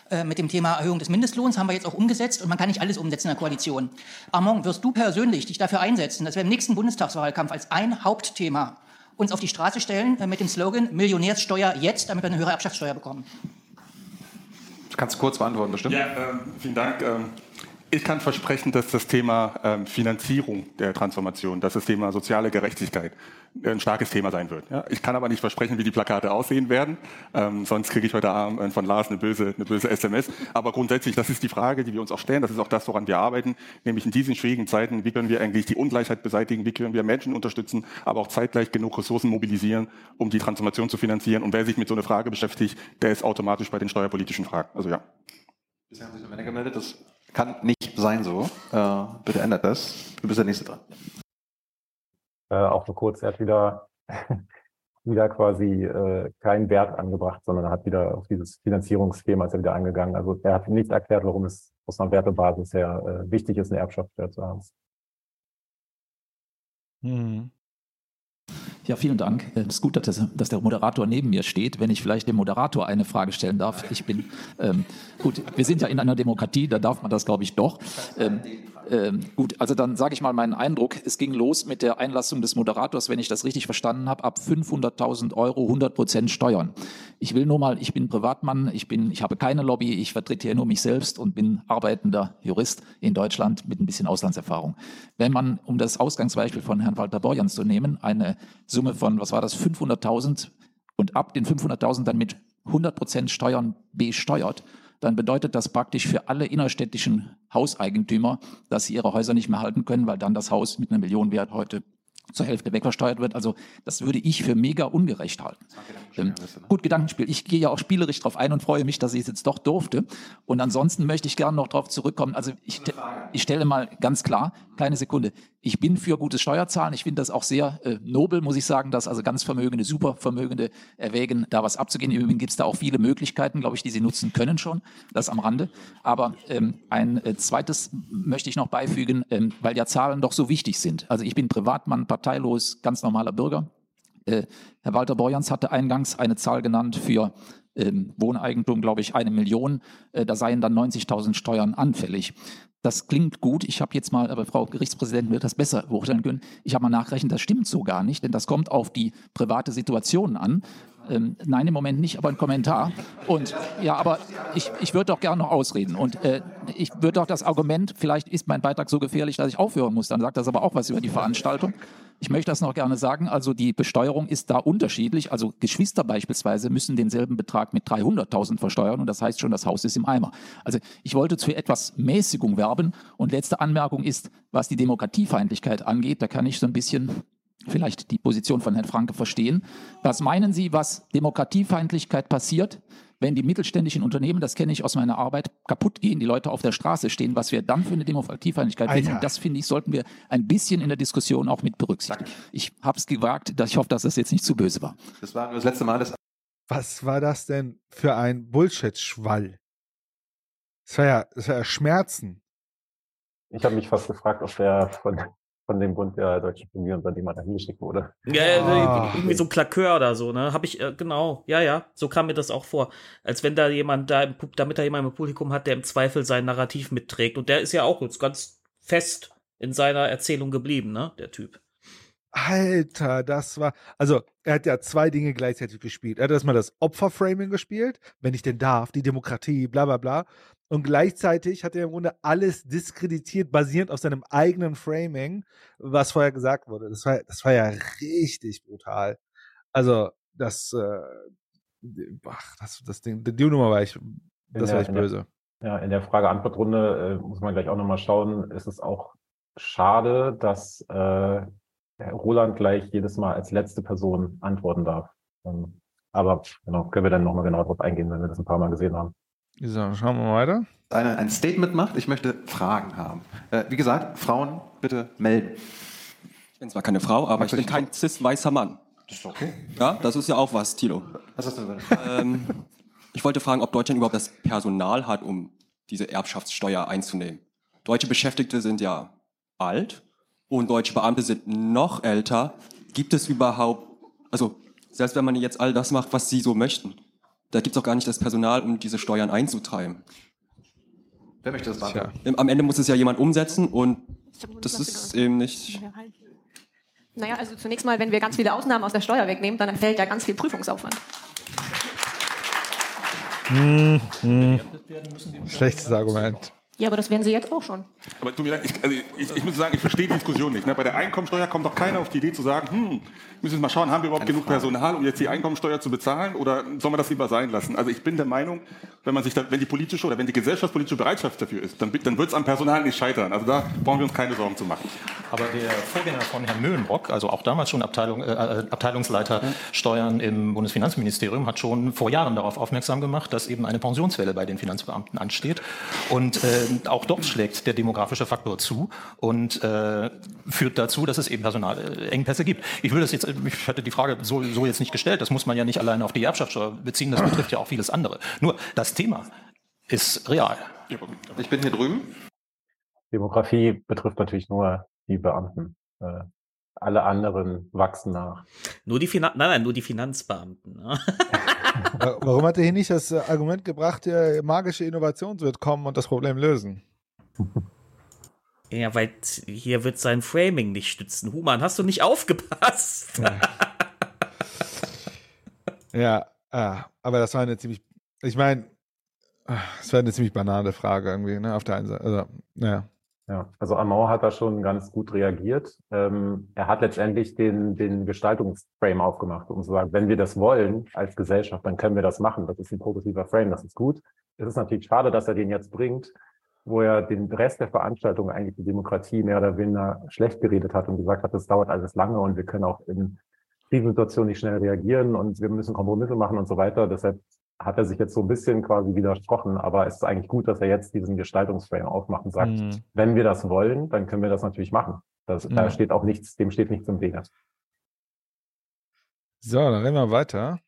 Äh, mit dem Thema Erhöhung des Mindestlohns haben wir jetzt auch umgesetzt und man kann nicht alles umsetzen in der Koalition. Armand, wirst du persönlich dich dafür einsetzen, dass wir im nächsten Bundestagswahlkampf als ein Hauptthema uns auf die Straße stellen äh, mit dem Slogan Millionärssteuer jetzt, damit wir eine höhere Erbschaftssteuer bekommen? Kannst du kurz beantworten, bestimmt? Ja, äh, vielen Dank. Ähm, ich kann versprechen, dass das Thema ähm, Finanzierung der Transformation, dass das Thema soziale Gerechtigkeit ein starkes Thema sein wird. Ich kann aber nicht versprechen, wie die Plakate aussehen werden, ähm, sonst kriege ich heute Abend äh, von Lars eine böse, eine böse SMS. Aber grundsätzlich, das ist die Frage, die wir uns auch stellen, das ist auch das, woran wir arbeiten, nämlich in diesen schwierigen Zeiten, wie können wir eigentlich die Ungleichheit beseitigen, wie können wir Menschen unterstützen, aber auch zeitgleich genug Ressourcen mobilisieren, um die Transformation zu finanzieren. Und wer sich mit so einer Frage beschäftigt, der ist automatisch bei den steuerpolitischen Fragen. Also ja. Bisher haben sich noch Männer gemeldet, das kann nicht sein so. Äh, bitte ändert das. Du bist der Nächste dran. Äh, auch nur kurz, er hat wieder, wieder quasi äh, keinen Wert angebracht, sondern hat wieder auf dieses Finanzierungsschema ist er wieder angegangen. Also er hat nicht erklärt, warum es aus einer Wertebasis her äh, wichtig ist, eine Erbschaftssteuer zu haben. Hm. Ja, vielen Dank. Es ist gut, dass, dass, der Moderator neben mir steht. Wenn ich vielleicht dem Moderator eine Frage stellen darf. Ich bin, ähm, gut, wir sind ja in einer Demokratie, da darf man das, glaube ich, doch. Ähm, ähm, gut, also dann sage ich mal meinen Eindruck. Es ging los mit der Einlassung des Moderators, wenn ich das richtig verstanden habe, ab 500.000 Euro 100 Prozent Steuern. Ich will nur mal, ich bin Privatmann, ich bin, ich habe keine Lobby, ich vertrete hier nur mich selbst und bin arbeitender Jurist in Deutschland mit ein bisschen Auslandserfahrung. Wenn man, um das Ausgangsbeispiel von Herrn Walter Borjans zu nehmen, eine Summe von, was war das, 500.000 und ab den 500.000 dann mit 100 Prozent Steuern besteuert, dann bedeutet das praktisch für alle innerstädtischen Hauseigentümer, dass sie ihre Häuser nicht mehr halten können, weil dann das Haus mit einer Million Wert heute zur Hälfte wegversteuert wird. Also das würde ich für mega ungerecht halten. Ähm, gut, Gedankenspiel. Ich gehe ja auch spielerisch darauf ein und freue mich, dass ich es jetzt doch durfte. Und ansonsten möchte ich gerne noch darauf zurückkommen. Also ich, ich stelle mal ganz klar, kleine Sekunde, ich bin für gutes Steuerzahlen. Ich finde das auch sehr äh, nobel, muss ich sagen, dass also ganz Vermögende, Supervermögende erwägen, da was abzugehen. Im Übrigen gibt es da auch viele Möglichkeiten, glaube ich, die sie nutzen können schon. Das am Rande. Aber ähm, ein äh, zweites möchte ich noch beifügen, ähm, weil ja Zahlen doch so wichtig sind. Also ich bin Privatmann, parteilos, ganz normaler Bürger. Äh, Herr Walter Borjans hatte eingangs eine Zahl genannt für ähm, Wohneigentum, glaube ich, eine Million. Äh, da seien dann 90.000 Steuern anfällig. Das klingt gut. Ich habe jetzt mal, aber Frau Gerichtspräsidentin wird das besser beurteilen können. Ich habe mal nachgerechnet, das stimmt so gar nicht, denn das kommt auf die private Situation an. Ähm, nein, im Moment nicht, aber ein Kommentar. Und ja, aber ich, ich würde doch gerne noch ausreden. Und äh, ich würde doch das Argument, vielleicht ist mein Beitrag so gefährlich, dass ich aufhören muss, dann sagt das aber auch was über die Veranstaltung. Ich möchte das noch gerne sagen. Also die Besteuerung ist da unterschiedlich. Also Geschwister beispielsweise müssen denselben Betrag mit 300.000 versteuern und das heißt schon, das Haus ist im Eimer. Also ich wollte für etwas Mäßigung werben und letzte Anmerkung ist, was die Demokratiefeindlichkeit angeht, da kann ich so ein bisschen vielleicht die Position von Herrn Franke verstehen. Was meinen Sie, was Demokratiefeindlichkeit passiert, wenn die mittelständischen Unternehmen, das kenne ich aus meiner Arbeit, kaputt gehen, die Leute auf der Straße stehen, was wir dann für eine Demokratiefeindlichkeit finden, das finde ich, sollten wir ein bisschen in der Diskussion auch mit berücksichtigen. Ich habe es gewagt, dass ich hoffe, dass das jetzt nicht zu böse war. Das war das letzte Mal, dass Was war das denn für ein Bullshit-Schwall? Das war ja, das war ja Schmerzen. Ich habe mich fast gefragt, ob der von, von dem Bund der deutschen Familienunternehmen da hingeschickt wurde. Ja, Ah. irgendwie so ein Klakör oder so, ne? Hab ich, äh, genau, ja, ja, so kam mir das auch vor. Als wenn da jemand da, im, Pub- damit da jemand im Publikum hat, der im Zweifel sein Narrativ mitträgt. Und der ist ja auch jetzt ganz fest in seiner Erzählung geblieben, ne? Der Typ. Alter, das war. Also, er hat ja zwei Dinge gleichzeitig gespielt. Er hat erstmal das Opferframing gespielt, wenn ich denn darf, die Demokratie, bla bla bla. Und gleichzeitig hat er im Grunde alles diskreditiert, basierend auf seinem eigenen Framing, was vorher gesagt wurde. Das war, das war ja richtig brutal. Also, das, äh, ach, das, das Ding, die Nummer war ich, das war der- in der- böse. Ja, in der Frage-Antwort-Runde äh, muss man gleich auch nochmal schauen. Es ist auch schade, dass äh, Roland gleich jedes Mal als letzte Person antworten darf. Ähm, aber genau, können wir dann nochmal genau drauf eingehen, wenn wir das ein paar Mal gesehen haben. So, schauen wir mal weiter. einer ein Statement macht, ich möchte Fragen haben. Äh, wie gesagt, Frauen bitte melden. Ich bin zwar keine Frau, aber ich bin kein cis-weißer Mann. Das ist okay. Ja, das ist ja auch was, Thilo. Was hast du denn? Ähm, ich wollte fragen, ob Deutschland überhaupt das Personal hat, um diese Erbschaftssteuer einzunehmen. Deutsche Beschäftigte sind ja alt und deutsche Beamte sind noch älter. Gibt es überhaupt, also selbst wenn man jetzt all das macht, was sie so möchten, da gibt es auch gar nicht das Personal, um diese Steuern einzutreiben. Wer möchte das beantworten? Am Ende muss es ja jemand umsetzen und das ist eben nicht. Naja, also zunächst mal, wenn wir ganz viele Ausnahmen aus der Steuer wegnehmen, dann entfällt ja ganz viel Prüfungsaufwand. Hm, hm. Schlechtes Argument. Ja, aber das werden sie jetzt auch schon. Aber tut mir leid, ich, also ich, ich muss sagen, ich verstehe die Diskussion nicht. Ne? Bei der Einkommensteuer kommt doch keiner auf die Idee zu sagen, hm, müssen wir mal schauen, haben wir überhaupt genug Personal, um jetzt die Einkommensteuer zu bezahlen oder soll man das lieber sein lassen? Also ich bin der Meinung, wenn man sich da, wenn die politische oder wenn die gesellschaftspolitische Bereitschaft dafür ist, dann, dann wird es am Personal nicht scheitern. Also da brauchen wir uns keine Sorgen zu machen. Aber der Vorgänger von Herrn Möhlenbrock, also auch damals schon Abteilung, äh, Abteilungsleiter Steuern im Bundesfinanzministerium, hat schon vor Jahren darauf aufmerksam gemacht, dass eben eine Pensionswelle bei den Finanzbeamten ansteht. Und äh, auch dort schlägt der demografische Faktor zu und äh, führt dazu, dass es eben Personalengpässe gibt. Ich würde das jetzt, ich hatte die Frage so, so jetzt nicht gestellt. Das muss man ja nicht alleine auf die Erbschaftssteuer beziehen. Das betrifft ja auch vieles andere. Nur das Thema ist real. Ich bin hier drüben. Demografie betrifft natürlich nur die Beamten. Äh, alle anderen wachsen nach. Nur die Finan nein, nein, nur die Finanzbeamten. Ne? Wa- Warum hat er hier nicht das Argument gebracht, der magische Innovation wird kommen und das Problem lösen? Ja, weil hier wird sein Framing nicht stützen. Human, hast du nicht aufgepasst? Ja, ah, aber das war eine ziemlich, ich meine, es war eine ziemlich banale Frage irgendwie, ne, auf der einen Seite. Also, naja. Ja, also Amon hat da schon ganz gut reagiert. Ähm, er hat letztendlich den, den Gestaltungsframe aufgemacht, um zu sagen, wenn wir das wollen als Gesellschaft, dann können wir das machen. Das ist ein progressiver Frame, das ist gut. Es ist natürlich schade, dass er den jetzt bringt, wo er den Rest der Veranstaltung eigentlich die Demokratie mehr oder weniger schlecht geredet hat und gesagt hat, das dauert alles lange und wir können auch in Krisensituationen nicht schnell reagieren und wir müssen Kompromisse machen und so weiter. Deshalb hat er sich jetzt so ein bisschen quasi widersprochen, aber es ist eigentlich gut, dass er jetzt diesen Gestaltungsframe aufmacht und sagt, Mhm. wenn wir das wollen, dann können wir das natürlich machen. Das, Ja. Da steht auch nichts, dem steht nichts im Wege. So, dann reden wir weiter.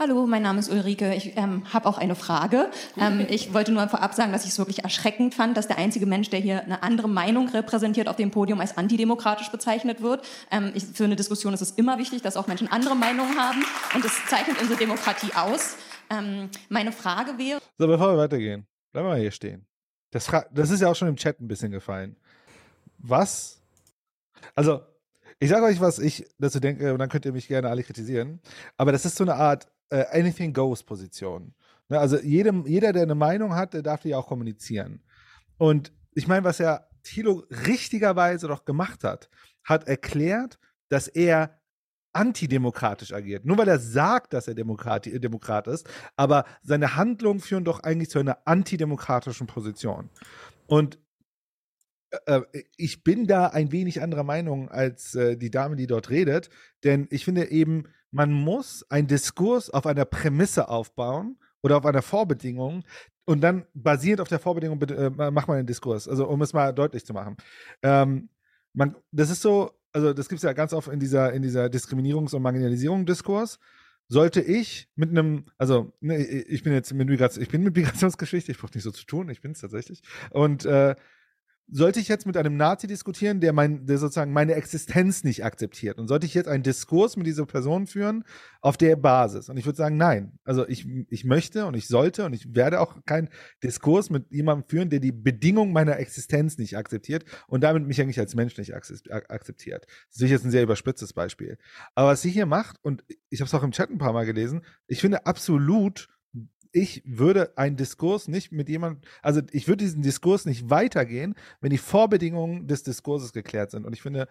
Hallo, mein Name ist Ulrike. Ich ähm, habe auch eine Frage. Ähm, ich wollte nur vorab sagen, dass ich es wirklich erschreckend fand, dass der einzige Mensch, der hier eine andere Meinung repräsentiert, auf dem Podium als antidemokratisch bezeichnet wird. Ähm, ich, für eine Diskussion ist es immer wichtig, dass auch Menschen andere Meinungen haben. Und das zeichnet unsere Demokratie aus. Ähm, meine Frage wäre... So, bevor wir weitergehen, bleiben wir mal hier stehen. Das, das ist ja auch schon im Chat ein bisschen gefallen. Was? Also, ich sage euch, was ich dazu denke, und dann könnt ihr mich gerne alle kritisieren. Aber das ist so eine Art äh, Anything Goes Position. Ne, also jedem, jeder, der eine Meinung hat, der darf die auch kommunizieren. Und ich meine, was ja Thilo richtigerweise doch gemacht hat, hat erklärt, dass er antidemokratisch agiert. Nur weil er sagt, dass er Demokrat, äh, Demokrat ist, aber seine Handlungen führen doch eigentlich zu einer antidemokratischen Position. Und äh, ich bin da ein wenig anderer Meinung als äh, die Dame, die dort redet, denn ich finde eben, man muss einen Diskurs auf einer Prämisse aufbauen oder auf einer Vorbedingung und dann basierend auf der Vorbedingung äh, macht man einen Diskurs. Also um es mal deutlich zu machen. Ähm, man, das ist so, also das gibt es ja ganz oft in dieser, in dieser Diskriminierungs- und Marginalisierung-Diskurs. Sollte ich mit einem, also ne, ich bin jetzt mit mit Migrationsgeschichte, ich brauche nicht so zu tun, ich bin es tatsächlich. Und äh, sollte ich jetzt mit einem Nazi diskutieren, der, mein, der sozusagen meine Existenz nicht akzeptiert, und sollte ich jetzt einen Diskurs mit dieser Person führen auf der Basis? Und ich würde sagen, nein. Also ich, ich möchte und ich sollte und ich werde auch keinen Diskurs mit jemandem führen, der die Bedingung meiner Existenz nicht akzeptiert und damit mich eigentlich als Mensch nicht akzeptiert. Das ist jetzt ein sehr überspitztes Beispiel. Aber was sie hier macht, und ich habe es auch im Chat ein paar Mal gelesen, ich finde absolut ich würde einen Diskurs nicht mit jemandem, also ich würde diesen Diskurs nicht weitergehen, wenn die Vorbedingungen des Diskurses geklärt sind. Und ich finde,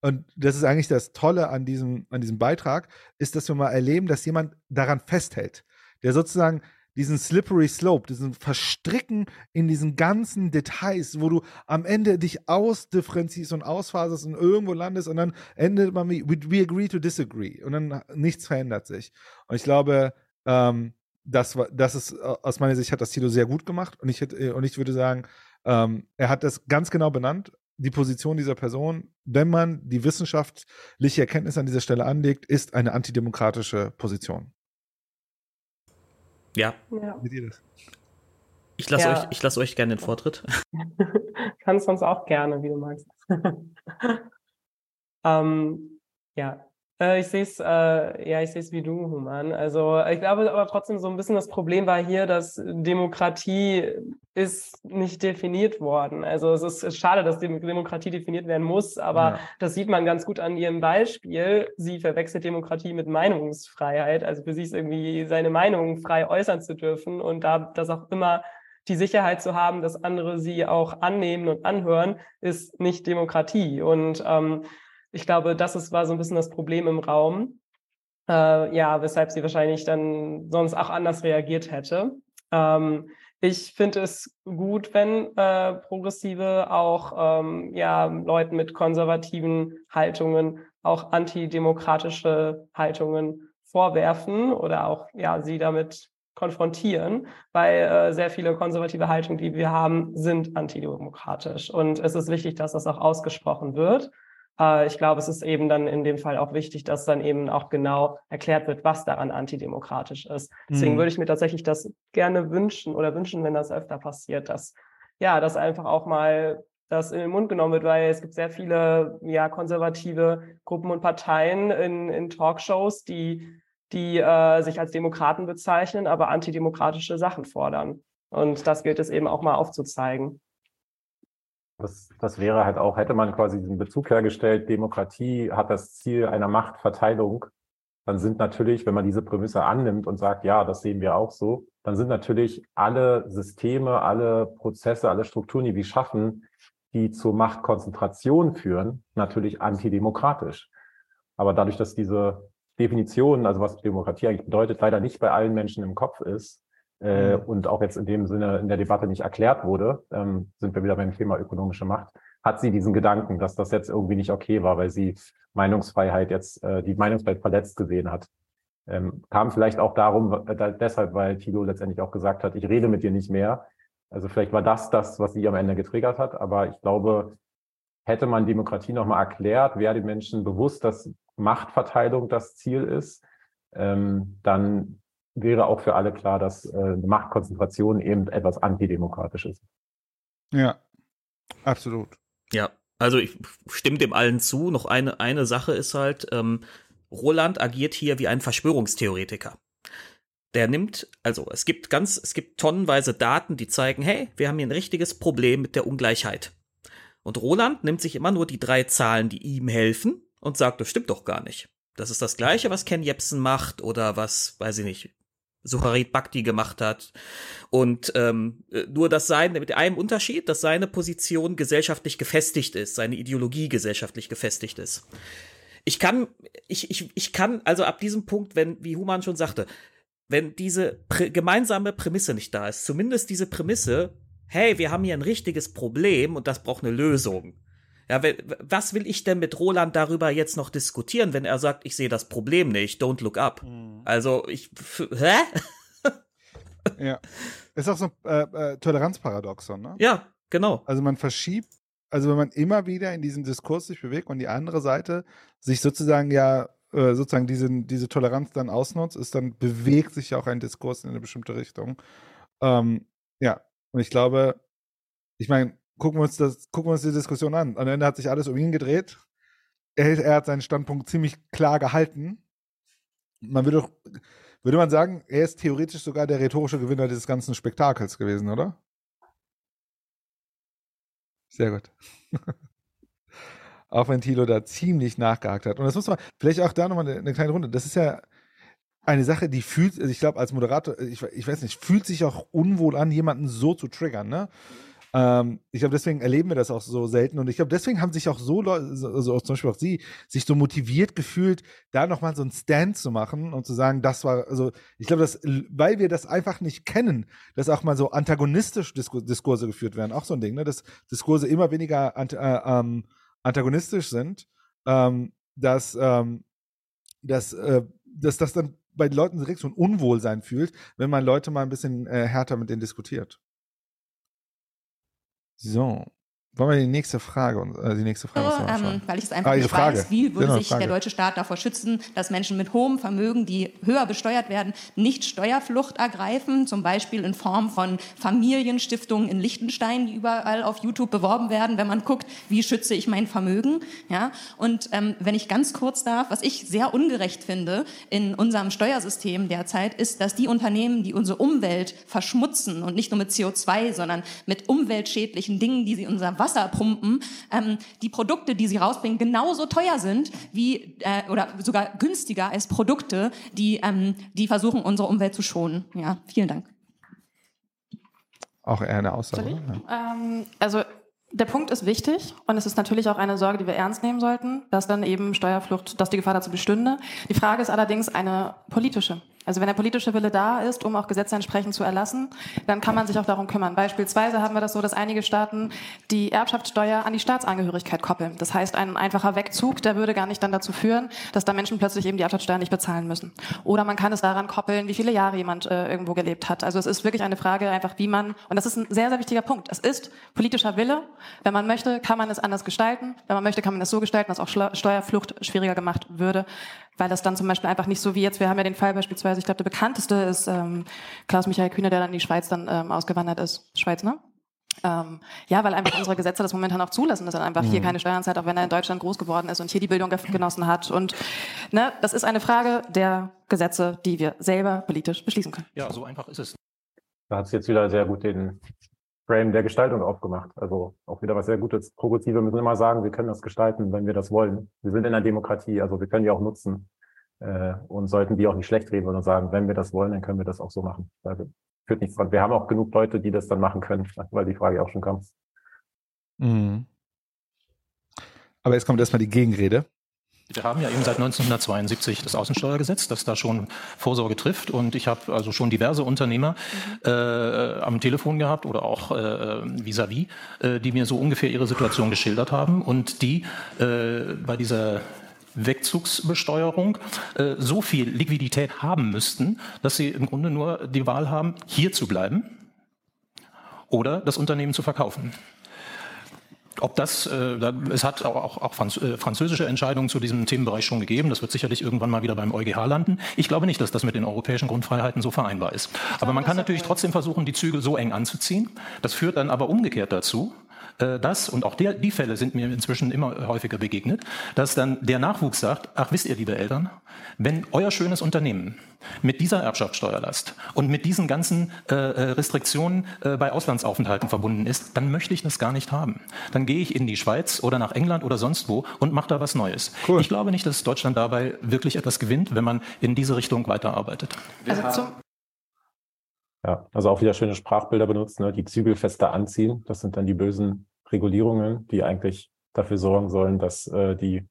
und das ist eigentlich das Tolle an diesem, an diesem Beitrag, ist, dass wir mal erleben, dass jemand daran festhält, der sozusagen diesen slippery slope, diesen Verstricken in diesen ganzen Details, wo du am Ende dich ausdifferenzierst und ausfaserst und irgendwo landest und dann endet man wie, we agree to disagree und dann nichts verändert sich. Und ich glaube, ähm, das war, das ist äh, aus meiner Sicht hat das Tilo sehr gut gemacht und ich hätte, äh, und ich würde sagen, ähm, er hat das ganz genau benannt, die Position dieser Person, wenn man die wissenschaftliche Erkenntnis an dieser Stelle anlegt, ist eine antidemokratische Position. Ja. ja. Ich lasse ja. euch, lass euch gerne den Vortritt. Kannst sonst auch gerne, wie du magst. ähm, ja, ich sehe es, äh, ja, ich sehe es wie du, Human. Also ich glaube aber trotzdem so ein bisschen das Problem war hier, dass Demokratie ist nicht definiert worden. Also es ist schade, dass Demokratie definiert werden muss, aber ja. das sieht man ganz gut an ihrem Beispiel. Sie verwechselt Demokratie mit Meinungsfreiheit. Also für sie ist irgendwie seine Meinung frei äußern zu dürfen und da das auch immer die Sicherheit zu haben, dass andere sie auch annehmen und anhören, ist nicht Demokratie. Und ähm, ich glaube, das ist, war so ein bisschen das Problem im Raum. Äh, ja, weshalb sie wahrscheinlich dann sonst auch anders reagiert hätte. Ähm, ich finde es gut, wenn äh, Progressive auch ähm, ja, Leuten mit konservativen Haltungen auch antidemokratische Haltungen vorwerfen oder auch ja, sie damit konfrontieren, weil äh, sehr viele konservative Haltungen, die wir haben, sind antidemokratisch. Und es ist wichtig, dass das auch ausgesprochen wird. Äh, ich glaube, es ist eben dann in dem Fall auch wichtig, dass dann eben auch genau erklärt wird, was daran antidemokratisch ist. Deswegen mhm. würde ich mir tatsächlich das gerne wünschen oder wünschen, wenn das öfter passiert, dass ja, dass einfach auch mal das in den Mund genommen wird, weil es gibt sehr viele ja konservative Gruppen und Parteien in, in Talkshows, die die äh, sich als Demokraten bezeichnen, aber antidemokratische Sachen fordern. Und das gilt es eben auch mal aufzuzeigen. Das, das wäre halt auch, hätte man quasi diesen Bezug hergestellt, Demokratie hat das Ziel einer Machtverteilung, dann sind natürlich, wenn man diese Prämisse annimmt und sagt, ja, das sehen wir auch so, dann sind natürlich alle Systeme, alle Prozesse, alle Strukturen, die wir schaffen, die zur Machtkonzentration führen, natürlich antidemokratisch. Aber dadurch, dass diese Definition, also was Demokratie eigentlich bedeutet, leider nicht bei allen Menschen im Kopf ist, äh, mhm. und auch jetzt in dem Sinne in der Debatte nicht erklärt wurde, ähm, sind wir wieder beim Thema ökonomische Macht, hat sie diesen Gedanken, dass das jetzt irgendwie nicht okay war, weil sie Meinungsfreiheit jetzt, äh, die Meinungsfreiheit verletzt gesehen hat. Ähm, kam vielleicht auch darum, äh, deshalb, weil Tilo letztendlich auch gesagt hat, ich rede mit dir nicht mehr. Also vielleicht war das das, was sie am Ende getriggert hat, aber ich glaube, hätte man Demokratie nochmal erklärt, wäre den Menschen bewusst, dass Machtverteilung das Ziel ist, ähm, dann wäre auch für alle klar, dass äh, eine Machtkonzentration eben etwas antidemokratisch ist. Ja, absolut. Ja, also ich stimme dem allen zu. Noch eine, eine Sache ist halt, ähm, Roland agiert hier wie ein Verschwörungstheoretiker. Der nimmt, also es gibt ganz, es gibt tonnenweise Daten, die zeigen, hey, wir haben hier ein richtiges Problem mit der Ungleichheit. Und Roland nimmt sich immer nur die drei Zahlen, die ihm helfen und sagt, das stimmt doch gar nicht. Das ist das gleiche, was Ken Jebsen macht oder was, weiß ich nicht, Sucharit Bhakti gemacht hat. Und ähm, nur dass seine, mit einem Unterschied, dass seine Position gesellschaftlich gefestigt ist, seine Ideologie gesellschaftlich gefestigt ist. Ich kann, ich, ich, ich kann, also ab diesem Punkt, wenn, wie Human schon sagte, wenn diese prä gemeinsame Prämisse nicht da ist, zumindest diese Prämisse, hey, wir haben hier ein richtiges Problem und das braucht eine Lösung. Ja, was will ich denn mit Roland darüber jetzt noch diskutieren, wenn er sagt, ich sehe das Problem nicht, don't look up? Mhm. Also, ich, hä? ja. Ist auch so ein äh, äh, Toleranzparadoxon, ne? Ja, genau. Also man verschiebt, also wenn man immer wieder in diesen Diskurs sich bewegt und die andere Seite sich sozusagen ja äh, sozusagen diese, diese Toleranz dann ausnutzt, ist dann bewegt sich ja auch ein Diskurs in eine bestimmte Richtung. Ähm, ja, und ich glaube, ich meine, gucken wir uns das, gucken wir uns die Diskussion an. Am Ende hat sich alles um ihn gedreht. Er, er hat seinen Standpunkt ziemlich klar gehalten. Man würde doch, würde man sagen, er ist theoretisch sogar der rhetorische Gewinner dieses ganzen Spektakels gewesen, oder? Sehr gut. auch wenn Thilo da ziemlich nachgehakt hat. Und das muss man, vielleicht auch da nochmal eine, eine kleine Runde. Das ist ja eine Sache, die fühlt, also ich glaube, als Moderator, ich, ich, weiß nicht, fühlt sich auch unwohl an, jemanden so zu triggern, ne? Ähm, ich glaube, deswegen erleben wir das auch so selten. Und ich glaube, deswegen haben sich auch so Leute, also auch zum Beispiel auch Sie, sich so motiviert gefühlt, da nochmal so einen Stand zu machen und zu sagen, das war, also ich glaube, weil wir das einfach nicht kennen, dass auch mal so antagonistisch Diskur Diskurse geführt werden. Auch so ein Ding, ne? Dass Diskurse immer weniger ant äh, ähm, antagonistisch sind, ähm, dass, ähm, dass, äh, dass das dann bei Leuten direkt so ein Unwohlsein fühlt, wenn man Leute mal ein bisschen äh, härter mit denen diskutiert. So. Wollen wir die nächste Frage, äh, die nächste Frage so, ähm, Weil ich es einfach ah, nicht Frage. weiß, wie würde genau, sich Frage. der deutsche Staat davor schützen, dass Menschen mit hohem Vermögen, die höher besteuert werden, nicht Steuerflucht ergreifen, zum Beispiel in Form von Familienstiftungen in Liechtenstein, die überall auf YouTube beworben werden, wenn man guckt, wie schütze ich mein Vermögen. Ja? Und ähm, wenn ich ganz kurz darf, was ich sehr ungerecht finde in unserem Steuersystem derzeit, ist, dass die Unternehmen, die unsere Umwelt verschmutzen und nicht nur mit CO2, sondern mit umweltschädlichen Dingen, die sie unser Wasser Wasserpumpen ähm, die Produkte, die sie rausbringen, genauso teuer sind wie äh, oder sogar günstiger als Produkte, die, ähm, die versuchen, unsere Umwelt zu schonen. Ja, vielen Dank. Auch eher eine Aussage. Ja. Ähm, also der Punkt ist wichtig und es ist natürlich auch eine Sorge, die wir ernst nehmen sollten, dass dann eben Steuerflucht, dass die Gefahr dazu bestünde. Die Frage ist allerdings eine politische. Also wenn der politische Wille da ist, um auch Gesetze entsprechend zu erlassen, dann kann man sich auch darum kümmern. Beispielsweise haben wir das so, dass einige Staaten die Erbschaftssteuer an die Staatsangehörigkeit koppeln. Das heißt, ein einfacher Wegzug, der würde gar nicht dann dazu führen, dass da Menschen plötzlich eben die Erbschaftssteuer nicht bezahlen müssen. Oder man kann es daran koppeln, wie viele Jahre jemand äh, irgendwo gelebt hat. Also es ist wirklich eine Frage einfach, wie man, und das ist ein sehr, sehr wichtiger Punkt. Es ist politischer Wille. Wenn man möchte, kann man es anders gestalten. Wenn man möchte, kann man es so gestalten, dass auch Steuerflucht schwieriger gemacht würde weil das dann zum Beispiel einfach nicht so wie jetzt, wir haben ja den Fall beispielsweise, ich glaube, der bekannteste ist ähm, Klaus-Michael Kühner, der dann in die Schweiz dann ähm, ausgewandert ist. Schweiz, ne? Ähm, ja, weil einfach unsere Gesetze das momentan auch zulassen, dass er einfach mhm. hier keine Steuern zahlt, auch wenn er in Deutschland groß geworden ist und hier die Bildung genossen hat. Und ne, das ist eine Frage der Gesetze, die wir selber politisch beschließen können. Ja, so einfach ist es. Da hat es jetzt wieder sehr gut den Frame der Gestaltung aufgemacht. Also auch wieder was sehr Gutes. Progressive müssen immer sagen, wir können das gestalten, wenn wir das wollen. Wir sind in einer Demokratie, also wir können die auch nutzen äh, und sollten die auch nicht schlecht reden, sondern sagen, wenn wir das wollen, dann können wir das auch so machen. Also, führt nichts dran. Wir haben auch genug Leute, die das dann machen können, weil die Frage auch schon kam. Mhm. Aber jetzt kommt erstmal die Gegenrede. Wir haben ja eben seit 1972 das Außensteuergesetz, das da schon Vorsorge trifft. Und ich habe also schon diverse Unternehmer äh, am Telefon gehabt oder auch äh, vis-à-vis, äh, die mir so ungefähr ihre Situation geschildert haben und die äh, bei dieser Wegzugsbesteuerung äh, so viel Liquidität haben müssten, dass sie im Grunde nur die Wahl haben, hier zu bleiben oder das Unternehmen zu verkaufen. Ob das, äh, es hat auch, auch Franz, äh, französische Entscheidungen zu diesem Themenbereich schon gegeben. Das wird sicherlich irgendwann mal wieder beim EuGH landen. Ich glaube nicht, dass das mit den europäischen Grundfreiheiten so vereinbar ist. Aber man kann natürlich trotzdem versuchen, die Zügel so eng anzuziehen. Das führt dann aber umgekehrt dazu, äh, das, und auch der, die Fälle sind mir inzwischen immer häufiger begegnet, dass dann der Nachwuchs sagt, ach wisst ihr, liebe Eltern, wenn euer schönes Unternehmen mit dieser Erbschaftssteuerlast und mit diesen ganzen äh, äh, Restriktionen äh, bei Auslandsaufenthalten verbunden ist, dann möchte ich das gar nicht haben. Dann gehe ich in die Schweiz oder nach England oder sonst wo und mache da was Neues. Cool. Ich glaube nicht, dass Deutschland dabei wirklich etwas gewinnt, wenn man in diese Richtung weiterarbeitet. Also ja, also auch wieder schöne Sprachbilder benutzt, ne? die Zügel fester anziehen. Das sind dann die bösen Regulierungen, die eigentlich dafür sorgen sollen, dass äh, die,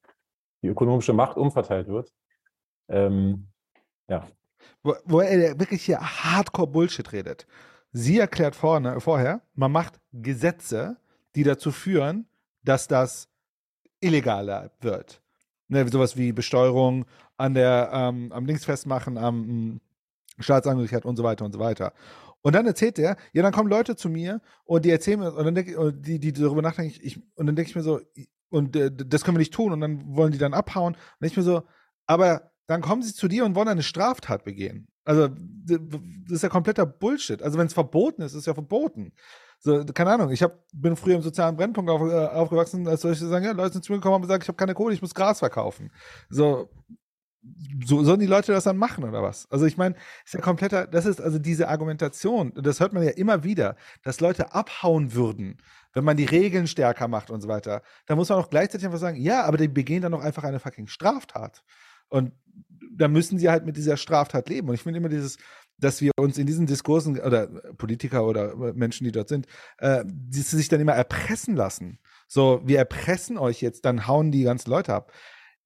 die ökonomische Macht umverteilt wird. Ähm, ja. Wo, wo er wirklich hier Hardcore Bullshit redet. sie erklärt vorne, vorher, man macht Gesetze, die dazu führen, dass das illegaler wird. Ne, sowas wie Besteuerung an der, ähm, am Links festmachen, am ähm, Staatsangehörigkeit und so weiter und so weiter. Und dann erzählt er, ja, dann kommen Leute zu mir und die erzählen mir, und dann denke die, die darüber nachdenken, ich, und dann denke ich mir so, und äh, das können wir nicht tun, und dann wollen die dann abhauen. Und ich mir so, aber dann kommen sie zu dir und wollen eine Straftat begehen. Also, das ist ja kompletter Bullshit. Also, wenn es verboten ist, ist es ja verboten. So, keine Ahnung, ich hab, bin früher im sozialen Brennpunkt auf, äh, aufgewachsen, als solche sagen, ja, Leute sind zu mir gekommen und gesagt, ich habe keine Kohle, ich muss Gras verkaufen. So, so sollen die Leute das dann machen oder was? Also ich meine, ist ja kompletter, das ist also diese Argumentation, das hört man ja immer wieder, dass Leute abhauen würden, wenn man die Regeln stärker macht und so weiter. Da muss man auch gleichzeitig einfach sagen, ja, aber die begehen dann doch einfach eine fucking Straftat. Und da müssen sie halt mit dieser Straftat leben. Und ich finde immer dieses, dass wir uns in diesen Diskursen oder Politiker oder Menschen, die dort sind, äh, die sich dann immer erpressen lassen. So, wir erpressen euch jetzt, dann hauen die ganzen Leute ab.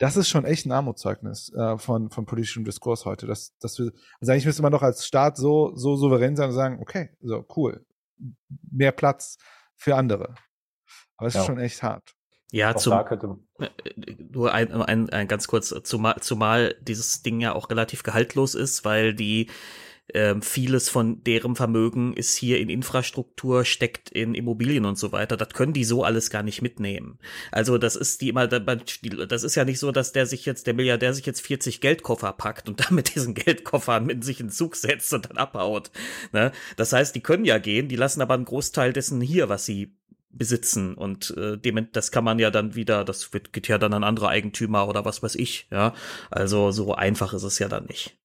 Das ist schon echt ein Armutszeugnis äh, von, von politischem Diskurs heute. Dass, dass wir, also eigentlich müsste man doch als Staat so, so souverän sein und sagen, okay, so cool, mehr Platz für andere. Aber es ja. ist schon echt hart. Ja, zum, äh, nur ein, ein, ein ganz kurz, zumal, zumal dieses Ding ja auch relativ gehaltlos ist, weil die ähm, vieles von deren Vermögen ist hier in Infrastruktur, steckt in Immobilien und so weiter. Das können die so alles gar nicht mitnehmen. Also das ist die immer, das ist ja nicht so, dass der sich jetzt, der Milliardär sich jetzt 40 Geldkoffer packt und dann mit diesen Geldkoffern mit sich in Zug setzt und dann abhaut. Ne? Das heißt, die können ja gehen, die lassen aber einen Großteil dessen hier, was sie besitzen und äh, dem das kann man ja dann wieder das wird geht ja dann an andere Eigentümer oder was weiß ich ja also so einfach ist es ja dann nicht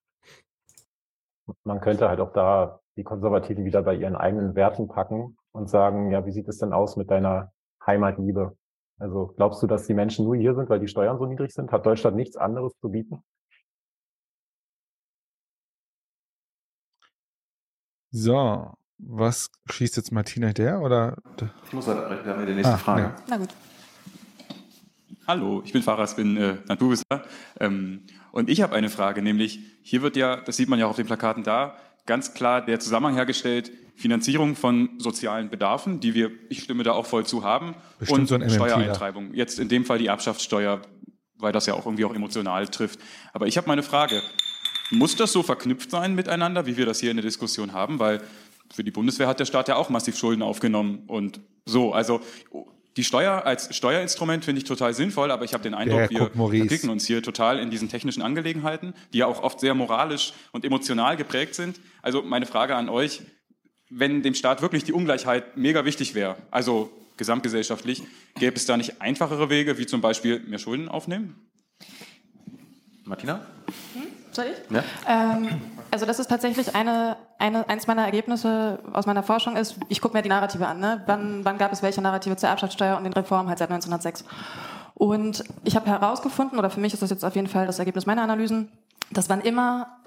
man könnte halt auch da die Konservativen wieder bei ihren eigenen Werten packen und sagen, ja, wie sieht es denn aus mit deiner Heimatliebe? Also glaubst du, dass die Menschen nur hier sind, weil die Steuern so niedrig sind? Hat Deutschland nichts anderes zu bieten? So, was schießt jetzt Martina der oder? Ich muss weiterbrechen, wir haben ja die nächste ah, Frage. Ja. Na gut. Hallo, ich bin Faras, bin äh, Naturwissenschaftler. Ähm, und ich habe eine Frage, nämlich hier wird ja, das sieht man ja auch auf den Plakaten da, ganz klar der Zusammenhang hergestellt, Finanzierung von sozialen Bedarfen, die wir, ich stimme da auch voll zu haben, Bestimmt und so Steuereintreibung. Jetzt in dem Fall die Erbschaftssteuer, weil das ja auch irgendwie auch emotional trifft. Aber ich habe meine Frage, muss das so verknüpft sein miteinander, wie wir das hier in der Diskussion haben? Weil für die Bundeswehr hat der Staat ja auch massiv Schulden aufgenommen und so. Also die Steuer als Steuerinstrument finde ich total sinnvoll, aber ich habe den Eindruck, wir verquicken uns hier total in diesen technischen Angelegenheiten, die ja auch oft sehr moralisch und emotional geprägt sind. Also meine Frage an euch, wenn dem Staat wirklich die Ungleichheit mega wichtig wäre, also gesamtgesellschaftlich, gäbe es da nicht einfachere Wege, wie zum Beispiel mehr Schulden aufnehmen? Martina? Hm? Soll ich? Ja. Ähm, also das ist tatsächlich eine, eine, eins meiner Ergebnisse aus meiner Forschung ist, ich gucke mir die Narrative an. Ne? Wann, wann gab es welche Narrative zur Erbschaftssteuer und den Reformen halt seit 1906? Und ich habe herausgefunden, oder für mich ist das jetzt auf jeden Fall das Ergebnis meiner Analysen, dass wann immer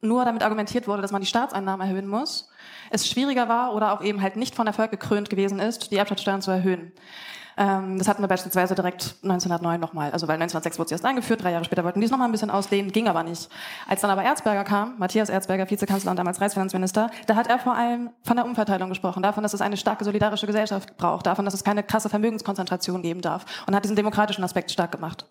nur damit argumentiert wurde, dass man die Staatseinnahmen erhöhen muss, es schwieriger war oder auch eben halt nicht von Erfolg gekrönt gewesen ist, die Erbschaftssteuern zu erhöhen. Ähm, das hatten wir beispielsweise direkt 1909 nochmal. Also weil 1906 wurde sie erst eingeführt, drei Jahre später wollten die es nochmal ein bisschen ausdehnen, ging aber nicht. Als dann aber Erzberger kam, Matthias Erzberger, Vizekanzler und damals Reichsfinanzminister, da hat er vor allem von der Umverteilung gesprochen, davon, dass es eine starke solidarische Gesellschaft braucht, davon, dass es keine krasse Vermögenskonzentration geben darf und hat diesen demokratischen Aspekt stark gemacht.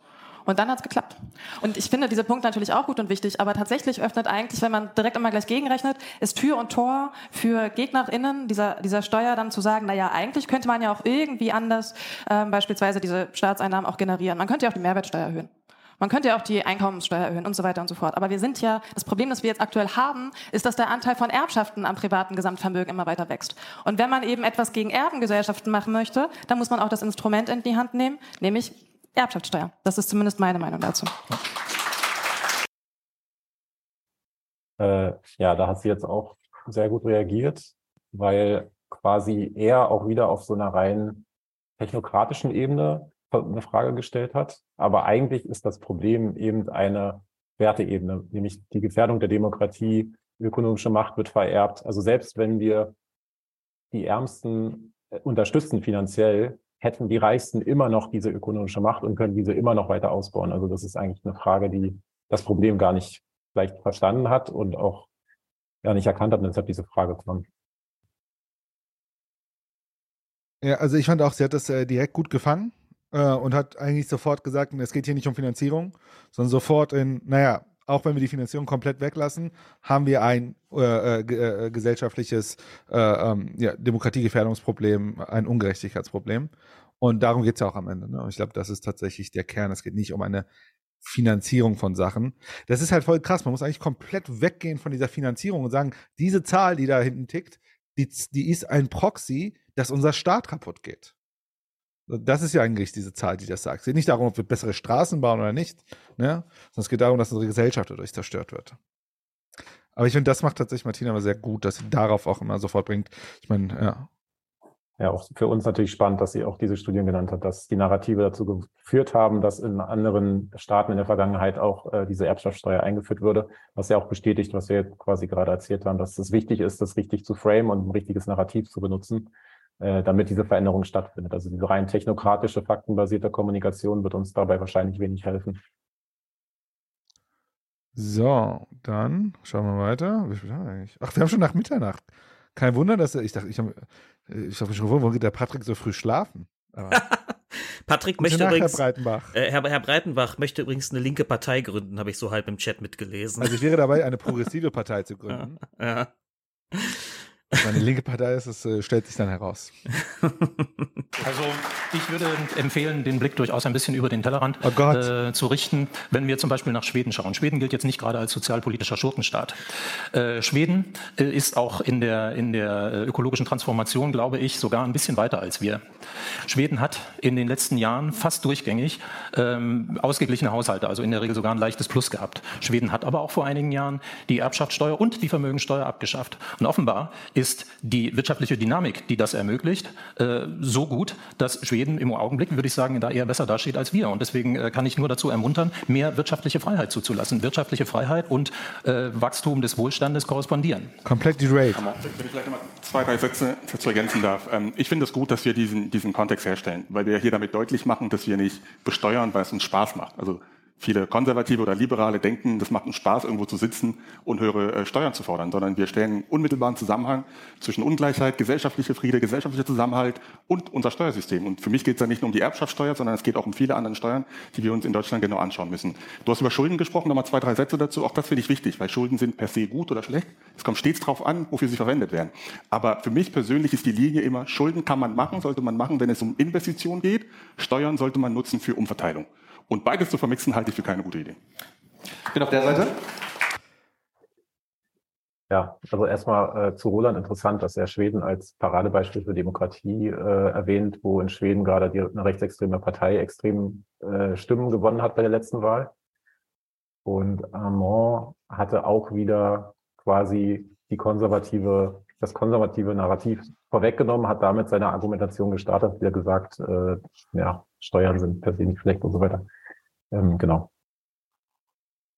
Und dann hat es geklappt. Und ich finde diese Punkt natürlich auch gut und wichtig, aber tatsächlich öffnet eigentlich, wenn man direkt immer gleich gegenrechnet, ist Tür und Tor für GegnerInnen dieser, dieser Steuer dann zu sagen, naja, eigentlich könnte man ja auch irgendwie anders ähm, beispielsweise diese Staatseinnahmen auch generieren. Man könnte ja auch die Mehrwertsteuer erhöhen. Man könnte ja auch die Einkommenssteuer erhöhen und so weiter und so fort. Aber wir sind ja, das Problem, das wir jetzt aktuell haben, ist, dass der Anteil von Erbschaften am privaten Gesamtvermögen immer weiter wächst. Und wenn man eben etwas gegen Erbengesellschaften machen möchte, dann muss man auch das Instrument in die Hand nehmen, nämlich Erbschaftssteuer. Das ist zumindest meine Meinung dazu. Äh, ja, da hat sie jetzt auch sehr gut reagiert, weil quasi er auch wieder auf so einer rein technokratischen Ebene eine Frage gestellt hat. Aber eigentlich ist das Problem eben eine Werteebene, nämlich die Gefährdung der Demokratie, ökonomische Macht wird vererbt. Also selbst wenn wir die Ärmsten unterstützen finanziell, hätten die Reichsten immer noch diese ökonomische Macht und können diese immer noch weiter ausbauen. Also das ist eigentlich eine Frage, die das Problem gar nicht vielleicht verstanden hat und auch gar nicht erkannt hat und deshalb diese Frage kommt. Ja, also ich fand auch, sie hat das äh, direkt gut gefangen äh, und hat eigentlich sofort gesagt, es geht hier nicht um Finanzierung, sondern sofort in, naja, auch wenn wir die Finanzierung komplett weglassen, haben wir ein äh, äh, äh gesellschaftliches äh, ähm, ja, Demokratiegefährdungsproblem, ein Ungerechtigkeitsproblem. Und darum geht es ja auch am Ende. Ne? Und ich glaube, das ist tatsächlich der Kern. Es geht nicht um eine Finanzierung von Sachen. Das ist halt voll krass. Man muss eigentlich komplett weggehen von dieser Finanzierung und sagen, diese Zahl, die da hinten tickt, die, die ist ein Proxy, dass unser Staat kaputt geht. Das ist ja eigentlich diese Zahl, die das sagt. Es geht nicht darum, ob wir bessere Straßen bauen oder nicht, ne? sondern es geht darum, dass unsere Gesellschaft dadurch zerstört wird. Aber ich finde, das macht tatsächlich Martina aber sehr gut, dass sie darauf auch immer sofort bringt. Ich meine, ja, ja, auch für uns natürlich spannend, dass sie auch diese Studien genannt hat, dass die Narrative dazu geführt haben, dass in anderen Staaten in der Vergangenheit auch äh, diese Erbschaftssteuer eingeführt wurde, was ja auch bestätigt, was wir quasi gerade erzählt haben, dass es wichtig ist, das richtig zu frame und ein richtiges Narrativ zu benutzen, äh, damit diese Veränderung stattfindet. Also diese rein technokratische, faktenbasierte Kommunikation wird uns dabei wahrscheinlich wenig helfen. So, dann schauen wir weiter. Ach, wir haben schon nach Mitternacht. Kein Wunder, dass er, ich dachte, ich habe ich hab mich schon gewundert, warum geht der Patrick so früh schlafen? Patrick möchte nach, übrigens, Herr Breitenbach. Äh, Herr, Herr, Breitenbach möchte übrigens eine linke Partei gründen, habe ich so halb im Chat mitgelesen. Also ich wäre dabei, eine progressive Partei zu gründen. Ja. ja. Meine linke Partei ist, es äh, stellt sich dann heraus. Also ich würde empfehlen, den Blick durchaus ein bisschen über den Tellerrand oh äh, zu richten, wenn wir zum Beispiel nach Schweden schauen. Schweden gilt jetzt nicht gerade als sozialpolitischer Schurkenstaat. Äh, Schweden äh, ist auch in der, in der äh, ökologischen Transformation, glaube ich, sogar ein bisschen weiter als wir. Schweden hat in den letzten Jahren fast durchgängig ähm, ausgeglichene Haushalte, also in der Regel sogar ein leichtes Plus gehabt. Schweden hat aber auch vor einigen Jahren die Erbschaftssteuer und die Vermögensteuer abgeschafft. Und offenbar ist die wirtschaftliche Dynamik, die das ermöglicht, äh, so gut, dass Schweden im Augenblick, würde ich sagen, da eher besser dasteht als wir. Und deswegen äh, kann ich nur dazu ermuntern, mehr wirtschaftliche Freiheit zuzulassen. Wirtschaftliche Freiheit und äh, Wachstum des Wohlstandes korrespondieren. Komplett derailt. Wenn ich vielleicht mal zwei, drei Sätze dazu ergänzen darf. Ähm, ich finde es gut, dass wir diesen, diesen Kontext herstellen, weil wir hier damit deutlich machen, dass wir nicht besteuern, weil es uns Spaß macht. Also viele Konservative oder Liberale denken, das macht uns Spaß, irgendwo zu sitzen und höhere äh, Steuern zu fordern, sondern wir stellen unmittelbaren Zusammenhang zwischen Ungleichheit, gesellschaftliche Friede, gesellschaftlicher Zusammenhalt und unser Steuersystem. Und für mich geht es ja nicht nur um die Erbschaftssteuer, sondern es geht auch um viele andere Steuern, die wir uns in Deutschland genau anschauen müssen. Du hast über Schulden gesprochen, nochmal zwei, drei Sätze dazu. Auch das finde ich wichtig, weil Schulden sind per se gut oder schlecht. Es kommt stets darauf an, wofür sie verwendet werden. Aber für mich persönlich ist die Linie immer, Schulden kann man machen, sollte man machen, wenn es um Investitionen geht. Steuern sollte man nutzen für Umverteilung. Und beides zu vermixen, halte ich für keine gute Idee. Ich bin auf der Seite. Ja, also erstmal äh, zu Roland interessant, dass er Schweden als Paradebeispiel für Demokratie äh, erwähnt, wo in Schweden gerade die, eine rechtsextreme Partei extrem äh, Stimmen gewonnen hat bei der letzten Wahl. Und Armand hatte auch wieder quasi die konservative, das konservative Narrativ vorweggenommen, hat damit seine Argumentation gestartet, wie er gesagt, äh, ja, Steuern sind per se nicht schlecht und so weiter. Ähm, genau.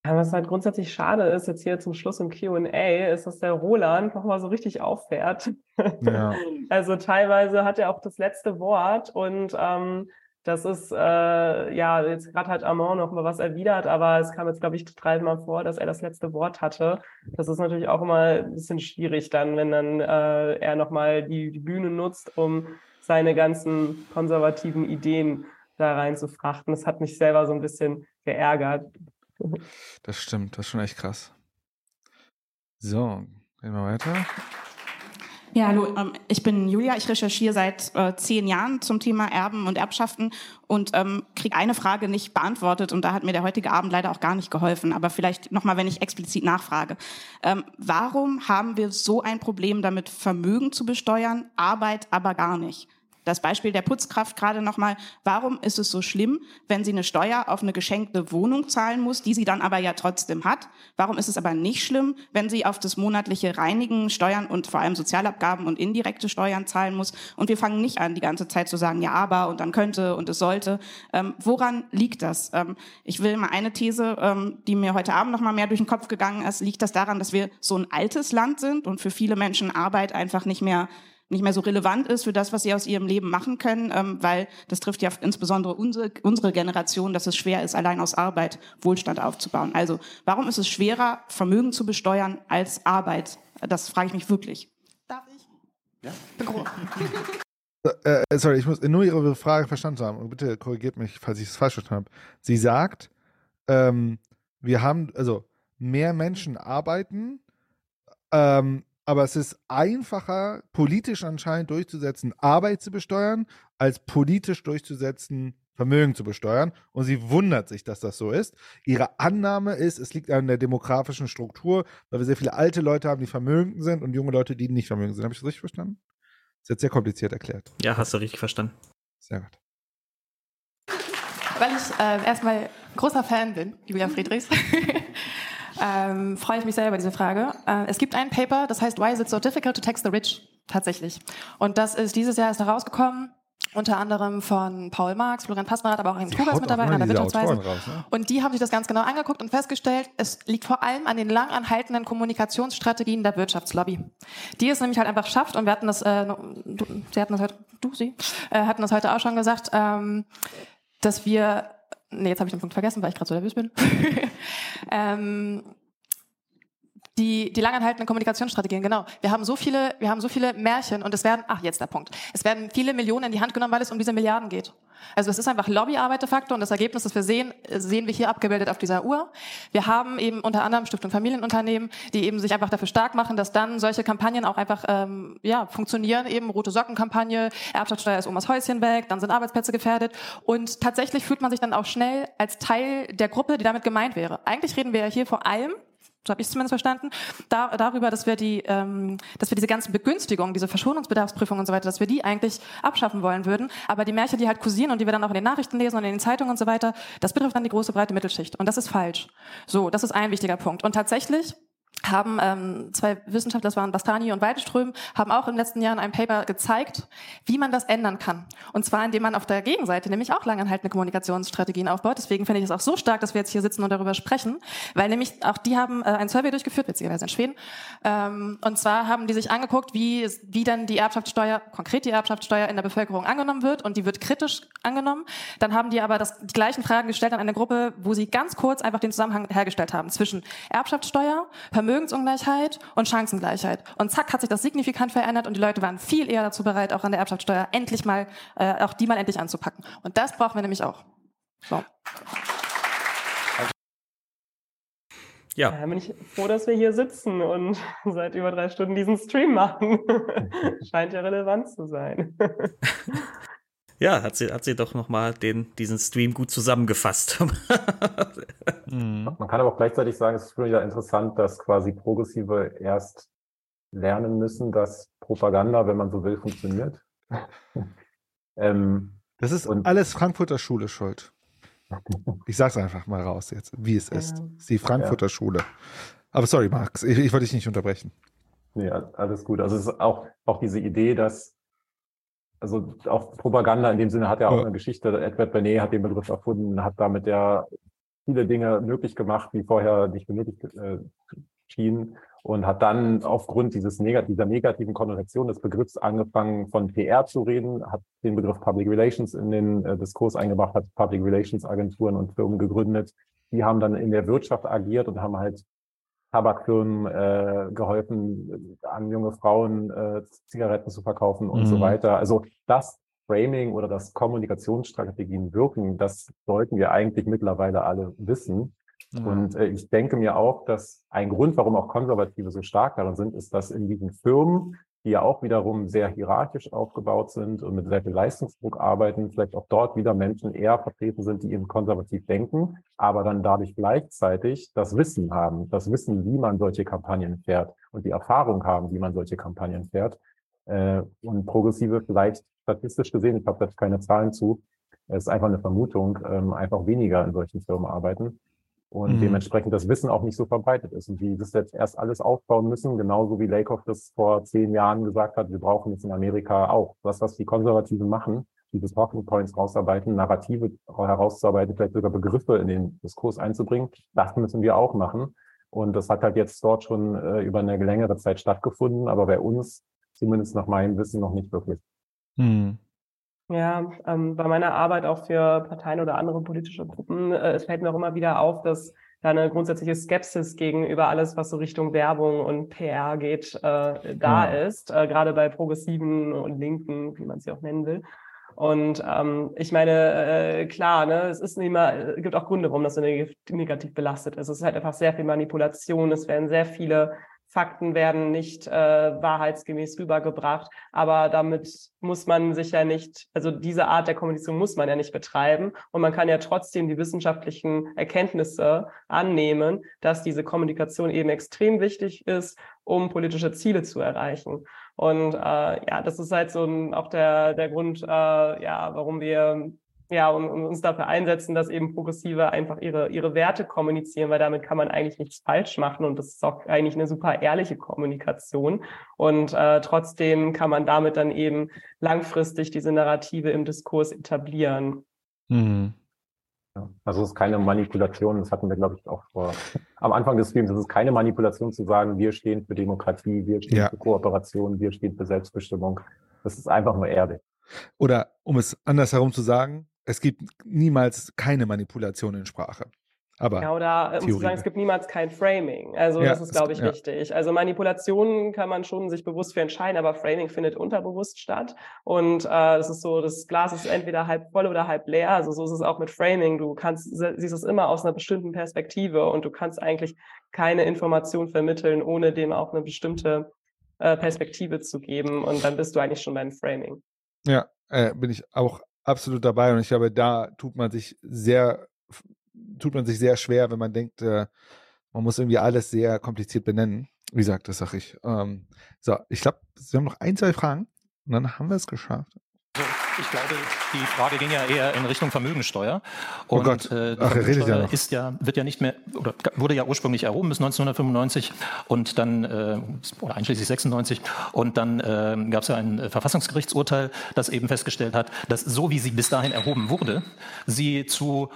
Ja, was halt grundsätzlich schade ist, jetzt hier zum Schluss im QA, ist, dass der Roland nochmal so richtig auffährt. Ja. Also teilweise hat er auch das letzte Wort und ähm, das ist, äh, ja, jetzt gerade hat Armand noch mal was erwidert, aber es kam jetzt, glaube ich, dreimal vor, dass er das letzte Wort hatte. Das ist natürlich auch immer ein bisschen schwierig dann, wenn dann äh, er noch mal die, die Bühne nutzt, um seine ganzen konservativen Ideen da rein zu frachten. Das hat mich selber so ein bisschen geärgert. Das stimmt, das ist schon echt krass. So, gehen wir weiter. Ja, hallo, ähm, ich bin Julia. Ich recherchiere seit äh, zehn Jahren zum Thema Erben und Erbschaften und ähm, kriege eine Frage nicht beantwortet und da hat mir der heutige Abend leider auch gar nicht geholfen. Aber vielleicht nochmal, wenn ich explizit nachfrage. Ähm, warum haben wir so ein Problem damit, Vermögen zu besteuern, Arbeit aber gar nicht? Das Beispiel der Putzkraft gerade nochmal. Warum ist es so schlimm, wenn sie eine Steuer auf eine geschenkte Wohnung zahlen muss, die sie dann aber ja trotzdem hat? Warum ist es aber nicht schlimm, wenn sie auf das monatliche Reinigen, Steuern und vor allem Sozialabgaben und indirekte Steuern zahlen muss? Und wir fangen nicht an, die ganze Zeit zu sagen, ja, aber und dann könnte und es sollte. Ähm, woran liegt das? Ähm, ich will mal eine These, ähm, die mir heute Abend nochmal mehr durch den Kopf gegangen ist. Liegt das daran, dass wir so ein altes Land sind und für viele Menschen Arbeit einfach nicht mehr nicht mehr so relevant ist für das, was sie aus ihrem Leben machen können, ähm, weil das trifft ja insbesondere unsere, unsere Generation, dass es schwer ist, allein aus Arbeit Wohlstand aufzubauen. Also warum ist es schwerer, Vermögen zu besteuern als Arbeit? Das frage ich mich wirklich. Darf ich? Ja. Äh, äh, sorry, ich muss nur Ihre Frage verstanden haben. Bitte korrigiert mich, falls ich es falsch verstanden habe. Sie sagt, ähm, wir haben, also mehr Menschen arbeiten, ähm, aber es ist einfacher, politisch anscheinend durchzusetzen, Arbeit zu besteuern, als politisch durchzusetzen, Vermögen zu besteuern. Und sie wundert sich, dass das so ist. Ihre Annahme ist, es liegt an der demografischen Struktur, weil wir sehr viele alte Leute haben, die vermögend sind und junge Leute, die nicht vermögend sind. Habe ich das richtig verstanden? Das ist jetzt sehr kompliziert erklärt. Ja, hast du richtig verstanden. Sehr gut. Weil ich äh, erstmal großer Fan bin, Julia Friedrichs, ähm, freue ich mich sehr über diese Frage. Äh, es gibt ein Paper, das heißt Why is it so difficult to tax the rich? Tatsächlich. Und das ist dieses Jahr ist herausgekommen unter anderem von Paul Marx, Florian Passmann, aber auch ein Kugas mit dabei der Wirtschaftsweise. Ne? Und die haben sich das ganz genau angeguckt und festgestellt, es liegt vor allem an den lang anhaltenden Kommunikationsstrategien der Wirtschaftslobby. Die es nämlich halt einfach schafft, und wir hatten das, äh, du, sie hatten das heute, du, sie, äh, hatten das heute auch schon gesagt, ähm, dass wir, nee, jetzt habe ich den Punkt vergessen, weil ich gerade so nervös bin. ähm, die, die langanhaltenden Kommunikationsstrategien, genau. Wir haben so viele, wir haben so viele Märchen und es werden, ach, jetzt der Punkt. Es werden viele Millionen in die Hand genommen, weil es um diese Milliarden geht. Also es ist einfach Lobbyarbeit de facto und das Ergebnis, das wir sehen, sehen wir hier abgebildet auf dieser Uhr. Wir haben eben unter anderem Stiftung Familienunternehmen, die eben sich einfach dafür stark machen, dass dann solche Kampagnen auch einfach ähm, ja, funktionieren, eben rote Sockenkampagne, Erbschaftssteuer ist Omas Häuschen weg, dann sind Arbeitsplätze gefährdet und tatsächlich fühlt man sich dann auch schnell als Teil der Gruppe, die damit gemeint wäre. Eigentlich reden wir ja hier vor allem so habe ich es zumindest verstanden, da, darüber, dass wir die, ähm, dass wir diese ganzen Begünstigungen, diese Verschonungsbedarfsprüfungen und so weiter, dass wir die eigentlich abschaffen wollen würden. Aber die Märchen, die halt kursieren und die wir dann auch in den Nachrichten lesen und in den Zeitungen und so weiter, das betrifft dann die große breite Mittelschicht. Und das ist falsch. So, das ist ein wichtiger Punkt. Und tatsächlich haben ähm, zwei Wissenschaftler, das waren Bastani und Weideström, haben auch in den letzten Jahren ein Paper gezeigt, wie man das ändern kann. Und zwar, indem man auf der Gegenseite nämlich auch langanhaltende Kommunikationsstrategien aufbaut. Deswegen finde ich es auch so stark, dass wir jetzt hier sitzen und darüber sprechen, weil nämlich auch die haben äh, ein Survey durchgeführt, witzigerweise in Schweden. Ähm, und zwar haben die sich angeguckt, wie, wie dann die Erbschaftssteuer, konkret die Erbschaftssteuer in der Bevölkerung angenommen wird und die wird kritisch angenommen. Dann haben die aber das, die gleichen Fragen gestellt an eine Gruppe, wo sie ganz kurz einfach den Zusammenhang hergestellt haben zwischen Erbschaftssteuer, Vermögensungleichheit und Chancengleichheit. Und zack hat sich das signifikant verändert und die Leute waren viel eher dazu bereit, auch an der Erbschaftssteuer endlich mal, äh, auch die mal endlich anzupacken. Und das brauchen wir nämlich auch. So. Ja. Da bin ich froh, dass wir hier sitzen und seit über drei Stunden diesen Stream machen. Scheint ja relevant zu sein. Ja, hat sie, hat sie doch nochmal diesen Stream gut zusammengefasst. mhm. Man kann aber auch gleichzeitig sagen, es ist wieder interessant, dass quasi Progressive erst lernen müssen, dass Propaganda, wenn man so will, funktioniert. ähm, das ist alles Frankfurter Schule schuld. Ich sag's einfach mal raus jetzt, wie es ist. Es ist die Frankfurter ja. Schule. Aber sorry, Max, ich, ich wollte dich nicht unterbrechen. Nee, alles gut. Also es ist auch, auch diese Idee, dass also auch Propaganda in dem Sinne hat ja auch ja. eine Geschichte. Edward Bernet hat den Begriff erfunden, hat damit ja viele Dinge möglich gemacht, die vorher nicht benötigt äh, schienen und hat dann aufgrund dieses Negat dieser negativen Konnotation des Begriffs angefangen, von PR zu reden, hat den Begriff Public Relations in den äh, Diskurs eingebracht, hat Public Relations Agenturen und Firmen gegründet. Die haben dann in der Wirtschaft agiert und haben halt Tabakfirmen äh, geholfen, an junge Frauen äh, Zigaretten zu verkaufen und mhm. so weiter. Also das Framing oder das Kommunikationsstrategien wirken, das sollten wir eigentlich mittlerweile alle wissen. Mhm. Und äh, ich denke mir auch, dass ein Grund, warum auch Konservative so stark darin sind, ist, dass in diesen Firmen die ja auch wiederum sehr hierarchisch aufgebaut sind und mit sehr viel Leistungsdruck arbeiten, vielleicht auch dort wieder Menschen eher vertreten sind, die eben konservativ denken, aber dann dadurch gleichzeitig das Wissen haben, das Wissen, wie man solche Kampagnen fährt und die Erfahrung haben, wie man solche Kampagnen fährt. Äh, und Progressive vielleicht statistisch gesehen, ich habe jetzt keine Zahlen zu, es ist einfach eine Vermutung, ähm, einfach weniger in solchen Firmen arbeiten und mhm. dementsprechend das Wissen auch nicht so verbreitet ist und die das jetzt erst alles aufbauen müssen, genauso wie Lakoff das vor zehn Jahren gesagt hat, wir brauchen jetzt in Amerika auch. Das, was die Konservativen machen, diese Talking Points rausarbeiten, Narrative herauszuarbeiten, vielleicht sogar Begriffe in den Diskurs einzubringen, das müssen wir auch machen. Und das hat halt jetzt dort schon äh, über eine längere Zeit stattgefunden, aber bei uns, zumindest nach meinem Wissen, noch nicht wirklich. Mhm. Ja, ähm, bei meiner Arbeit auch für Parteien oder andere politische Gruppen, äh, es fällt mir auch immer wieder auf, dass da eine grundsätzliche Skepsis gegenüber alles, was so Richtung Werbung und PR geht, äh, da ja. ist, äh, gerade bei Progressiven und Linken, wie man sie auch nennen will. Und ähm, ich meine, äh, klar, ne, es ist nicht immer, es gibt auch Gründe, warum das so negativ belastet ist. Es ist halt einfach sehr viel Manipulation, es werden sehr viele Fakten werden nicht äh, wahrheitsgemäß rübergebracht, aber damit muss man sich ja nicht, also diese Art der Kommunikation muss man ja nicht betreiben und man kann ja trotzdem die wissenschaftlichen Erkenntnisse annehmen, dass diese Kommunikation eben extrem wichtig ist, um politische Ziele zu erreichen. Und äh, ja, das ist halt so ein, auch der, der Grund, äh, ja, warum wir ja, und, und uns dafür einsetzen, dass eben Progressive einfach ihre, ihre Werte kommunizieren, weil damit kann man eigentlich nichts falsch machen und das ist auch eigentlich eine super ehrliche Kommunikation. Und äh, trotzdem kann man damit dann eben langfristig diese Narrative im Diskurs etablieren. Mhm. Also es ist keine Manipulation, das hatten wir, glaube ich, auch vor, am Anfang des Streams, es ist keine Manipulation zu sagen, wir stehen für Demokratie, wir stehen ja. für Kooperation, wir stehen für Selbstbestimmung. Das ist einfach nur Erde. Oder um es andersherum zu sagen, es gibt niemals keine Manipulation in Sprache. Aber ja, oder äh, um zu sagen, es gibt niemals kein Framing. Also ja, das ist, glaube ich, ja. wichtig. Also Manipulationen kann man schon sich bewusst für entscheiden, aber Framing findet unterbewusst statt. Und äh, es ist so, das Glas ist entweder halb voll oder halb leer. Also so ist es auch mit Framing. Du kannst, siehst es immer aus einer bestimmten Perspektive und du kannst eigentlich keine Information vermitteln, ohne dem auch eine bestimmte äh, Perspektive zu geben. Und dann bist du eigentlich schon beim Framing. Ja, äh, bin ich auch absolut dabei und ich glaube, da tut man sich sehr, tut man sich sehr schwer, wenn man denkt, äh, man muss irgendwie alles sehr kompliziert benennen. Wie gesagt, das sage ich. Ähm, so, ich glaube, wir haben noch ein, zwei Fragen und dann haben wir es geschafft. Ich glaube, die Frage ging ja eher in Richtung Vermögensteuer. Und, oh Gott. Äh, die Ach, Vermögensteuer ja ist ja, wird ja nicht mehr, oder wurde ja ursprünglich erhoben bis 1995 und dann, äh, oder einschließlich 96. Und dann äh, gab es ja ein Verfassungsgerichtsurteil, das eben festgestellt hat, dass so wie sie bis dahin erhoben wurde, sie zu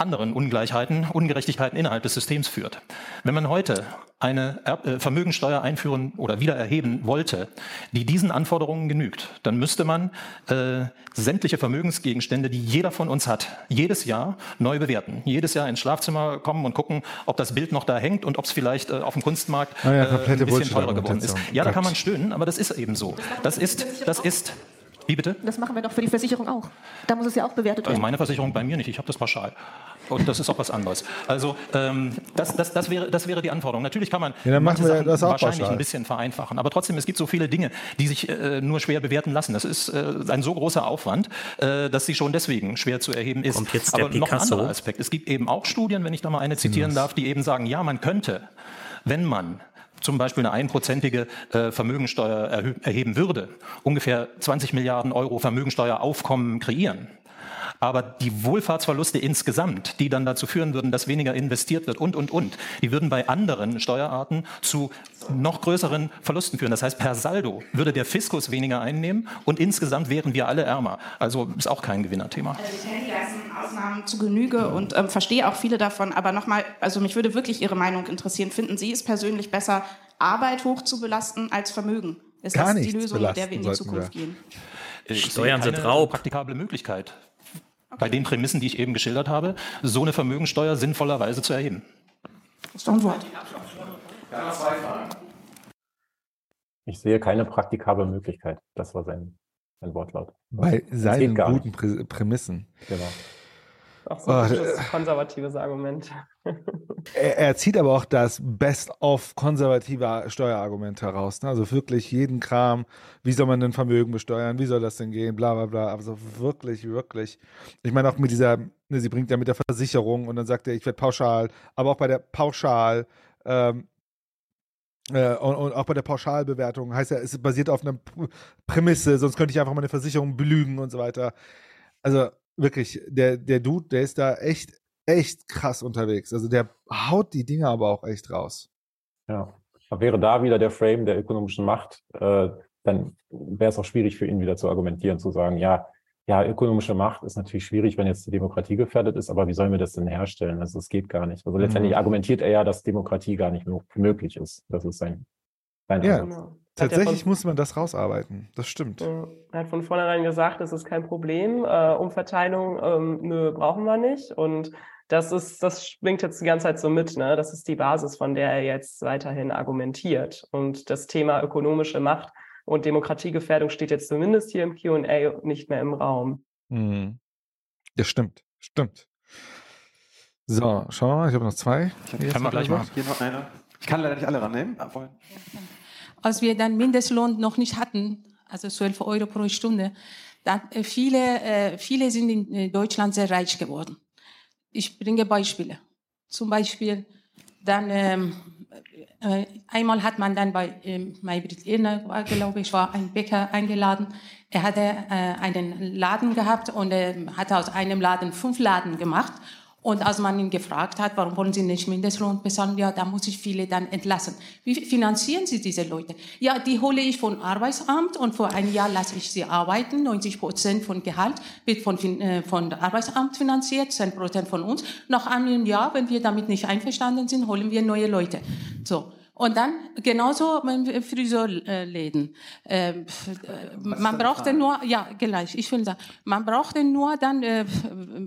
anderen Ungleichheiten, Ungerechtigkeiten innerhalb des Systems führt. Wenn man heute eine äh, Vermögensteuer einführen oder wieder erheben wollte, die diesen Anforderungen genügt, dann müsste man äh, sämtliche Vermögensgegenstände, die jeder von uns hat, jedes Jahr neu bewerten. Jedes Jahr ins Schlafzimmer kommen und gucken, ob das Bild noch da hängt und ob es vielleicht äh, auf dem Kunstmarkt ah ja, äh, ein bisschen teurer geworden ist. Ja, da kann man stöhnen, aber das ist eben so. Das ist, das ist wie bitte? Das machen wir doch für die Versicherung auch. Da muss es ja auch bewertet also werden. Also meine Versicherung bei mir nicht, ich habe das pauschal. Und das ist auch was anderes. Also ähm, das, das, das, wäre, das wäre die Anforderung. Natürlich kann man ja, dann machen wir das auch wahrscheinlich pauschal. ein bisschen vereinfachen. Aber trotzdem, es gibt so viele Dinge, die sich äh, nur schwer bewerten lassen. Das ist äh, ein so großer Aufwand, äh, dass sie schon deswegen schwer zu erheben ist. Kommt jetzt der Aber noch ein anderer Aspekt. Es gibt eben auch Studien, wenn ich da mal eine zitieren darf, die eben sagen, ja, man könnte, wenn man zum Beispiel eine einprozentige äh, Vermögensteuer erheben würde, ungefähr 20 Milliarden Euro Vermögensteueraufkommen kreieren. Aber die Wohlfahrtsverluste insgesamt, die dann dazu führen würden, dass weniger investiert wird und, und, und, die würden bei anderen Steuerarten zu noch größeren Verlusten führen. Das heißt, per Saldo würde der Fiskus weniger einnehmen und insgesamt wären wir alle ärmer. Also ist auch kein Gewinnerthema. Also ich kenne die ganzen Ausnahmen zu Genüge und ähm, verstehe auch viele davon. Aber nochmal, also mich würde wirklich Ihre Meinung interessieren. Finden Sie es persönlich besser, Arbeit hoch zu belasten als Vermögen? Ist Gar das die Lösung, mit der wir in die Zukunft wir. gehen? Ich Steuern sind Raub. praktikable Möglichkeit bei den Prämissen, die ich eben geschildert habe, so eine Vermögensteuer sinnvollerweise zu erheben. Das ist doch ein Wort. Ich sehe keine praktikable Möglichkeit. Das war sein, sein Wortlaut. Bei seinen guten Prä Prämissen. Genau. Auch so ein oh, konservatives Argument. er, er, zieht aber auch das Best-of konservativer Steuerargument heraus. Ne? Also wirklich jeden Kram, wie soll man denn Vermögen besteuern, wie soll das denn gehen, bla bla bla. Also wirklich, wirklich. Ich meine auch mit dieser, ne, sie bringt ja mit der Versicherung und dann sagt er, ich werde pauschal, aber auch bei der Pauschal, ähm, äh, und, und, auch bei der Pauschalbewertung heißt ja, es basiert auf einer Prämisse, sonst könnte ich einfach meine Versicherung belügen und so weiter. Also wirklich, der, der Dude, der ist da echt, echt krass unterwegs. Also der haut die Dinge aber auch echt raus. Ja. Wäre da wieder der Frame der ökonomischen Macht, äh, dann wäre es auch schwierig für ihn wieder zu argumentieren, zu sagen, ja, ja, ökonomische Macht ist natürlich schwierig, wenn jetzt die Demokratie gefährdet ist, aber wie sollen wir das denn herstellen? Also es geht gar nicht. Also letztendlich mhm. argumentiert er ja, dass Demokratie gar nicht möglich ist. Das ist sein, sein ja. Ansatz. Tatsächlich muss man das rausarbeiten. Das stimmt. Er hat von vornherein gesagt, das ist kein Problem. Äh, Umverteilung, ähm, nö, brauchen wir nicht. Und das ist, das schwingt jetzt die ganze Zeit so mit, ne? Das ist die Basis, von der er jetzt weiterhin argumentiert. Und das Thema ökonomische Macht und Demokratiegefährdung steht jetzt zumindest hier im QA nicht mehr im Raum. Mhm. Das stimmt. Stimmt. So, schau mal, ich habe noch zwei. Ich, kann gleich mal. Hier noch einer. ich kann leider nicht alle rannehmen. Als wir dann Mindestlohn noch nicht hatten, also 12 Euro pro Stunde, dann äh, viele, äh, viele sind in äh, Deutschland sehr reich geworden. Ich bringe Beispiele. Zum Beispiel, dann ähm, äh, einmal hat man dann bei ähm, Maybrit Irner, glaube ich, war ein Bäcker eingeladen. Er hatte äh, einen Laden gehabt und er hatte aus einem Laden fünf Laden gemacht. Und als man ihn gefragt hat, warum wollen Sie nicht Mindestlohn bezahlen, ja, da muss ich viele dann entlassen. Wie finanzieren Sie diese Leute? Ja, die hole ich von Arbeitsamt und vor einem Jahr lasse ich sie arbeiten. 90 Prozent von Gehalt wird von, äh, von Arbeitsamt finanziert, 10 Prozent von uns. Nach einem Jahr, wenn wir damit nicht einverstanden sind, holen wir neue Leute. So. Und dann genauso Friseurläden. Ähm, äh, man brauchte nur, ja, gleich, ich will sagen, man brauchte nur dann äh,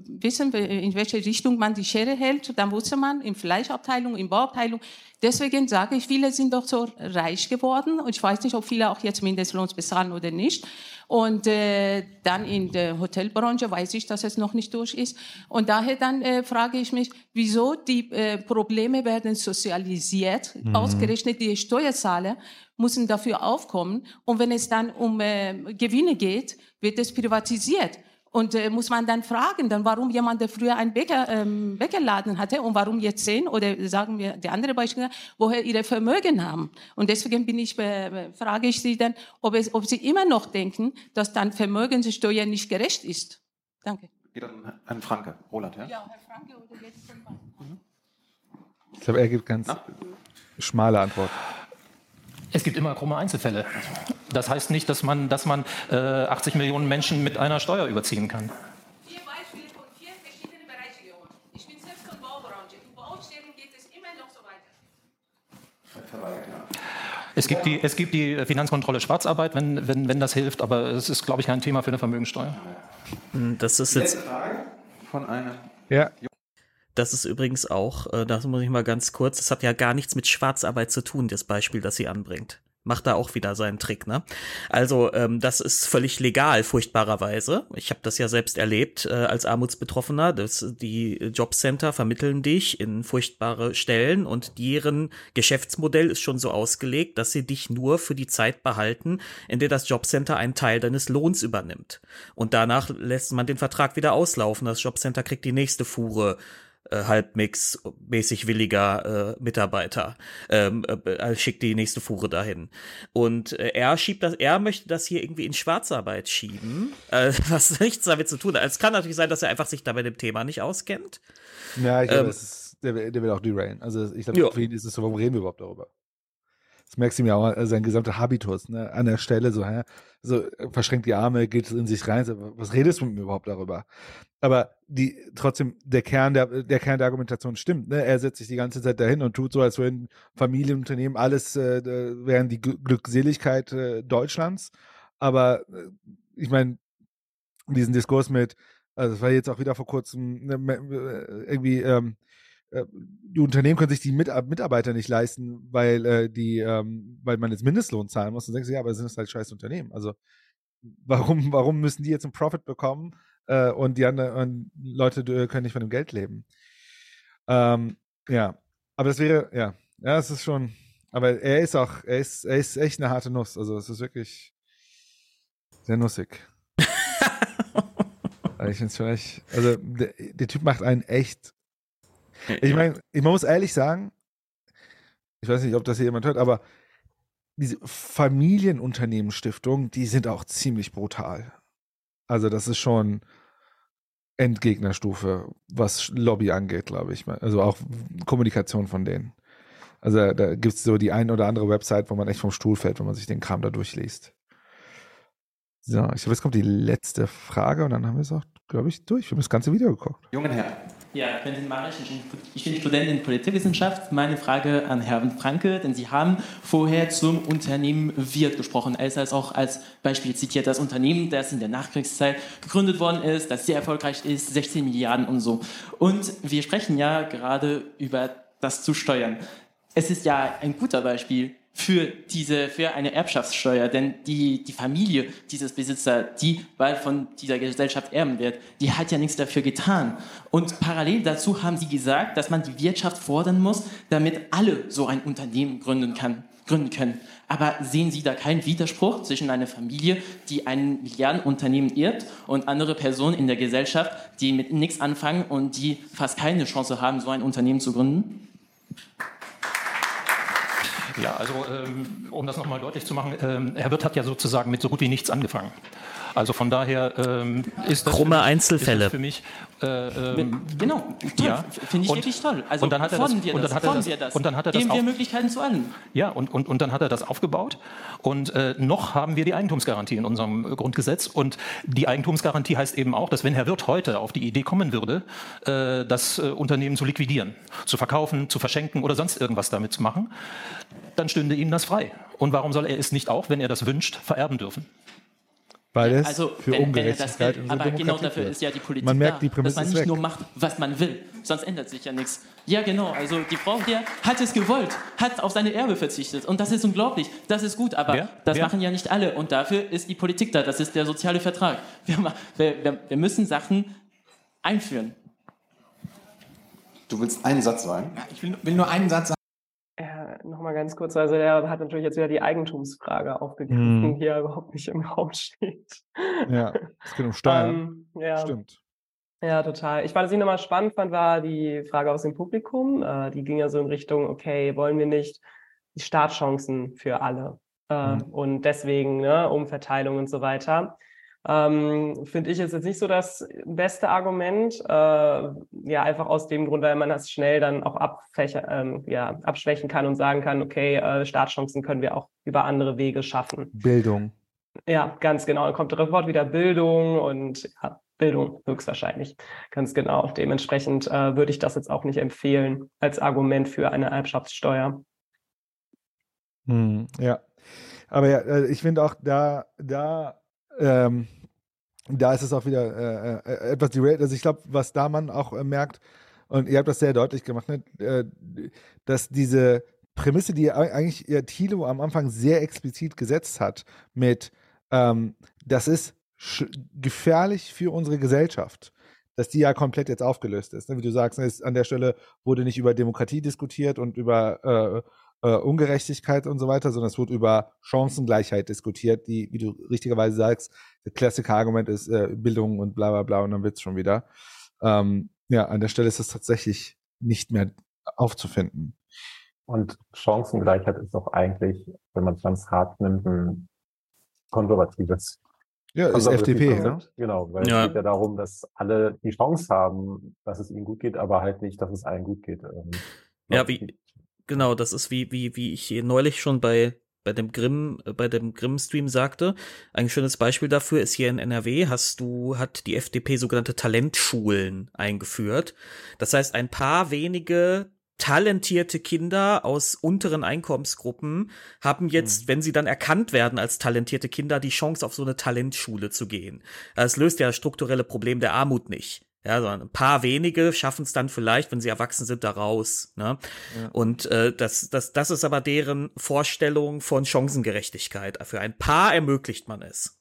wissen, in welche Richtung man die Schere hält. Dann wusste man, in Fleischabteilung, in Bauabteilung, Deswegen sage ich, viele sind doch so reich geworden. Und ich weiß nicht, ob viele auch jetzt Mindestlohn bezahlen oder nicht. Und äh, dann in der Hotelbranche weiß ich, dass es noch nicht durch ist. Und daher dann äh, frage ich mich, wieso die äh, Probleme werden sozialisiert, mhm. ausgerechnet die Steuerzahler müssen dafür aufkommen. Und wenn es dann um äh, Gewinne geht, wird es privatisiert. Und äh, muss man dann fragen, dann warum jemand, der früher einen Bäcker, ähm, Bäckerladen hatte und warum jetzt zehn oder sagen wir die andere Beispiele, woher ihre Vermögen haben. Und deswegen bin ich, äh, frage ich Sie dann, ob, es, ob Sie immer noch denken, dass dann Vermögenssteuer nicht gerecht ist. Danke. Geht an Herrn Franke. Roland, ja? Ja, Herr Franke oder jetzt. Ich glaube, er gibt ganz Na? schmale Antwort. Es gibt immer krumme Einzelfälle. Das heißt nicht, dass man, dass man äh, 80 Millionen Menschen mit einer Steuer überziehen kann. Vier Beispiele von vier verschiedenen Bereichen geholt. Ich bin selbst von Baubranche. In Baustellen geht es immer noch so weiter. Es gibt, die, es gibt die Finanzkontrolle Schwarzarbeit, wenn, wenn, wenn das hilft, aber es ist, glaube ich, kein Thema für eine Vermögensteuer. Das ist jetzt. Frage von einem. Ja. Das ist übrigens auch, äh, das muss ich mal ganz kurz, das hat ja gar nichts mit Schwarzarbeit zu tun, das Beispiel, das sie anbringt macht da auch wieder seinen Trick, ne? Also ähm, das ist völlig legal, furchtbarerweise. Ich habe das ja selbst erlebt äh, als Armutsbetroffener. Das, die Jobcenter vermitteln dich in furchtbare Stellen und deren Geschäftsmodell ist schon so ausgelegt, dass sie dich nur für die Zeit behalten, in der das Jobcenter einen Teil deines Lohns übernimmt. Und danach lässt man den Vertrag wieder auslaufen. Das Jobcenter kriegt die nächste Fuhre äh, halbmix mäßig williger äh, Mitarbeiter. Ähm, äh, äh, schickt die nächste Fuhre dahin. Und äh, er schiebt das er möchte das hier irgendwie in Schwarzarbeit schieben äh, was nichts damit zu tun hat. Es kann natürlich sein dass er einfach sich da bei dem Thema nicht auskennt. Ja ich glaube ähm, ist, der, der will auch derailen also ich glaube für ihn ist es so warum reden wir überhaupt darüber das merkst du mir auch, äh, sein gesamter Habitus, ne? An der Stelle so, hä? So, äh, verschränkt die Arme, geht in sich rein, so, was redest du mit mir überhaupt darüber? Aber die, trotzdem, der Kern der, der Kern der Argumentation stimmt, ne? Er setzt sich die ganze Zeit dahin und tut so, als würden Familienunternehmen alles, äh, wären die Glückseligkeit äh, Deutschlands. Aber, äh, ich meine, diesen Diskurs mit, also das war jetzt auch wieder vor kurzem, ne, äh, irgendwie, ähm, äh, die Unternehmen können sich die Mit Mitarbeiter nicht leisten, weil äh, die, ähm, weil man jetzt Mindestlohn zahlen muss. Dann denkst du, ja, aber das sind halt scheiß Unternehmen. Also warum, warum müssen die jetzt einen Profit bekommen äh, und die anderen Leute können nicht von dem Geld leben? Ähm, ja, aber das wäre, ja, ja, es ist schon, aber er ist auch, er ist, er ist echt eine harte Nuss. Also es ist wirklich sehr nussig. ich finde es vielleicht, also der, der Typ macht einen echt ich meine, man muss ehrlich sagen, ich weiß nicht, ob das hier jemand hört, aber diese Familienunternehmensstiftung, die sind auch ziemlich brutal. Also das ist schon Endgegnerstufe, was Lobby angeht, glaube ich. Also auch Kommunikation von denen. Also da gibt es so die ein oder andere Website, wo man echt vom Stuhl fällt, wenn man sich den Kram da durchliest. So, ich glaube, jetzt kommt die letzte Frage und dann haben wir es auch, glaube ich, durch. Wir haben das ganze Video geguckt. Jungen Herr, Ja, Quentin Marisch, ich bin Student in Politikwissenschaft. Meine Frage an Herrn Franke, denn Sie haben vorher zum Unternehmen Wirt gesprochen. Ist als auch als Beispiel zitiert, das Unternehmen, das in der Nachkriegszeit gegründet worden ist, das sehr erfolgreich ist, 16 Milliarden und so. Und wir sprechen ja gerade über das zu steuern. Es ist ja ein guter Beispiel für diese, für eine Erbschaftssteuer, denn die, die Familie dieses Besitzer, die bald von dieser Gesellschaft erben wird, die hat ja nichts dafür getan. Und parallel dazu haben sie gesagt, dass man die Wirtschaft fordern muss, damit alle so ein Unternehmen gründen kann, gründen können. Aber sehen Sie da keinen Widerspruch zwischen einer Familie, die ein Milliardenunternehmen irrt und andere Personen in der Gesellschaft, die mit nichts anfangen und die fast keine Chance haben, so ein Unternehmen zu gründen? Ja, also ähm, um das nochmal deutlich zu machen, ähm, Herr Wirth hat ja sozusagen mit so gut wie nichts angefangen. Also von daher ähm, ist das krumme für mich, Einzelfälle. Ist das für mich äh, ähm, genau, toll, ja. finde ich und, wirklich toll. Also und dann hat er das, wir und das, dann hat er das, wir das. und dann hat er das Geben wir auf, Möglichkeiten zu allen. Ja, und, und, und dann hat er das aufgebaut. Und äh, noch haben wir die Eigentumsgarantie in unserem Grundgesetz. Und die Eigentumsgarantie heißt eben auch, dass wenn Herr Wirth heute auf die Idee kommen würde, äh, das äh, Unternehmen zu liquidieren, zu verkaufen, zu verschenken oder sonst irgendwas damit zu machen, dann stünde ihm das frei. Und warum soll er es nicht auch, wenn er das wünscht, vererben dürfen? Weil es Also, für wenn, wenn er Ungerechtigkeit das will, aber genau Demokratie dafür führt. ist ja die Politik Man merkt, da, die Prämisse dass man nicht weg. nur macht, was man will, sonst ändert sich ja nichts. Ja, genau, also die Frau hier hat es gewollt, hat auf seine Erbe verzichtet und das ist unglaublich, das ist gut, aber Wer? das Wer? machen ja nicht alle und dafür ist die Politik da, das ist der soziale Vertrag. Wir, wir, wir müssen Sachen einführen. Du willst einen Satz sagen? Ich will, will nur einen Satz sagen. Nochmal ganz kurz, also der hat natürlich jetzt wieder die Eigentumsfrage aufgegriffen, Hm. die ja überhaupt nicht im Raum steht. Ja, es geht um Steuern. Ähm, ja. Stimmt. Ja, total. Ich, was ich nochmal spannend fand, war die Frage aus dem Publikum. Äh, die ging ja so in Richtung, okay, wollen wir nicht die Startchancen für alle? Äh, Mhm. Und deswegen, ne, Umverteilung und so weiter. Ähm, Finde ich ist jetzt nicht so das beste Argument. Äh, ja, einfach aus dem Grund, weil man das schnell dann auch abfächer, ähm, ja, abschwächen kann und sagen kann, okay, äh, Startchancen können wir auch über andere Wege schaffen. Bildung. Ja, ganz genau. Dann kommt das Wort wieder Bildung und ja, Bildung höchstwahrscheinlich. Ganz genau. Dementsprechend äh, würde ich das jetzt auch nicht empfehlen als Argument für eine Erbschaftssteuer. Hm, ja. Aber ja, äh, ich finde auch da, da, ähm, da ist es auch wieder äh, äh, etwas derailed. Also ich glaube, was da man auch äh, merkt, und ihr habt das sehr deutlich gemacht, ne, äh, dass diese Prämisse, die ei- eigentlich ja Thilo am Anfang sehr explizit gesetzt hat, mit ähm, das ist gefährlich für unsere Gesellschaft, dass die ja komplett jetzt aufgelöst ist. Ne? Wie du sagst, ne, ist, an der Stelle wurde nicht über Demokratie diskutiert und über äh, Ungerechtigkeit und so weiter, sondern es wurde über Chancengleichheit diskutiert, die, wie du richtigerweise sagst, das Klassiker-Argument ist äh, Bildung und bla bla bla und dann wird's schon wieder. Ähm, ja, an der Stelle ist es tatsächlich nicht mehr aufzufinden. Und Chancengleichheit ist doch eigentlich, wenn man es ganz hart nimmt, ein konservatives. Ja, ist FDP, ne? Genau, weil Ja. es geht ja darum, dass alle die Chance haben, dass es ihnen gut geht, aber halt nicht, dass es allen gut geht. Ähm, Ja, wie, genau, das ist wie, wie, wie ich hier neulich schon bei, bei dem Grimm, äh, bei dem Grimm-Stream sagte. Ein schönes Beispiel dafür ist hier in NRW hast du, hat die FDP sogenannte Talentschulen eingeführt. Das heißt, ein paar wenige talentierte Kinder aus unteren Einkommensgruppen haben jetzt, wenn sie dann erkannt werden als talentierte Kinder, die Chance auf so eine Talentschule zu gehen. Das löst ja das strukturelle Problem der Armut nicht. Ja, sondern ein paar wenige schaffen es dann vielleicht, wenn sie erwachsen sind, da raus. Ne? Ja. Und äh, das, das, das ist aber deren Vorstellung von Chancengerechtigkeit. Für ein paar ermöglicht man es.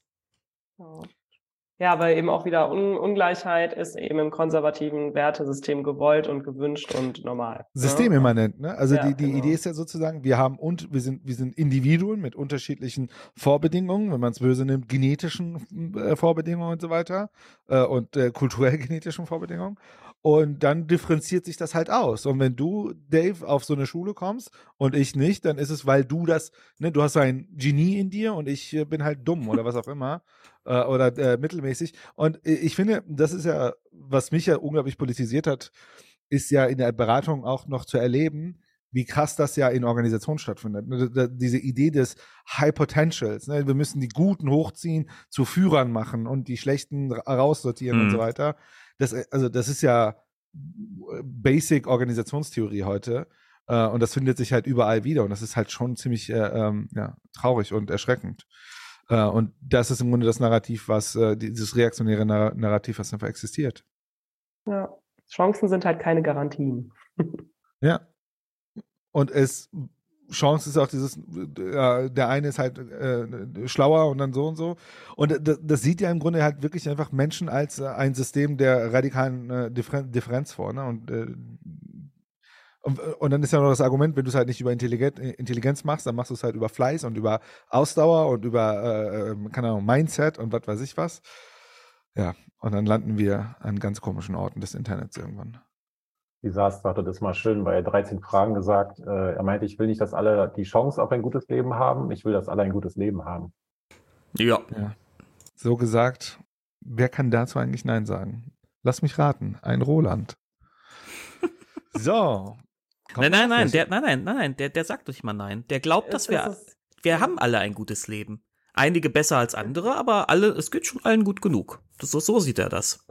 Ja, aber eben auch wieder Un Ungleichheit ist eben im konservativen Wertesystem gewollt und gewünscht und normal. ne? Systemimmanent, ne? Also Ja, die, die genau. Idee ist ja sozusagen, wir haben und wir sind, wir sind Individuen mit unterschiedlichen Vorbedingungen, wenn man es böse nimmt, genetischen äh, Vorbedingungen und so weiter äh, und äh, kulturell genetischen Vorbedingungen. Und dann differenziert sich das halt aus. Und wenn du, Dave, auf so eine Schule kommst und ich nicht, dann ist es, weil du das, ne, du hast ein Genie in dir und ich äh, bin halt dumm oder was auch immer. Äh, oder äh, mittelmäßig. Und ich finde, das ist ja, was mich ja unglaublich politisiert hat, ist ja in der Beratung auch noch zu erleben, wie krass das ja in Organisationen stattfindet. Ne, Diese Idee des High Potentials. Ne? Wir müssen die Guten hochziehen, zu Führern machen und die Schlechten ra- raussortieren und Mhm. so weiter. Das, äh, also das ist ja Basic Organisationstheorie heute. Äh, und das findet sich halt überall wieder. Und das ist halt schon ziemlich äh, ähm, ja, traurig und erschreckend. Äh, und das ist im Grunde das Narrativ, was, äh, dieses reaktionäre Nar Narrativ, was einfach existiert. Ja, Chancen sind halt keine Garantien. ja. Und es Chance ist auch dieses, äh, der eine ist halt äh, schlauer und dann so und so. Und das, das, sieht ja im Grunde halt wirklich einfach Menschen als äh, ein System der radikalen äh, Differen Differenz vor. Ne? Und, äh, und, und, dann ist ja noch das Argument, wenn du es halt nicht über Intelligenz, Intelligenz machst, dann machst du es halt über Fleiß und über Ausdauer und über, äh, ähm, keine Ahnung, Mindset und was weiß ich was. Ja, und dann landen wir an ganz komischen Orten des Internets irgendwann. Disaster hatte das mal schön bei 13 Fragen gesagt. Äh, er meinte, ich will nicht, dass alle die Chance auf ein gutes Leben haben, ich will, dass alle ein gutes Leben haben. Ja. ja. So gesagt, wer kann dazu eigentlich Nein sagen? Lass mich raten, ein Roland. so. Nein, nein, nein, der, nein, nein, nein, der, der sagt nicht mal nein. Der glaubt, dass wir, wir haben alle ein gutes Leben. Einige besser als andere, aber alle, es geht schon allen gut genug. Das, so sieht er das.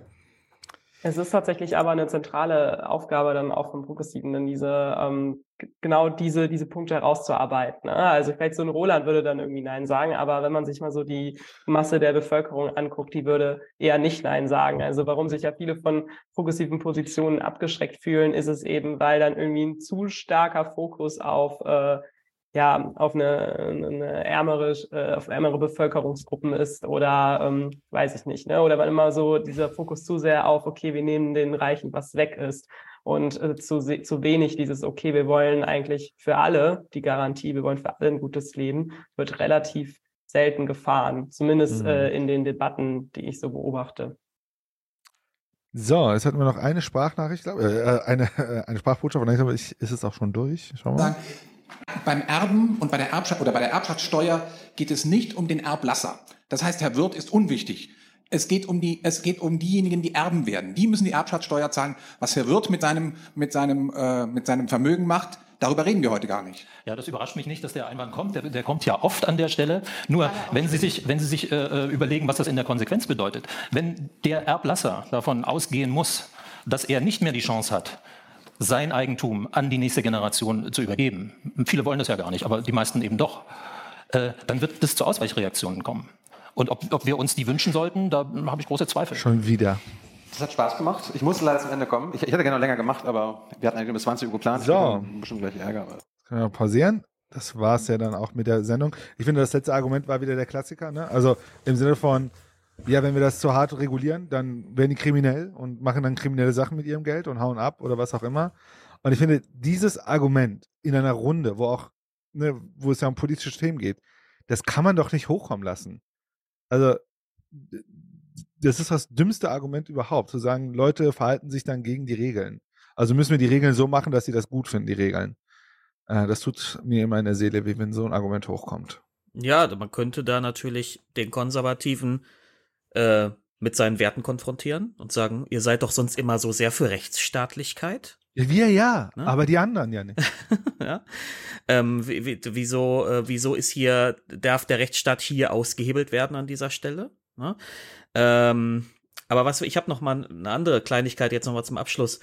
Es ist tatsächlich aber eine zentrale Aufgabe dann auch vom Progressiven, dann diese, ähm, genau diese, diese Punkte herauszuarbeiten. Ne? Also vielleicht so ein Roland würde dann irgendwie Nein sagen, aber wenn man sich mal so die Masse der Bevölkerung anguckt, die würde eher nicht Nein sagen. Also warum sich ja viele von progressiven Positionen abgeschreckt fühlen, ist es eben, weil dann irgendwie ein zu starker Fokus auf äh, ja auf eine, eine ärmere, äh, auf ärmere Bevölkerungsgruppen ist oder ähm, weiß ich nicht, ne? Oder wenn immer so dieser Fokus zu sehr auf, okay, wir nehmen den Reichen, was weg ist und äh, zu, zu wenig dieses, okay, wir wollen eigentlich für alle die Garantie, wir wollen für alle ein gutes Leben, wird relativ selten gefahren, zumindest mhm. äh, in den Debatten, die ich so beobachte. So, jetzt hatten wir noch eine Sprachnachricht, äh, äh, eine, äh, eine Sprachbotschaft, und dann ist es auch schon durch. Schauen wir mal. Beim Erben und bei der Erbschaft oder bei der Erbschaftssteuer geht es nicht um den Erblasser. Das heißt, Herr Wirth ist unwichtig. Es geht um die, es geht um diejenigen, die erben werden. Die müssen die Erbschaftssteuer zahlen. Was Herr Wirth mit seinem, mit seinem, äh, mit seinem Vermögen macht, Darüber reden wir heute gar nicht. Ja, das überrascht mich nicht, dass der Einwand kommt. Der, der kommt ja oft an der Stelle. Nur, wenn Sie sich, wenn Sie sich äh, äh, überlegen, was das in der Konsequenz bedeutet. Wenn der Erblasser davon ausgehen muss, dass er nicht mehr die Chance hat, sein Eigentum an die nächste Generation zu übergeben. Viele wollen das ja gar nicht, aber die meisten eben doch. Äh, dann wird es zu Ausweichreaktionen kommen. Und ob, ob wir uns die wünschen sollten, da habe ich große Zweifel. Schon wieder. Das hat Spaß gemacht. Ich musste leider zum Ende kommen. Ich, ich hätte gerne noch länger gemacht, aber wir hatten eigentlich bis 20 Uhr geplant. So. Ich bestimmt gleich Ärger. Können wir pausieren? Das war es ja dann auch mit der Sendung. Ich finde, das letzte Argument war wieder der Klassiker. Ne? Also im Sinne von, ja, wenn wir das zu hart regulieren, dann werden die kriminell und machen dann kriminelle Sachen mit ihrem Geld und hauen ab oder was auch immer. Und ich finde, dieses Argument in einer Runde, wo auch, ne, wo es ja um politische Themen geht, das kann man doch nicht hochkommen lassen. Also, das ist das dümmste Argument überhaupt, zu sagen, Leute verhalten sich dann gegen die Regeln. Also müssen wir die Regeln so machen, dass sie das gut finden, die Regeln. Äh, das tut mir immer in der Seele wie wenn so ein Argument hochkommt. Ja, man könnte da natürlich den Konservativen äh, mit seinen Werten konfrontieren und sagen, ihr seid doch sonst immer so sehr für Rechtsstaatlichkeit. Wir ja, ne? aber die anderen ja nicht. ja. Ähm, wieso, äh, wieso ist hier, darf der Rechtsstaat hier ausgehebelt werden an dieser Stelle? Ne? Ähm, aber was, ich habe noch mal eine andere Kleinigkeit jetzt noch mal zum Abschluss.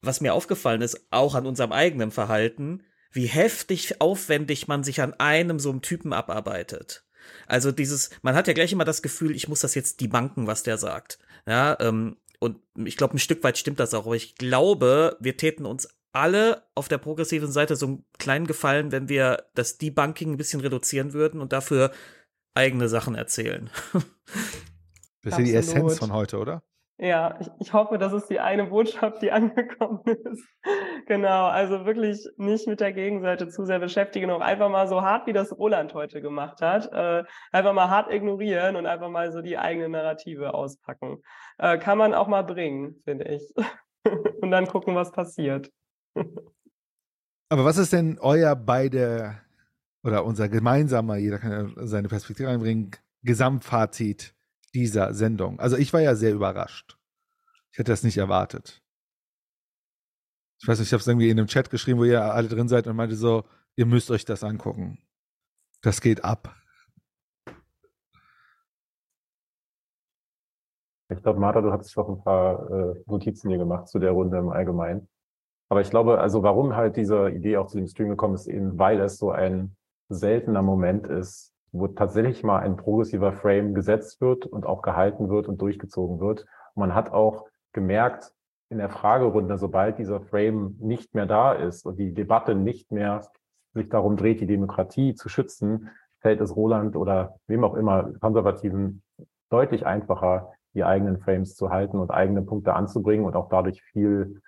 Was mir aufgefallen ist, auch an unserem eigenen Verhalten, wie heftig aufwendig man sich an einem so einem Typen abarbeitet. Also dieses, man hat ja gleich immer das Gefühl, ich muss das jetzt die Banken, was der sagt. Ja, ähm, und ich glaube, ein Stück weit stimmt das auch. Aber ich glaube, wir täten uns alle auf der progressiven Seite so einen kleinen Gefallen, wenn wir das Debunking ein bisschen reduzieren würden und dafür eigene Sachen erzählen. Das ist ja die Essenz von heute, oder? Ja, ich, ich hoffe, das ist die eine Botschaft, die angekommen ist. genau, also wirklich nicht mit der Gegenseite zu sehr beschäftigen, auch einfach mal so hart, wie das Roland heute gemacht hat, äh, einfach mal hart ignorieren und einfach mal so die eigene Narrative auspacken. Äh, kann man auch mal bringen, finde ich. und dann gucken, was passiert. Aber was ist denn euer beide oder unser gemeinsamer, jeder kann ja seine Perspektive einbringen, Gesamtfazit dieser Sendung. Also ich war ja sehr überrascht. Ich hätte das nicht erwartet. Ich weiß nicht, ich habe es irgendwie in einem Chat geschrieben, wo ihr alle drin seid und meinte so, ihr müsst euch das angucken. Das geht ab. Ich glaube, Martha, du hattest doch ein paar äh, Notizen hier gemacht zu der Runde im Allgemeinen. Aber ich glaube, also warum halt diese Idee auch zu dem Stream gekommen ist, eben weil es so ein seltener Moment ist, wo tatsächlich mal ein progressiver Frame gesetzt wird und auch gehalten wird und durchgezogen wird. Und man hat auch gemerkt in der Fragerunde, sobald dieser Frame nicht mehr da ist und die Debatte nicht mehr sich darum dreht, die Demokratie zu schützen, fällt es Roland oder wem auch immer Konservativen deutlich einfacher, die eigenen Frames zu halten und eigene Punkte anzubringen und auch dadurch viel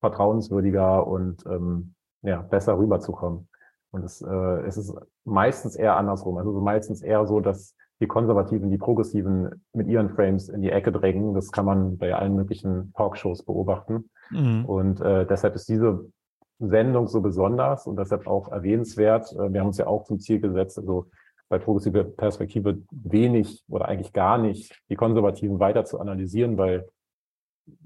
vertrauenswürdiger und ähm, ja, besser rüberzukommen. Und es, äh, es ist meistens eher andersrum. Also meistens eher so, dass die Konservativen, die Progressiven mit ihren Frames in die Ecke drängen. Das kann man bei allen möglichen Talkshows beobachten. Mhm. Und äh, deshalb ist diese Sendung so besonders und deshalb auch erwähnenswert. Äh, wir haben uns ja auch zum Ziel gesetzt, also bei progressiver Perspektive wenig oder eigentlich gar nicht die Konservativen weiter zu analysieren, weil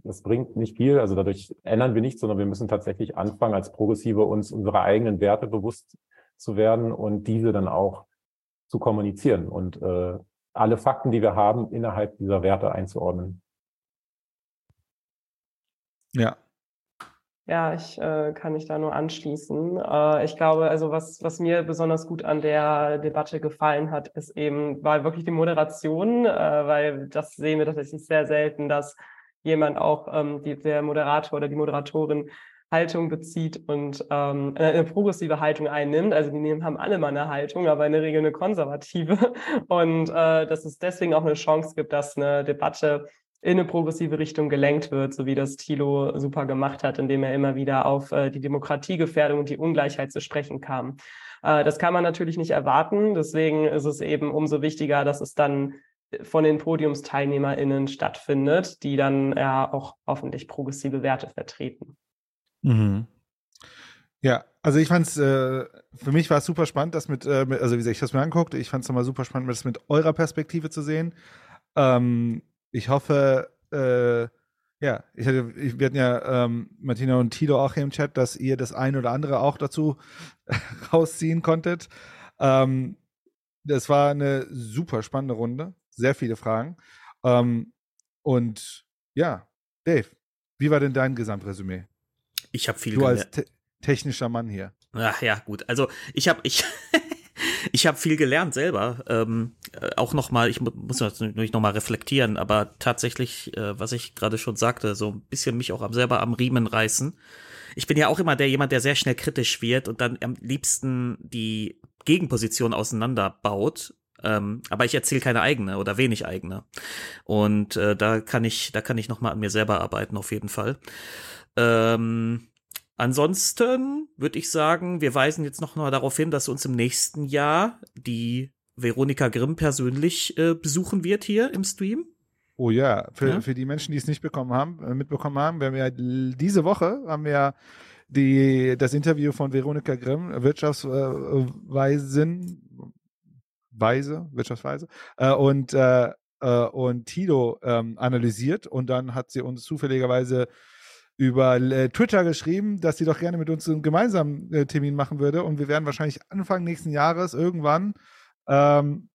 das bringt nicht viel. Also dadurch ändern wir nichts, sondern wir müssen tatsächlich anfangen, als Progressive uns unsere eigenen Werte bewusst zu werden und diese dann auch zu kommunizieren und äh, alle Fakten, die wir haben, innerhalb dieser Werte einzuordnen. Ja. Ja, ich äh, kann mich da nur anschließen. Äh, ich glaube, also was, was mir besonders gut an der Debatte gefallen hat, ist eben, war wirklich die Moderation, äh, weil das sehen wir tatsächlich sehr selten, dass jemand auch ähm, die, der Moderator oder die Moderatorin Haltung bezieht und ähm, eine progressive Haltung einnimmt. Also die nehmen, haben alle mal eine Haltung, aber in der Regel eine konservative. Und äh, dass es deswegen auch eine Chance gibt, dass eine Debatte in eine progressive Richtung gelenkt wird, so wie das Thilo super gemacht hat, indem er immer wieder auf äh, die Demokratiegefährdung und die Ungleichheit zu sprechen kam. Äh, das kann man natürlich nicht erwarten. Deswegen ist es eben umso wichtiger, dass es dann von den PodiumsteilnehmerInnen stattfindet, die dann ja auch hoffentlich progressive Werte vertreten. Mhm. Ja, also ich fand es, äh, für mich war es super spannend, das mit, äh, mit also wie gesagt, ich habe mir angeguckt, ich fand es nochmal super spannend, das mit eurer Perspektive zu sehen. Ähm, ich hoffe, äh, ja, ich hatte, ich, wir hatten ja ähm, Martina und Tito auch hier im Chat, dass ihr das ein oder andere auch dazu rausziehen konntet. Ähm, das war eine super spannende Runde sehr viele Fragen. Ähm, und ja, Dave, wie war denn dein Gesamtresümee? Ich habe viel Du als te technischer Mann hier. Ach ja, gut. Also ich habe ich ich habe viel gelernt selber. Ähm, äh, auch noch mal, ich muss natürlich noch mal reflektieren, aber tatsächlich, äh, was ich gerade schon sagte, so ein bisschen mich auch am, selber am Riemen reißen. Ich bin ja auch immer der jemand, der sehr schnell kritisch wird und dann am liebsten die Gegenposition auseinanderbaut ähm, aber ich erzähle keine eigene oder wenig eigene. Und äh, da kann ich, da kann ich noch mal an mir selber arbeiten auf jeden Fall. Ähm, ansonsten würde ich sagen, wir weisen jetzt noch mal darauf hin, dass uns im nächsten Jahr die Veronika Grimm persönlich äh, besuchen wird hier im Stream. Oh ja, für, ja? für die Menschen, die es nicht bekommen haben, äh, mitbekommen haben, wir haben ja diese Woche haben wir die, das Interview von Veronika Grimm, Wirtschaftsweisen, Weise, Wirtschaftsweise, äh, und, äh, äh, und Tilo ähm, analysiert und dann hat sie uns zufälligerweise über äh, Twitter geschrieben, dass sie doch gerne mit uns einen gemeinsamen äh, Termin machen würde und wir werden wahrscheinlich Anfang nächsten Jahres irgendwann ähm,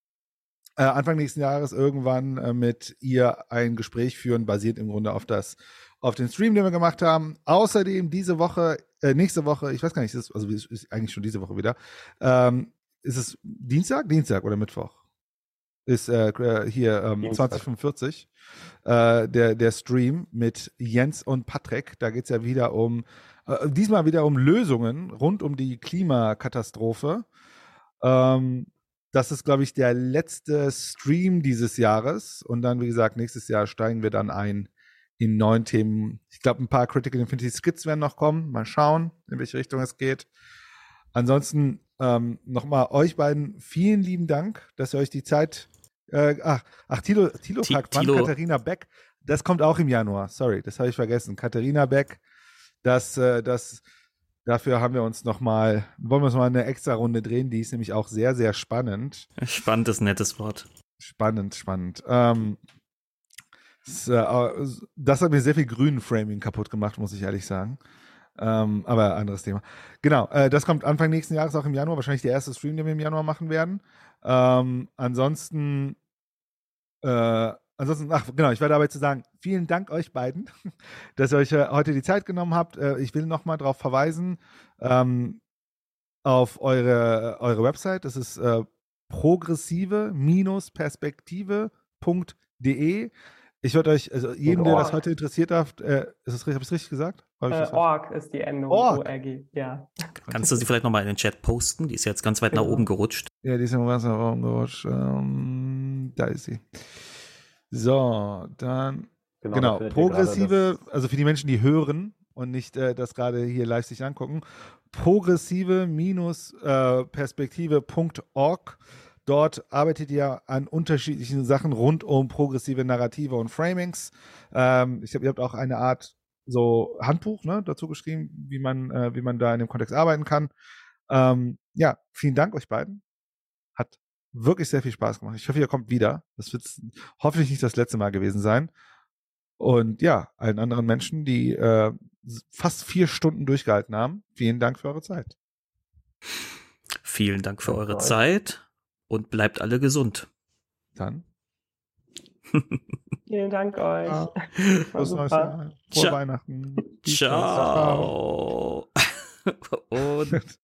äh, Anfang nächsten Jahres irgendwann äh, mit ihr ein Gespräch führen, basiert im Grunde auf das, auf den Stream, den wir gemacht haben. Außerdem diese Woche, nächste Woche, ich weiß gar nicht, ist, also ist eigentlich schon diese Woche wieder, ähm, ist es Dienstag? Dienstag oder Mittwoch? Ist äh, äh hier ähm, 2045 äh, der, der Stream mit Jens und Patrick. Da geht es ja wieder um, äh, diesmal wieder um Lösungen rund um die Klimakatastrophe. Ähm, das ist, glaube ich, der letzte Stream dieses Jahres. Und dann, wie gesagt, nächstes Jahr steigen wir dann ein in neuen Themen. Ich glaube, ein paar Critical Infinity Skits werden noch kommen. Mal schauen, in welche Richtung es geht. Ansonsten ähm, Nochmal euch beiden vielen lieben Dank, dass ihr euch die Zeit. Äh, ach, ach, Tilo, Tilo fragt, wann Katharina Beck? Das kommt auch im Januar. Sorry, das habe ich vergessen. Katharina Beck, das, äh, das, dafür haben wir uns nochmal, wollen wir uns mal eine extra Runde drehen. Die ist nämlich auch sehr, sehr spannend. Spannend ist ein nettes Wort. Spannend, spannend. Ähm, das, äh, das hat mir sehr viel grünen Framing kaputt gemacht, muss ich ehrlich sagen. Ähm, aber anderes Thema. Genau, äh, das kommt Anfang nächsten Jahres auch im Januar, wahrscheinlich der erste Stream, den wir im Januar machen werden. Ähm, ansonsten, äh, ansonsten, ach genau, ich war dabei zu sagen, vielen Dank euch beiden, dass ihr euch äh, heute die Zeit genommen habt. Äh, ich will nochmal darauf verweisen, ähm, auf eure, eure Website. Das ist äh, progressive-perspektive.de. Ich würde euch, also jedem, der das heute interessiert darf, äh, ist es, habe ich es richtig gesagt? Äh, org ist die Endung. Org. ORG, ja. Kannst du sie vielleicht nochmal in den Chat posten? Die ist jetzt ganz weit nach oben gerutscht. Ja, die ist immer ganz nach oben gerutscht. Ähm, da ist sie. So, dann Genau, genau, da progressive, also für die Menschen, die hören und nicht äh, das gerade hier live sich angucken, progressive-perspektive.org. Dort arbeitet ihr an unterschiedlichen Sachen rund um progressive Narrative und Framings. Ähm, ich glaube, ihr habt auch eine Art so Handbuch ne, dazu geschrieben, wie man, äh, wie man da in dem Kontext arbeiten kann. Ähm, ja, vielen Dank euch beiden. Hat wirklich sehr viel Spaß gemacht. Ich hoffe, ihr kommt wieder. Das wird hoffentlich nicht das letzte Mal gewesen sein. Und ja, allen anderen Menschen, die äh, fast vier Stunden durchgehalten haben, vielen Dank für eure Zeit. Vielen Dank für Danke eure euch. Zeit und bleibt alle gesund. Dann. Vielen Dank euch. Ja. War Frohes neues. Jahr. Frohe Ciao. Weihnachten. Ciao. Und